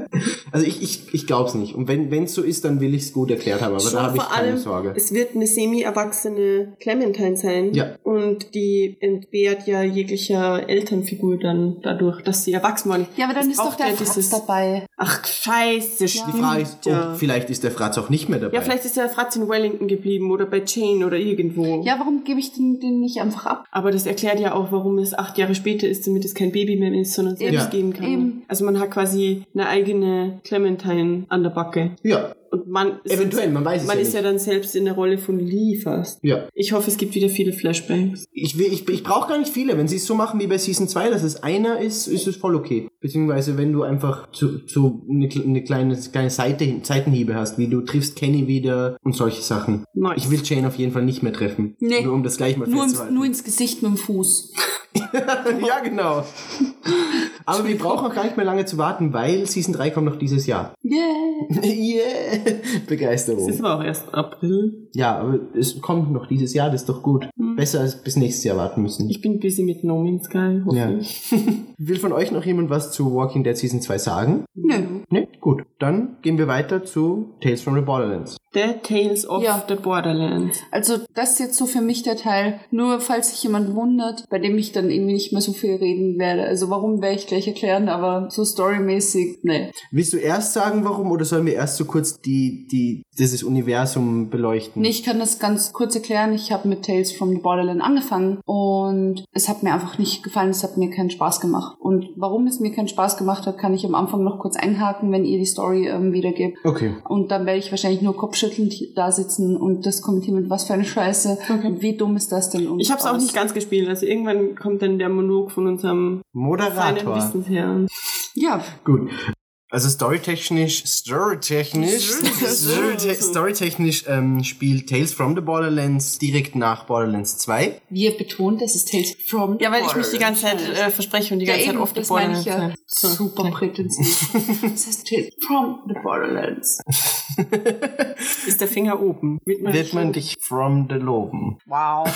also ich, ich, ich glaube es nicht. Und wenn es so ist, dann will ich es gut erklärt haben. Aber Schon da habe ich vor keine allem, Sorge. Es wird eine semi-erwachsene Clementine sein. Ja. Und die entbehrt ja jeglicher Elternfigur dann dadurch, dass sie erwachsen war. Ja, aber dann ist doch der Fratz dieses- dabei. Ach, scheiße, stimmt. Die Frage ist, ja. oh, vielleicht ist der Fratz auch nicht mehr dabei. ja, vielleicht ist der Fratz in Wellington geblieben oder bei Jane oder irgendwo. Ja, warum gebe ich den, den nicht einfach ab? Aber das erklärt ja auch, warum es acht Jahre später ist, damit es kein Baby mehr ist, sondern selbst Ja. gehen kann. Eben. Also man hat quasi eine eigene Clementine an der Backe. Ja, Und man ist, eventuell, man weiß es man ja ist nicht. ja dann selbst in der Rolle von Lee fast. ja. Ich hoffe, es gibt wieder viele Flashbacks. Ich, will- ich, ich brauche gar nicht viele. Wenn sie es so machen wie bei Season 2, dass es einer ist, ist es voll okay. Beziehungsweise wenn du einfach zu, zu eine, eine kleine, kleine Seite, Seitenhiebe hast, wie du triffst Kenny wieder und solche Sachen. Nice. Ich will Jane auf jeden Fall nicht mehr treffen. Nee. Nur um das gleich mal Nur, festzuhalten. nur ins Gesicht mit dem Fuß. ja, genau. Aber wir brauchen auch gar nicht mehr lange zu warten, weil Season 3 kommt noch dieses Jahr. Yeah. yeah! Es Begeisterung. ist aber auch erst April. Ja, aber es kommt noch dieses Jahr, das ist doch gut. Besser als bis nächstes Jahr warten müssen. Ich bin busy mit No Man's Sky, hoffe Ja. ich. Will von euch noch jemand was zu Walking Dead Season 2 sagen? Nö. Ne? Gut. Dann gehen wir weiter zu Tales from the Borderlands. The Tales of Ja. the Borderlands. Also das ist jetzt so für mich der Teil, nur falls sich jemand wundert, bei dem ich dann irgendwie nicht mehr so viel reden werde. Also warum werde ich gleich erklären, aber so storymäßig, ne. Willst du erst sagen, warum, oder sollen wir erst so kurz die, die, dieses Universum beleuchten? Nee, ich kann das ganz kurz erklären. Ich habe mit Tales from the Borderland angefangen und es hat mir einfach nicht gefallen, es hat mir keinen Spaß gemacht. Und warum es mir keinen Spaß gemacht hat, kann ich am Anfang noch kurz einhaken, wenn ihr die Story ähm, wiedergebt. Okay. Und dann werde ich wahrscheinlich nur kopfschüttelnd da sitzen und das kommentieren mit was für eine Scheiße. Okay. Wie dumm ist das denn? Und Ich habe es auch nicht ganz gespielt. Also irgendwann kommt dann der Monolog von unserem Moderator. Wissensherrn. Ja, Gut. Also storytechnisch, storytechnisch, storyte- storytechnisch ähm, spielt Tales from the Borderlands direkt nach Borderlands 2. wie ihr betont, das ist Tales from Ja, weil ich mich die ganze Zeit Borderlands. äh, verspreche und die Ja, ganze Zeit die das meine ich Borderlands ja. So, Super prätentiös. das heißt Tales from the Borderlands. Ist der Finger oben. Wird man, Wird man dich from the loben. Wow.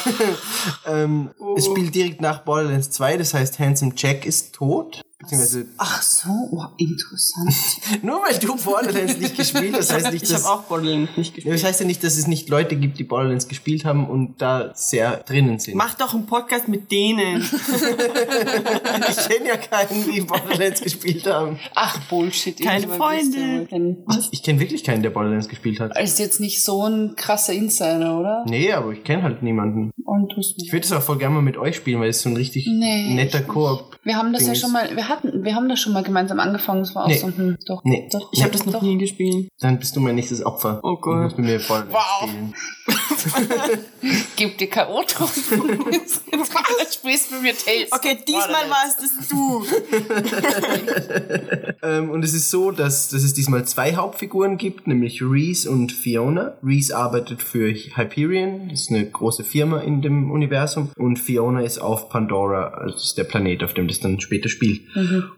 Ähm, Es spielt direkt nach Borderlands 2, das heißt Handsome Jack ist tot. Beziehungsweise, Ach so, oh, interessant. nur weil du Borderlands nicht gespielt hast, heißt nicht, ich dass... habe auch Borderlands nicht gespielt. das heißt ja nicht, dass es nicht Leute gibt, die Borderlands gespielt haben und da sehr drinnen sind. Mach doch einen Podcast mit denen. Ich kenne ja keinen, die Borderlands gespielt haben. Ach, Bullshit. Keine Freunde. Ich kenne wirklich keinen, der Borderlands gespielt hat. Ist jetzt nicht so ein krasser Insider, oder? Nee, aber ich kenne halt niemanden. Und du's Ich würde es auch voll gerne mal mit euch spielen, weil es so ein richtig Nee, netter ich Koop. Wir haben das Ding ja ist- schon mal, wir hatten, wir haben das schon mal gemeinsam angefangen. Es war auch Nee. so ein, doch, Nee. doch. Ich habe das noch doch. nie gespielt. Dann bist du mein nächstes Opfer. Oh Gott. Du musst mit mir Borderlands Wow. spielen. Gib dir K.O. drauf. Jetzt spielst du mit mir Tales. Okay, diesmal warst es du. Ähm, und es ist so, dass, dass es diesmal zwei Hauptfiguren gibt, nämlich Reese und Fiona. Reese arbeitet für Hyperion, das ist eine große Firma in dem Universum. Und Fiona ist auf Pandora, also das ist der Planet, auf dem das dann später spielt.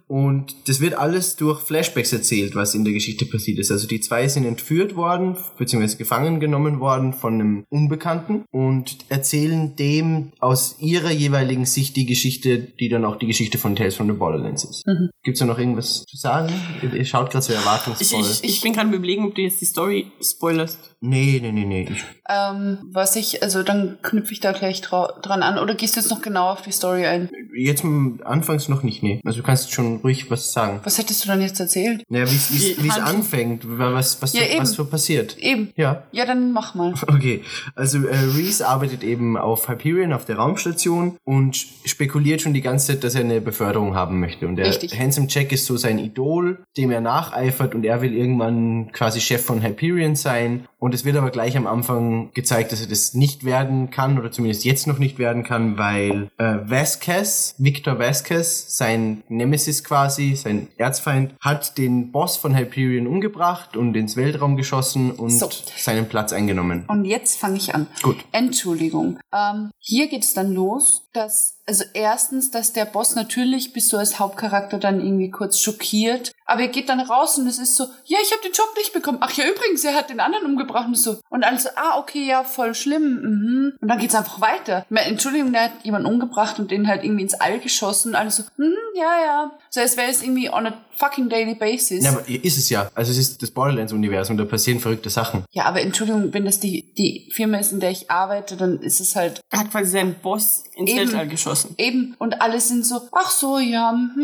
Und das wird alles durch Flashbacks erzählt, was in der Geschichte passiert ist. Also die zwei sind entführt worden, beziehungsweise gefangen genommen worden von einem Unbekannten und erzählen dem aus ihrer jeweiligen Sicht die Geschichte, die dann auch die Geschichte von Tales from the Borderlands ist. Gibt's da noch irgendwas zu sagen? Ihr, ihr schaut gerade so Ich, erwartungsvoll. ich, ich bin gerade überlegen, ob du jetzt die Story spoilerst. nee, nee, nee, nee. Ich, Ähm, was ich, also dann knüpfe ich da gleich dra dran an. Oder gehst du jetzt noch genau auf die Story ein? jetzt anfangs noch nicht, nee. Also du kannst schon ruhig was sagen. Was hättest du dann jetzt erzählt? Naja, wie es anfängt, was, was, Ja, so, eben. was so passiert. Eben. Ja. Ja, dann mach mal. Okay, also äh, Reese arbeitet eben auf Hyperion, auf der Raumstation und spekuliert schon die ganze Zeit, dass er eine Beförderung haben möchte. Und der Richtig. Handsome Jack ist so sein Idol, dem er nacheifert und er will irgendwann quasi Chef von Hyperion sein. Und es wird aber gleich am Anfang gezeigt, dass er das nicht werden kann oder zumindest jetzt noch nicht werden kann, weil äh, Vasquez, Victor Vasquez, sein Nemesis quasi, sein Erzfeind, hat den Boss von Hyperion umgebracht und ins Weltraum geschossen und So. seinen Platz eingenommen. Und jetzt fange ich an. Gut. Entschuldigung. Ähm, hier geht es dann los, dass, also erstens, dass der Boss natürlich bist du als Hauptcharakter dann irgendwie kurz schockiert, aber er geht dann raus und es ist so, ja, ich habe den Job nicht bekommen. Ach ja, übrigens, er hat den anderen umgebracht und so. Und alles so, ah, okay, ja, voll schlimm. Mhm. Und dann geht's einfach weiter. Entschuldigung, der hat jemanden umgebracht und den halt irgendwie ins All geschossen und alles so, mhm, ja, ja. So als wäre es irgendwie on a fucking daily basis. Ja, aber ist es ja. Also es ist das Borderlands-Universum, da passieren verrückte Sachen. Ja, aber Entschuldigung, wenn das die, die Firma ist, in der ich arbeite, dann ist es halt Er hat quasi seinen Boss ins Eben. Weltall geschossen. eben und alle sind so, ach so, ja, mhm,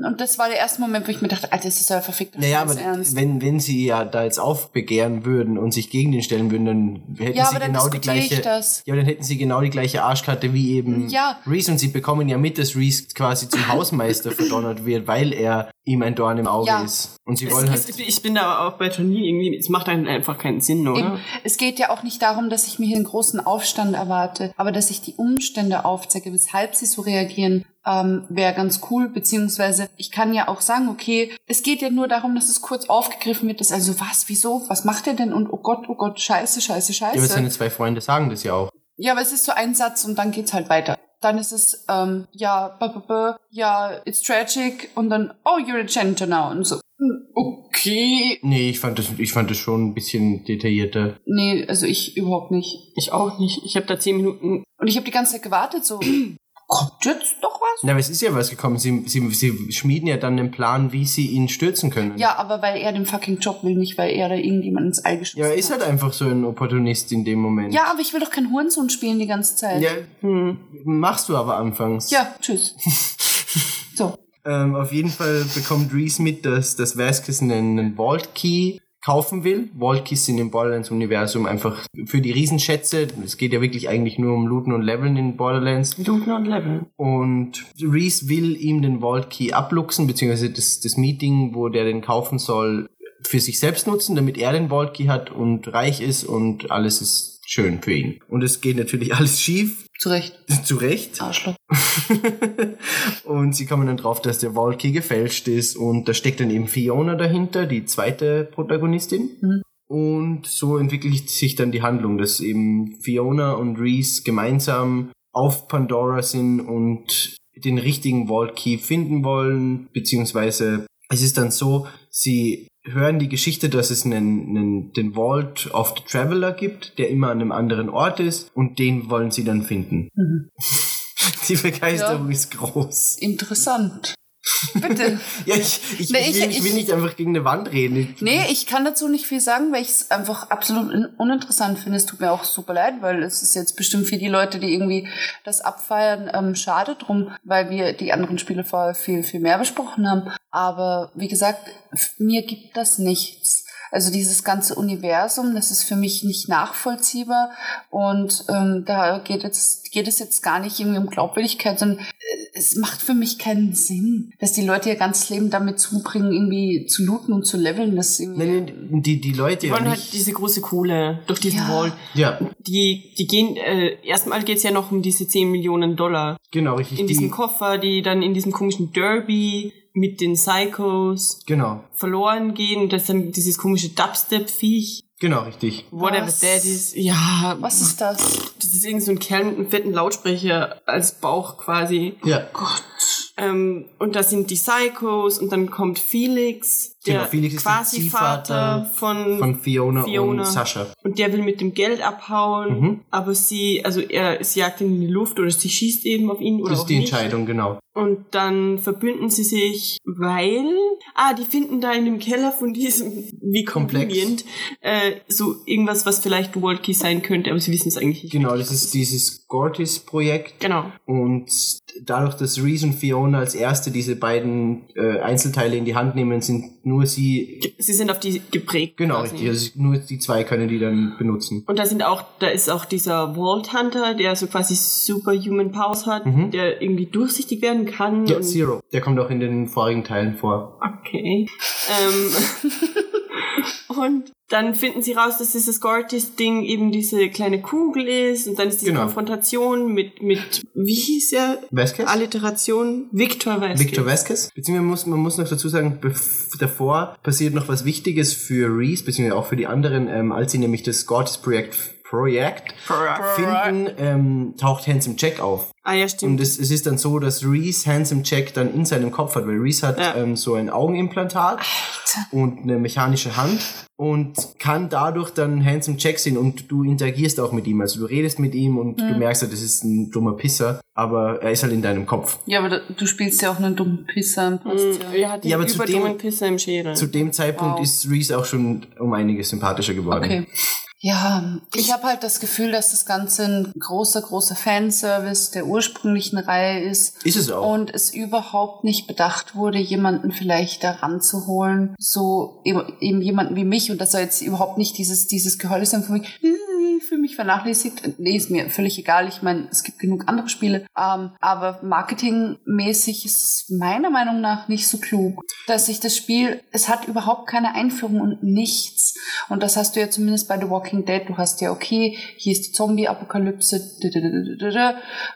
mhm. und das war der erste Moment, wo ich mir dachte, Alter, das ist ja verfickt Naja, aber ernst. wenn, wenn sie ja da jetzt aufbegehren würden und sich gegen den stellen würden, dann hätten Ja, sie genau die gleiche. Ja, aber dann hätten sie genau die gleiche Arschkarte wie eben Ja. Reese und sie bekommen ja mit, dass Reese quasi zum Hausmeister verdonnert wird, weil er ihm ein Dorn im Auge Ja. ist. Und sie Es, wollen es, halt. ich bin da aber auch bei Turnier irgendwie, es macht einem einfach keinen Sinn, oder? Eben. Es geht ja auch nicht darum, dass ich mir hier einen großen Aufstand erwarte, aber dass ich die Umstände aufzeige, weshalb sie so reagieren, ähm, wäre ganz cool. Beziehungsweise ich kann ja auch sagen, okay, es geht ja nur darum, dass es kurz aufgegriffen wird, dass also was, wieso, was macht er denn? Und oh Gott, oh Gott, scheiße, scheiße, Ja, aber scheiße. seine zwei Freunde sagen das ja auch. Ja, aber es ist so ein Satz und dann geht's halt weiter. Dann ist es, ähm, ja, b -b -b, ja, it's tragic und dann, oh, you're a janitor now und so. hm, Okay. Nee, ich fand das, ich fand das schon ein bisschen detaillierter. Nee, also ich überhaupt nicht. Ich auch nicht. Ich habe da zehn Minuten. Und ich habe die ganze Zeit gewartet, so, kommt jetzt doch was? Na, aber es ist ja was gekommen. Sie, sie, sie schmieden ja dann einen Plan, wie sie ihn stürzen können. Ja, aber weil er den fucking Job will, nicht weil er da irgendjemand ins All geschossen Ja, er ist hat. halt einfach so ein Opportunist in dem Moment. Ja, aber ich will doch kein Hurensohn spielen die ganze Zeit. Ja, hm, machst du aber anfangs. ja tschüss. so. Ähm, auf jeden Fall bekommt Reese mit, dass, dass Vasquez einen, einen Vault Key kaufen will. Vault Keys sind im Borderlands-Universum einfach für die Riesenschätze. Es geht ja wirklich eigentlich nur um Looten und Leveln in Borderlands. Looten und Level. Und Reese will ihm den Vault Key abluchsen, beziehungsweise das, das Meeting, wo der den kaufen soll, für sich selbst nutzen, damit er den Vault Key hat und reich ist und alles ist schön für ihn. Und es geht natürlich alles schief, Zurecht. zu Recht. Arschloch. und sie kommen dann drauf, dass der Vault Key gefälscht ist und da steckt dann eben Fiona dahinter, die zweite Protagonistin. Mhm. Und so entwickelt sich dann die Handlung, dass eben Fiona und Reese gemeinsam auf Pandora sind und den richtigen Vault Key finden wollen, beziehungsweise es ist dann so, sie hören die Geschichte, dass es einen, einen, den Vault of the Traveler gibt, der immer an einem anderen Ort ist und den wollen sie dann finden. Mhm. Die Begeisterung Ja. ist groß. Interessant. Bitte. Ja, ich, ich, Nee, ich, ich- will, ich will ich- nicht einfach gegen eine Wand reden. Nee, ich kann dazu nicht viel sagen, weil ich es einfach absolut un- uninteressant finde. Es tut mir auch super leid, weil es ist jetzt bestimmt für die Leute, die irgendwie das abfeiern, ähm, schade drum, weil wir die anderen Spiele vorher viel, viel mehr besprochen haben. Aber wie gesagt, mir gibt das nichts. Also dieses ganze Universum, das ist für mich nicht nachvollziehbar und ähm, da geht jetzt geht es jetzt gar nicht irgendwie um Glaubwürdigkeit, sondern äh, es macht für mich keinen Sinn, dass die Leute ihr ganzes Leben damit zubringen, irgendwie zu looten und zu leveln. Das irgendwie nee, nee, die, die Leute Die ja wollen halt nicht. diese große Kohle durch diesen Ja. Wall. Ja, Die, die gehen, äh, erstmal geht's ja noch um diese 10 Millionen Dollar genau, richtig. in die, diesem Koffer, die dann in diesem komischen Derby mit den Psychos Genau, verloren gehen. Das ist dann dieses komische Dubstep-Viech. genau, richtig. Whatever Was? that is. Ja, Was ist das? das ist irgend so ein Kerl mit einem fetten Lautsprecher als Bauch quasi. Ja, Ähm, und da sind die Psychos und dann kommt Felix, der Genau, Felix ist der quasi Vater von, von Fiona, Fiona. und Sascha. und der will mit dem Geld abhauen, Mhm. aber sie, also er, sie jagt ihn in die Luft oder sie schießt eben auf ihn oder Das ist die nicht. Entscheidung, genau. Und dann verbünden sie sich, weil, ah, die finden da in dem Keller von diesem, wie Komplex. äh, so irgendwas, was vielleicht Walkie sein könnte, aber sie wissen es eigentlich nicht. Genau, das ist dieses Gortis-Projekt. Genau. Und dadurch, dass Reese und Fiona als erste diese beiden äh, Einzelteile in die Hand nehmen, sind nur sie, Sie sind auf die geprägt. genau, richtig, also nur die zwei können die dann benutzen. Und da sind auch, da ist auch dieser Vault Hunter, der so quasi superhuman Powers hat, Mhm. der irgendwie durchsichtig werden kann. Ja, und- Zero. Der kommt auch in den vorigen Teilen vor. Okay. Ähm, und dann finden sie raus, dass dieses Gortis-Ding eben diese kleine Kugel ist und dann ist diese Genau. Konfrontation mit, mit, wie hieß er? Vasquez? Alliteration? Victor Vasquez. Victor Vasquez. Beziehungsweise man muss, man muss noch dazu sagen, davor passiert noch was Wichtiges für Reese, beziehungsweise auch für die anderen, ähm, als sie nämlich das Gortis-Projekt Projekt finden, ähm, taucht Handsome Jack auf. Ah ja, Und stimmt. es, es ist dann so, dass Reese Handsome Jack dann in seinem Kopf hat, weil Reese hat Ja. ähm, so ein Augenimplantat und eine mechanische Hand und kann dadurch dann Handsome Jack sehen und du interagierst auch mit ihm. Also du redest mit ihm und du merkst halt, das ist ein dummer Pisser, aber er ist halt in deinem Kopf. Ja, aber da, du spielst ja auch einen dummen Pisser im Post. Mhm. Er hat Ja, aber die zu dem- Pisser im Schädel. Zu dem Zeitpunkt Wow. ist Reese auch schon um einiges sympathischer geworden. Okay. Ja, ich habe halt das Gefühl, dass das Ganze ein großer, großer Fanservice der ursprünglichen Reihe ist. Ist es auch. Und es überhaupt nicht bedacht wurde, jemanden vielleicht da ranzuholen, so eben, jemanden wie mich. Und das soll jetzt überhaupt nicht dieses, dieses Geheule sein von mir, "Hm, fühle mich vernachlässigt. Nee, ist mir völlig egal. Ich meine, es gibt genug andere Spiele. Ähm, aber marketingmäßig ist es meiner Meinung nach nicht so klug, dass sich das Spiel, es hat überhaupt keine Einführung und nichts. Und das hast du ja zumindest bei The Walking Dead. Du hast ja, okay, hier ist die Zombie-Apokalypse.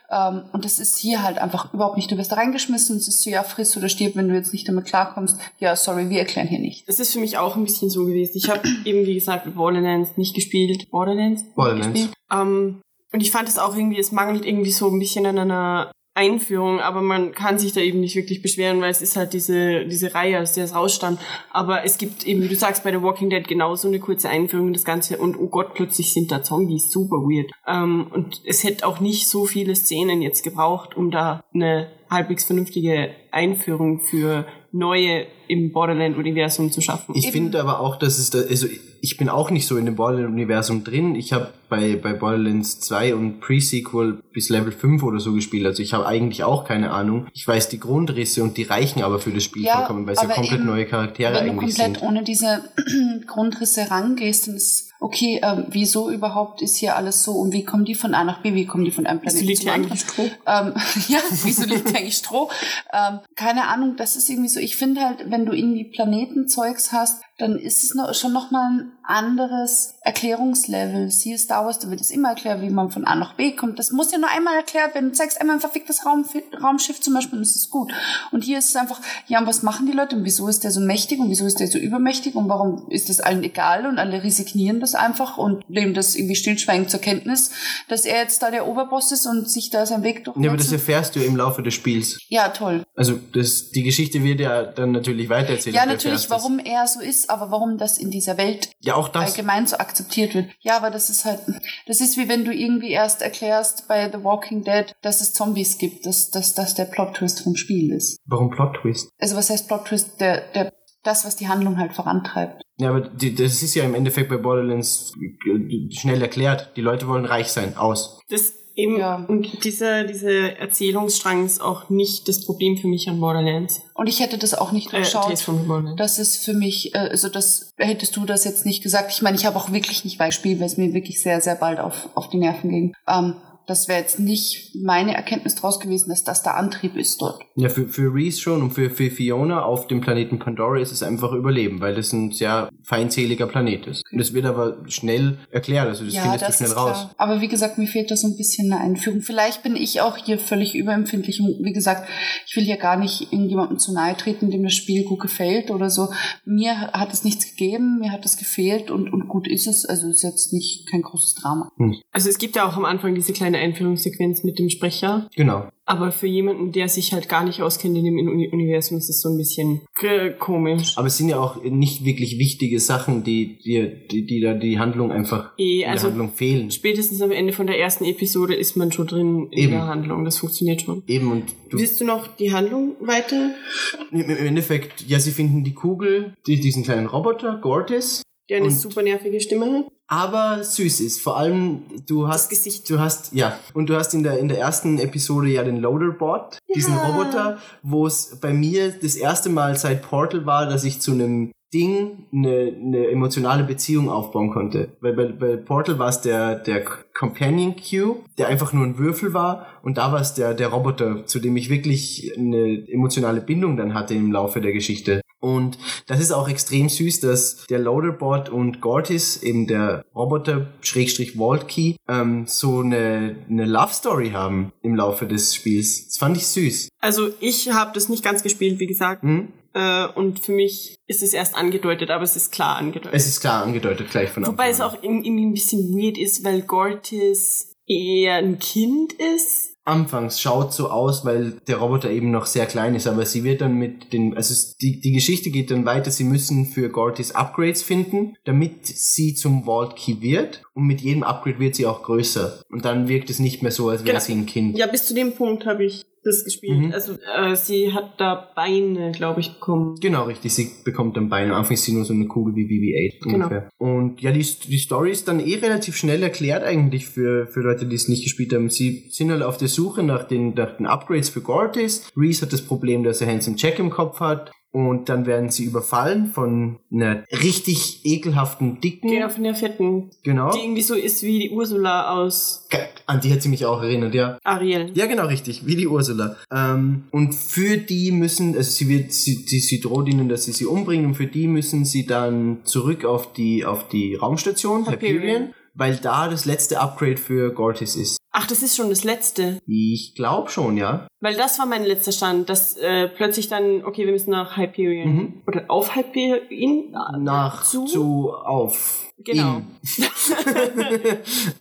Ähm, und das ist hier halt einfach überhaupt nicht. Du wirst da reingeschmissen und es ist so, ja, friss oder stirb, wenn du jetzt nicht damit klarkommst. Ja, sorry, wir erklären hier nicht. Das ist für mich auch ein bisschen so gewesen. Ich habe eben, wie gesagt, Borderlands nicht gespielt. Borderlands? Borderlands. Gespielt. Ähm, und ich fand es auch irgendwie, es mangelt irgendwie so ein bisschen an einer Einführung, aber man kann sich da eben nicht wirklich beschweren, weil es ist halt diese, diese Reihe, aus der es rausstand. Aber es gibt eben, wie du sagst, bei The Walking Dead genauso eine kurze Einführung in das Ganze und oh Gott, plötzlich sind da Zombies, super weird. Ähm, und es hätte auch nicht so viele Szenen jetzt gebraucht, um da eine halbwegs vernünftige Einführung für neue im Borderland-Universum zu schaffen. Ich finde aber auch, dass es da, also ich bin auch nicht so in dem Borderlands-Universum drin. Ich habe bei, bei Borderlands 2 und Pre-Sequel bis Level 5 oder so gespielt. Also ich habe eigentlich auch keine Ahnung. Ich weiß die Grundrisse und die reichen aber für das Spiel Ja, vollkommen, weil es ja komplett eben, neue Charaktere Wenn du eigentlich komplett sind. ohne diese Grundrisse rangehst, dann ist okay, ähm, wieso überhaupt ist hier alles so und wie kommen die von A nach B, wie kommen die von einem Wieso Planeten liegt zum anderen? eigentlich Stroh? Ähm, ja, wieso liegt eigentlich Stroh? Ähm, keine Ahnung, das ist irgendwie so. Ich finde halt, wenn du irgendwie Planetenzeugs hast, dann ist es noch, schon nochmal ein anderes Erklärungslevel. Siehe Star Wars, da wird es immer erklärt, wie man von A nach B kommt. Das muss ja nur einmal erklärt werden. Du zeigst einmal ein verficktes Raum, Raumschiff zum Beispiel, und das ist gut. Und hier ist es einfach, ja, und was machen die Leute und wieso ist der so mächtig und wieso ist der so übermächtig und warum ist das allen egal und alle resignieren das einfach und nehmen das irgendwie stillschweigend zur Kenntnis, dass er jetzt da der Oberboss ist und sich da seinen Weg Ja, aber das erfährst du im Laufe des Spiels. Ja, toll. Also das, die Geschichte wird ja dann natürlich weitererzählt. Ja, natürlich, warum er so ist, aber warum das in dieser Welt Ja, auch das. allgemein so akzeptiert wird. Ja, aber das ist halt, das ist wie wenn du irgendwie erst erklärst bei The Walking Dead, dass es Zombies gibt, dass, dass das der Plot-Twist vom Spiel ist. Warum Plot-Twist? Also was heißt Plot-Twist? Der, der, das, was die Handlung halt vorantreibt. Ja, aber die, das ist ja im Endeffekt bei Borderlands äh, schnell erklärt. Die Leute wollen reich sein. Aus. Das eben, Ja. und dieser, dieser Erzählungsstrang ist auch nicht das Problem für mich an Borderlands. Und ich hätte das auch nicht Äh, the Borderlands. Das ist für mich, äh, also das hättest du das jetzt nicht gesagt. Ich meine, ich habe auch wirklich nicht Beispiel, weil es mir wirklich sehr, sehr bald auf, auf die Nerven ging. Ähm, das wäre jetzt nicht meine Erkenntnis draus gewesen, dass das der Antrieb ist dort. Ja, für, für Reese schon und für, für Fiona auf dem Planeten Pandora ist es einfach Überleben, weil das ein sehr feindseliger Planet ist. Und das wird aber schnell erklärt, also das findest du schnell ist raus. klar. Aber wie gesagt, mir fehlt da so ein bisschen eine Einführung. Vielleicht bin ich auch hier völlig überempfindlich. Und wie gesagt, ich will hier gar nicht irgendjemandem zu nahe treten, dem das Spiel gut gefällt oder so. Mir hat es nichts gegeben, mir hat es gefehlt und, und gut ist es. Also ist jetzt nicht kein großes Drama. Also es gibt ja auch am Anfang diese kleine Einführungssequenz mit dem Sprecher. Genau. Aber für jemanden, der sich halt gar nicht auskennt in dem Uni Universum, ist es so ein bisschen komisch. Aber es sind ja auch nicht wirklich wichtige Sachen, die, die, die, die da die Handlung einfach in also- der Handlung fehlen. Spätestens am Ende von der ersten Episode ist man schon drin in Eben. der Handlung. Das funktioniert schon. Eben und du, Willst du noch die Handlung weiter? im im Endeffekt, ja, sie finden die Kugel, die, diesen kleinen Roboter, Gortis, Der eine Und- super nervige Stimme hat. aber süß ist. Vor allem, du hast Gesicht. Du hast, ja, und du hast in der, in der ersten Episode ja den Loaderbot, diesen Roboter, wo es bei mir das erste Mal seit Portal war, dass ich zu einem Ding eine, eine emotionale Beziehung aufbauen konnte. Weil bei, bei Portal war es der, der Companion Cube, der einfach nur ein Würfel war, und da war es der, der Roboter, zu dem ich wirklich eine emotionale Bindung dann hatte im Laufe der Geschichte. Und das ist auch extrem süß, dass der Loaderbot und Gortis, eben der Roboter Schrägstrich Vault Key, ähm, so eine, eine Love Story haben im Laufe des Spiels. Das fand ich süß. Also ich habe das nicht ganz gespielt, wie gesagt. Hm? Äh, und für mich ist es erst angedeutet, aber es ist klar angedeutet. Es ist klar angedeutet gleich von Wobei es Anfang auch irgendwie ein bisschen weird ist, weil Gortis eher ein Kind ist. Anfangs schaut so aus, weil der Roboter eben noch sehr klein ist, aber sie wird dann mit den, also die, die Geschichte geht dann weiter, sie müssen für Gortis Upgrades finden, damit sie zum Vault Key wird und mit jedem Upgrade wird sie auch größer und dann wirkt es nicht mehr so, als wäre Genau. sie ein Kind. Ja, bis zu dem Punkt habe ich das gespielt. Mhm. Also äh, sie hat da Beine, glaube ich, bekommen. Genau, richtig. Sie bekommt dann Beine. Am Anfang ist sie nur so eine Kugel wie BB-8 Genau. ungefähr. Und ja, die, die Story ist dann eh relativ schnell erklärt eigentlich für, für Leute, die es nicht gespielt haben. Sie sind halt auf der Suche nach den, nach den Upgrades für Gortis. Reese hat das Problem, dass er Handsome Jack im Kopf hat. Und dann werden sie überfallen von einer richtig ekelhaften Dicken. Genau, von der fetten, Genau. die irgendwie so ist wie die Ursula aus An die hat sie mich auch erinnert, ja. Ariel. Ja, genau, richtig, wie die Ursula. Ähm, und für die müssen, also sie wird, sie, sie, sie droht ihnen, dass sie sie umbringen, und für die müssen sie dann zurück auf die, auf die Raumstation, Hyperion. Hyperion, weil da das letzte Upgrade für Gortis ist. Ach, das ist schon das letzte. Ich glaube schon, ja. Weil das war mein letzter Stand, dass äh, plötzlich dann, okay, wir müssen nach Hyperion. Mhm. Oder auf Hyperion? Nach, zu? zu, auf. Genau.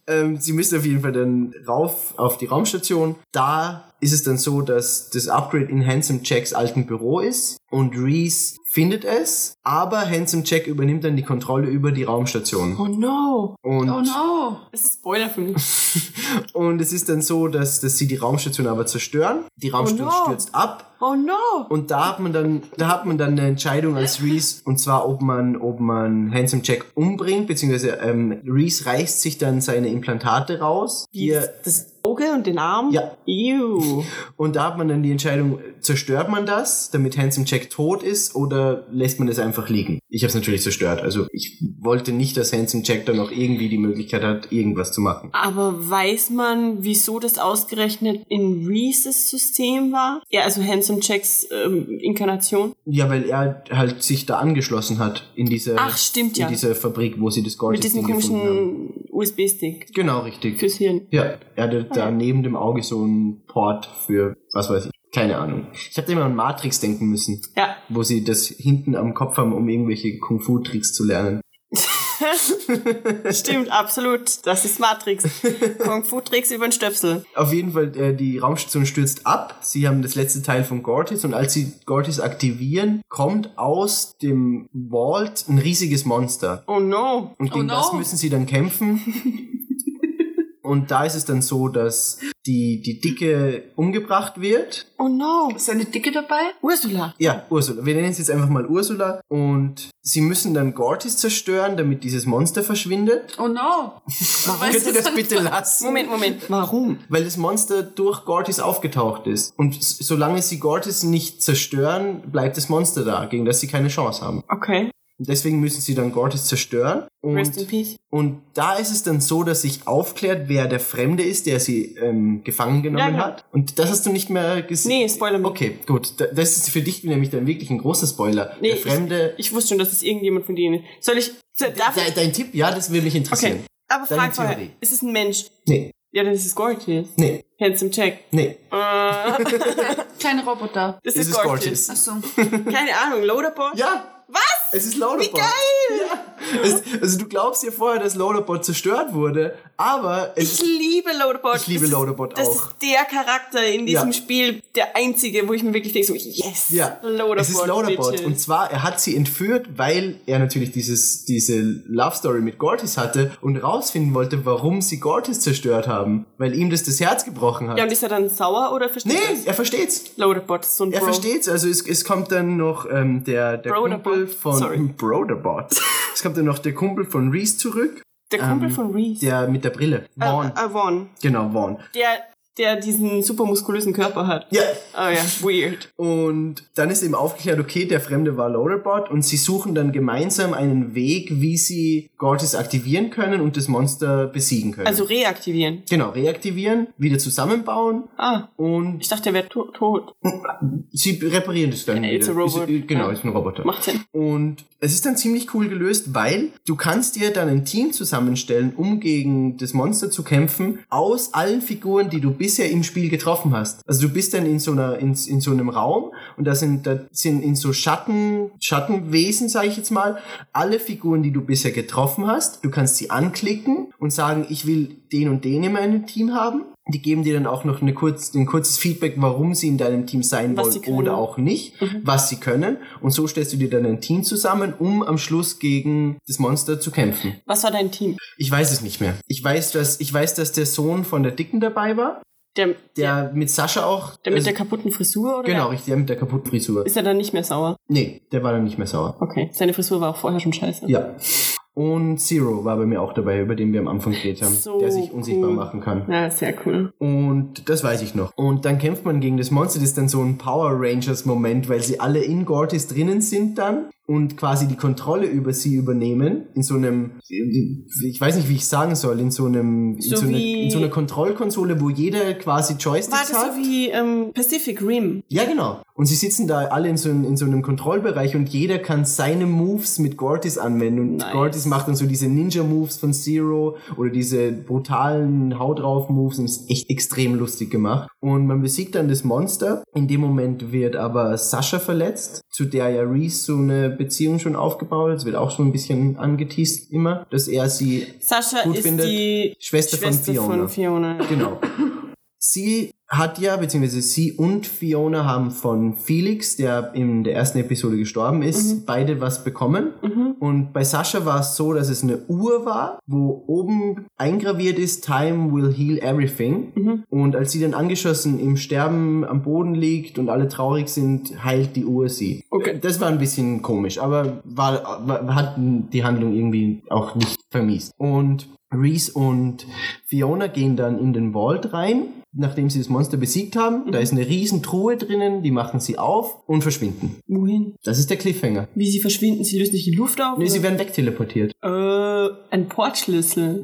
Ähm, sie müssen auf jeden Fall dann rauf auf die Raumstation. Da ist es dann so, dass das Upgrade in Handsome Jacks alten Büro ist und Reese findet es, aber Handsome Jack übernimmt dann die Kontrolle über die Raumstation. Oh no. Und, Oh no! Das ist Spoiler für mich. und es ist dann so, dass, dass sie die Raumstation aber zerstören. Die Raumstation no. stürzt ab Oh no. und da hat man dann, da hat man dann eine Entscheidung als Reese, und zwar ob man, ob man Handsome Jack umbringt, beziehungsweise ähm, Reese reißt sich dann seine Implantate raus. Hier, das Auge und den Arm? Ja. Ew. und da hat man dann die Entscheidung, zerstört man das, damit Handsome Jack tot ist, oder lässt man es einfach liegen? Ich habe es natürlich zerstört. Also ich wollte nicht, dass Handsome Jack dann noch irgendwie die Möglichkeit hat, irgendwas zu machen. Aber weiß man, wieso das ausgerechnet in Reeses System war? Ja, also Handsome Checks ähm, Inkarnation. Ja, weil er halt sich da angeschlossen hat in diese, Ach, stimmt in ja. diese Fabrik, wo sie das Gold Mit diesem komischen USB-Stick Genau, richtig. fürs Hirn. Ja, er hatte da neben dem Auge so einen Port für, was weiß ich, keine Ahnung. Ich habe immer an Matrix denken müssen, Ja. wo sie das hinten am Kopf haben, um irgendwelche Kung-Fu-Tricks zu lernen. Stimmt, absolut. Das ist Matrix. Kung Fu Tricks über den Stöpsel. Auf jeden Fall, äh, die Raumstation stürzt ab. Sie haben das letzte Teil von Gortys und als sie Gortys aktivieren, kommt aus dem Vault ein riesiges Monster. Oh no. Und gegen no. das müssen sie dann kämpfen. Und da ist es dann so, dass die, die Dicke umgebracht wird. Oh no. Ist eine Dicke dabei? Ursula. Ja, Ursula. Wir nennen sie jetzt einfach mal Ursula. Und sie müssen dann Gortys zerstören, damit dieses Monster verschwindet. Oh no. Könnt ihr das bitte lassen? Moment, Moment. Warum? Weil das Monster durch Gortys aufgetaucht ist. Und solange sie Gortys nicht zerstören, bleibt das Monster da, gegen das sie keine Chance haben. Okay. Und deswegen müssen sie dann Gortys zerstören. Rest in Und, peace. und da ist es dann so, dass sich aufklärt, wer der Fremde ist, der sie ähm, gefangen genommen Ja, ja. hat. Und das hast du nicht mehr gesehen. Nee, Spoiler mich. Okay, gut. Da- Das ist für dich nämlich dann wirklich ein großer Spoiler. Nee, der Fremde. Ich, ich wusste schon, dass es irgendjemand von denen ist. Soll ich. Darf ich? dein Tipp? Ja, das würde mich interessieren. Okay. Aber Deine frag vorher. Ist es ein Mensch? Nee, Ja, dann ist es Gorgeous. nee, Handsome Jack. nee. Äh, Kleine Roboter. das ist ist. Gorgeous. Achso. Keine Ahnung, Loaderbot? Ja, Was? Es ist Loaderbot. Wie geil! Ja. Es, also du glaubst ja vorher, dass Loaderbot zerstört wurde, aber es Ich liebe Loaderbot. Ich liebe Das ist- Loaderbot Das auch. ist der Charakter in diesem Ja. Spiel, der einzige, wo ich mir wirklich denke, so, yes, Ja, Loaderbot. es ist Loaderbot. bitte. Und zwar, er hat sie entführt, weil er natürlich dieses, diese Love Story mit Gortys hatte und rausfinden wollte, warum sie Gortys zerstört haben. Weil ihm das das Herz gebrochen hat. ja, und ist er dann sauer oder versteht nee, er's? er versteht's. Loaderbot ist so ein Er Bro. versteht's. Also es, es kommt dann noch ähm, der, der Broderbot. Kumpel von Sorry. Broderbot. es kommt dann noch der Kumpel von Reese zurück. Der Kumpel Ähm, von Reese. Der mit der Brille. Vaughn. Äh, äh, Vaughn. Genau, Vaughn. Der, der diesen super muskulösen Körper hat. Ja, Oh ja, weird. Und dann ist eben aufgeklärt, okay, der Fremde war Loaderbot und sie suchen dann gemeinsam einen Weg, wie sie Gortys aktivieren können und das Monster besiegen können. Also reaktivieren. genau, reaktivieren, wieder zusammenbauen Ah, und ich dachte, er wäre to tot. sie reparieren das dann It's wieder. Ist, genau, Ja. ist ein Roboter. Macht Sinn. Und es ist dann ziemlich cool gelöst, weil du kannst dir dann ein Team zusammenstellen, um gegen das Monster zu kämpfen, aus allen Figuren, die du bisher im Spiel getroffen hast. Also du bist dann in so einer, in, in so einem Raum und da sind, da sind in so Schatten, Schattenwesen, sage ich jetzt mal, alle Figuren, die du bisher getroffen hast. Du kannst sie anklicken und sagen, ich will den und den in meinem Team haben. Die geben dir dann auch noch eine kurz, ein kurzes Feedback, warum sie in deinem Team sein Was wollen oder auch nicht, was sie können. Und so stellst du dir dann ein Team zusammen, um am Schluss gegen das Monster zu kämpfen. Was war dein Team? Ich weiß es nicht mehr. Ich weiß, dass, ich weiß, dass der Sohn von der Dicken dabei war, Der, der mit Sascha auch. der mit also- der kaputten Frisur, oder? Genau, richtig, der mit der kaputten Frisur. Ist er dann nicht mehr sauer? Nee, der war dann nicht mehr sauer. Okay, seine Frisur war auch vorher schon scheiße. Ja. Und Zero war bei mir auch dabei, über den wir am Anfang geredet haben, So der sich unsichtbar cool. machen kann. Ja, sehr cool. Und das weiß ich noch. Und dann kämpft man gegen das Monster. Das ist dann so ein Power Rangers Moment, weil sie alle in Gortys drinnen sind dann und quasi die Kontrolle über sie übernehmen. In so einem, ich weiß nicht, wie ich sagen soll, in so einem, in So wie- in so einer Kontrollkonsole, wo jeder quasi War Joysticks das hat. so wie ähm, Pacific Rim? Ja, genau. Und sie sitzen da alle in so, einem- in so einem Kontrollbereich und jeder kann seine Moves mit Gortys anwenden. Und Nice. Gortys macht dann so diese Ninja-Moves von Zero oder diese brutalen Haut drauf Moves und ist echt extrem lustig gemacht. Und man besiegt dann das Monster. In dem Moment wird aber Sascha verletzt, zu der ja Reese so eine Beziehung schon aufgebaut. Es wird auch schon ein bisschen angeteased immer, dass er sie Sascha Gut ist findet, die Schwester von Fiona. von Fiona. Genau. Sie hat ja, beziehungsweise sie und Fiona haben von Felix, der in der ersten Episode gestorben ist, beide was bekommen. Und bei Sascha war es so, dass es eine Uhr war, wo oben eingraviert ist, Time will heal everything. Und als sie dann angeschossen im Sterben am Boden liegt und alle traurig sind, heilt die Uhr sie. Okay. Das war ein bisschen komisch, aber war, war, hat die Handlung irgendwie auch nicht vermiest. Und Reese und Fiona gehen dann in den Vault rein, nachdem sie das Monster besiegt haben. Da ist eine riesen Truhe drinnen, die machen sie auf und verschwinden. Wohin? Das ist der Cliffhanger. Wie sie verschwinden? Sie lösen nicht die Luft auf? Nee, sie oder? werden wegteleportiert. äh, ein Portschlüssel.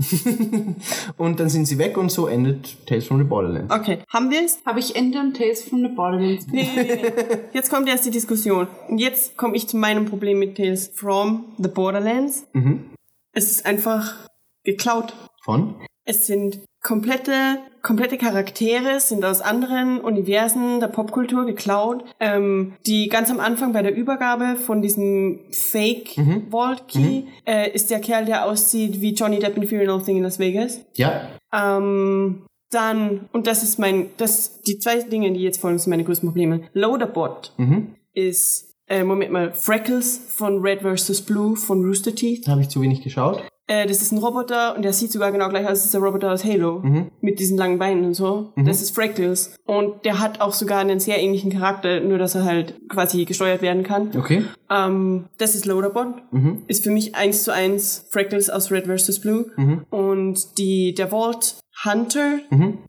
Und dann sind sie weg und so endet Tales from the Borderlands. Okay, haben wir es? Habe ich Ende und Tales from the Borderlands? Nee, nee, nee, nee. Jetzt kommt erst die Diskussion. Und jetzt komme ich zu meinem Problem mit Tales from the Borderlands. Mhm. Es ist einfach geklaut. Von? Es sind komplette komplette Charaktere sind aus anderen Universen der Popkultur geklaut, ähm, die ganz am Anfang bei der Übergabe von diesem Fake Vault Key äh, ist der Kerl, der aussieht wie Johnny Depp in Fear and Loathing in Las Vegas. Ja. Ähm, dann, und das ist mein, das, die zwei Dinge, die jetzt folgen, sind meine größten Probleme. Loaderbot ist, äh, Moment mal, Freckles von Red vs. Blue von Rooster Teeth. Da habe ich zu wenig geschaut. Äh, das ist ein Roboter und der sieht sogar genau gleich aus. Das ist der Roboter aus Halo. Mit diesen langen Beinen und so. Das ist Freckles. Und der hat auch sogar einen sehr ähnlichen Charakter, nur dass er halt quasi gesteuert werden kann. Okay. Ähm, das ist Loaderbot. Ist für mich eins zu eins Freckles aus Red vs. Blue. Und die, der Vault Hunter,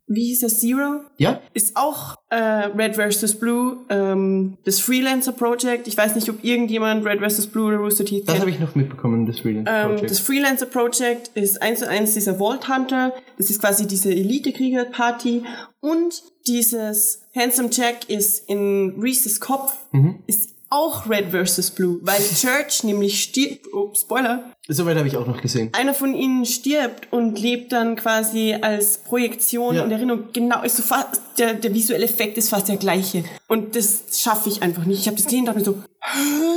wie hieß das, Zero? Ja. Ist auch äh, Red vs. Blue, ähm, das Freelancer Project. Ich weiß nicht, ob irgendjemand Red vs. Blue oder Rooster Teeth Das habe ich noch mitbekommen, das Freelance Ähm, Project. das Freelancer Project ist eins zu eins dieser Vault Hunter. Das ist quasi diese Elite-Krieger-Party. Und dieses Handsome Jack ist in Reese's Kopf, Mhm. ist auch Red vs. Blue, weil Church nämlich stirbt, oh, Spoiler, Soweit habe ich auch noch gesehen. einer von ihnen stirbt und lebt dann quasi als Projektion Ja. und Erinnerung. Genau, ist so fast, der, der visuelle Effekt ist fast der gleiche. Und das schaffe ich einfach nicht. Ich habe das gesehen und dachte mir so,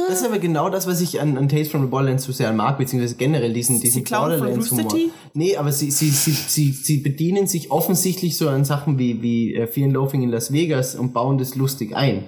Das ist aber genau das, was ich an, an Tales from the Borderlands so sehr mag, beziehungsweise generell diesen, diesen Borderlands-Humor. Nee, aber sie, sie, sie, sie, sie bedienen sich offensichtlich so an Sachen wie, wie äh, Fear and Loathing in Las Vegas und bauen das lustig ein.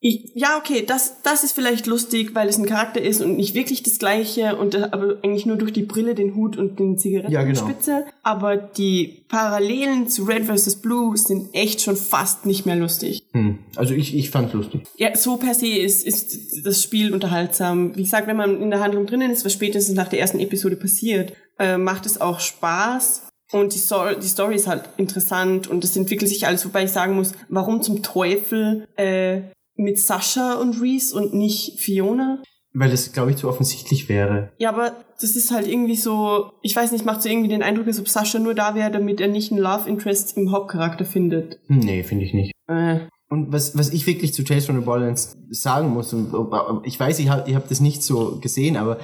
Ich, ja, okay, das, das ist vielleicht lustig, weil es ein Charakter ist und nicht wirklich das gleiche und äh, aber eigentlich nur durch die Brille, den Hut und den Zigarettenspitze. Ja, genau. Aber die Parallelen zu Red vs. Blue sind echt schon fast nicht mehr lustig. Hm. Also ich, ich fand's lustig. Ja, so per se ist, ist das Spiel unterhaltsam. Wie gesagt, wenn man in der Handlung drinnen ist, was spätestens nach der ersten Episode passiert, äh, macht es auch Spaß. Und die, so die Story ist halt interessant und es entwickelt sich alles, wobei ich sagen muss, warum zum Teufel äh, mit Sascha und Reese und nicht Fiona? Weil das, glaube ich, zu offensichtlich wäre. Ja, aber das ist halt irgendwie so, ich weiß nicht, macht so irgendwie den Eindruck, als ob Sascha nur da wäre, damit er nicht einen Love Interest im Hauptcharakter findet. Hm, Nee, finde ich nicht. Äh, Und was, was ich wirklich zu Tales from the Borderlands sagen muss, und ich weiß, ich habe ich hab das nicht so gesehen, aber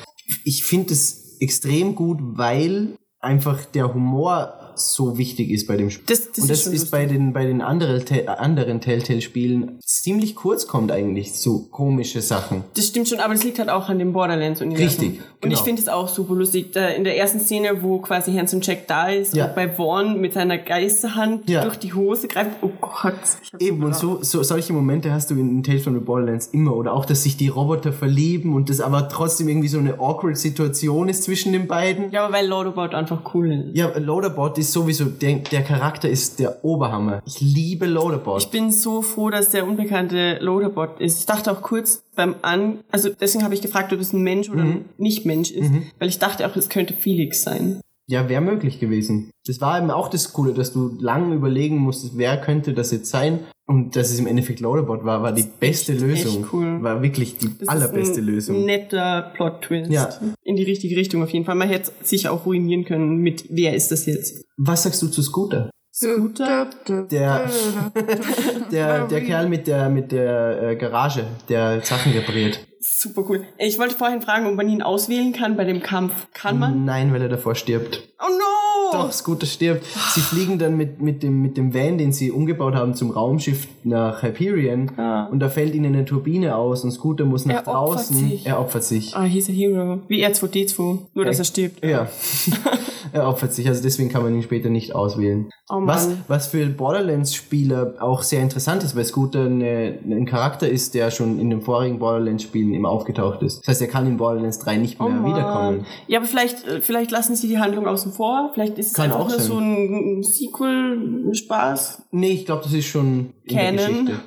ich finde es extrem gut, weil einfach der Humor so wichtig ist bei dem Spiel. Das- das und ist das ist lustig. bei den, bei den anderen, Te- anderen Telltale-Spielen ziemlich kurz kommt eigentlich so komische Sachen. Das stimmt schon, aber das liegt halt auch an dem Borderlands-Universum. Richtig, Und genau. ich finde es auch super lustig. Da in der ersten Szene, wo quasi Handsome Jack da ist Ja. und bei Vaughn mit seiner Geisterhand Ja. durch die Hose greift. Oh Gott. Eben, und so, so solche Momente hast du in Tales from the Borderlands immer. Oder auch, dass sich die Roboter verlieben und das aber trotzdem irgendwie so eine awkward Situation ist zwischen den beiden. Ja, aber weil Loadout einfach cool ist. Ja, Loaderbot ist sowieso, der, der Charakter ist der Oberhammer. Ich liebe Loaderbot. Ich bin so froh, dass der unbekannte Loaderbot ist. Ich dachte auch kurz beim An, also deswegen habe ich gefragt, ob es ein Mensch oder Mhm. ein Nicht-Mensch ist, weil ich dachte auch, es könnte Felix sein. Ja, wäre möglich gewesen. Das war eben auch das Coole, dass du lange überlegen musstest, wer könnte das jetzt sein. Und dass es im Endeffekt Loaderbot war, war die beste echt Lösung. cool. War wirklich die Das allerbeste ist ein Lösung. netter Plot-Twist. Ja. In die richtige Richtung auf jeden Fall. Man hätte sich auch ruinieren können mit, wer ist das jetzt? Was sagst du zu Scooter? Scooter? Der, der, der Kerl mit der, mit der äh, Garage, der Sachen repariert. Super cool. Ich wollte vorhin fragen, ob man ihn auswählen kann bei dem Kampf. Kann man? Nein, weil er davor stirbt. Oh no! Doch, Scooter stirbt. Sie fliegen dann mit, mit, dem, mit dem Van, den sie umgebaut haben, zum Raumschiff nach Hyperion. Ah. Und da fällt ihnen eine Turbine aus und Scooter muss nach Er draußen. sich. Er opfert sich. Ah, he's a hero. Wie R2D2. Nur, dass er stirbt. Ja. er opfert sich. Also deswegen kann man ihn später nicht auswählen. Oh was, was für Borderlands-Spieler auch sehr interessant ist, weil Scooter eine, ein Charakter ist, der schon in den vorigen Borderlands-Spielen immer aufgetaucht ist. Das heißt, er kann in Borderlands 3 nicht mehr Oh wiederkommen. Ja, aber vielleicht, äh, vielleicht lassen sie die Handlung außen vor. Vielleicht ist es Kann einfach auch nur sein. so ein, Sequel-Spaß. Nee, ich glaube, das ist schon in der Canon. Geschichte.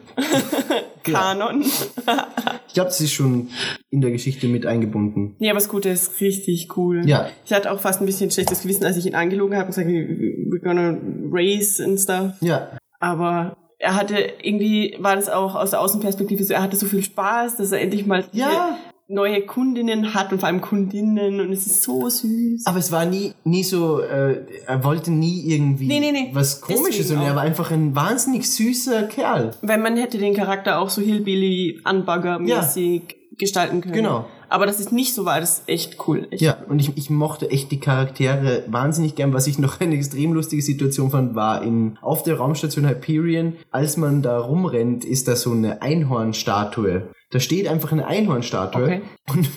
Kanon. Ich glaube, das ist schon in der Geschichte mit eingebunden. Ja, aber Scooter ist richtig cool. Ja. Ich hatte auch fast ein bisschen schlechtes Gewissen, als ich ihn angelogen habe und gesagt, we're gonna race and stuff. Ja, Aber er hatte irgendwie, war das auch aus der Außenperspektive so, er hatte so viel Spaß, dass er endlich mal Ja. Neue Kundinnen hat und vor allem Kundinnen und es ist so süß. aber es war nie, nie so, äh, er wollte nie irgendwie Nee, nee, nee. was Komisches, sondern er war einfach ein wahnsinnig süßer Kerl. Wenn man hätte den Charakter auch so Hillbilly Unbugger-mäßig gestalten können. Genau. Aber dass es nicht so war, das ist echt cool. Echt Ja, und ich, ich mochte echt die Charaktere wahnsinnig gern. Was ich noch eine extrem lustige Situation fand, war in, auf der Raumstation Hyperion, als man da rumrennt, ist da so eine Einhornstatue. Da steht einfach eine Einhornstatue Okay. Und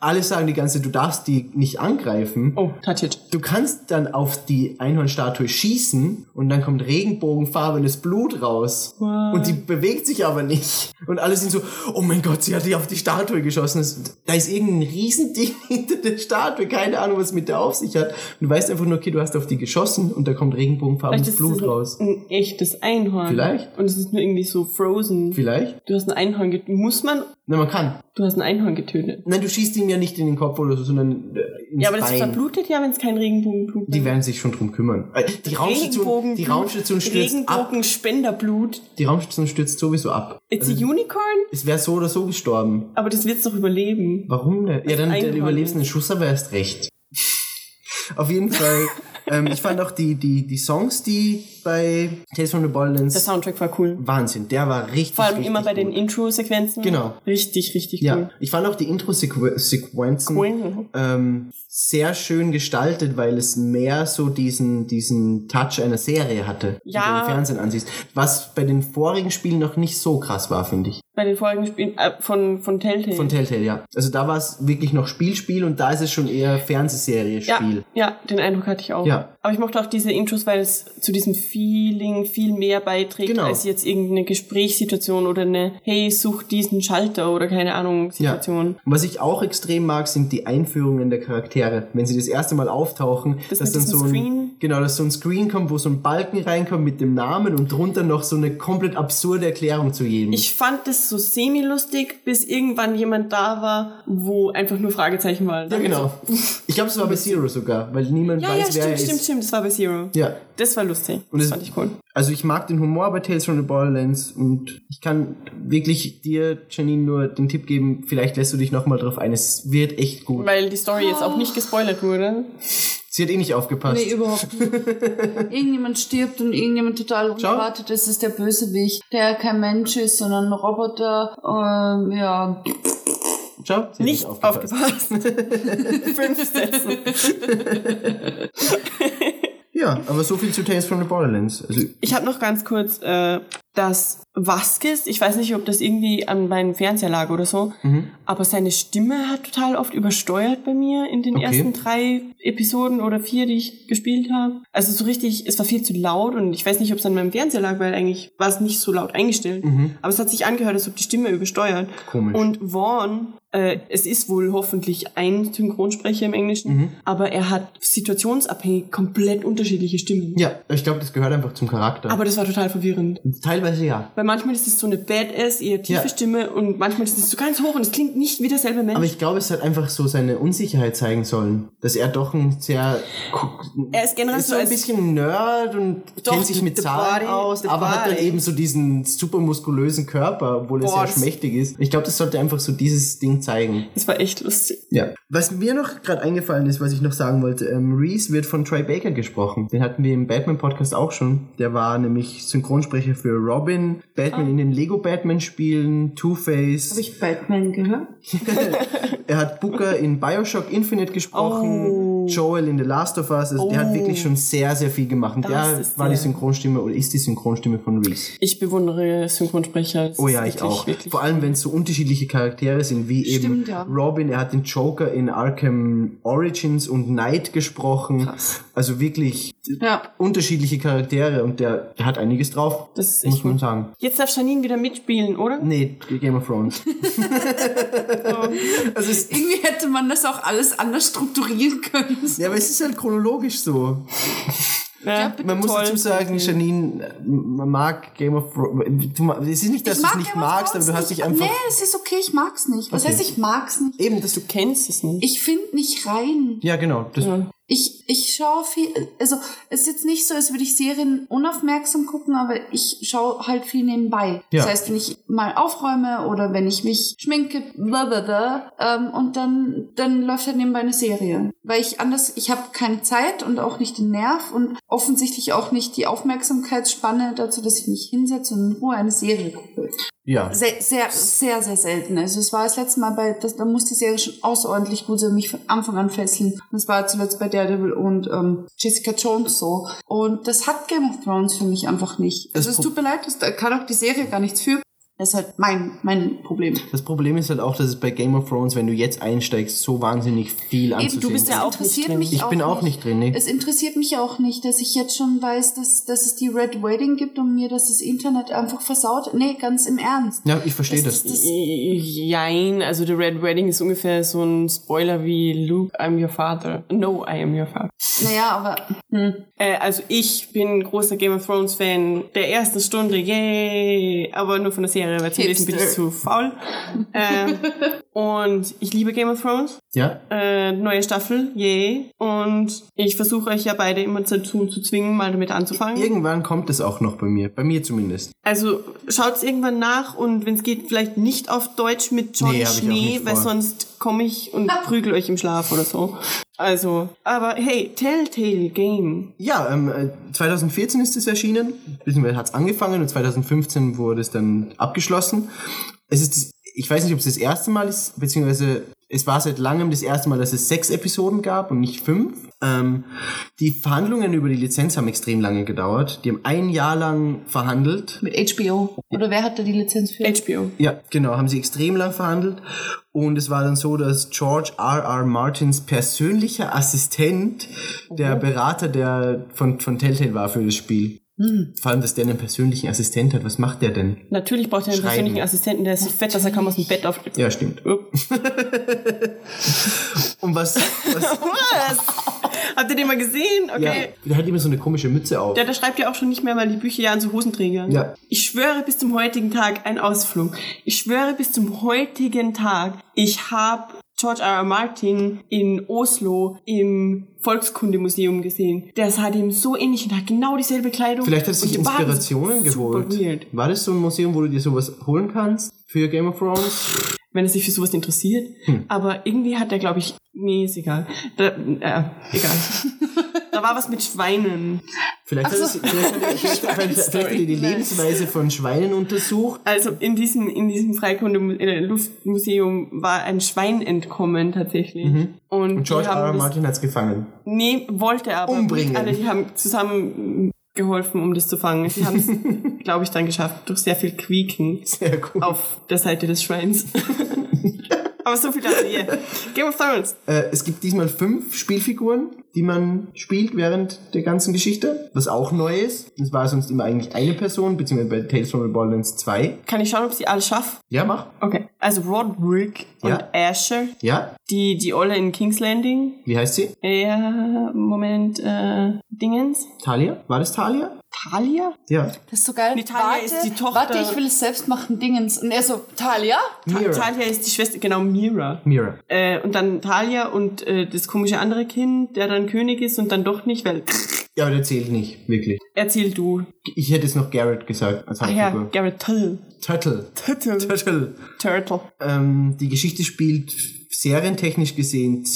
alle sagen die ganze Zeit, du darfst die nicht angreifen. Oh, touch it. Du kannst dann auf die Einhornstatue schießen und dann kommt regenbogenfarbenes Blut raus. What? Und die bewegt sich aber nicht. Und alle sind so, oh mein Gott, sie hat die auf die Statue geschossen. Da ist irgendein Riesending hinter der Statue. Keine Ahnung, was mit der auf sich hat. Und du weißt einfach nur, okay, du hast auf die geschossen und da kommt regenbogenfarbenes Blut es raus. ein, ein echtes Einhorn. Vielleicht. Und es ist nur irgendwie so frozen. Vielleicht? Du hast ein Einhorn getötet. Muss man? Na, man kann. Du hast ein Einhorn getötet. Nein, du schießt ihm ja nicht in den Kopf oder so, sondern äh, ins Ja, aber das Bein. verblutet ja, wenn es kein Regenbogenblut Die werden sich schon drum kümmern. Äh, Die Raumstation, die Raumstation stürzt ab. Regenbogenspenderblut. Die Raumstation stürzt sowieso ab. It's a unicorn? Es wäre so oder so gestorben. Aber das wird's doch überleben. Warum denn? Ja, dann, dann überlebst du ist. Schuss, aber erst recht. Auf jeden Fall. ähm, ich fand auch die, die, die Songs, die bei Tales from the Der Borderlands Soundtrack war cool. Wahnsinn. Der war richtig, Vor allem richtig immer bei den gut. Intro-Sequenzen. Genau. Richtig, richtig Ja, cool. ich fand auch die Intro-Sequenzen Cool. ähm, sehr schön gestaltet, weil es mehr so diesen, diesen Touch einer Serie hatte, die Ja. du im Fernsehen ansiehst. Was bei den vorigen Spielen noch nicht so krass war, finde ich. Bei den vorigen Spielen äh, von, von Telltale. Von Telltale, ja. Also da war es wirklich noch Spiel-Spiel und da ist es schon eher Fernsehserie-Spiel. Ja, ja, den Eindruck hatte ich auch. Ja. Aber ich mochte auch diese Intros, weil es zu diesem Feeling viel mehr beiträgt, Genau. als jetzt irgendeine Gesprächssituation oder eine Hey, such diesen Schalter oder keine Ahnung Situation. Und was ich auch extrem mag, sind die Einführungen der Charaktere. Wenn sie das erste Mal auftauchen, Das dass dann so ein, Screen? genau, dass so ein Screen kommt, wo so ein Balken reinkommt mit dem Namen und drunter noch so eine komplett absurde Erklärung zu jedem. Ich fand es so semi-lustig, bis irgendwann jemand da war, wo einfach nur Fragezeichen waren. ja, genau. Ich glaube, es war bei Zero sogar, weil niemand Ja, weiß, ja, wer stimmt, er stimmt, ist. stimmt. Das war bei Zero. Ja. Das war lustig. Und das fand ich cool. Also ich mag den Humor bei Tales from the Borderlands und ich kann wirklich dir, Janine, nur den Tipp geben, vielleicht lässt du dich nochmal drauf ein. Es wird echt gut. Weil die Story jetzt auch nicht gespoilert wurde. Sie hat eh nicht aufgepasst. Nee, überhaupt nicht. irgendjemand stirbt und irgendjemand total unerwartet ist, ist der Bösewicht, der kein Mensch ist, sondern ein Roboter. Ähm, ja, Ciao. Sie Nicht aufgepasst. Fünf Sätze. Ja, aber so viel zu Tales from the Borderlands. Also Ich habe noch ganz kurz äh, das Vasquez. Ich weiß nicht, ob das irgendwie an meinem Fernseher lag oder so. Mhm. Aber seine Stimme hat total oft übersteuert bei mir in den Okay. ersten drei Episoden oder vier, die ich gespielt habe. Also so richtig, es war viel zu laut und ich weiß nicht, ob es an meinem Fernseher lag, weil eigentlich war es nicht so laut eingestellt. Aber es hat sich angehört, als ob die Stimme übersteuert. Mhm. Komisch. Und Vaughn, äh, es ist wohl hoffentlich ein Synchronsprecher im Englischen, Mhm. aber er hat situationsabhängig komplett unterschiedliche Stimmen. ja, ich glaube, das gehört einfach zum Charakter. Aber das war total verwirrend. Teilweise ja. Weil manchmal ist es so eine Badass, eher tiefe Ja. Stimme und manchmal ist es so ganz hoch und es klingt nicht wie derselbe Mensch. Aber ich glaube, es hat einfach so seine Unsicherheit zeigen sollen. Dass er doch ein sehr... er ist generell ist so ein bisschen Nerd und Doch, kennt sich mit Zahlen body, aus, aber hat dann body. eben so diesen super muskulösen Körper, obwohl er Boah, sehr das- schmächtig ist. Ich glaube, das sollte einfach so dieses Ding zeigen. Das war echt lustig. Ja. Was mir noch gerade eingefallen ist, was ich noch sagen wollte, ähm, Reese wird von Troy Baker gesprochen. Den hatten wir im Batman-Podcast auch schon. Der war nämlich Synchronsprecher für Robin, Batman in den Lego Batman-Spielen, Two-Face. habe ich Batman gehört? Er hat Booker in Bioshock Infinite gesprochen, Oh. Joel in The Last of Us. Also der hat Oh. wirklich schon sehr, sehr viel gemacht. Und der war die. Synchronstimme oder ist die Synchronstimme von Reese. Ich bewundere Synchronsprecher. Das Oh ja, ich wirklich, auch. Wirklich Vor allem, wenn es so unterschiedliche Charaktere sind, wie eben Stimmt, ja. Robin, er hat den Joker in Arkham Origins und Knight gesprochen. Also wirklich Ja. unterschiedliche Charaktere und der, der hat einiges drauf, Das ist muss man sagen. Jetzt darf Janine wieder mitspielen, oder? Nee, Game of Thrones. also es, Irgendwie hätte man das auch alles anders strukturieren können. ja, aber es ist halt chronologisch so. Ja, Man muss dazu sagen, Janine, man mag Game of Thrones. Du ma- Es ist nicht, dass du es nicht Game of magst, aber Thrones du hast nicht. dich einfach. Nee, es ist okay, ich mag's nicht. Was Okay. heißt, ich mag's nicht? Eben, dass du. Kennst es nicht. Ich finde nicht rein. Ja, genau. Das, Ich, ich schaue viel, also es ist jetzt nicht so, als würde ich Serien unaufmerksam gucken, aber ich schaue halt viel nebenbei. Ja. Das heißt, wenn ich mal aufräume oder wenn ich mich schminke, blablabla, ähm, und dann, dann läuft halt nebenbei eine Serie. Weil ich anders, ich habe keine Zeit und auch nicht den Nerv und offensichtlich auch nicht die Aufmerksamkeitsspanne dazu, dass ich mich hinsetze und in Ruhe eine Serie gucke. Ja. Sehr, sehr, sehr, sehr selten. Also es war das letzte Mal bei, das, da muss die Serie schon außerordentlich gut sein, mich von Anfang an fesseln. Das war zuletzt bei Daredevil und ähm, Jessica Jones so. Und das hat Game of Thrones für mich einfach nicht. Also es tut mir leid, das, da kann auch die Serie gar nichts für. Das ist halt mein, mein Problem. Das Problem ist halt auch, dass es bei Game of Thrones, wenn du jetzt einsteigst, so wahnsinnig viel anzusehen du bist ja ist. auch interessiert nicht drin. mich Ich bin auch nicht drin, nee. Es interessiert mich auch nicht, dass ich jetzt schon weiß, dass, dass es die Red Wedding gibt und mir das das Internet einfach versaut. Nee, ganz im Ernst. Ja, ich verstehe das. das, Jein, also The Red Wedding ist ungefähr so ein Spoiler wie Luke, I'm your father. No, I am your father. naja, aber hm. Äh, also ich bin großer Game of Thrones Fan der ersten Stunde, yay! Aber nur von der Serie, weil zum Lesen bin ich zu faul. ähm, und ich liebe Game of Thrones. Ja? Äh, neue Staffel, yay. Und ich versuche euch ja beide immer dazu zu zwingen, mal damit anzufangen. Irgendwann kommt es auch noch bei mir. Bei mir zumindest. Also schaut's irgendwann nach und wenn es geht, vielleicht nicht auf Deutsch mit John Nee, Schnee, weil sonst komme ich und prügel euch im Schlaf oder so. Also, aber hey, Telltale Game. Ja, ähm, äh, 2014 ist es erschienen, beziehungsweise hat es angefangen und 2015 wurde es dann abgeschlossen. Es ist, ich weiß nicht, ob es das erste Mal ist, beziehungsweise es war seit langem das erste Mal, dass es sechs Episoden gab und nicht fünf. Ähm, die Verhandlungen über die Lizenz haben extrem lange gedauert. Die haben ein Jahr lang verhandelt. mit HBO. Oder wer hat da die Lizenz für? HBO. Ja, genau, haben sie extrem lang verhandelt. Und es war dann so, dass George R. R. Martins persönlicher Assistent der Berater der von, von Telltale war für das Spiel. Vor allem, dass der einen persönlichen Assistent hat. Was macht der denn? Natürlich braucht er einen Schreiben. persönlichen Assistenten, der ist so fett, dass er kaum aus dem Bett auf. Ja, stimmt. Und was, was Was? Habt ihr den mal gesehen? ja, Okay. der hat immer so eine komische Mütze auf. Der, der schreibt ja auch schon nicht mehr, weil die Bücher ja an so Hosenträgern. Ja. Ich schwöre bis zum heutigen Tag ein Ausflug. Ich schwöre bis zum heutigen Tag, ich habe George R. R. Martin in Oslo im Volkskundemuseum gesehen. Der sah dem so ähnlich und hat genau dieselbe Kleidung. Vielleicht hat er sich Inspirationen geholt. Weird. War das so ein Museum, wo du dir sowas holen kannst für Game of Thrones? Wenn er sich für sowas interessiert. Hm. Aber irgendwie hat er, glaube ich, nee, ist egal. Da, äh, egal. da war was mit Schweinen. Vielleicht hat, vielleicht, er, vielleicht, hat er die Lebensweise von Schweinen untersucht. Also in diesem, in diesem Freikunde-Luftmuseum war ein Schwein entkommen tatsächlich. Und, Mhm. Und die George R. R. Martin hat es gefangen. Nee, wollte er aber. Umbringen. Alle, die haben zusammen geholfen, um das zu fangen. Sie haben es, glaube ich, dann geschafft, durch sehr viel Quieken Sehr auf der Seite des Schweins. aber so viel dazu. Yeah. Game of Thrones. Äh, es gibt diesmal fünf Spielfiguren, die man spielt während der ganzen Geschichte, was auch neu ist. Es war sonst immer eigentlich eine Person, beziehungsweise bei Tales from the Borderlands zwei. Kann ich schauen, ob sie alle schafft? Ja, mach. Okay. Also Roderick und Ja. Asher, Ja, die, die Olle in King's Landing. wie heißt sie? Ja, Moment, äh, Dingens. Talia? War das Talia? Talia? Ja. Das ist so geil. Nee, Talia warte, ist die Tochter- Warte, ich will es selbst machen, Dingens. Und er so, Talia? Ta Mira. Talia ist die Schwester, genau, Mira. Mira. Äh, und dann Talia und äh, das komische andere Kind, der dann König ist und dann doch nicht, weil Ja, aber der zählt nicht, wirklich. erzähl du. Ich hätte es noch Garrett gesagt als Ach ja, Hauptfigur. Garrett Tull. Turtle. Turtle. Turtle. Turtle. Ähm, die Geschichte spielt serientechnisch gesehen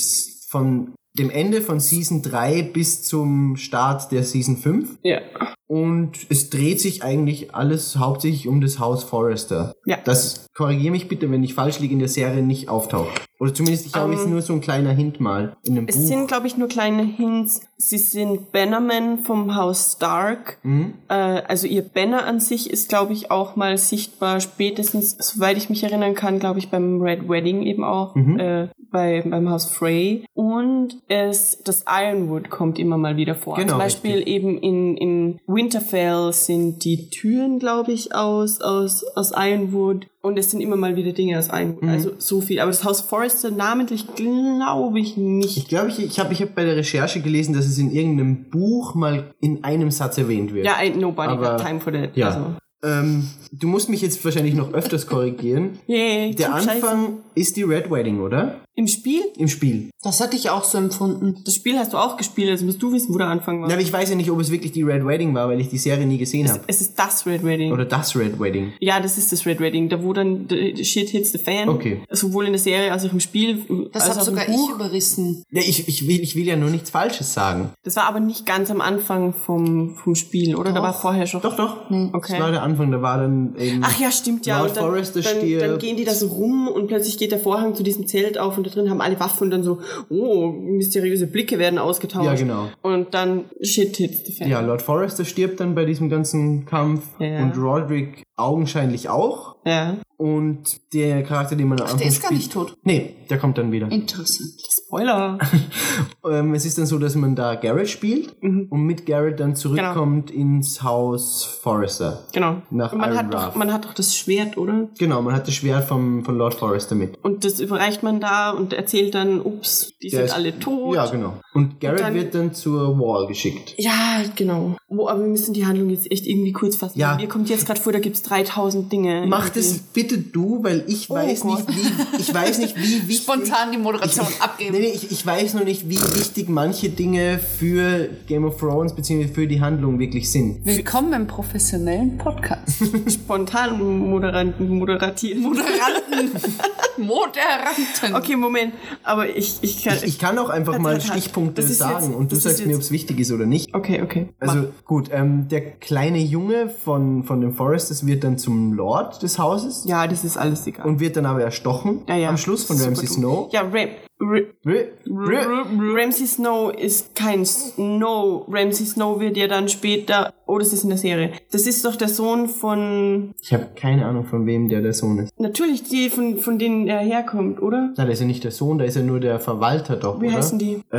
von dem Ende von Season 3 bis zum Start der Season 5. Ja. Und es dreht sich eigentlich alles hauptsächlich um das Haus Forrester. Ja. Das, korrigiere mich bitte, wenn ich falsch liege, in der Serie nicht auftaucht. Oder zumindest, ich glaube, es ist nur so ein kleiner Hint mal in einem Es Buch. sind, glaube ich, nur kleine Hints. Sie sind Bannermen vom Haus Stark. Äh, also ihr Banner an sich ist, glaube ich, auch mal sichtbar. Spätestens, soweit ich mich erinnern kann, glaube ich, beim Red Wedding eben auch. Äh, bei, beim Haus Frey. Und es, das Ironwood kommt immer mal wieder vor. Genau, Zum Beispiel richtig. eben in, in Winterfell sind die Türen, glaube ich, aus, aus, aus Ironwood. Und es sind immer mal wieder Dinge aus Ironwood. Mhm. Also so viel. Aber das Haus Forrester namentlich glaube ich nicht. Ich glaube, ich, ich habe ich hab bei der Recherche gelesen, dass es in irgendeinem Buch mal in einem Satz erwähnt wird. Ja, ain't nobody Aber- got time for that. Ja. Also. Ähm, du musst mich jetzt wahrscheinlich noch öfters korrigieren. Yay, Der. Anfang ist die Red Wedding, oder? Im Spiel? Im Spiel. Das hatte ich auch so empfunden. Das Spiel hast du auch gespielt, also musst du wissen, wo der Anfang war. Ja, aber ich weiß ja nicht, ob es wirklich die Red Wedding war, weil ich die Serie nie gesehen habe. es ist das Red Wedding. Oder das Red Wedding. ja, das ist das Red Wedding, da wo dann the, the shit hits the fan. Okay. Sowohl in der Serie als auch im Spiel. Das habe im sogar Buch. ich überrissen. Ja, ich, ich, will, ich will ja nur nichts Falsches sagen. Das war aber nicht ganz am Anfang vom, vom Spiel, oder? Da war vorher schon. Doch, doch. Okay. Das war der Anfang, da war dann eben... Ach ja, stimmt ja. Und dann, Forrester dann, dann gehen die da so rum und plötzlich geht der Vorhang zu diesem Zelt auf und da drin haben alle Waffen und dann so, oh, mysteriöse Blicke werden ausgetauscht. Ja, genau. Und dann shit hits the fan. Ja, Lord Forrester stirbt dann bei diesem ganzen Kampf Ja. und Roderick augenscheinlich auch. Ja. Und der Charakter, den man am Ach, Anfang der ist gar nicht tot. Nee, der kommt dann wieder. Interessant. Spoiler. Ähm, es ist dann so, dass man da Garrett spielt Mhm. und mit Garrett dann zurückkommt ins Haus Forrester. genau. Nach und man Iron hat, doch, man hat doch das Schwert, oder? Genau, man hat das Schwert vom, von Lord Forrester mit. Und das überreicht man da und erzählt dann, ups, die Der sind ist- alle tot. Ja, genau. Und Garrett dann- wird dann zur Wall geschickt. Ja, genau. Wo, aber wir müssen die Handlung jetzt echt irgendwie kurz fassen. Ja. Mir kommt jetzt gerade vor, da gibt's 3000 Dinge. Mach irgendwie. das bitte du, weil ich Oh weiß Gott. nicht, wie, ich weiß nicht, wie wichtig... Spontan die Moderation ich, abgeben. Nee, ich, ich weiß nur nicht, wie wichtig manche Dinge für Game of Thrones bzw. für die Handlung wirklich sind. Willkommen im professionellen Podcast. Spontan moderanten, moderatieren. Moderanten. Moderanten. Okay, Moment. Aber ich, ich kann. Ich, ich kann auch einfach mal. Stichpunkte Das sagen jetzt- und du das sagst mir, ob es wichtig ist oder nicht. okay, okay. Also gut, ähm, der kleine Junge von, von dem Foresters wird dann zum Lord des Hauses ja, das ist alles egal. und wird dann aber erstochen ja, ja. am Schluss von Super Ramsay. Snow. Ja, Ram Ramsay Snow ist kein Snow. Ramsay Snow wird ja dann später. Oh, das ist in der Serie. Das ist doch der Sohn von. Ich habe keine Ahnung, von wem der der Sohn ist. Natürlich die, von, von denen er herkommt, oder? Na, der ist ja nicht der Sohn, der ist ja nur der Verwalter doch, Wie heißen die? Äh,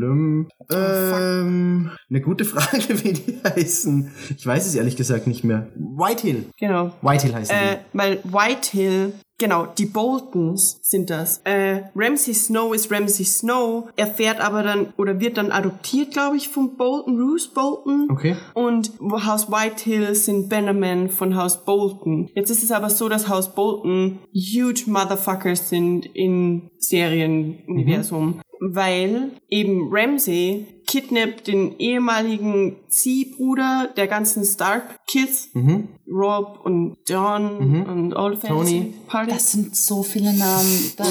lulululululum. Oh, ähm, eine gute Frage, wie die heißen. Ich weiß es ehrlich gesagt nicht mehr. Whitehill. Genau. Whitehill heißen Äh, weil Whitehill, genau, die Boltons sind das. Äh, Ramsay Snow ist Ramsay Snow, erfährt aber dann, oder wird dann adoptiert, glaube ich, von Bolton, Roose Bolton. die. Okay. Und Haus Whitehill sind Bannermen von Haus Bolton. Jetzt ist es aber so, dass Haus Bolton huge Motherfuckers sind im Serienuniversum. Weil eben Ramsay kidnappt den ehemaligen Ziehbruder der ganzen Stark-Kids. Mhm. Rob und John und All Tony. Party. Das sind so viele Namen. Da,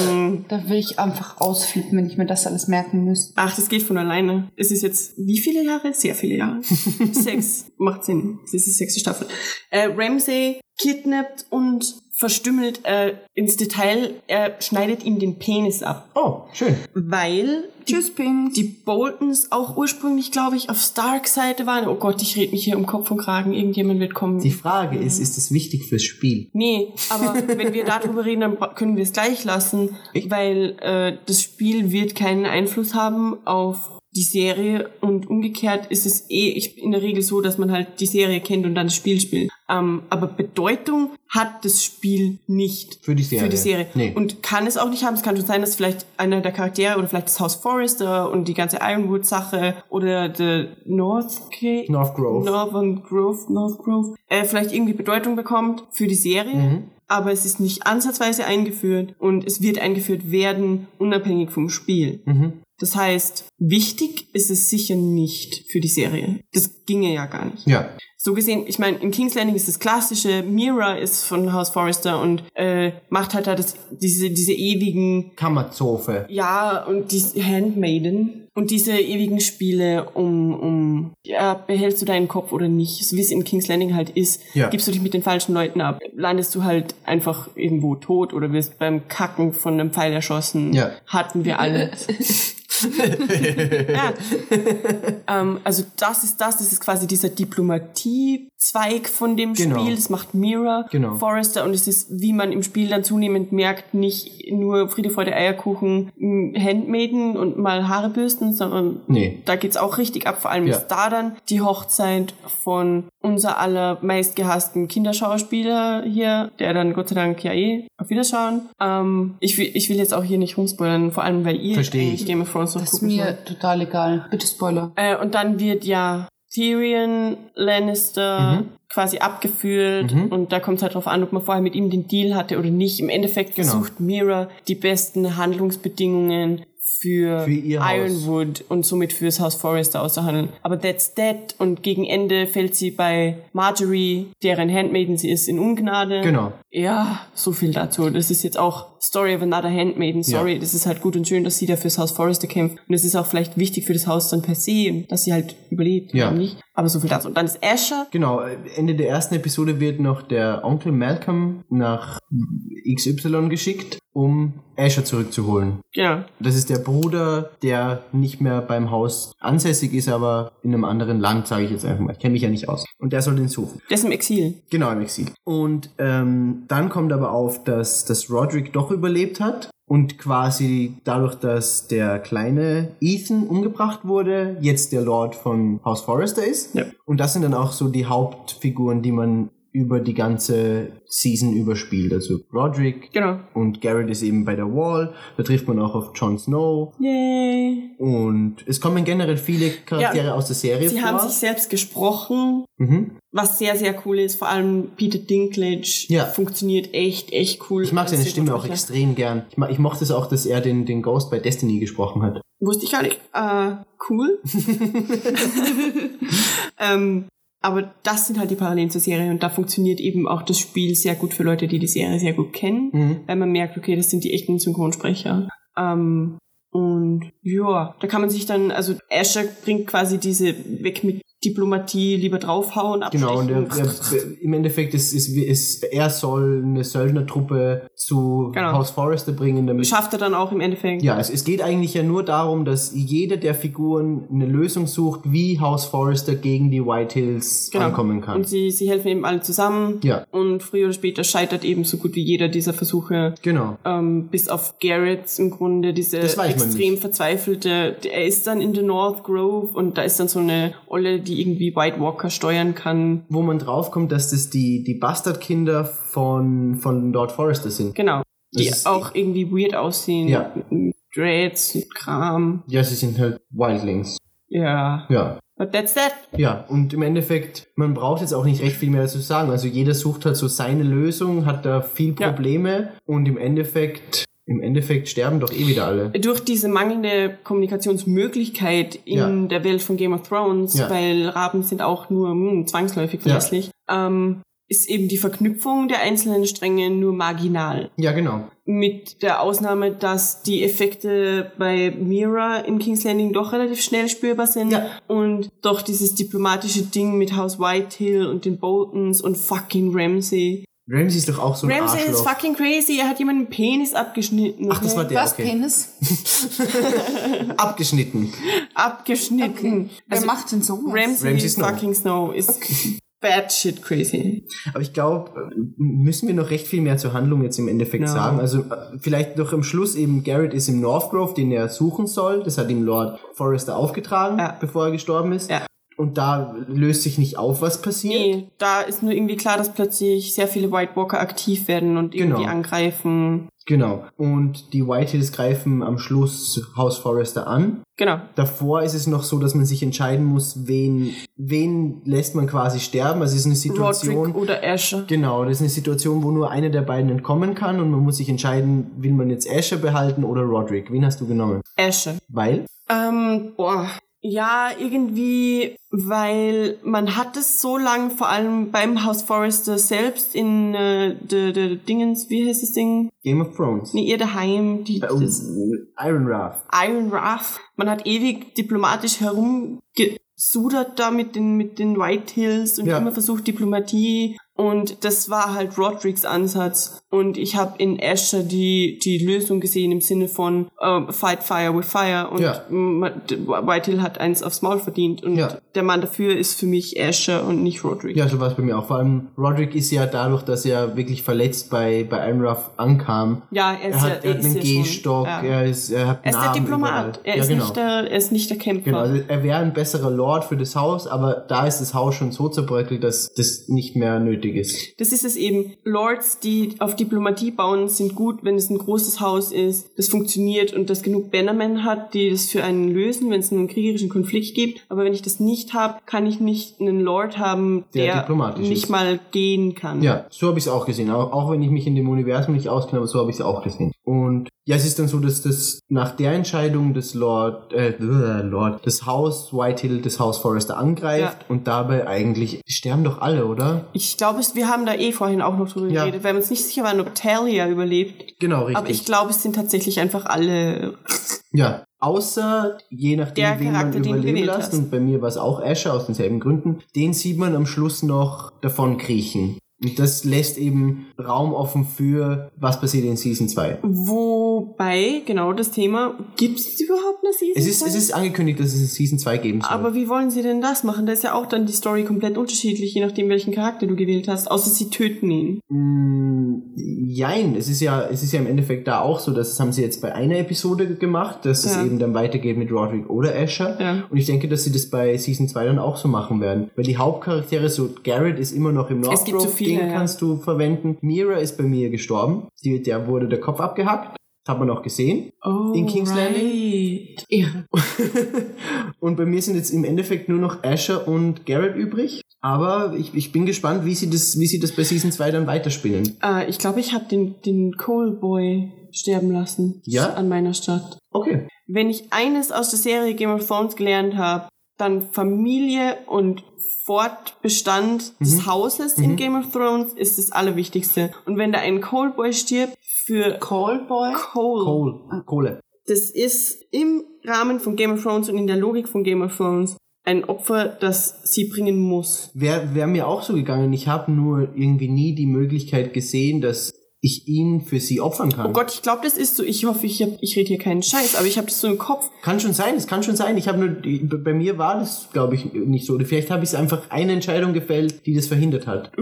da will ich einfach ausflippen, wenn ich mir das alles merken müsste. Ach, das geht von alleine. Es ist jetzt wie viele Jahre? Sehr viele Jahre. Sechs. Macht Sinn. Das ist die sechste Staffel. Äh, Ramsay kidnappt und verstümmelt äh, ins Detail. Er schneidet ihm den Penis ab. Oh, schön. Weil die, Tschüss, Pink. die Boltons auch ursprünglich, glaube ich, auf Stark-Seite waren. Oh Gott, ich red mich hier um Kopf und Kragen. Irgendjemand wird kommen. Die Frage ist, ist es wichtig fürs Spiel? Nee, aber wenn wir darüber reden, dann können wir es gleich lassen, weil äh, das Spiel wird keinen Einfluss haben auf die Serie und umgekehrt ist es eh in der Regel so, dass man halt die Serie kennt und dann das Spiel spielt. Ähm, aber Bedeutung hat das Spiel nicht Für die Serie. Für die Serie. Nee. Und kann es auch nicht haben. Es kann schon sein, dass vielleicht einer der Charaktere oder vielleicht das Haus Forrester und die ganze Ironwood-Sache oder der Northgate North Grove. Northern Grove, North Grove, äh, vielleicht irgendwie Bedeutung bekommt für die Serie. Mhm. Aber es ist nicht ansatzweise eingeführt und es wird eingeführt werden, unabhängig vom Spiel. Mhm. Das heißt, wichtig ist es sicher nicht für die Serie. Das ginge ja gar nicht. Ja. So gesehen, ich meine, in King's Landing ist das klassische, Mira ist von House Forrester und äh, macht halt da das, diese, diese ewigen, Kammerzofe. ja, und die Handmaiden und diese ewigen Spiele um, um, ja, behältst du deinen Kopf oder nicht, so wie es in King's Landing halt ist, Ja. gibst du dich mit den falschen Leuten ab, landest du halt einfach irgendwo tot oder wirst beim Kacken von einem Pfeil erschossen, Ja. hatten wir alle. ja. ähm, also das ist das, das ist quasi dieser Diplomatie-Zweig von dem Genau. Spiel. Das macht Mira Genau. Forrester und es ist, wie man im Spiel dann zunehmend merkt, nicht nur Friede, Freude, Eierkuchen, Handmaiden und mal Haare bürsten, sondern Nee. da geht's auch richtig ab. Vor allem Ja. ist da dann die Hochzeit von unser aller meistgehassten Kinderschauspieler hier, der dann Gott sei Dank ja eh auf Wiederschauen. Ähm, ich, will, ich will jetzt auch hier nicht rumspoilern, vor allem weil ihr Versteh ich. Game of Thrones noch Das ist gucken mir sollt. total egal. Bitte Spoiler. Äh, und dann wird ja Tyrion Lannister Mhm. quasi abgeführt Mhm. und da kommt es halt drauf an, ob man vorher mit ihm den Deal hatte oder nicht. Im Endeffekt Genau. versucht Mira die besten Handlungsbedingungen für, Für. Ironwood und somit fürs Haus Forrester auszuhandeln. Aber that's that und gegen Ende fällt sie bei Marjorie, deren Handmaiden sie ist, in Ungnade. Genau. Ja, so viel dazu. Das ist jetzt auch Story of Another Handmaiden. Sorry, Ja. das ist halt gut und schön, dass sie da fürs Haus Forrester kämpft. Und es ist auch vielleicht wichtig für das Haus dann per se, dass sie halt überlebt. Ja. Nicht. Aber so viel dazu. Und dann ist Asher. Genau, Ende der ersten Episode wird noch der Onkel Malcolm nach XY geschickt, um Asher zurückzuholen. Genau. Das ist der Bruder, der nicht mehr beim Haus ansässig ist, aber in einem anderen Land, sage ich jetzt einfach mal. Ich kenne mich ja nicht aus. Und der soll den suchen. Der ist im Exil. Genau, im Exil. Und ähm, dann kommt aber auf, dass, dass Roderick doch überlebt hat. Und quasi dadurch, dass der kleine Ethan umgebracht wurde, jetzt der Lord von House Forrester ist. Ja. Und das sind dann auch so die Hauptfiguren, die man über die ganze Season überspielt. Also Roderick Genau. und Garrett ist eben bei der Wall. Da trifft man auch auf Jon Snow. Yay. Und es kommen generell viele Charaktere Ja. aus der Serie Sie vor. haben sich selbst gesprochen, mhm. was sehr, sehr cool ist. Vor allem Peter Dinklage Ja. funktioniert echt, echt cool. Ich mag seine Stimme auch extrem gern. Ich, mag, ich mochte es auch, dass er den, den Ghost bei Destiny gesprochen hat. Wusste ich gar nicht. Äh, cool. ähm, aber das sind halt die Parallelen zur Serie und da funktioniert eben auch das Spiel sehr gut für Leute, die die Serie sehr gut kennen, Mhm. weil man merkt, okay, das sind die echten Synchronsprecher. Ähm, und ja, da kann man sich dann, also Asher bringt quasi diese weg mit Diplomatie, lieber draufhauen, abstechen. Genau, und er, er, im Endeffekt ist, ist, ist er soll eine Söldnertruppe zu Genau. House Forrester bringen, damit schafft er dann auch im Endeffekt. Ja, es, es geht eigentlich ja nur darum, dass jede der Figuren eine Lösung sucht, wie House Forrester gegen die White Hills Genau. ankommen kann. Und sie, sie helfen eben alle zusammen. Ja. Und früher oder später scheitert eben so gut wie jeder dieser Versuche. Genau. Ähm, bis auf Garrett im Grunde, diese extrem verzweifelte, er ist dann in the North Grove und da ist dann so eine Olle, die irgendwie White Walker steuern kann. Wo man draufkommt, dass das die, die Bastardkinder von, von Lord Forrester sind. Genau. Die Das ist- auch irgendwie weird aussehen. Ja. Dreads und Kram. Ja, sie sind halt Wildlings. Ja. Ja. But that's that. Ja, und im Endeffekt, man braucht jetzt auch nicht recht viel mehr dazu sagen. Also jeder sucht halt so seine Lösung, hat da viel Ja. Probleme und im Endeffekt, im Endeffekt sterben doch eh wieder alle. durch diese mangelnde Kommunikationsmöglichkeit in Ja. der Welt von Game of Thrones, Ja. weil Raben sind auch nur hm, zwangsläufig verlässlich, ähm, ist eben die Verknüpfung der einzelnen Stränge nur marginal. Ja, genau. Mit der Ausnahme, dass die Effekte bei Mira in King's Landing doch relativ schnell spürbar sind Ja. und doch dieses diplomatische Ding mit House Whitehill und den Boltons und fucking Ramsey. Ramsey ist doch auch so ein Ramsey ist Arschloch. fucking crazy, er hat jemanden Penis abgeschnitten. Ach, das okay? war der, Was, okay. Penis? Abgeschnitten. abgeschnitten. Wer Also macht denn sowas? Ramsey, Ramsay Snow. fucking Snow ist bad shit crazy. Aber ich glaube, müssen wir noch recht viel mehr zur Handlung jetzt im Endeffekt Ja. sagen. Also vielleicht noch am Schluss eben, Garrett ist im Northgrove, den er suchen soll. Das hat ihm Lord Forrester aufgetragen, Ja. bevor er gestorben ist. Ja. Und da löst sich nicht auf, was passiert. Nee, da ist nur irgendwie klar, dass plötzlich sehr viele White Walker aktiv werden und irgendwie Genau. angreifen. Genau. Und die Whitehills greifen am Schluss House Forrester an. Genau. Davor ist es noch so, dass man sich entscheiden muss, wen, wen lässt man quasi sterben. Also es ist eine Situation. Roderick oder Asher. Genau, das ist eine Situation, wo nur einer der beiden entkommen kann und man muss sich entscheiden, will man jetzt Asher behalten oder Roderick. Wen hast du genommen? Asher. Weil? Ähm, boah. Ja, irgendwie, weil man hat es so lang, vor allem beim House Forrester selbst in äh, de, de Dingens, wie heißt das Ding? Game of Thrones. Nee, ihr daheim, die, das, Iron Wrath. Iron Wrath. Man hat ewig diplomatisch herumgesudert da mit den, mit den White Hills und Ja. immer versucht Diplomatie. Und das war halt Rodericks Ansatz. Und ich habe in Asher die, die Lösung gesehen im Sinne von äh, Fight Fire with Fire. Und Ja. White Hill hat eins aufs Maul verdient. Und Ja. der Mann dafür ist für mich Asher und nicht Roderick. Ja, so war es bei mir auch. Vor allem Roderick ist ja dadurch, dass er wirklich verletzt bei, bei Wrath ankam. Ja, er ist Er ja, hat, er hat einen ja Gehstock, ja. er, ist, er hat Er ist der Narben Diplomat. Er, ja, ist genau. nicht der, er ist nicht der Kämpfer. Genau, also er wäre ein besserer Lord für das Haus, aber da ist das Haus schon so zerbröckelt, dass das nicht mehr nötig nötig ist. Das ist es eben. Lords, die auf Diplomatie bauen, sind gut, wenn es ein großes Haus ist, das funktioniert und das genug Bannermen hat, die das für einen lösen, wenn es einen kriegerischen Konflikt gibt. Aber wenn ich das nicht habe, kann ich nicht einen Lord haben, Der der, nicht ist. mal gehen kann. Ja, so habe ich es auch gesehen. Auch, auch wenn ich mich in dem Universum nicht auskenne, aber so habe ich es auch gesehen. Und ja, es ist dann so, dass das nach der Entscheidung des Lord, äh, Lord, das Haus Whitehill, das Haus Forrester angreift Ja. und dabei eigentlich, sterben doch alle, oder? Ich glaube, wir haben da eh vorhin auch noch drüber Ja. geredet, weil wir uns nicht sicher waren, ob Talia überlebt. Genau, richtig. Aber ich glaube, es sind tatsächlich einfach alle. Ja, außer je nachdem, Der wen man Charakter, du überleben lässt, und bei mir war es auch Asher aus denselben Gründen, den sieht man am Schluss noch davon kriechen. Und das lässt eben Raum offen für, was passiert in Season 2. Wobei, genau das Thema, gibt es überhaupt eine Season? Es ist, 2? es ist angekündigt, dass es eine Season 2 geben soll. Aber wie wollen sie denn das machen? Da ist ja auch dann die Story komplett unterschiedlich, je nachdem, welchen Charakter du gewählt hast. Außer sie töten ihn. Mm, Jein, es ist ja, es ist ja im Endeffekt da auch so, das haben sie jetzt bei einer Episode gemacht, dass es Ja. eben dann weitergeht mit Roderick oder Asher. Ja. Und ich denke, dass sie das bei Season 2 dann auch so machen werden. Weil die Hauptcharaktere, so Garrett ist immer noch im Es Northrop, den ja. kannst du verwenden. Mira ist bei mir gestorben. Die, der wurde der Kopf abgehackt. Hat man auch gesehen. Oh, In King's right. Irre. Und bei mir sind jetzt im Endeffekt nur noch Asher und Garrett übrig. Aber ich, ich bin gespannt, wie sie das, wie sie das bei Season 2 dann weiterspinnen. Äh, ich glaube, ich habe den, den Coal Boy sterben lassen. Ja? An meiner Stadt. Okay. Wenn ich eines aus der Serie Game of Thrones gelernt habe, dann Familie und Fortbestand Mhm. des Hauses in Game of Thrones ist das Allerwichtigste. Und wenn da ein Coal Boy stirbt, für Callboy? Coal, Coal. Kohle. das ist im Rahmen von Game of Thrones und in der Logik von Game of Thrones ein Opfer, das sie bringen muss. Wäre wär mir auch so gegangen. Ich habe nur irgendwie nie die Möglichkeit gesehen, dass ich ihn für sie opfern kann. Oh Gott, ich glaube, das ist so. Ich hoffe, ich, hab, ich rede hier keinen Scheiß, aber ich habe das so im Kopf. Kann schon sein, es kann schon sein. Ich habe nur, bei mir war das, glaube ich, nicht so. Oder vielleicht habe ich einfach eine Entscheidung gefällt, die das verhindert hat.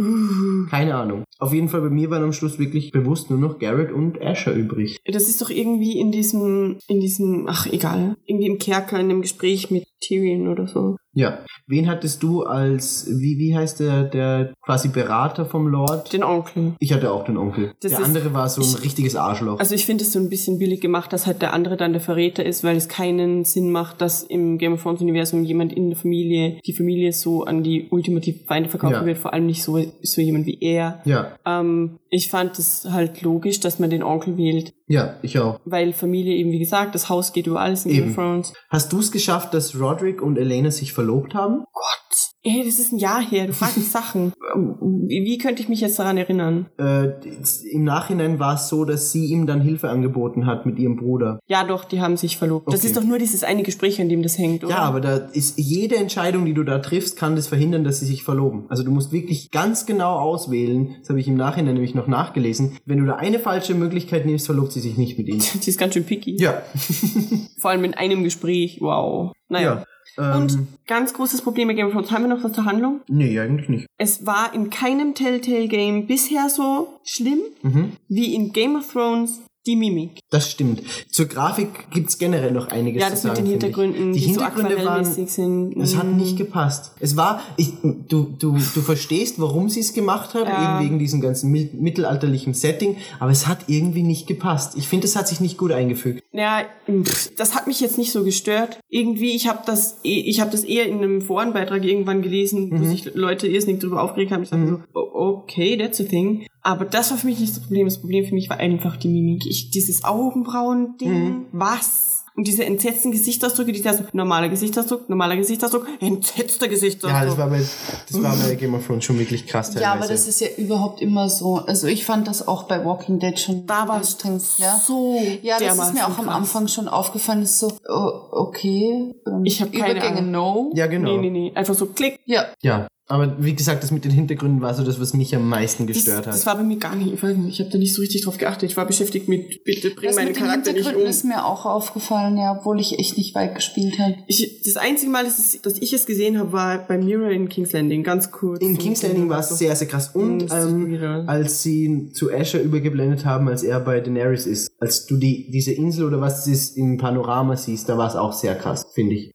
Keine Ahnung. Auf jeden Fall bei mir waren am Schluss wirklich bewusst nur noch Garrett und Asher übrig. Das ist doch irgendwie in diesem, in diesem, ach egal, irgendwie im Kerker in dem Gespräch mit Tyrion oder so. Ja. Wen hattest du als, wie, wie heißt der, der quasi Berater vom Lord? Den Onkel. Ich hatte auch den Onkel. Das der ist- andere war so ein ich- richtiges Arschloch. Also ich finde es so ein bisschen billig gemacht, dass halt der andere dann der Verräter ist, weil es keinen Sinn macht, dass im Game of Thrones Universum jemand in der Familie, die Familie so an die ultimative Feinde verkauft Ja. wird, vor allem nicht so, so jemand wie er. ja, Ähm, ich fand es halt logisch, dass man den Onkel wählt, ja, ich auch. weil Familie eben, wie gesagt, das Haus geht über alles in Game of Thrones. Hast du es geschafft, dass Roderick und Elena sich verlobt haben? Gott, ey, das ist ein Jahr her, du fragst mich Sachen. Wie, wie könnte ich mich jetzt daran erinnern? Äh, Im Nachhinein war es so, dass sie ihm dann Hilfe angeboten hat mit ihrem Bruder. Ja, doch, die haben sich verlobt. Das Okay. ist doch nur dieses eine Gespräch, an dem das hängt, oder? Ja, aber da ist jede Entscheidung, die du da triffst, kann das verhindern, dass sie sich verloben. Also du musst wirklich ganz genau auswählen. Das habe ich im Nachhinein nämlich noch nachgelesen. Wenn du da eine falsche Möglichkeit nimmst, verlobt sie sich nicht mit ihm. Die ist ganz schön picky. Ja. Vor allem in einem Gespräch. Wow. Naja. ja. Ähm, Und ganz großes Problem bei Game of Thrones. Haben wir noch was zur Handlung? nee, eigentlich nicht. Es war in keinem Telltale-Game bisher so schlimm Mhm. wie in Game of Thrones die Mimik. Das stimmt. Zur Grafik gibt's generell noch einiges Ja, zu das sagen. mit den ich. Hintergründen, Die die, so Hintergründe waren, aquarellmäßig sind. Es hat Mm. nicht gepasst. Es war, ich, du, du, du verstehst, warum sie es gemacht haben, Ja. eben wegen diesem ganzen mittelalterlichen Setting, aber es hat irgendwie nicht gepasst. Ich finde, es hat sich nicht gut eingefügt. Ja, das hat mich jetzt nicht so gestört. Irgendwie, ich habe das, ich habe das eher in einem Forenbeitrag irgendwann gelesen, Mhm. wo sich Leute irrsinnig drüber aufgeregt haben. Ich dachte so, oh, okay, that's a thing. Aber das war für mich nicht das Problem. Das Problem für mich war einfach die Mimik. Ich, dieses Augenbrauen-Ding, Mhm. was? Und diese entsetzten Gesichtsausdrücke, die da so, normaler Gesichtsausdruck, normaler Gesichtsausdruck, entsetzter Gesichtsausdruck. Ja, das war bei, das war bei Game of Thrones schon wirklich krass teilweise. Ja, aber das ist ja überhaupt immer so. Also ich fand das auch bei Walking Dead schon da war anstrengend, ja. so Ja, das ist mir auch am. Anfang schon aufgefallen. Ist so, oh, okay. ähm, Ich hab keine Übergänge Ahnung. no. ja, genau. Nee, nee, nee. Einfach so klick. Ja, Ja, aber wie gesagt, das mit den Hintergründen war so das, was mich am meisten Das, gestört hat. das war bei mir gar nicht. Ich, weiß nicht, ich habe da nicht so richtig drauf geachtet. Ich war beschäftigt mit, bitte bring das meinen mit den Charakter nicht Hintergründen um. ist mir auch aufgefallen, ja, obwohl ich echt nicht weit gespielt habe. Ich, das einzige Mal, dass, es, dass ich es gesehen habe, war bei Mirror in King's Landing, ganz kurz. in King's Landing war es sehr, sehr krass. Und Das ist ähm, als sie zu Asher übergeblendet haben, als er bei Daenerys ist, als du die diese Insel oder was es ist im Panorama siehst, da war es auch sehr krass, finde ich.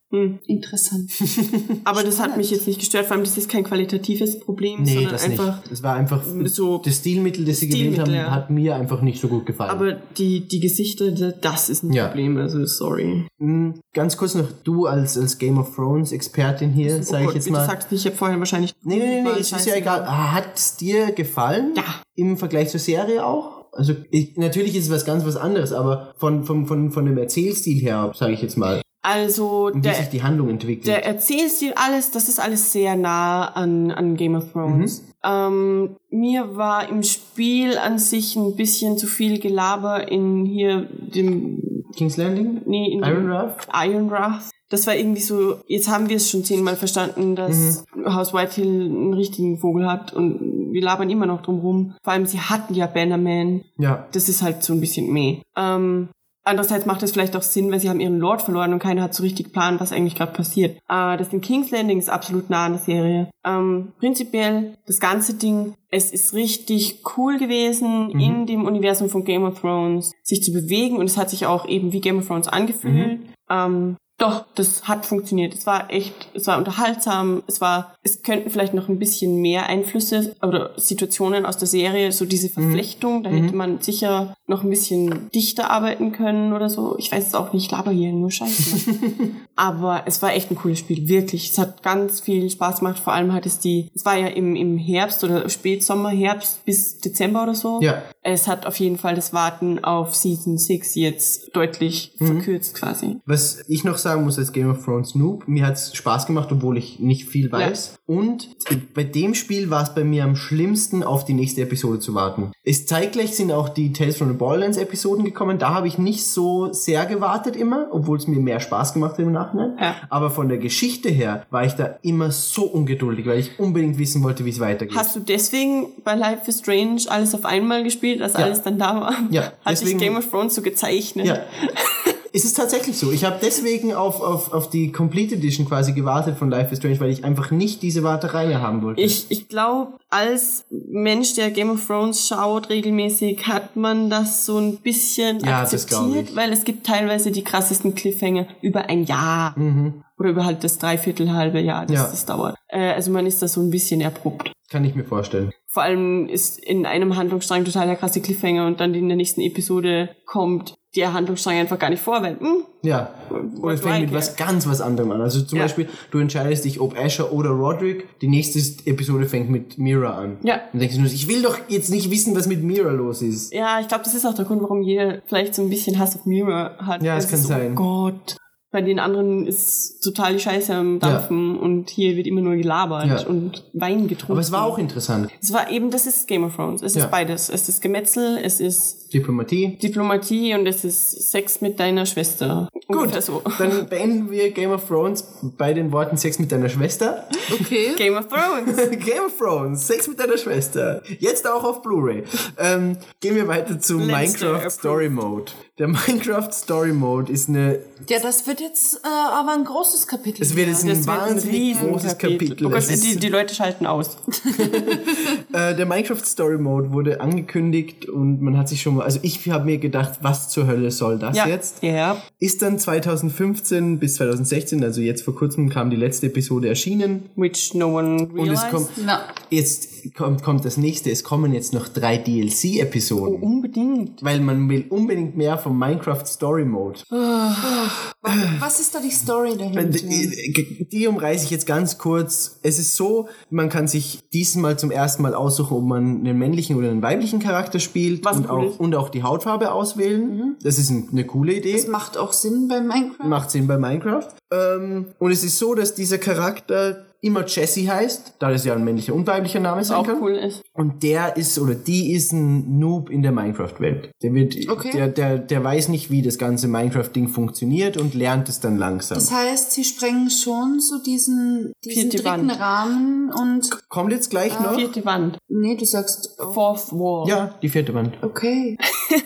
Interessant. Aber das hat mich jetzt nicht gestört, vor allem das ist kein qualitatives Problem, Nee, sondern das einfach. nicht. Das war einfach so das Stilmittel, das sie gewählt haben, ja. hat mir einfach nicht so gut gefallen. Aber die, die Gesichter, das ist ein Ja. Problem, also sorry. Mm, Ganz kurz noch, du als, als Game of Thrones Expertin hier, Oh sage ich jetzt wie du mal. sagst, ich habe vorher wahrscheinlich. Nee, nee, nee, nee Mal es ist ja egal. Hat es dir gefallen? Ja. Im Vergleich zur Serie auch? Also ich, natürlich ist es was ganz was anderes, aber von, von, von, von dem Erzählstil her, sage ich jetzt mal, Also und wie der, sich die Handlung entwickelt. der Erzählstil, alles, das ist alles sehr nah an, an Game of Thrones. Mhm. Ähm, mir war im Spiel an sich ein bisschen zu viel Gelaber in hier dem, King's Landing? nee, in Iron Wrath? Iron Wrath. Das war irgendwie so, jetzt haben wir es schon zehnmal verstanden, dass Mhm. Haus Whitehill einen richtigen Vogel hat und wir labern immer noch drum rum. Vor allem, sie hatten ja Bannerman. Ja. Das ist halt so ein bisschen meh. Ähm, andererseits macht es vielleicht auch Sinn, weil sie haben ihren Lord verloren und keiner hat so richtig geplant, was eigentlich gerade passiert. Äh, das in King's Landing ist absolut nah an der Serie. Ähm, prinzipiell, das ganze Ding, es ist richtig cool gewesen, in dem Universum von Game of Thrones sich zu bewegen und es hat sich auch eben wie Game of Thrones angefühlt. Ähm, doch, das hat funktioniert. Es war echt, es war unterhaltsam. Es war, es könnten vielleicht noch ein bisschen mehr Einflüsse oder Situationen aus der Serie, so diese Verflechtung, da hätte man sicher noch ein bisschen dichter arbeiten können oder so. Ich weiß es auch nicht, ich laber hier nur Scheiße. Aber es war echt ein cooles Spiel, wirklich. Es hat ganz viel Spaß gemacht. Vor allem hat es die, es war ja im, im Herbst oder Spätsommer, Herbst bis Dezember oder so. Ja. Es hat auf jeden Fall das Warten auf Season 6 jetzt deutlich verkürzt quasi. Was ich noch sagen muss als Game of Thrones Noob, mir hat es Spaß gemacht, obwohl ich nicht viel weiß. Und bei dem Spiel war es bei mir am schlimmsten, auf die nächste Episode zu warten. Es zeitgleich sind auch die Tales from the Borderlands Episoden gekommen. Da habe ich nicht so sehr gewartet immer, obwohl es mir mehr Spaß gemacht hat im Nachhinein. Ja. Aber von der Geschichte her war ich da immer so ungeduldig, weil ich unbedingt wissen wollte, wie es weitergeht. Hast du deswegen bei Life is Strange alles auf einmal gespielt, als Ja. alles dann da war? Ja, Hat deswegen- sich Game of Thrones so gezeichnet? Ja. Es ist tatsächlich so. Ich habe deswegen auf, auf, auf die Complete Edition quasi gewartet von Life is Strange, weil ich einfach nicht diese Warterei mehr haben wollte. Ich, ich glaube, als Mensch, der Game of Thrones schaut regelmäßig, hat man das so ein bisschen Ja, akzeptiert, weil es gibt teilweise die krassesten Cliffhanger über ein Jahr oder über halt das Dreiviertel halbe Jahr, das Mhm. Ja. das dauert. Äh, also man ist da so ein bisschen erprobt. Kann ich mir vorstellen. Vor allem ist in einem Handlungsstrang total der krasse Cliffhanger und dann in der nächsten Episode kommt der Handlungsstrang einfach gar nicht vor, weil, hm, Ja. Oder fängt mit was ganz was anderem an. Also zum Ja. Beispiel, du entscheidest dich, ob Asher oder Roderick. Die nächste Episode fängt mit Mira an. Ja. Und denkst du nur, ich will doch jetzt nicht wissen, was mit Mira los ist. Ja, ich glaube, das ist auch der Grund, warum jeder vielleicht so ein bisschen Hass auf Mirror hat. Ja, es Es kann ist, sein. Oh Gott. Bei den anderen ist total die Scheiße am Dampfen und hier wird immer nur gelabert Ja. und Wein getrunken. Aber es war auch interessant. Es war eben, das ist Game of Thrones. Es Ja. ist beides. Es ist Gemetzel, es ist Diplomatie. Diplomatie und es ist Sex mit deiner Schwester. Ungefähr so. Dann beenden wir Game of Thrones bei den Worten Sex mit deiner Schwester. Okay. Game of Thrones. Game of Thrones, Sex mit deiner Schwester. Jetzt auch auf Blu-ray. Ähm, gehen wir weiter zu Let's Minecraft Story Mode. Der Minecraft Story Mode ist eine, Ja, das wird jetzt äh, aber ein großes Kapitel. es wird jetzt ein Das wird ein wahnsinnig großes Kapitel. Oh Gott, die, die Leute schalten aus. Äh, der Minecraft Story Mode wurde angekündigt und man hat sich schon mal, also ich habe mir gedacht, was zur Hölle soll das Ja. jetzt? Ja. Ist dann 2015 bis 2016, also jetzt vor kurzem kam die letzte Episode erschienen Which no one und es realized. kommt Na, jetzt kommt, kommt das nächste, es kommen jetzt noch drei DLC Episoden. Oh, Unbedingt. Weil man will unbedingt mehr vom Minecraft Story Mode. was ist da die Story dahinter? Die, die umreiße ich jetzt ganz kurz. Es ist so, man kann sich diesmal zum ersten Mal aussuchen, ob man einen männlichen oder einen weiblichen Charakter spielt Was und, cool auch, und auch die Hautfarbe auswählen. Das ist ein, eine coole Idee. Das macht auch Sinn bei Minecraft. Macht Sinn bei Minecraft. Ähm, und es ist so, dass dieser Charakter immer Jesse heißt, da das ja ein männlicher und weiblicher Name sein Auch kann. cool ist. Und der ist oder die ist ein Noob in der Minecraft-Welt. Der wird, Okay. der, der, der weiß nicht, wie das ganze Minecraft-Ding funktioniert und lernt es dann langsam. Das heißt, sie sprengen schon so diesen, diesen Vierte dritten Wand. Rahmen und. Kommt jetzt gleich noch? Vierte Wand. Nee, du sagst. Oh, Fourth Wall. Ja, die vierte Wand. okay.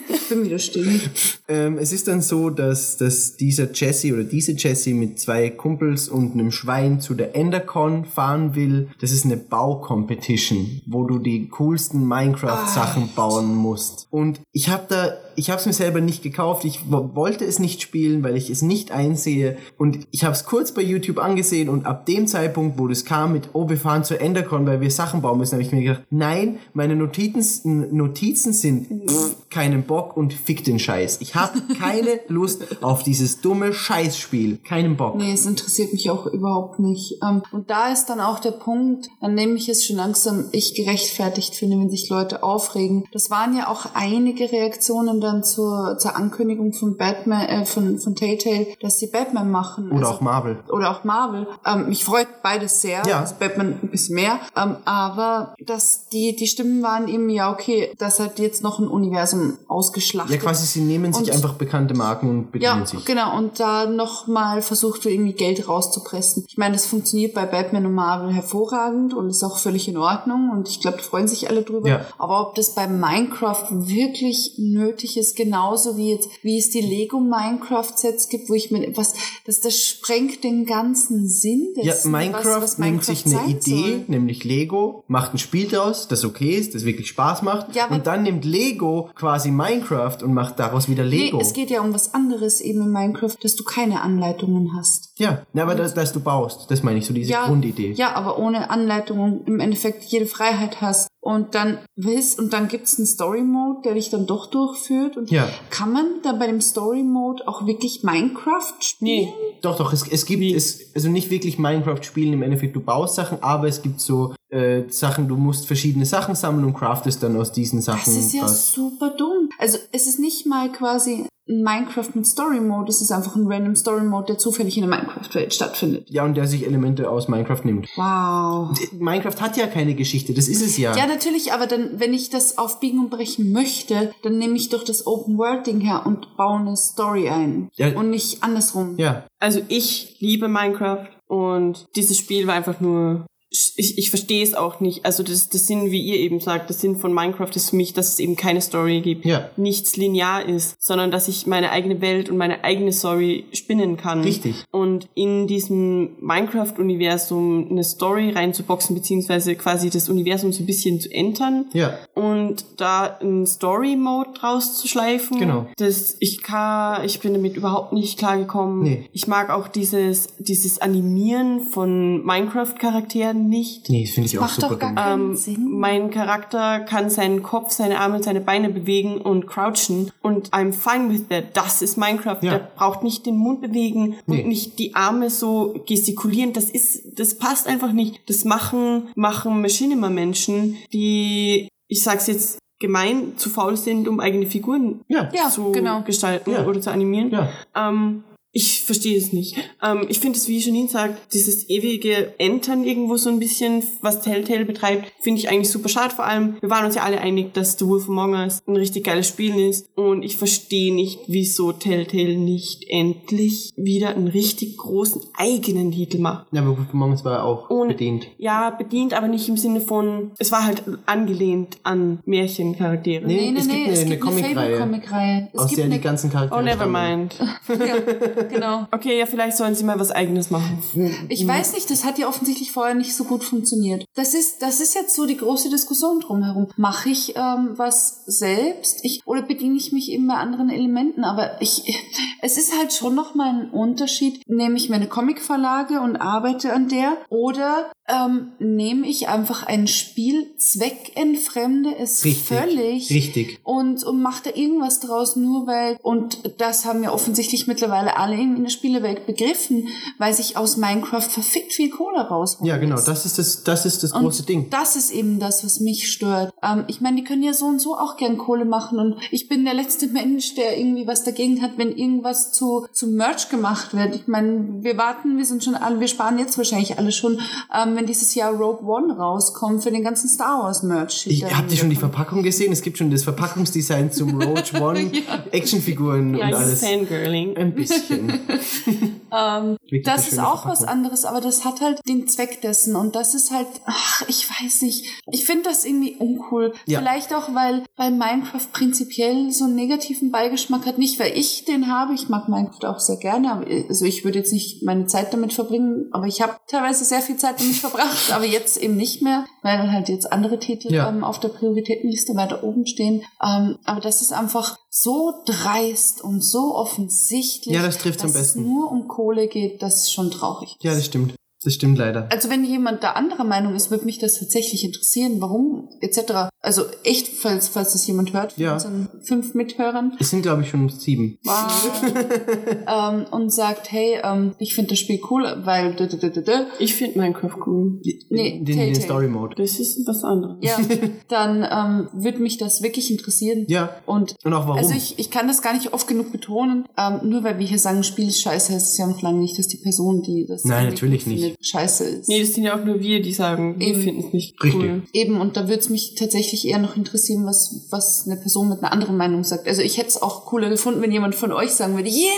Ich bin wieder still. Ähm, es ist dann so, dass, dass dieser Jesse oder diese Jesse mit zwei Kumpels und einem Schwein zu der Endercon fahren will. Das ist eine Baucompetition, wo du die coolsten Minecraft-Sachen bauen musst. Und ich habe da ich habe es mir selber nicht gekauft. Ich wo- wollte es nicht spielen, weil ich es nicht einsehe. Und ich habe es kurz bei YouTube angesehen und ab dem Zeitpunkt, wo das kam mit, oh, wir fahren zur Endercon, weil wir Sachen bauen müssen, habe ich mir gedacht, nein, meine Notizen, Notizen sind pff, keinen Bock und fick den Scheiß. Ich habe keine Lust auf dieses dumme Scheißspiel. Keinen Bock. Nee, es interessiert mich auch überhaupt nicht. Ähm, und da ist dann auch der Punkt, an dem ich es schon langsam ich gerechtfertigt finde, wenn sich Leute aufregen. Das waren ja auch einige Reaktionen dann zur, zur Ankündigung von Batman, äh, von, von Telltale, dass sie Batman machen. Oder Also- auch Marvel. oder auch Marvel. Ähm, mich freut beides sehr. Ja. Das Batman ein bisschen mehr. Ähm, aber dass die, die Stimmen waren eben, ja, okay, das hat jetzt noch ein Universum ausgeschlachtet. Ja, quasi, sie nehmen sich Und- einfach bekannte Marken und bedienen Ja, sich. genau. Und da nochmal versucht irgendwie Geld rauszupressen. Ich meine, das funktioniert bei Batman und Marvel hervorragend und ist auch völlig in Ordnung. Und ich glaube, freuen sich alle drüber. Ja. Aber ob das bei Minecraft wirklich nötig ist, genauso wie jetzt, wie es die Lego Minecraft Sets gibt, wo ich mir was, das, das sprengt den ganzen Sinn Ja, dessen, Minecraft, was, was nimmt Minecraft sich eine Idee, soll. nämlich Lego, macht ein Spiel draus, das okay ist, das wirklich Spaß macht. Ja, und dann nimmt Lego quasi Minecraft und macht daraus wieder Lego. Nee, es geht ja um was anderes eben in Minecraft, dass du keine Anleitungen hast. ja, na, aber dass, dass du baust, das meine ich, so diese Grundidee. Ja, aber ohne Anleitung im Endeffekt jede Freiheit hast und dann willst und dann gibt's einen Story Mode, der dich dann doch durchführt und Ja. kann man dann bei dem Story Mode auch wirklich Minecraft spielen? Doch, doch, es, es gibt es, also nicht wirklich Minecraft spielen im Endeffekt, du baust Sachen, aber es gibt so äh, Sachen, du musst verschiedene Sachen sammeln und craftest dann aus diesen Sachen Das ist ja was. super dumm. Also es ist nicht mal quasi ein Minecraft mit Story Mode, es ist einfach ein random Story Mode, der zufällig in der Minecraft-Welt stattfindet. Ja, und der sich Elemente aus Minecraft nimmt. Wow. Minecraft hat ja keine Geschichte, das ist es ja. Ja, natürlich, aber dann, wenn ich das auf Biegen und Brechen möchte, dann nehme ich doch das Open-World-Ding her und baue eine Story ein. Ja. Und nicht andersrum. ja. Also ich liebe Minecraft und dieses Spiel war einfach nur. Ich, ich verstehe es auch nicht. Also das, das Sinn, wie ihr eben sagt, das Sinn von Minecraft ist für mich, dass es eben keine Story gibt, Ja. nichts linear ist, sondern dass ich meine eigene Welt und meine eigene Story spinnen kann. Richtig. Und in diesem Minecraft-Universum eine Story reinzuboxen, beziehungsweise quasi das Universum so ein bisschen zu entern Ja. und da einen Story-Mode draus zu schleifen. Genau. Das, ich kann, ich bin damit überhaupt nicht klargekommen. Nee. Ich mag auch dieses, dieses Animieren von Minecraft-Charakteren nicht. Nee, das finde ich auch super doch gar keinen Ähm, Sinn. mein Charakter kann seinen Kopf, seine Arme und seine Beine bewegen und crouchen und I'm fine with that. Das ist Minecraft. Ja. Der braucht nicht den Mund bewegen Nee. und nicht die Arme so gestikulieren. Das ist, das passt einfach nicht. Das machen, machen Machinima-Menschen, die, ich sag's jetzt gemein, zu faul sind, um eigene Figuren Ja. Ja, zu genau. gestalten Ja. oder zu animieren. Ja. Ähm, ich verstehe es nicht. Ähm, ich finde es, wie Janine sagt, dieses ewige Entern irgendwo so ein bisschen, was Telltale betreibt, finde ich eigentlich super schade. Vor allem, wir waren uns ja alle einig, dass The Wolf Among Us ein richtig geiles Spiel ist. Und ich verstehe nicht, wieso Telltale nicht endlich wieder einen richtig großen eigenen Titel macht. Ja, aber Wolf Among Us war auch Ohne- bedient. Ja, bedient, aber nicht im Sinne von, es war halt angelehnt an Märchencharaktere. Nee, Nee, nee, es gibt nee, eine, es eine gibt eine Comic-Reihe. Es aus gibt der die ganzen Charaktere Oh, never mind. genau. Okay, ja, vielleicht sollen sie mal was eigenes machen. Ich weiß nicht, das hat ja offensichtlich vorher nicht so gut funktioniert. Das ist, das ist jetzt so die große Diskussion drumherum. Mache ich ähm, was selbst ich, oder bediene ich mich eben bei anderen Elementen? Aber ich, es ist halt schon nochmal ein Unterschied. Nehme ich mir eine Comicverlage und arbeite an der oder ähm, nehme ich einfach ein Spiel, zweckentfremde es Richtig. völlig Richtig. und, und macht da irgendwas draus, nur weil, und das haben ja offensichtlich mittlerweile alle in, in der Spielewelt begriffen, weil sich aus Minecraft verfickt viel Kohle rausholen Ja, genau, das ist das, das ist das Und große Ding. Das ist eben das, was mich stört. Ähm, ich meine, die können ja so und so auch gern Kohle machen und ich bin der letzte Mensch, der irgendwie was dagegen hat, wenn irgendwas zu, zu Merch gemacht wird. Ich meine, wir warten, wir sind schon alle, wir sparen jetzt wahrscheinlich alle schon, ähm, wenn dieses Jahr Rogue One rauskommt für den ganzen Star Wars Merch. Ich, habt ihr schon die. Verpackung gesehen? Es gibt schon das Verpackungsdesign zum Roach One, Actionfiguren und Ja, alles. Fangirling. Ein bisschen. Ähm, Wirklich das ist auch was Verpackung. anderes, aber das hat halt den Zweck dessen und das ist halt, ach, ich weiß nicht. Ich finde das irgendwie uncool uncool. Ja. Vielleicht auch, weil, weil Minecraft prinzipiell so einen negativen Beigeschmack hat. Nicht, weil ich den habe. Ich mag Minecraft auch sehr gerne. Aber, also ich würde jetzt nicht meine Zeit damit verbringen. Aber ich habe teilweise sehr viel Zeit damit verbracht. aber jetzt eben nicht mehr, weil halt jetzt andere Titel Ja. ähm, auf der Prioritätenliste weiter oben stehen. Ähm, aber das ist einfach so dreist und so offensichtlich, Ja, das trifft's am dass besten. es nur um Kohle geht. Das ist schon traurig. Ja, das stimmt. Das stimmt leider. Also wenn jemand da anderer Meinung ist, würde mich das tatsächlich interessieren, warum etc. Also echt, falls, falls das jemand hört, von Ja. unseren fünf Mithörern Es sind, glaube ich, schon sieben. ähm, und sagt, hey, ähm, ich finde das Spiel cool, weil d -d -d -d -d. Ich finde Minecraft cool. Nee, den, den. Story Mode. Das ist was anderes. ja, dann ähm, würde mich das wirklich interessieren. Ja. Und Und auch warum? Also ich, ich kann das gar nicht oft genug betonen. Ähm, nur weil wir hier sagen, Spiel ist scheiße, heißt es ja noch lange nicht, dass die Person, die das Nein, natürlich nicht. findet, scheiße ist. Nee, das sind ja auch nur wir, die sagen, wir finden es nicht Richtig. cool. Eben, und da würde es mich tatsächlich eher noch interessieren, was, was eine Person mit einer anderen Meinung sagt. Also ich hätte es auch cooler gefunden, wenn jemand von euch sagen würde, yeah,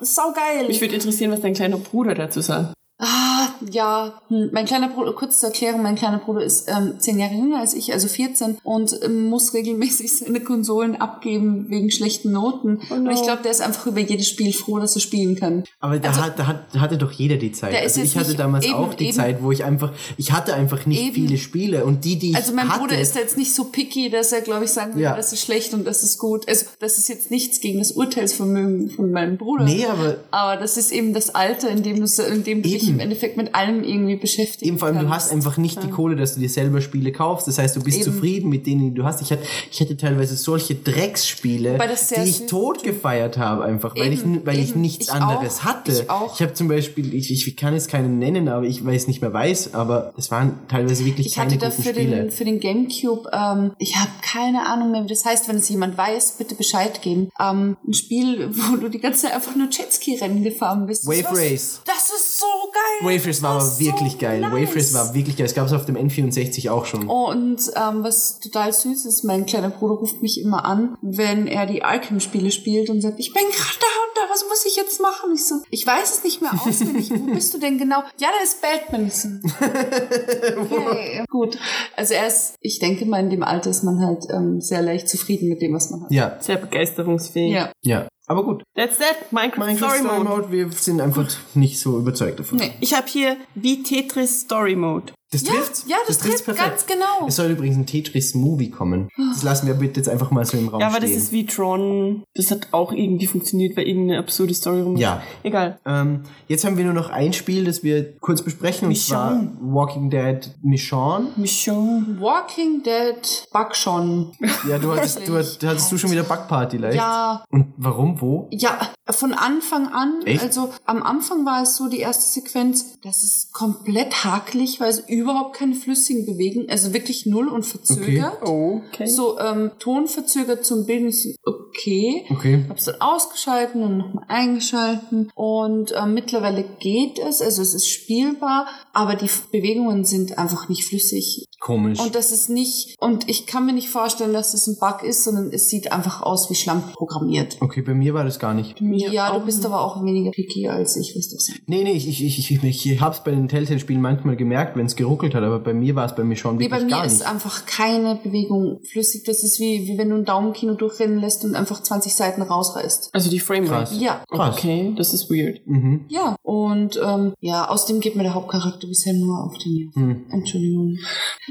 saugeil. Mich würde interessieren, was dein kleiner Bruder dazu sagt. Ah, ja. Hm. Mein kleiner Bruder, kurz zur Erklärung, mein kleiner Bruder ist ähm, zehn Jahre jünger als ich, also 14, und ähm, muss regelmäßig seine Konsolen abgeben wegen schlechten Noten. Oh no. Und ich glaube, der ist einfach über jedes Spiel froh, dass er spielen kann. Aber da, hat, da hat, hatte doch jeder die Zeit. Also ich hatte damals eben, auch die eben. Zeit, wo ich einfach, ich hatte einfach nicht Eben. viele Spiele und die, die ich Also mein hatte, Bruder ist da jetzt nicht so picky, dass er, glaube ich, sagen würde, Ja. das ist schlecht und das ist gut. Also das ist jetzt nichts gegen das Urteilsvermögen von meinem Bruder. Nee, aber Aber das ist eben das Alter, in dem du, in dem du dich Eben. im Endeffekt mit allem irgendwie beschäftigst. Eben vor allem, du hast einfach nicht die Kohle, dass du dir selber Spiele kaufst. Das heißt, du bist Eben. zufrieden mit denen, die du hast. Ich hatte, ich hatte teilweise solche Drecksspiele, die ich tot gefeiert habe, einfach, weil, Eben, ich, weil ich nichts Ich anderes auch, hatte. ich auch. Ich habe zum Beispiel, ich, ich kann jetzt keinen nennen, aber ich weiß nicht mehr weiß, aber das waren teilweise wirklich Ich keine hatte guten da für Spiele. den, für den Gamecube, ähm, ich habe keine Ahnung mehr, wie das heißt, wenn es jemand weiß, bitte Bescheid geben. Ähm, ein Spiel, wo du die ganze Zeit einfach nur Jetski-Rennen gefahren bist. Wave Race. Das ist so geil. Wave Race war ist wirklich so geil. nice. Wave Race war wirklich geil. Es gab es auf dem N64 auch schon. Und ähm, was total süß ist, mein kleiner Bruder ruft mich immer an, wenn er die Arkham-Spiele spielt und sagt, ich bin gerade da und da, was muss ich jetzt machen? Ich so, ich weiß es nicht mehr auswendig. Wo bist du denn genau? Ja, da ist Batman. Ich so, okay, gut. Also er ist, ich denke mal, in dem Alter ist man halt ähm, sehr leicht zufrieden mit dem, was man hat. Ja, Sehr begeisterungsfähig. Ja. ja. Aber gut. That's that. Minecraft, Minecraft Story Story Mode. Mode, wir sind einfach nicht so überzeugt davon. Nee. Ich habe hier wie Tetris Story Mode. Das Ja, trifft's. ja, das trifft's trifft ganz genau. Es soll übrigens ein Tetris-Movie kommen. Das lassen wir bitte jetzt einfach mal so im Raum Ja, aber das stehen. ist wie Tron. Das hat auch irgendwie funktioniert, weil irgendeine absurde Story rum. Ja. Egal. ähm, jetzt haben wir nur noch ein Spiel, das wir kurz besprechen, und zwar Michonne. Walking Dead Michonne. Michonne. Walking Dead Buckshon. Ja, du hattest, du, hattest- hattest du schon wieder Bugparty leicht. Ja, Und warum, wo? Ja, von Anfang an. Echt? Also am Anfang war es so die erste Sequenz, das ist komplett hakelig, weil es überhaupt keine flüssigen Bewegungen, also wirklich null und verzögert. Okay. So ähm, Ton verzögert zum Bilden ist okay. Okay. Hab's dann ausgeschalten und nochmal eingeschalten und ähm, mittlerweile geht es, also es ist spielbar, aber die Bewegungen sind einfach nicht flüssig. Komisch. Und das ist nicht, und ich kann mir nicht vorstellen, dass das ein Bug ist, sondern es sieht einfach aus wie schlampig programmiert. okay, bei mir war das gar nicht. Mir Ja, du bist aber auch weniger picky als ich, was das Nee, nee, ich, ich, ich, ich, ich hab's bei den Telltale-Spielen manchmal gemerkt, wenn es geruckelt hat, aber bei mir war es bei mir schon Nee, wirklich bei mir gar ist nicht. einfach keine Bewegung flüssig. Das ist wie, wie wenn du ein Daumenkino durchrennen lässt und einfach 20 Seiten rausreißt. Also die Framerate. Krass. Ja, Krass. Okay, das ist weird. Mhm. ja. Und ähm, ja, außerdem geht mir der Hauptcharakter bisher nur auf die Nerven. Hm. Entschuldigung.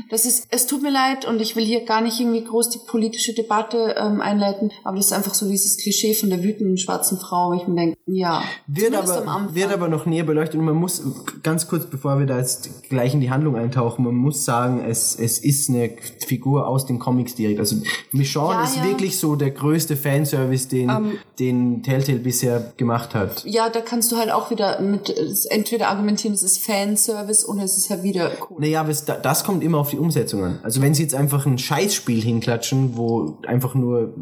Das ist, es tut mir leid und ich will hier gar nicht irgendwie groß die politische Debatte ähm, einleiten, aber das ist einfach so dieses Klischee von der wütenden schwarzen Frau, wo ich mir denke, ja. Wird aber, wird aber noch näher beleuchtet und man muss, ganz kurz bevor wir da jetzt gleich in die Handlung eintauchen, man muss sagen, es, es ist eine Figur aus den Comics direkt. Also Michonne Ja, ist ja. wirklich so der größte Fanservice, den, Ähm. den Telltale bisher gemacht hat. ja, da kannst du halt auch wieder mit entweder argumentieren, es ist Fanservice oder es ist halt wieder cool. Naja, aber es, das kommt immer auf die Umsetzung an. Also wenn sie jetzt einfach ein Scheißspiel hinklatschen, wo einfach nur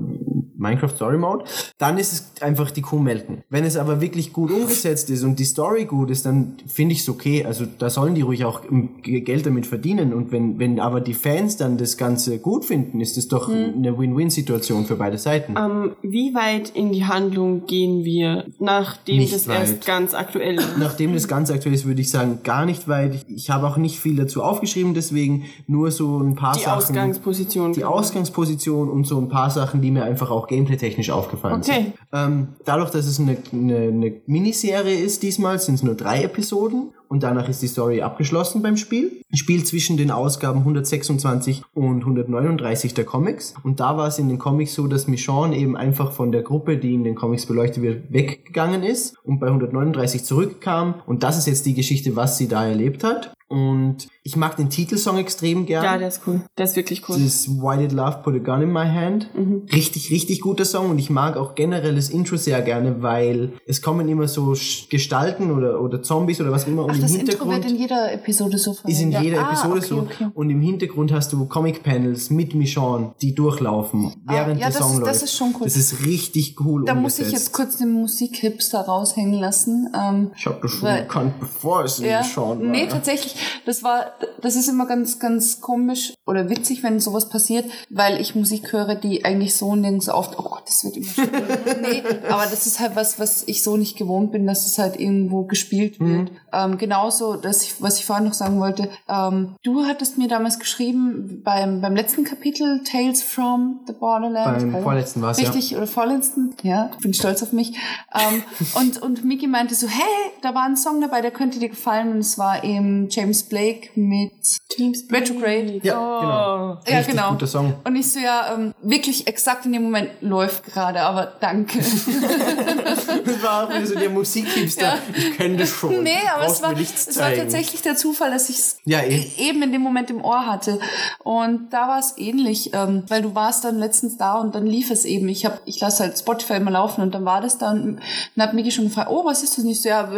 Minecraft Story Mode, dann ist es einfach die Kuh melken. Wenn es aber wirklich gut umgesetzt ist und die Story gut ist, dann finde ich es okay. Also da sollen die ruhig auch Geld damit verdienen. Und wenn, wenn aber die Fans dann das Ganze gut finden, ist es doch eine Win-Win-Situation für beide Seiten. Ähm, wie weit in die Handlung gehen wir, nachdem Nicht das weit. erst ganz aktuell ist? Nachdem das ganz aktuell ist, würde ich sagen, gar nicht weit. Ich, ich habe auch nicht viel dazu aufgeschrieben, deswegen nur so ein paar Die Sachen. Ausgangsposition. die Ausgangsposition und so ein paar Sachen, die mir einfach auch gameplay-technisch aufgefallen Okay. sind. Ähm, dadurch, dass es eine, eine, eine Miniserie ist diesmal, sind es nur drei Episoden und danach ist die Story abgeschlossen beim Spiel. Spiel zwischen den Ausgaben 126 und 139 der Comics. Und da war es in den Comics so, dass Michonne eben einfach von der Gruppe, die in den Comics beleuchtet wird, weggegangen ist und bei 139 zurückkam. Und das ist jetzt die Geschichte, was sie da erlebt hat. Und ich mag den Titelsong extrem gern. Ja, der ist cool. Der ist wirklich cool. Das ist Why Did Love Put a Gun in My Hand. Mhm. Richtig, richtig guter Song und ich mag auch generell das Intro sehr gerne, weil es kommen immer so Gestalten oder, oder Zombies oder was immer und Ach, im das Intro Hintergrund wird in jeder Episode so ist in verwendet. jeder ah, Episode okay, so Okay. und im Hintergrund hast du Comic-Panels mit Michonne, die durchlaufen, während Ah, ja, der das Song ist- läuft. das ist schon cool. Das ist richtig cool Da muss umgesetzt. ich jetzt kurz den Musikhipster raushängen lassen. Ähm, Ich hab das schon weil- gekannt, bevor es in ja, Michonne war. nee, tatsächlich, das war, das ist immer ganz, ganz komisch oder witzig, wenn sowas passiert, weil ich Musik höre, die eigentlich so nirgends auf, oh Gott, das wird immer schlimmer. nee, aber das ist halt was, was ich so nicht gewohnt bin, dass es halt irgendwo gespielt wird. Ähm, genauso, dass ich, was ich vorhin noch sagen wollte, ähm, du hattest mir damals geschrieben, beim, beim letzten Kapitel, Tales from the Borderlands. Beim vorletzten war's, ja. Richtig, oder vorletzten, ja, bin stolz auf mich. Ähm, und, und Miki meinte so, hey, da war ein Song dabei, der könnte dir gefallen. Und es war eben James Blake mit Teams Retrograde. Ja, Oh. genau. Ja, Richtig genau. guter Song. Und ich so, ja, ähm, wirklich exakt in dem Moment läuft gerade, aber danke. Das war auch wieder so der Musikhipster. Ja. Ich kenne das schon. nee, aber es war, es war tatsächlich der Zufall, dass ich es Ja, eh. eben in dem Moment im Ohr hatte. Und da war es ähnlich, ähm, weil du warst dann letztens da und dann lief es eben. Ich hab, ich lasse halt Spotify immer laufen und dann war das da und dann hat Miki schon gefragt, oh, was ist das nicht so? Ja,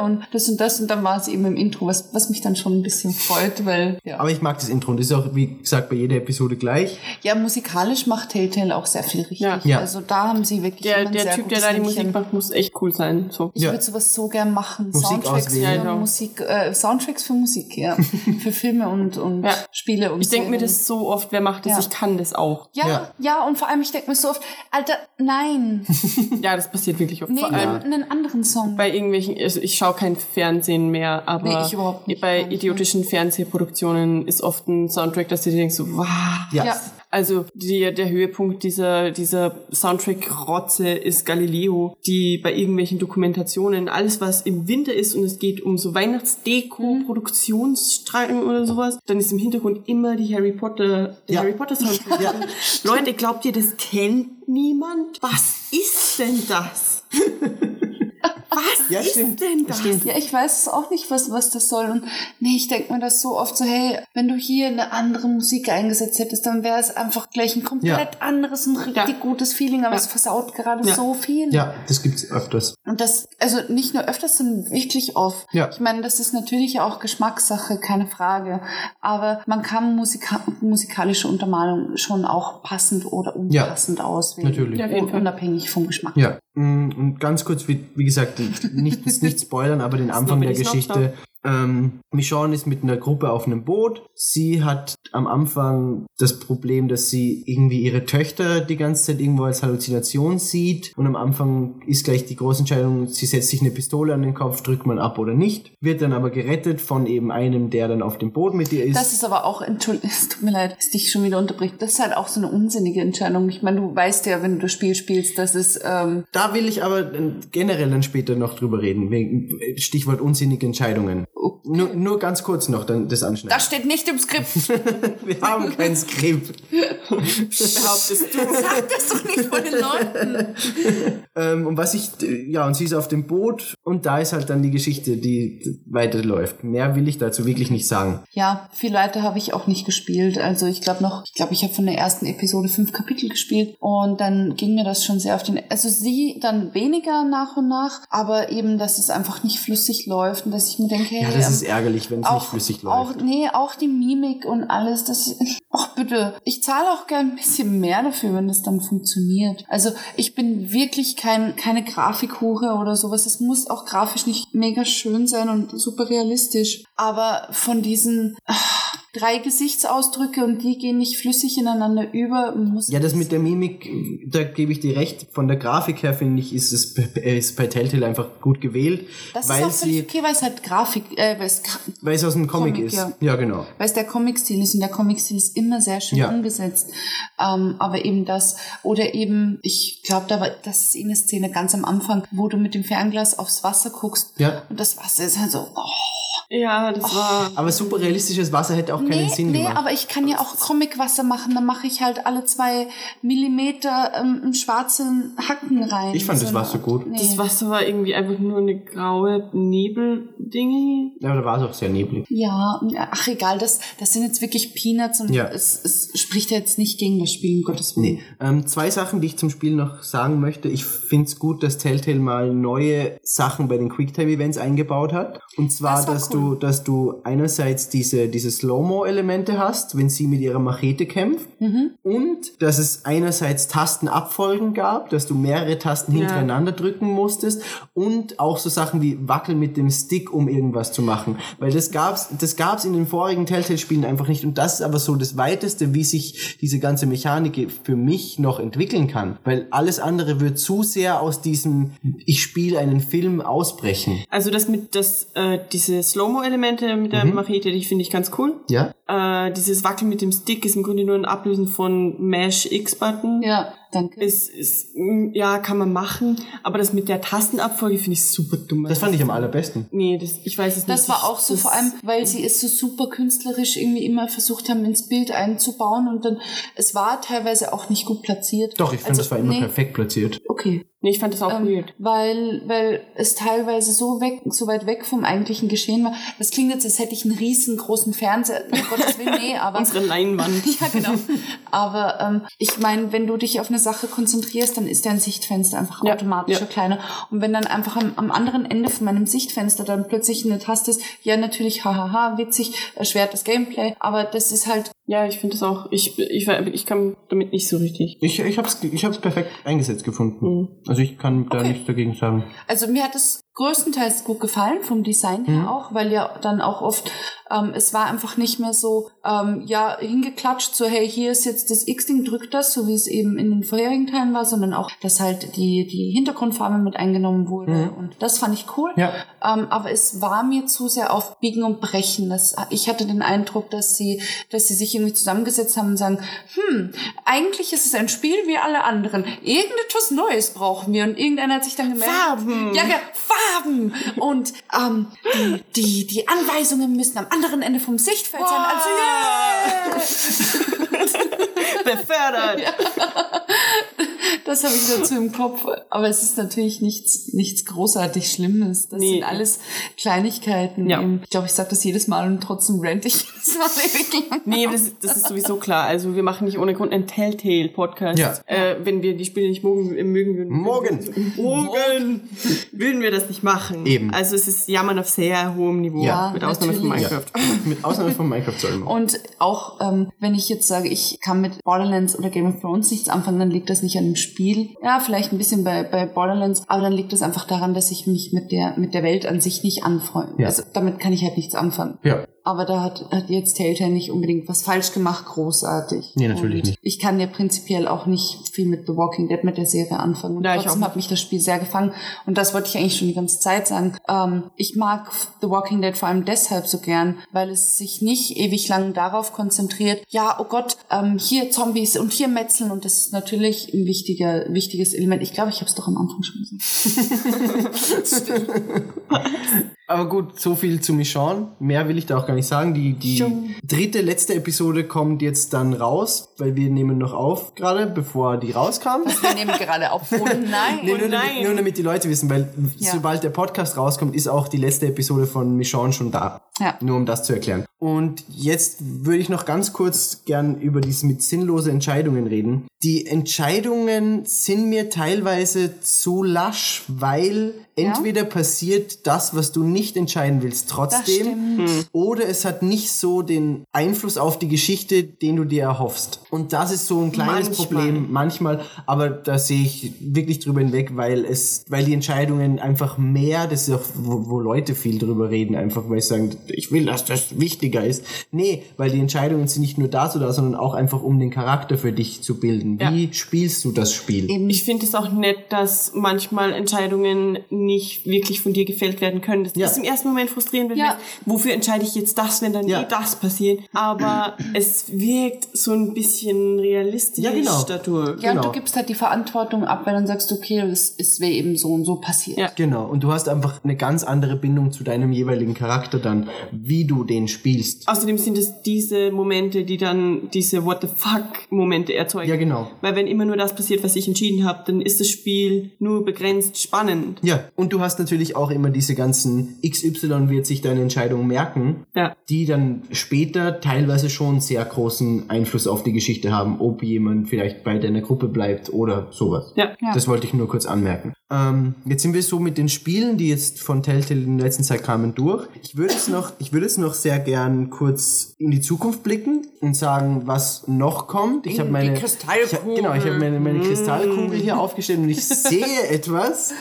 und das und das und dann war es eben im Intro, was, was mich dann schon ein bisschen freut, weil, ja. Aber ich mag das Intro und das ist auch, wie gesagt, bei jeder Episode gleich. Ja, musikalisch macht Telltale auch sehr viel richtig. Ja. Ja. Also da haben sie wirklich Der, der sehr Typ, der da die. Musik macht, muss echt cool sein. So. Ich Ja. würde sowas so gern machen. Musik Soundtracks auswählen. für Ja, ja. Musik, äh, Soundtracks für Musik, ja. für Filme und, und Ja. Spiele und Ich denke mir Serien. das so oft, wer macht das? Ja. Ich kann das auch. Ja, Ja. ja, und vor allem, ich denke mir so oft, Alter, nein, Ja, das passiert wirklich oft. nee, Vor allem einen anderen Song. bei irgendwelchen, also ich schaue kein Fernsehen mehr, aber Nee, ich überhaupt nicht, bei idiotischen Fernsehproduktionen ist oft ein Soundtrack, dass du dir denkst, so, wow. Ja. Ja. Also die, der Höhepunkt dieser, dieser Soundtrack-Rotze ist Galileo, die bei irgendwelchen Dokumentationen, alles was im Winter ist und es geht um so Weihnachtsdeko, Mhm. Produktionsstreiken oder sowas, dann ist im Hintergrund immer die Harry Potter, der Ja. Harry Potter Soundtrack. Ja. Leute, glaubt ihr, das kennt niemand? Was ist denn das? Was Ja, ist stimmt. denn das? Stimmt. Ja, ich weiß es auch nicht, was, was das soll. Und nee, ich denke mir das so oft so, hey, wenn du hier eine andere Musik eingesetzt hättest, dann wäre es einfach gleich ein komplett anderes, ein richtig Ja. gutes Feeling, aber Ja. es versaut gerade Ja. so viel. Ja, das gibt's öfters. Und das, also nicht nur öfters, sondern wirklich oft. Ja. Ich meine, das ist natürlich auch Geschmackssache, keine Frage. Aber man kann Musika musikalische Untermalung schon auch passend oder unpassend auswählen. natürlich. Ja, Fall. Unabhängig vom Geschmack. Ja, mm, und ganz kurz, wie, wie gesagt, nicht, nicht spoilern, aber den Anfang der Geschichte. Ähm, Michonne ist mit einer Gruppe auf einem Boot. Sie hat am Anfang das Problem, dass sie irgendwie ihre Töchter die ganze Zeit irgendwo als Halluzination sieht. Und am Anfang ist gleich die große Entscheidung, sie setzt sich eine Pistole an den Kopf, drückt man ab oder nicht. Wird dann aber gerettet von eben einem, der dann auf dem Boot mit ihr ist. Das ist aber auch, Entschuldigung, es tut mir leid, dass ich dich schon wieder unterbricht. Das ist halt auch so eine unsinnige Entscheidung. Ich meine, du weißt ja, wenn du das Spiel spielst, dass es, ähm, da will ich aber äh, generell dann später noch drüber reden, wegen Stichwort unsinnige Entscheidungen. Nur, nur ganz kurz noch dann das anschneiden. das steht nicht im Skript. Wir haben kein Skript. Behauptest du? Sag das doch nicht vor den Leuten. Ähm, und was ich, ja, und sie ist auf dem Boot und da ist halt dann die Geschichte, die weiterläuft. Mehr will ich dazu wirklich nicht sagen. Ja, viel weiter habe ich auch nicht gespielt. Also ich glaube noch, ich glaube, ich habe von der ersten Episode fünf Kapitel gespielt und dann ging mir das schon sehr auf den, also sie dann weniger nach und nach, aber eben, dass es einfach nicht flüssig läuft und dass ich mir denke, hey, Ja, das ist ärgerlich, wenn es nicht flüssig läuft. Auch, nee, auch die Mimik und alles, das, ach bitte, ich zahle auch gern ein bisschen mehr dafür, wenn das dann funktioniert. Also ich bin wirklich kein, keine Grafikhure oder sowas. Es muss auch grafisch nicht mega schön sein und super realistisch. Aber von diesen ah, drei Gesichtsausdrücke und die gehen nicht flüssig ineinander über. Muss Ja, das mit der Mimik, da gebe ich dir recht. Von der Grafik her finde ich, ist es ist bei Telltale einfach gut gewählt, das weil ist auch völlig sie, okay, weil es halt Grafik, äh, weil es, weil es aus dem Comic, Comic, ist. ja. Ja. genau. weil es der Comic-Stil ist und der Comic-Stil ist immer sehr schön Ja. umgesetzt. Ähm, aber eben das, oder eben, ich glaube, da war, das ist eine Szene ganz am Anfang, wo du mit dem Fernglas aufs Wasser guckst Ja. und das Wasser ist halt so, oh, Ja, das war. Aber super realistisches Wasser hätte auch keinen nee, Sinn nee, gemacht. aber ich kann ja auch Comicwasser machen, dann mache ich halt alle zwei Millimeter ähm, einen schwarzen Hacken rein. Ich fand das eine Wasser gut. Nee. Das Wasser war irgendwie einfach nur eine graue Nebeldinge. ja, da war es auch sehr neblig. Ja, ach egal, das, das sind jetzt wirklich Peanuts und Ja. es, es spricht ja jetzt nicht gegen das Spiel, um Gottes Willen. Nee. Ähm, zwei Sachen, die ich zum Spiel noch sagen möchte. Ich finde es gut, dass Telltale mal neue Sachen bei den Quicktime-Events eingebaut hat. Und zwar, Das dass cool. Du, dass du einerseits diese, diese Slow-Mo-Elemente hast, wenn sie mit ihrer Machete kämpft. Mhm. Und dass es einerseits Tastenabfolgen gab, dass du mehrere Tasten Ja. hintereinander drücken musstest. Und auch so Sachen wie Wackel mit dem Stick, um irgendwas zu machen. Weil das gab's, das gab's in den vorigen Telltale-Spielen einfach nicht. Und das ist aber so das Weiteste, wie sich diese ganze Mechanik für mich noch entwickeln kann. Weil alles andere wird zu sehr aus diesem, ich spiele einen Film ausbrechen. Also das mit das äh, diese Slow-Mo-Elemente mit der Machete, die finde ich ganz cool. Ja? Äh, dieses Wackeln mit dem Stick ist im Grunde nur ein Ablösen von Mash X-Button. Ja, danke. Ist, ist, mm, ja, kann man machen, aber das mit der Tastenabfolge finde ich super dumm. Das fand ich am allerbesten. Nee, das, ich weiß es nicht. Das war auch so, das, vor allem, weil sie es so super künstlerisch irgendwie immer versucht haben, ins Bild einzubauen und dann, es war teilweise auch nicht gut platziert. Doch, ich finde, Also, das war immer nee, perfekt platziert. Okay. Nee, ich fand das auch Ähm, weird. weil, weil es teilweise so weg, so weit weg vom eigentlichen Geschehen war. Das klingt jetzt, als hätte ich einen riesengroßen Fernseher. Gottes Willen, nee, aber. Unsere Leinwand. ja, genau. Aber ähm, ich meine, wenn du dich auf eine Sache konzentrierst, dann ist dein Sichtfenster einfach Ja, automatisch ja. kleiner. Und wenn dann einfach am, am anderen Ende von meinem Sichtfenster dann plötzlich eine Taste ist, ja, natürlich, hahaha, witzig, erschwert das Gameplay, aber das ist halt, Ja, ich finde das auch. Ich, ich, ich kam damit nicht so richtig. Ich, ich hab's, ich hab's perfekt eingesetzt gefunden. Mhm. Also ich kann da Okay. nichts dagegen sagen. also mir hat es größtenteils gut gefallen, vom Design her Mhm. auch, weil ja dann auch oft, ähm, es war einfach nicht mehr so, ähm, ja, hingeklatscht, so, hey, hier ist jetzt das X-Ding, drückt das, so wie es eben in den vorherigen Teilen war, sondern auch, dass halt die, die Hintergrundfarbe mit eingenommen wurde. Mhm. Und das fand ich cool. Ja. Ähm, aber es war mir zu sehr auf Biegen und Brechen. Das, ich hatte den Eindruck, dass sie, dass sie sich irgendwie zusammengesetzt haben und sagen, hm, eigentlich ist es ein Spiel wie alle anderen. Irgendetwas Neues brauchen wir. Und irgendeiner hat sich dann gemeldet. Farben. Ja, ja, Farben. Und ähm, die, die, die Anweisungen müssen am anderen Ende vom Sichtfeld sein. Also yeah! Befördert! Das habe ich dazu im Kopf. Aber es ist natürlich nichts, nichts großartig Schlimmes. Das Nee. sind alles Kleinigkeiten. Ja. Ich glaube, ich sage das jedes Mal und trotzdem rant ich jedes Mal ewig lang. Nee, das, das ist sowieso klar. Also wir machen nicht ohne Grund einen Telltale-Podcast. Ja. Äh, wenn wir die Spiele nicht mögen, mögen würden. Morgen. Morgen! Würden wir das nicht machen. Eben. Also es ist Jammern auf sehr hohem Niveau. Ja, mit Ausnahme von natürlich. Minecraft. Mit Ausnahme von Minecraft soll man. Und auch, ähm, wenn ich jetzt sage, ich kann mit Borderlands oder Game of Thrones nichts anfangen, dann liegt das nicht an dem Spiel. Ja, vielleicht ein bisschen bei, bei Borderlands, aber dann liegt das einfach daran, dass ich mich mit der, mit der Welt an sich nicht anfreunde. Ja. Also damit kann ich halt nichts anfangen. Ja. Aber da hat, hat jetzt Telltale nicht unbedingt was falsch gemacht, großartig. Nee, natürlich Und nicht. Ich kann ja prinzipiell auch nicht viel mit The Walking Dead, mit der Serie anfangen. Und Ja, trotzdem hat mich das Spiel sehr gefangen. Und das wollte ich eigentlich schon die ganze Zeit sagen. Ähm, ich mag The Walking Dead vor allem deshalb so gern, weil es sich nicht ewig lang darauf konzentriert, ja, oh Gott, ähm, hier Zombies und hier Metzeln. Und das ist natürlich ein wichtiger, wichtiges Element. Ich glaube, ich habe es doch am Anfang schon gesagt. Aber gut, so viel zu Michonne. Mehr will ich da auch gar nicht sagen. Die, die dritte, letzte Episode kommt jetzt dann raus, weil wir nehmen noch auf gerade, bevor die rauskam. Wir nehmen gerade auf. Oh nein. Nee, nur, damit, nein. nur damit die Leute wissen, weil Ja. sobald der Podcast rauskommt, ist auch die letzte Episode von Michonne schon da. Ja. Nur um das zu erklären. Und jetzt würde ich noch ganz kurz gern über diese mit sinnlose Entscheidungen reden. Die Entscheidungen sind mir teilweise zu lasch, weil entweder passiert das, was du nicht entscheiden willst, trotzdem, oder es hat nicht so den Einfluss auf die Geschichte, den du dir erhoffst. Und das ist so ein kleines Manchmal. Problem manchmal, aber da sehe ich wirklich drüber hinweg, weil es, weil die Entscheidungen einfach mehr, das ist auch, wo, wo Leute viel drüber reden, einfach weil sie sagen, ich will, dass das wichtiger ist. Nee, weil die Entscheidungen sind nicht nur dazu da, sondern auch einfach um den Charakter für dich zu bilden. Wie spielst du das Spiel? Eben, Ich finde es auch nett, dass manchmal Entscheidungen nicht wirklich von dir gefällt werden können. Das Ja. ist im ersten Moment frustrierend, wenn Ja. du wofür entscheide ich jetzt das, wenn dann Ja. eh das passiert. Aber es wirkt so ein bisschen realistisch Ja, genau. dadurch. ja, und genau. du gibst halt die Verantwortung ab, weil dann sagst du, okay, es, es wäre eben so und so passiert. Ja. Genau, und du hast einfach eine ganz andere Bindung zu deinem jeweiligen Charakter dann, wie du den spielst. Außerdem sind es diese Momente, die dann diese What the fuck Momente erzeugen. Ja, genau. Weil wenn immer nur das passiert, was ich entschieden habe, dann ist das Spiel nur begrenzt spannend. Ja, und du hast natürlich auch immer diese ganzen XY wird sich deine Entscheidung merken, Ja. die dann später teilweise schon sehr großen Einfluss auf die Geschichte haben, ob jemand vielleicht bei deiner Gruppe bleibt oder sowas. Ja. Ja. Das wollte ich nur kurz anmerken. Ähm, jetzt sind wir so mit den Spielen, die jetzt von Telltale in der letzten Zeit kamen, durch. Ich würde es noch, ich würde es noch sehr gern kurz in die Zukunft blicken und sagen, was noch kommt. Ich habe meine die Kristallkugel. Ich, genau, ich habe meine, meine Kristallkugel hier aufgestellt und ich sehe etwas.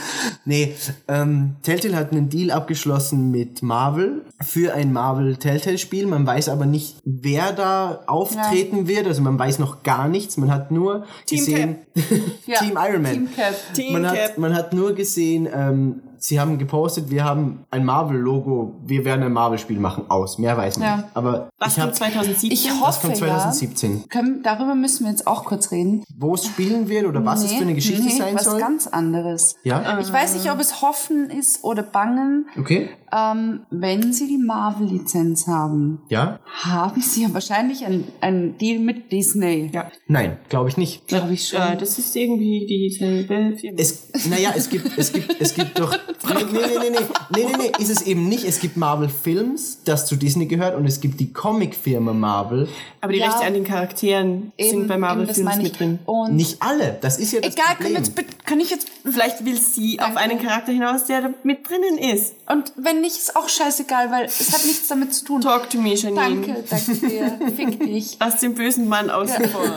Nee, ähm, Telltale hat einen Deal abgeschlossen mit Marvel für ein Marvel Telltale Spiel. Man weiß aber nicht, wer da auftreten wird. Also man weiß noch gar nichts. Man hat nur Team gesehen Ja. Team Iron Man. Team Cap. Team Man Cap. hat, man hat nur gesehen, ähm, sie haben gepostet, wir haben ein Marvel-Logo, wir werden ein Marvel-Spiel machen, aus. Mehr weiß man Ja. nicht. Aber Was kommt 2017? Ich hoffe kommt ja. 2017. Können, darüber müssen wir jetzt auch kurz reden. Wo es spielen wird oder was es Nee, für eine Geschichte nee, sein was soll? ganz anderes. ja? Ich weiß nicht, ob es Hoffen ist oder Bangen. Okay. Ähm, wenn Sie die Marvel-Lizenz haben, Ja? haben Sie ja wahrscheinlich einen Deal mit Disney. Ja. Nein, glaube ich nicht. Glaube ich schon. Äh, das ist irgendwie dieselbe Firma. Es, naja, es gibt, es gibt, es gibt doch. Nee, nee, nee, nee, nee, nee, nee, nee, ist es eben nicht. Es gibt Marvel Films, das zu Disney gehört, und es gibt die Comicfirma Marvel. Aber die Ja. Rechte an den Charakteren sind bei Marvel eben, das Films mit drin. Und Nicht alle, das ist ja das egal, kann, Problem. jetzt, bitte- kann ich jetzt. Vielleicht will sie auf Danke. einen Charakter hinaus, der da mit drinnen ist. Und wenn nicht, ist auch scheißegal, weil es hat nichts damit zu tun. Talk to me, Janine. Danke, danke dir. Fick dich. Lass den bösen Mann außen vor.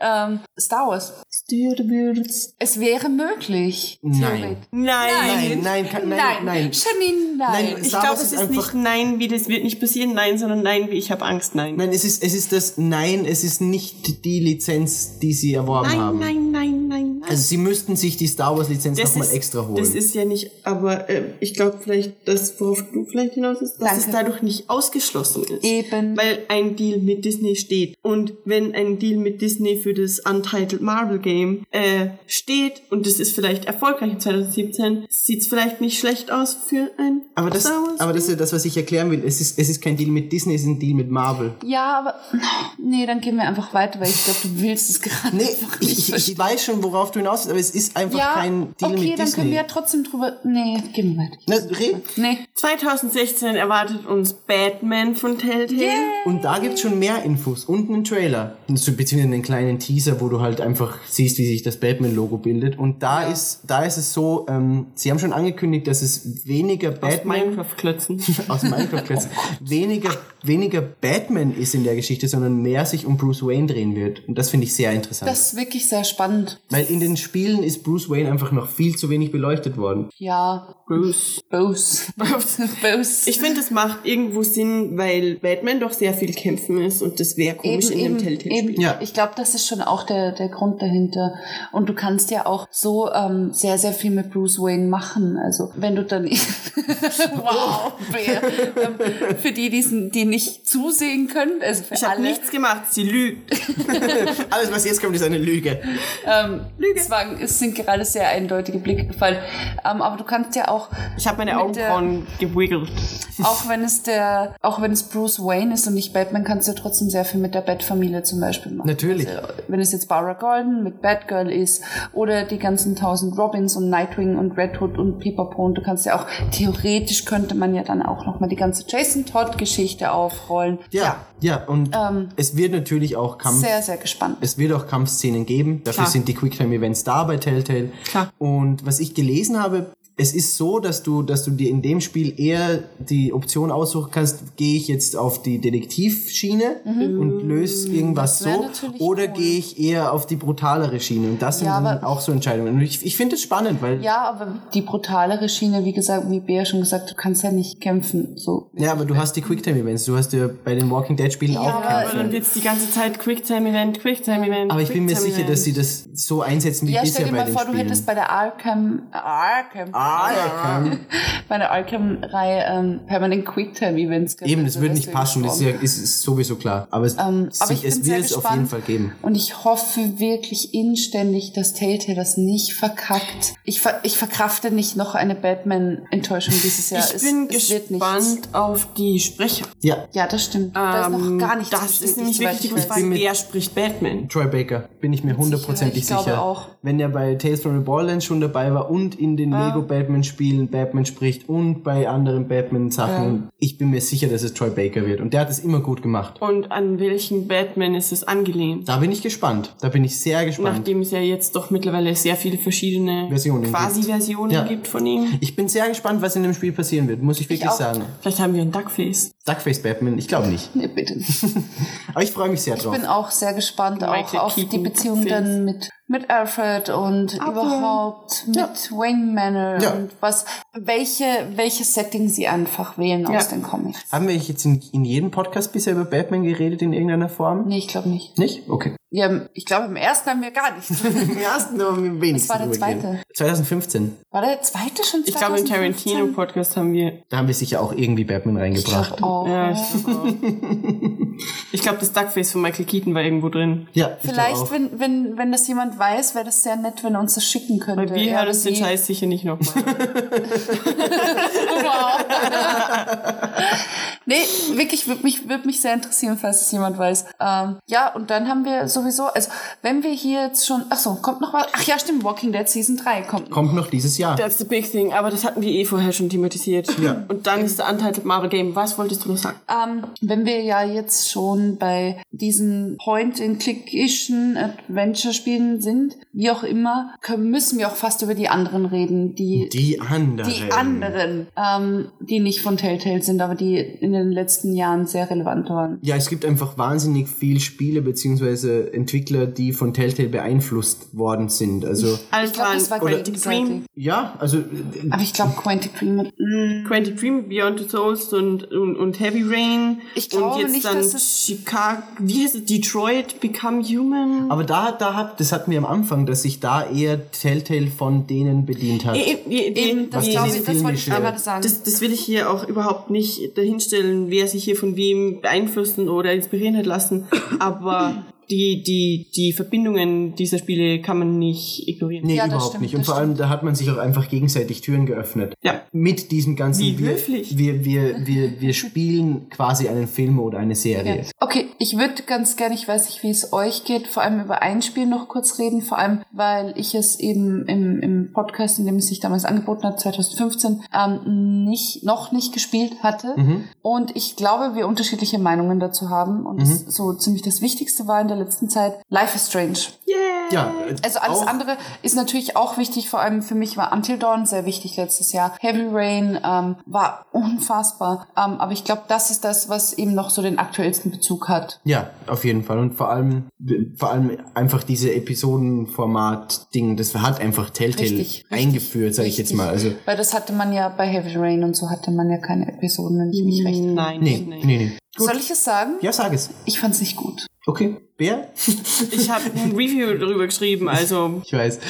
Ähm, Star Wars. Es wäre möglich. Nein. Nein. Nein, nein, nein, nein, nein. Janine, nein. Nein, Ich Star glaube, Wars es ist ist einfach- nicht Nein, wie das wird nicht passieren, Nein, sondern Nein, wie ich habe Angst, Nein. Nein, es ist, es ist das Nein, es ist nicht die Lizenz, die sie erworben Nein, haben. nein, nein, nein, nein. Also sie müssten sich die Star Wars Lizenz nochmal extra holen. Das ist ja nicht, aber äh, ich glaube vielleicht, dass worauf du vielleicht hinaus ist, dass es Danke. dadurch nicht ausgeschlossen ist. Eben. Weil ein Deal mit Disney steht. Und wenn ein Deal mit Disney für das Untitled Marvel Game äh, steht und das ist vielleicht erfolgreich in 2017, sieht es vielleicht nicht schlecht aus für ein aber das, Star Wars aber das ist ja das, was ich erklären will. Es ist, es ist kein Deal mit Disney, es ist ein Deal mit Marvel. Ja, aber nee, dann gehen wir einfach weiter, weil ich glaube, du willst es gerade Nee, einfach ich, nicht ich, ich weiß schon, worauf du hinaus willst, aber es ist einfach Ja, kein Deal okay, mit dann können Disney. wir ja trotzdem drüber. Nee, gehen wir weiter. Na, red. Nee. 2016 erwartet uns Batman von Telltale. Und da gibt's schon mehr Infos und einen Trailer. Beziehungsweise einen kleinen Teaser, wo du halt einfach siehst, wie sich das Batman-Logo bildet. Und da ist, da ist es so, ähm, sie haben schon angekündigt, dass es weniger Aus Batman Minecraft-Klötzen. aus Minecraft jetzt weniger, weniger Batman ist in der Geschichte, sondern mehr sich um Bruce Wayne drehen wird. Und das finde ich sehr interessant. Das ist wirklich sehr spannend. Weil in den Spielen ist Bruce Wayne einfach noch viel zu wenig beleuchtet worden. Ja, Bruce. Bose. Bose. Ich finde, das macht irgendwo Sinn, weil Batman doch sehr viel kämpfen ist und das wäre komisch in einem Telltale-Spiel. Ja. Ich glaube, das ist schon auch der, der Grund dahinter. Und du kannst ja auch so ähm, sehr, sehr viel mit Bruce Wayne machen. Also wenn du dann... wow, ähm, für die, die's- die nicht zusehen können, also für Ich habe nichts gemacht, sie lügt. Alles, was jetzt kommt, ist eine Lüge. Ähm, Es, waren, es sind gerade sehr eindeutige Blicke gefallen. Ähm, aber du kannst ja auch, Ich habe meine der- Augenbrauen gewiggelt. auch wenn es der, auch wenn es Bruce Wayne ist und nicht Batman, kannst du ja trotzdem sehr viel mit der Bat-Familie zum Beispiel machen. Natürlich. Also, wenn es jetzt Barbara Gordon mit Batgirl ist oder die ganzen tausend Robins und Nightwing und Red Hood und Pipapo und du kannst ja auch, theoretisch könnte man ja dann auch nochmal die ganze Jason Todd-Geschichte aufrollen. Ja, Ja, und Ähm, es wird natürlich auch Kampf. Sehr, sehr gespannt. Es wird auch Kampfszenen geben. Dafür Klar. sind die Quicktime-Events da bei Telltale. Klar. Und was ich gelesen habe, es ist so, dass du, dass du dir in dem Spiel eher die Option aussuchen kannst, gehe ich jetzt auf die Detektivschiene und löse irgendwas so, oder cool. gehe ich eher auf die brutalere Schiene. Und das sind Ja, dann auch so Entscheidungen. Und ich, ich finde es spannend, weil Ja, aber die brutalere Schiene, wie gesagt, wie Bea schon gesagt, du kannst ja nicht kämpfen. So. Ja, aber du hast die Quicktime-Events. Du hast ja bei den Walking Dead-Spielen auch aber- Aber Kämpfe. dann wird's die ganze Zeit Quicktime-Event, Quicktime-Event. Aber ich bin mir sicher, dass sie das so einsetzen wie Ja, bisher stell dir bei mal den vor, du Spielen. hättest bei der Arkham, Arkham, ah, ja, kann. bei der Arkham-Reihe ähm, permanent Quicktime-Events. Eben, das würde nicht passen, das ist, ja, ist, ist sowieso klar. Aber es, Ähm, aber ich es wird es auf jeden Fall geben. Und ich hoffe wirklich inständig, dass Telltale das nicht verkackt. Ich, ver ich verkrafte nicht noch eine Batman-Enttäuschung dieses Jahr. Ich es, bin es gespannt auf die Sprecher. Ja, Ja, das stimmt. da ist noch Ähm, gar nichts Das ist nämlich wirklich die ich weiß. Frage, wer spricht Batman? Troy Baker, bin ich mir hundertprozentig ich glaube sicher. auch. Wenn er bei Tales from the Borderlands schon dabei war und in den Lego Batman Spielen Batman spricht und bei anderen Batman Sachen, ich bin mir sicher, dass es Troy Baker wird. Und der hat es immer gut gemacht. Und an welchen Batman ist es angelehnt? Da bin ich gespannt. Da bin ich sehr gespannt. Nachdem es ja jetzt doch mittlerweile sehr viele verschiedene Versionen quasi gibt. Versionen Ja. gibt von ihm. Ich bin sehr gespannt, was in dem Spiel passieren wird, muss ich wirklich auch. sagen. Vielleicht haben wir einen Duckface. Duckface Batman, ich glaube nicht. Nee, bitte. Aber ich freue mich sehr Ich drauf. bin auch sehr gespannt auch auf die Beziehung Films. dann mit, mit Alfred und überhaupt mit Wayne Manor Ja. und was, welche, welche Setting sie einfach wählen aus Ja. den Comics. Haben wir jetzt in, in jedem Podcast bisher über Batman geredet in irgendeiner Form? Nee, ich glaube nicht. Nicht? Okay. Ja, ich glaube, im ersten haben wir gar nicht. Im ersten nur am wenigsten. war der zweite? geredet. 2015. War der zweite schon Ich glaube, im 2015? Tarantino-Podcast haben wir. Da haben wir sicher auch irgendwie Batman Ich reingebracht. glaube auch. Ja, ich glaube auch. Ich glaube, das Duckface von Michael Keaton war irgendwo drin. Ja, ich Vielleicht, auch. wenn, wenn, wenn das jemand weiß, wäre das sehr nett, wenn er uns das schicken könnte. Weil wir Er hören uns den. Scheiß sicher nicht nochmal. Wow. nee, wirklich, würde mich, würd mich sehr interessieren, falls es jemand weiß. Ähm, ja, und dann haben wir sowieso, also wenn wir hier jetzt schon, ach so, kommt noch was? Ach ja, stimmt, Walking Dead Season 3 kommt. noch. Kommt noch dieses Jahr. That's the big thing. Aber das hatten wir eh vorher schon thematisiert. Ja. Und dann ist der Untitled Marvel Game. Was wolltest du noch sagen? Ähm, wenn wir ja jetzt schon bei diesen Point-and-Click-ischen Adventure-Spielen sind, wie auch immer, können, müssen wir auch fast über die anderen reden, die Die anderen. die anderen, ähm, die nicht von Telltale sind, aber die in den letzten Jahren sehr relevant waren. Ja, es gibt einfach wahnsinnig viel Spiele beziehungsweise Entwickler, die von Telltale beeinflusst worden sind. Also Alles Ich glaube, das war Quantic. Dream. ja, also Aber ich glaube, Quantic Dream mm, Quantic Dream, Beyond the Souls und, und, und Heavy Rain. Ich glaube und jetzt nicht, dann dass es- Chicago, wie heißt es? Detroit Become Human. aber da, da hat, das hatten wir am Anfang, dass sich da eher Telltale von denen bedient hat. Eh, eh, eben, das was glaube diese ich, das wollte ich gerade sagen. Das, das will ich hier auch überhaupt nicht dahinstellen, wer sich hier von wem beeinflussen oder inspirieren hat lassen. Aber die, die, die Verbindungen dieser Spiele kann man nicht ignorieren. Nee, Ja, überhaupt stimmt, nicht. Und vor allem, da hat man sich auch einfach gegenseitig Türen geöffnet. Ja. Mit diesem ganzen, Wie wir, höflich. wir, wir, wir, wir spielen quasi einen Film oder eine Serie. Ja. Okay, ich würde ganz gerne, ich weiß nicht, wie es euch geht, vor allem über ein Spiel noch kurz reden, vor allem, weil ich es eben im, im Podcast, in dem es sich damals angeboten hat, 2015, ähm, nicht, noch nicht gespielt hatte. Mhm. Und ich glaube, wir unterschiedliche Meinungen dazu haben. Und das so ziemlich das Wichtigste war in der letzten Zeit Life is Strange. Ja, äh, Also alles andere ist natürlich auch wichtig, vor allem für mich war Until Dawn sehr wichtig letztes Jahr. Heavy Rain ähm, war unfassbar, ähm, aber ich glaube, das ist das, was eben noch so den aktuellsten Bezug hat. Ja, auf jeden Fall. Und vor allem, vor allem einfach diese Episodenformat-Ding, das hat einfach Telltale Richtig, eingeführt, sage ich jetzt mal. Also, Weil das hatte man ja bei Heavy Rain und so hatte man ja keine Episoden, wenn ich mich recht erinnere. Nein, nee, nein. nee, nee. Gut. Soll ich es sagen? Ja, sag es. Ich fand's nicht gut. Okay. Bär? Ich habe ein Review darüber geschrieben, also Ich weiß.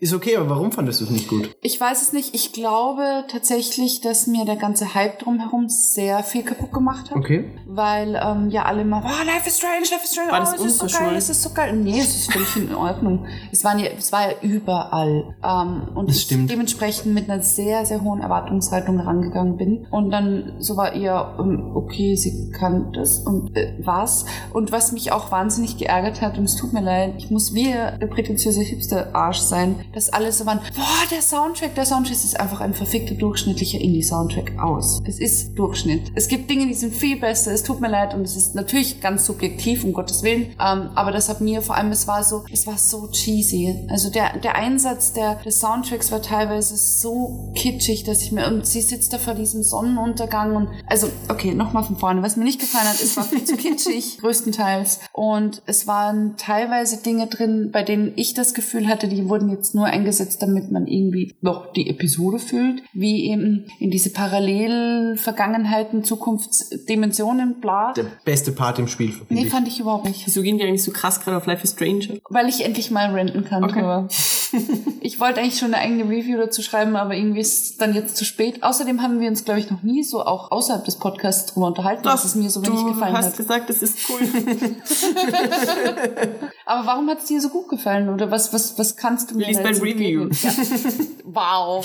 Ist okay, aber warum fandest du es nicht gut? Ich weiß es nicht. Ich glaube tatsächlich, dass mir der ganze Hype drumherum sehr viel kaputt gemacht hat. Okay. Weil ähm, ja alle immer, wow, Life is Strange, Life is Strange, War das oh, es ist so geil, es ist so geil. Nee, es ist völlig in Ordnung. Es, waren ja, es war ja überall. Ähm, und Das ich stimmt. dementsprechend mit einer sehr, sehr hohen Erwartungshaltung rangegangen bin. Und dann so war eher, ähm, okay, sie kann das und äh, was. Und was mich auch wahnsinnig geärgert hat, und es tut mir leid, ich muss wie der prätentiöse Hipster-Arsch sein, dass alle so waren, boah, der Soundtrack, der Soundtrack ist einfach ein verfickter durchschnittlicher Indie-Soundtrack aus. Es ist Durchschnitt. Es gibt Dinge, die sind viel besser, es tut mir leid und es ist natürlich ganz subjektiv, um Gottes Willen, ähm, aber das hat mir vor allem, es war so, es war so cheesy. Also der, der Einsatz der, des Soundtracks war teilweise so kitschig, dass ich mir, und sie sitzt da vor diesem Sonnenuntergang und, also, okay, nochmal von vorne, was mir nicht gefallen hat, es war viel zu kitschig, größtenteils. Und es waren teilweise Dinge drin, bei denen ich das Gefühl hatte, die wurden jetzt nur eingesetzt, damit man irgendwie noch die Episode füllt, wie eben in diese Parallel-Vergangenheiten, Zukunftsdimensionen, bla. Der beste Part im Spiel. Nee, ich. fand ich überhaupt nicht. Wieso gehen die eigentlich so krass gerade auf Life is Strange? Weil ich endlich mal renten kann Okay. drüber. Ich wollte eigentlich schon eine eigene Review dazu schreiben, aber irgendwie ist es dann jetzt zu spät. Außerdem haben wir uns, glaube ich, noch nie so auch außerhalb des Podcasts drüber unterhalten, dass es mir so wenig du gefallen hast hat. gesagt, das ist cool. Aber warum hat es dir so gut gefallen? Oder was, was, was kannst du mir Lies mein Review. Ja. Wow.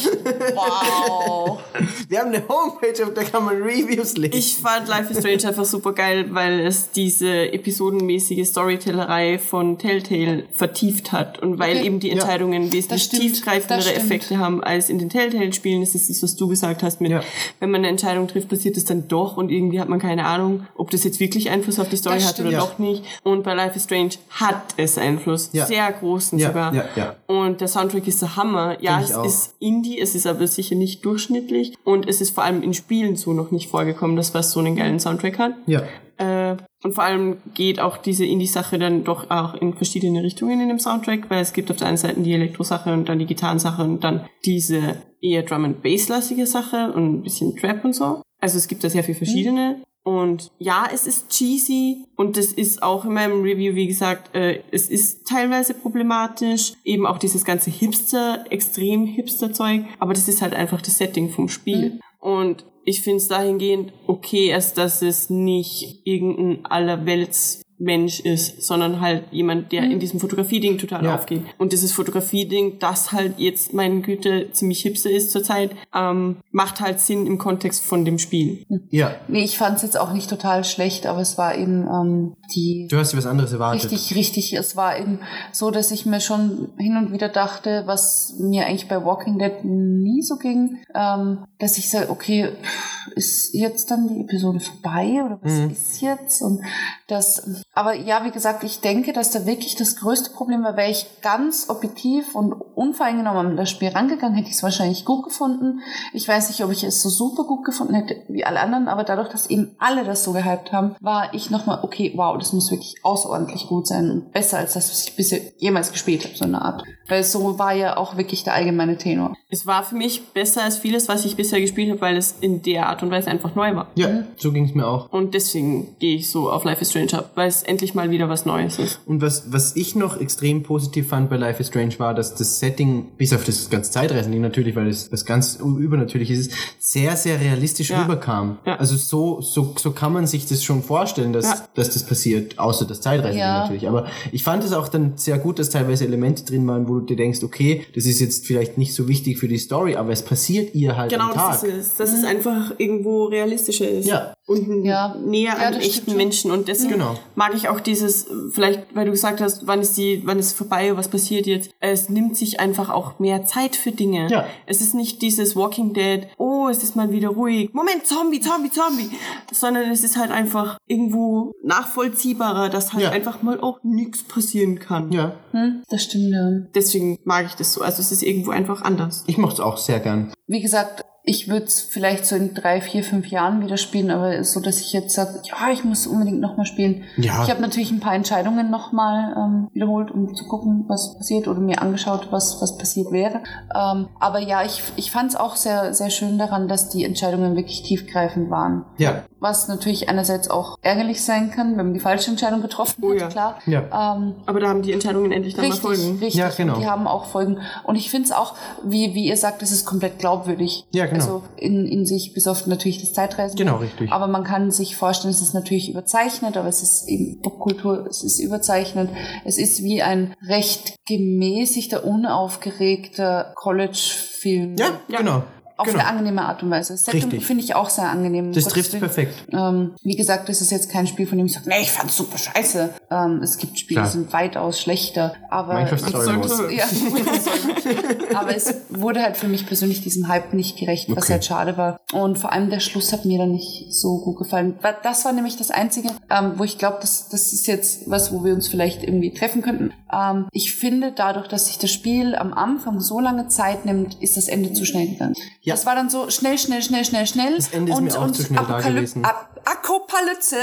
Wow. Wir haben eine Homepage, auf der kann man Reviews lesen. Ich fand Life is Strange einfach super geil, weil es diese episodenmäßige Storytellerei von Telltale vertieft hat und weil Okay. eben die Ja. Entscheidungen wesentlich stimmt. tiefgreifendere stimmt. Effekte haben als in den Telltale-Spielen. Das ist das, was du gesagt hast mit, Ja. wenn man eine Entscheidung trifft, passiert es dann doch und irgendwie hat man keine Ahnung, ob das jetzt wirklich Einfluss auf die Story Das hat oder stimmt. doch nicht. Und bei Life is Strange hat es Einfluss, Ja. sehr großen Ja, sogar. ja, ja. Und der Soundtrack ist der Hammer. Ja, Find es ist Indie, es ist aber sicher nicht durchschnittlich und es ist vor allem in Spielen so noch nicht vorgekommen, dass was so einen geilen Soundtrack hat. ja. Äh, und vor allem geht auch diese Indie-Sache dann doch auch in verschiedene Richtungen in dem Soundtrack, weil es gibt auf der einen Seite die Elektro-Sache und dann die Gitarrensache und dann diese eher Drum-and-Bass-lastige Sache und ein bisschen Trap und so. Also es gibt da sehr viel verschiedene. Und ja, es ist cheesy und das ist auch in meinem Review, wie gesagt, äh, es ist teilweise problematisch. Eben auch dieses ganze Hipster, extrem Hipster-Zeug. Aber das ist halt einfach das Setting vom Spiel. Und ich finde es dahingehend okay, erst dass es nicht irgendein allerwelts Mensch ist, sondern halt jemand, der in diesem Fotografie-Ding total Ja. aufgeht. Und dieses Fotografie-Ding, das halt jetzt, meine Güte, ziemlich hipster ist zurzeit, ähm, macht halt Sinn im Kontext von dem Spiel. Ja. Nee, ich fand es jetzt auch nicht total schlecht, aber es war eben ähm, die Du hast dir was anderes erwartet. Richtig, richtig. Es war eben so, dass ich mir schon hin und wieder dachte, was mir eigentlich bei Walking Dead nie so ging, ähm, dass ich sage, okay, pff, ist jetzt dann die Episode vorbei oder was Mhm. ist jetzt? Und das, aber ja, wie gesagt, ich denke, dass da wirklich das größte Problem war, wäre ich ganz objektiv und unvoreingenommen an das Spiel rangegangen, hätte ich es wahrscheinlich gut gefunden. Ich weiß nicht, ob ich es so super gut gefunden hätte wie alle anderen, aber dadurch, dass eben alle das so gehypt haben, war ich nochmal, okay, wow, das muss wirklich außerordentlich gut sein und besser als das, was ich bisher jemals gespielt habe, so eine Art. Weil so war ja auch wirklich der allgemeine Tenor. Es war für mich besser als vieles, was ich bisher gespielt habe, weil es in der Art und Weise einfach neu war. Ja, so ging es mir auch. Und deswegen gehe ich so auf Life is Strange ab, weil es endlich mal wieder was Neues ist. Und was, was ich noch extrem positiv fand bei Life is Strange war, dass das Setting, bis auf das ganz Zeitreisende natürlich, weil es was ganz übernatürliches ist, sehr, sehr realistisch Ja. rüberkam. Ja. Also so, so, so kann man sich das schon vorstellen, dass, Ja. dass das passiert, außer das Zeitreisende Ja. natürlich. Aber ich fand es auch dann sehr gut, dass teilweise Elemente drin waren, wo du dir denkst, okay, das ist jetzt vielleicht nicht so wichtig für die Story, aber es passiert ihr halt Genau, am Tag. das ist es. Dass es einfach irgendwo realistischer ist. Ja. Und Ja. näher Ja, an echten. Menschen. Und deswegen Genau. mag ich auch dieses, vielleicht, weil du gesagt hast, wann ist die, wann ist es vorbei, was passiert jetzt? Es nimmt sich einfach auch mehr Zeit für Dinge. Ja. Es ist nicht dieses Walking Dead, oh, es ist mal wieder ruhig. Moment, Zombie, Zombie, Zombie. Sondern es ist halt einfach irgendwo nachvollziehbarer, dass halt Ja. einfach mal auch nichts passieren kann. Ja, Hm, das stimmt, ja. Deswegen mag ich das so. Also es ist irgendwo einfach anders. ich mochte es auch sehr gern. Wie gesagt, ich würde es vielleicht so in drei, vier, fünf Jahren wieder spielen, aber so, dass ich jetzt sage, ja, ich muss unbedingt nochmal spielen. Ja. Ich habe natürlich ein paar Entscheidungen nochmal ähm, wiederholt, um zu gucken, was passiert oder mir angeschaut, was, was passiert wäre. Ähm, aber ja, ich, ich fand es auch sehr, sehr schön daran, dass die Entscheidungen wirklich tiefgreifend waren. Ja, Was natürlich einerseits auch ärgerlich sein kann, wenn man die falsche Entscheidung getroffen Oh hat, ja. klar. Ja. Ähm, Aber da haben die Entscheidungen endlich dann Richtig, mal Folgen. richtig. Ja, genau. Und die haben auch Folgen. Und ich finde es auch, wie, wie ihr sagt, es ist komplett glaubwürdig. Ja, genau. Also in, in sich, bis auf natürlich das Zeitreisen. Genau, richtig. Aber man kann sich vorstellen, es ist natürlich überzeichnet, aber es ist eben Popkultur, es ist überzeichnet. Es ist wie ein recht gemäßigter, unaufgeregter College-Film. ja, Ja. genau. Auf Genau. eine angenehme Art und Weise. Setting finde ich auch sehr angenehm. Das trifft perfekt. Ähm, wie gesagt, das ist jetzt kein Spiel, von dem ich sage, nee, ich fand's super scheiße. Ähm, es gibt Spiele, Klar. die sind weitaus schlechter. Aber Minecraft ich- Story Wars. ja, aber es wurde halt für mich persönlich diesem Hype nicht gerecht, was Okay. halt schade war. Und vor allem der Schluss hat mir dann nicht so gut gefallen. Das war nämlich das Einzige, ähm, wo ich glaube, das, das ist jetzt was, wo wir uns vielleicht irgendwie treffen könnten. Ähm, ich finde, dadurch, dass sich das Spiel am Anfang so lange Zeit nimmt, ist das Ende zu schnell gegangen. Ja. Das war dann so schnell, schnell, schnell, schnell, schnell. Das Ende ist mir auch zu schnell da gewesen. Ap Akopalypse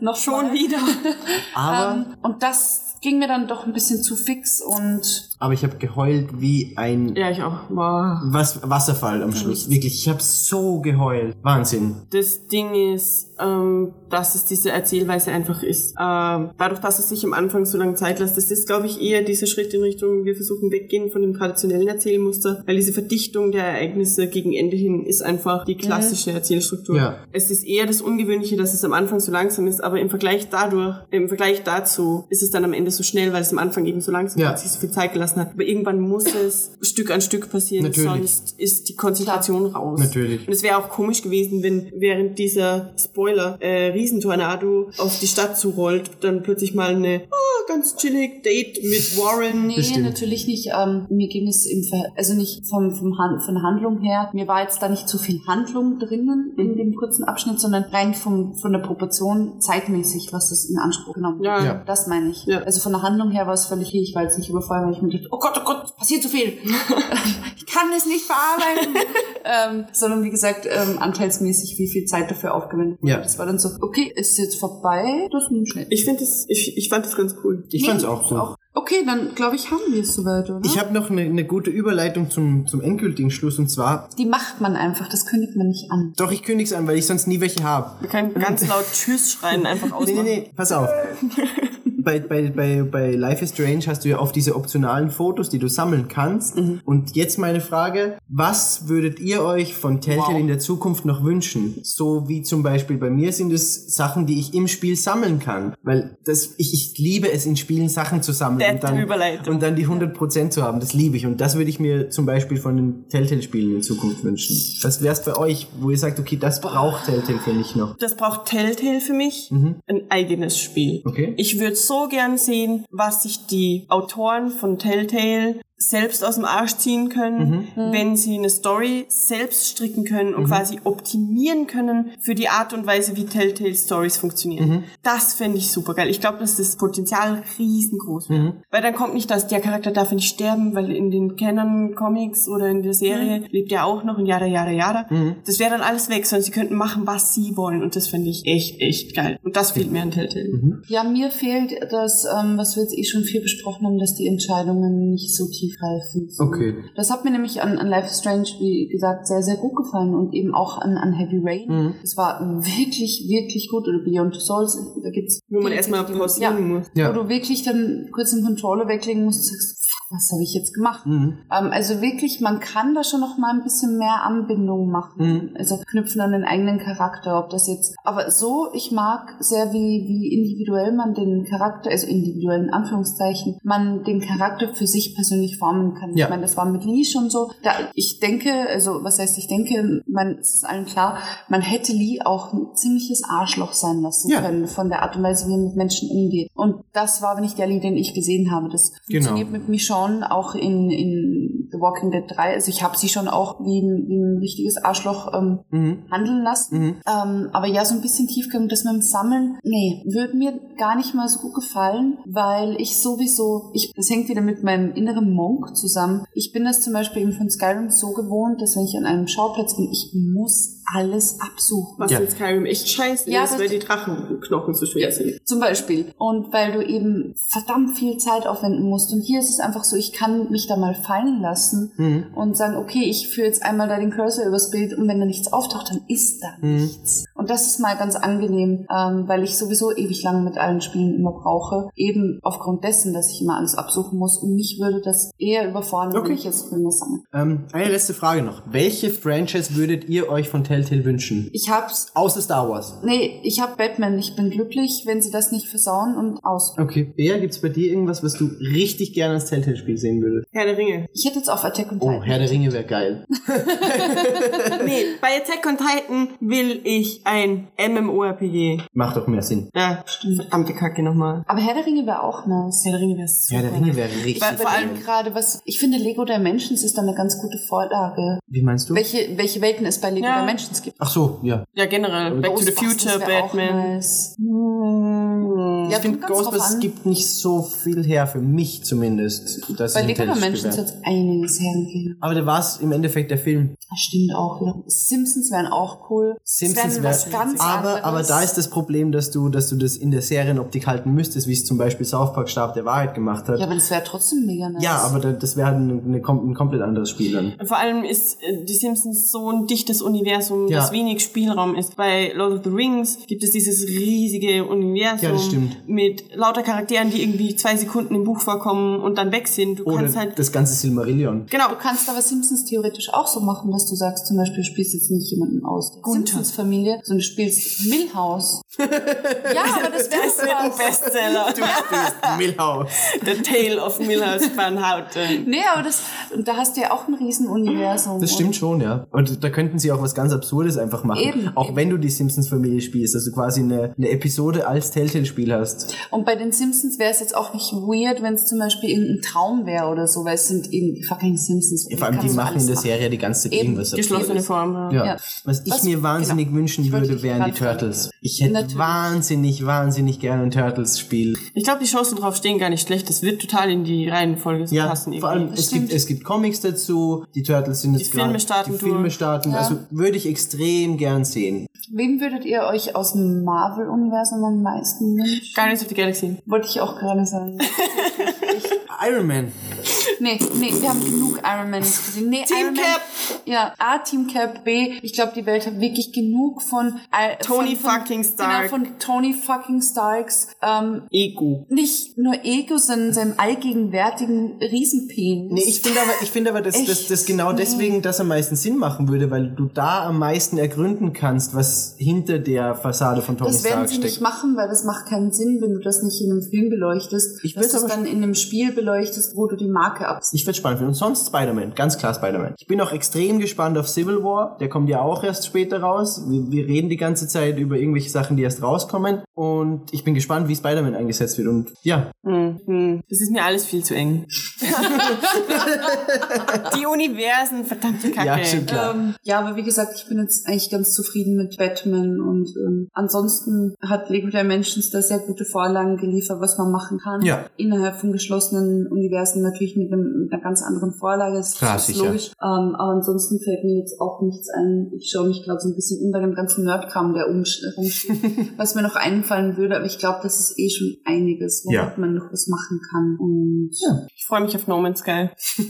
noch Schon mal. wieder. Aber, Ähm, und das ging mir dann doch ein bisschen zu fix und aber ich habe geheult wie ein Ja, ich auch. Wow. was, Wasserfall am Schluss. Wirklich, ich habe so geheult. Wahnsinn. Das Ding ist, ähm, dass es diese Erzählweise einfach ist. Ähm, dadurch, dass es sich am Anfang so lange Zeit lässt, das ist, glaube ich, eher dieser Schritt in Richtung, wir versuchen weggehen von dem traditionellen Erzählmuster, weil diese Verdichtung der Ereignisse gegen Ende hin ist einfach die klassische Erzählstruktur. Ja. Es ist eher das Ungewöhnliche, dass es am Anfang so langsam ist, aber im Vergleich dadurch, im Vergleich dazu ist es dann am Ende so schnell, weil es am Anfang eben so langsam Ja. sich so viel Zeit gelassen hat. Aber irgendwann muss es Stück an Stück passieren, Natürlich. sonst ist die Konzentration raus. Natürlich. Und es wäre auch komisch gewesen, wenn während dieser Spoiler äh, Riesentornado auf die Stadt zurollt, dann plötzlich mal eine oh, ganz chillig Date mit Warren. Nee, Das stimmt. natürlich nicht. Ähm, mir ging es im Ver also nicht vom, vom Han von der Handlung her. Mir war jetzt da nicht zu viel Handlung drinnen in dem kurzen Abschnitt, sondern rein vom, von der Proportion zeitmäßig, was das in Anspruch genommen Ja. hat. Ja. Das meine ich. Ja. Also von der Handlung her war es völlig. Ich war jetzt nicht überfallen, weil ich mir dachte, oh Gott, oh Gott, passiert zu viel. ich kann es nicht verarbeiten. ähm, sondern wie gesagt, ähm, anteilsmäßig, wie viel Zeit dafür aufgewendet wurde. Ja. Das war dann so, okay, ist jetzt vorbei, das ist schnell. Ich finde das, ich, ich fand das ganz cool. Ich fand's auch so. Okay, dann glaube ich, haben wir es soweit, oder? Ich habe noch eine, eine gute Überleitung zum, zum endgültigen Schluss und zwar, Die macht man einfach, das kündigt man nicht an. doch ich kündig's an, weil ich sonst nie welche habe. Wir können ganz laut Tschüss schreien, einfach Nee, ausmachen. nee, nee, pass auf. bei, bei, bei, bei Life is Strange hast du ja oft diese optionalen Fotos, die du sammeln kannst. Und jetzt meine Frage, was würdet ihr euch von Telltale Wow. in der Zukunft noch wünschen? So wie zum Beispiel bei mir sind es Sachen, die ich im Spiel sammeln kann. Weil das, ich, ich liebe es, in Spielen Sachen zu sammeln und dann, Überleitung. und dann die 100% zu haben. Das liebe ich. Und das würde ich mir zum Beispiel von den Telltale-Spielen in Zukunft wünschen. Was wär's bei euch, wo ihr sagt, okay, das braucht Telltale für mich noch? Das braucht Telltale für mich. Ein eigenes Spiel. Okay. Ich würde so gern sehen, was sich die Autoren von Telltale selbst aus dem Arsch ziehen können, wenn sie eine Story selbst stricken können und quasi optimieren können für die Art und Weise, wie Telltale Stories funktionieren. Das fände ich super geil. Ich glaube, dass das Potenzial riesengroß wäre. Weil dann kommt nicht, dass der Charakter darf nicht sterben, weil in den Canon Comics oder in der Serie lebt er auch noch und jada, jada, jada. Das wäre dann alles weg, sondern sie könnten machen, was sie wollen und das fände ich echt, echt geil. Und das fehlt mir an Telltale. Ja, mir fehlt das, ähm, was wir jetzt eh schon viel besprochen haben, dass die Entscheidungen nicht so tiefgreifend. Okay. Das hat mir nämlich an, an Life is Strange, wie gesagt, sehr, sehr gut gefallen und eben auch an, an Heavy Rain. Mhm. Das war wirklich, wirklich gut. Oder Beyond the Souls, da gibt's Wo man erstmal pausieren ja, muss. Ja. Wo du wirklich dann kurz den Controller weglegen musst und sagst, "Pff, was habe ich jetzt gemacht? Mhm. Ähm, also wirklich, man kann da schon noch mal ein bisschen mehr Anbindung machen. Mhm. Also knüpfen an den eigenen Charakter, ob das jetzt. Aber so, ich mag sehr, wie, wie individuell man den Charakter, also individuell in Anführungszeichen, man den Charakter für sich persönlich formen kann. Ja. Ich meine, das war mit Lee schon so. Da, ich denke, also was heißt, ich denke, man, es ist allen klar, man hätte Lee auch ein ziemliches Arschloch sein lassen Ja. können von der Art und Weise, wie er mit Menschen umgeht. Und das war nicht der Lee, den ich gesehen habe. Das Genau. funktioniert mit Michonne auch in, in The Walking Dead 3. Also ich habe sie schon auch wie ein, wie ein richtiges Arschloch ähm, Mhm. handeln lassen. Mhm. Ähm, aber ja, so ein bisschen Tiefgang, das mit dem Sammeln, nee, würde mir gar nicht mal so gut gefallen, weil ich sowieso, ich, das hängt wieder mit meinem inneren Monk zusammen. Ich bin das zum Beispiel eben von Skyrim so gewohnt, dass wenn ich an einem Schauplatz bin, ich muss alles absuchen. Was Ja. in Skyrim echt scheiße Ja, ist, weil die Drachenknochen so schwer sind. Zum Beispiel. Und weil du eben verdammt viel Zeit aufwenden musst. Und hier ist es einfach so, ich kann mich da mal fallen lassen Mhm. und sagen, okay, ich führe jetzt einmal da den Cursor übers Bild und wenn da nichts auftaucht, dann ist da Mhm. nichts. Und das ist mal ganz angenehm, ähm, weil ich sowieso ewig lang mit allen Spielen immer brauche. Eben aufgrund dessen, dass ich immer alles absuchen muss. Und mich würde das eher überfordern, Okay. wenn ich jetzt Filme sammle. Ähm, eine letzte Frage noch. Welche Franchise würdet ihr euch von Telltale wünschen? Ich hab's. Außer Star Wars. Nee, ich hab Batman. Ich bin glücklich, wenn sie das nicht versauen und aus. Okay. Bea, gibt's bei dir irgendwas, was du richtig gerne als Telltale-Spiel sehen würdest? Herr der Ringe. Ich hätte jetzt auf Attack on Oh, Titan. Herr der Ringe wäre geil. nee, bei Attack on Titan will ich ein MMORPG. Macht doch mehr Sinn. Ja, verdammte Kacke nochmal. Aber Herr der Ringe wäre auch nice. Herr der Ringe wäre super. Herr der Ringe wäre richtig Weil vor allem gerade was, ich finde Lego Dimensions ist da eine ganz gute Vorlage. Wie meinst du? Welche, welche Welten es bei Lego Ja. Dimensions gibt. Ach so, ja. Ja, generell. Back to the Future, Batman. Nice. Hm. Ja, ich finde Ghostbusters gibt nicht so viel her, für mich zumindest. Dass Bei Lego Dimensions hat einiges hergegeben. Aber da war es im Endeffekt der Film. Das stimmt auch wieder. Simpsons wären auch cool. Simpsons wären was ganz aber, anderes. aber da ist das Problem, dass du, dass du das in der Serienoptik halten müsstest, wie es zum Beispiel South Park Stab der Wahrheit gemacht hat. Ja, aber das wäre trotzdem mega nice. Ja, aber da- das wäre ein komplett anderes Spiel dann. Vor allem ist äh, die Simpsons so ein dichtes Universum, Ja. das wenig Spielraum ist. Bei Lord of the Rings gibt es dieses riesige Universum Ja, das stimmt. mit lauter Charakteren, die irgendwie zwei Sekunden im Buch vorkommen und dann weg sind. Du Oder kannst halt das ganze Silmarillion. genau. Du kannst aber Simpsons theoretisch auch so machen, dass du sagst, zum Beispiel, spielst jetzt nicht jemanden aus der. Simpsons-Familie, sondern du spielst Millhouse. ja, aber das wäre Das wird ein. Bestseller. Milhouse. The Tale of Millhouse Van Houten. Nee, aber das, und da hast du ja auch ein Riesenuniversum. Das stimmt schon, ja. Und da könnten sie auch was ganz Absurdes einfach machen. Eben, auch eben. wenn du die Simpsons-Familie spielst, du quasi eine, eine Episode als Telltale-Spiel hast. Und bei den Simpsons wäre es jetzt auch nicht weird, wenn es zum Beispiel irgendein Traum wäre oder so, weil es sind eben fucking Simpsons. Vor allem, die du machen in der Serie die ganze Zeit Eben. irgendwas. Geschlossene Form. Ja. Ja. Ja. Was ich Was- mir wahnsinnig genau. wünschen würde, wären die. Turtles. Ich hätte Natürlich. wahnsinnig, wahnsinnig gerne ein Turtles-Spiel. Ich glaube, die Chancen drauf stehen gar nicht schlecht. Das wird total in die Reihenfolge so Ja, passen. vor allem, es gibt, es gibt Comics dazu, die Turtles sind jetzt Die Filme gerade- starten Die Filme starten, Ja. also würde ich extrem gern sehen. Wen würdet ihr euch aus dem Marvel-Universum am meisten wünschen? Guardians of the Galaxy. Wollte ich auch gerade sagen. Iron Man. Nee, nee, wir haben genug Iron Man gesehen. Nee, Team Iron Man, Cap. Ja, A, Team Cap, B, ich glaube, die Welt hat wirklich genug von äh, Tony von, von, fucking Stark. Genau, von Tony fucking Starks. Ähm, Ego. nicht nur Ego, sondern seinem allgegenwärtigen Riesenpenis. Nee, ich finde aber, ich finde aber, dass das, Echt? das genau Nee. deswegen das am meisten Sinn machen würde, weil du da am meisten ergründen kannst, was hinter der Fassade von Tony das werden Stark sie steckt. nicht machen, weil das macht keinen Sinn, wenn du das nicht in einem Film beleuchtest. Ich dass du es dann in einem Spiel beleuchtest, wo du die Marke absiehst. Ich find's spannend finden. Und sonst Spider-Man, ganz klar Spider-Man. Ich bin auch extrem gespannt auf Civil War. Der kommt ja auch erst später raus. Wir, wir reden die ganze Zeit über irgendwelche Sachen, die erst rauskommen. Und ich bin gespannt, wie Spider-Man eingesetzt wird. Und ja, Hm, hm. Das ist mir alles viel zu eng. die Universen, verdammte Kacke. ja, stimmt klar. Ähm, ja, aber wie gesagt, ich bin jetzt eigentlich ganz zufrieden mit Batman und ähm, ansonsten hat Lego Dimensions da sehr gute Vorlagen geliefert, was man machen kann. Ja. Innerhalb von geschlossenen Universen natürlich mit, einem, mit einer ganz anderen Vorlage, das Klar, ist sicher. logisch. Ähm, aber ansonsten fällt mir jetzt auch nichts ein. Ich schaue mich gerade so ein bisschen um bei dem ganzen Nerdkram, der rumsteht, was mir noch einfallen würde, aber ich glaube, das ist eh schon einiges, womit Ja. man noch was machen kann. Und Ja. Ich freue mich auf No Man's Sky.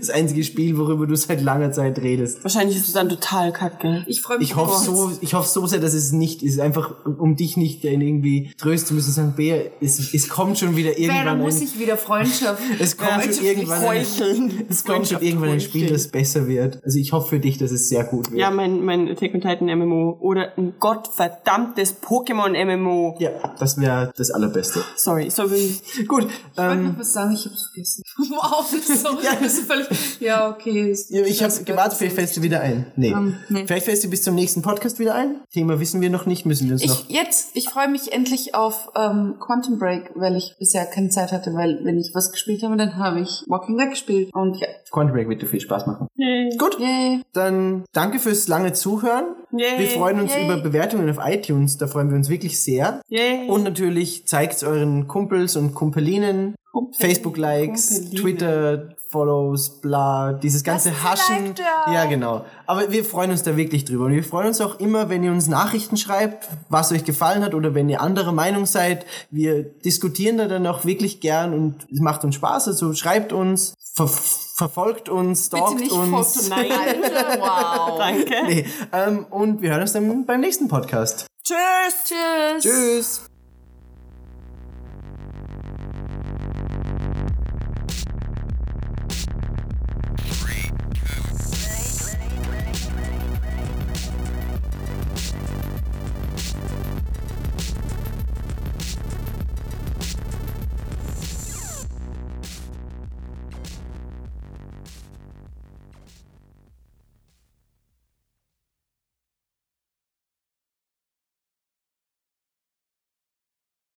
Das einzige Spiel, worüber du seit langer Zeit redest. Wahrscheinlich ist es dann total kacke. ich freue mich Ich hoffe so, ich hoffe so sehr, dass es nicht ist, einfach um dich nicht irgendwie trösten zu müssen, sagen, Bea, es, es kommt schon wieder Ja, dann irgendwann muss ein, ich wieder Freundschaft. es kommt schon irgendwann ein, es kommt schon irgendwann ein Spiel, das besser wird. Also ich hoffe für dich, dass es sehr gut wird. Ja, mein, mein Attack on Titan MMO oder ein gottverdammtes Pokémon MMO. Ja, das wäre das Allerbeste. Sorry, sorry. Gut, Ich wollte ähm, noch was sagen, ich hab's vergessen. Wow, das ist so, das ist völlig, ja, okay. ja, ich habe gewartet, vielleicht fällst du wieder ein. Nee. Ähm, nee. Vielleicht fällst du bis zum nächsten Podcast wieder ein. Thema wissen wir noch nicht, müssen wir uns noch. Ich, jetzt, ich freue mich endlich auf ähm, Quantum Break, weil ich bisher keine Zeit hatte, weil wenn ich was gespielt habe, dann habe ich Walking Dead gespielt. Und ja, Quantum Break wird dir viel Spaß machen. Yay. Gut, yay. dann danke fürs lange Zuhören. Yay. Wir freuen uns Yay. über Bewertungen auf iTunes, da freuen wir uns wirklich sehr. Yay. Und natürlich zeigt euren Kumpels und Kumpelinen, Facebook-Likes, Kumpelinen. Twitter-Follows, bla, dieses ganze ein Haschen. Ja, genau. Aber wir freuen uns da wirklich drüber. Und wir freuen uns auch immer, wenn ihr uns Nachrichten schreibt, was euch gefallen hat oder wenn ihr anderer Meinung seid. Wir diskutieren da dann auch wirklich gern und es macht uns Spaß. Also schreibt uns, ver verfolgt uns, stalkt uns. Nein. Alter, wow. Danke. Nee, ähm, und wir hören uns dann beim nächsten Podcast. Tschüss. Tschüss. Tschüss.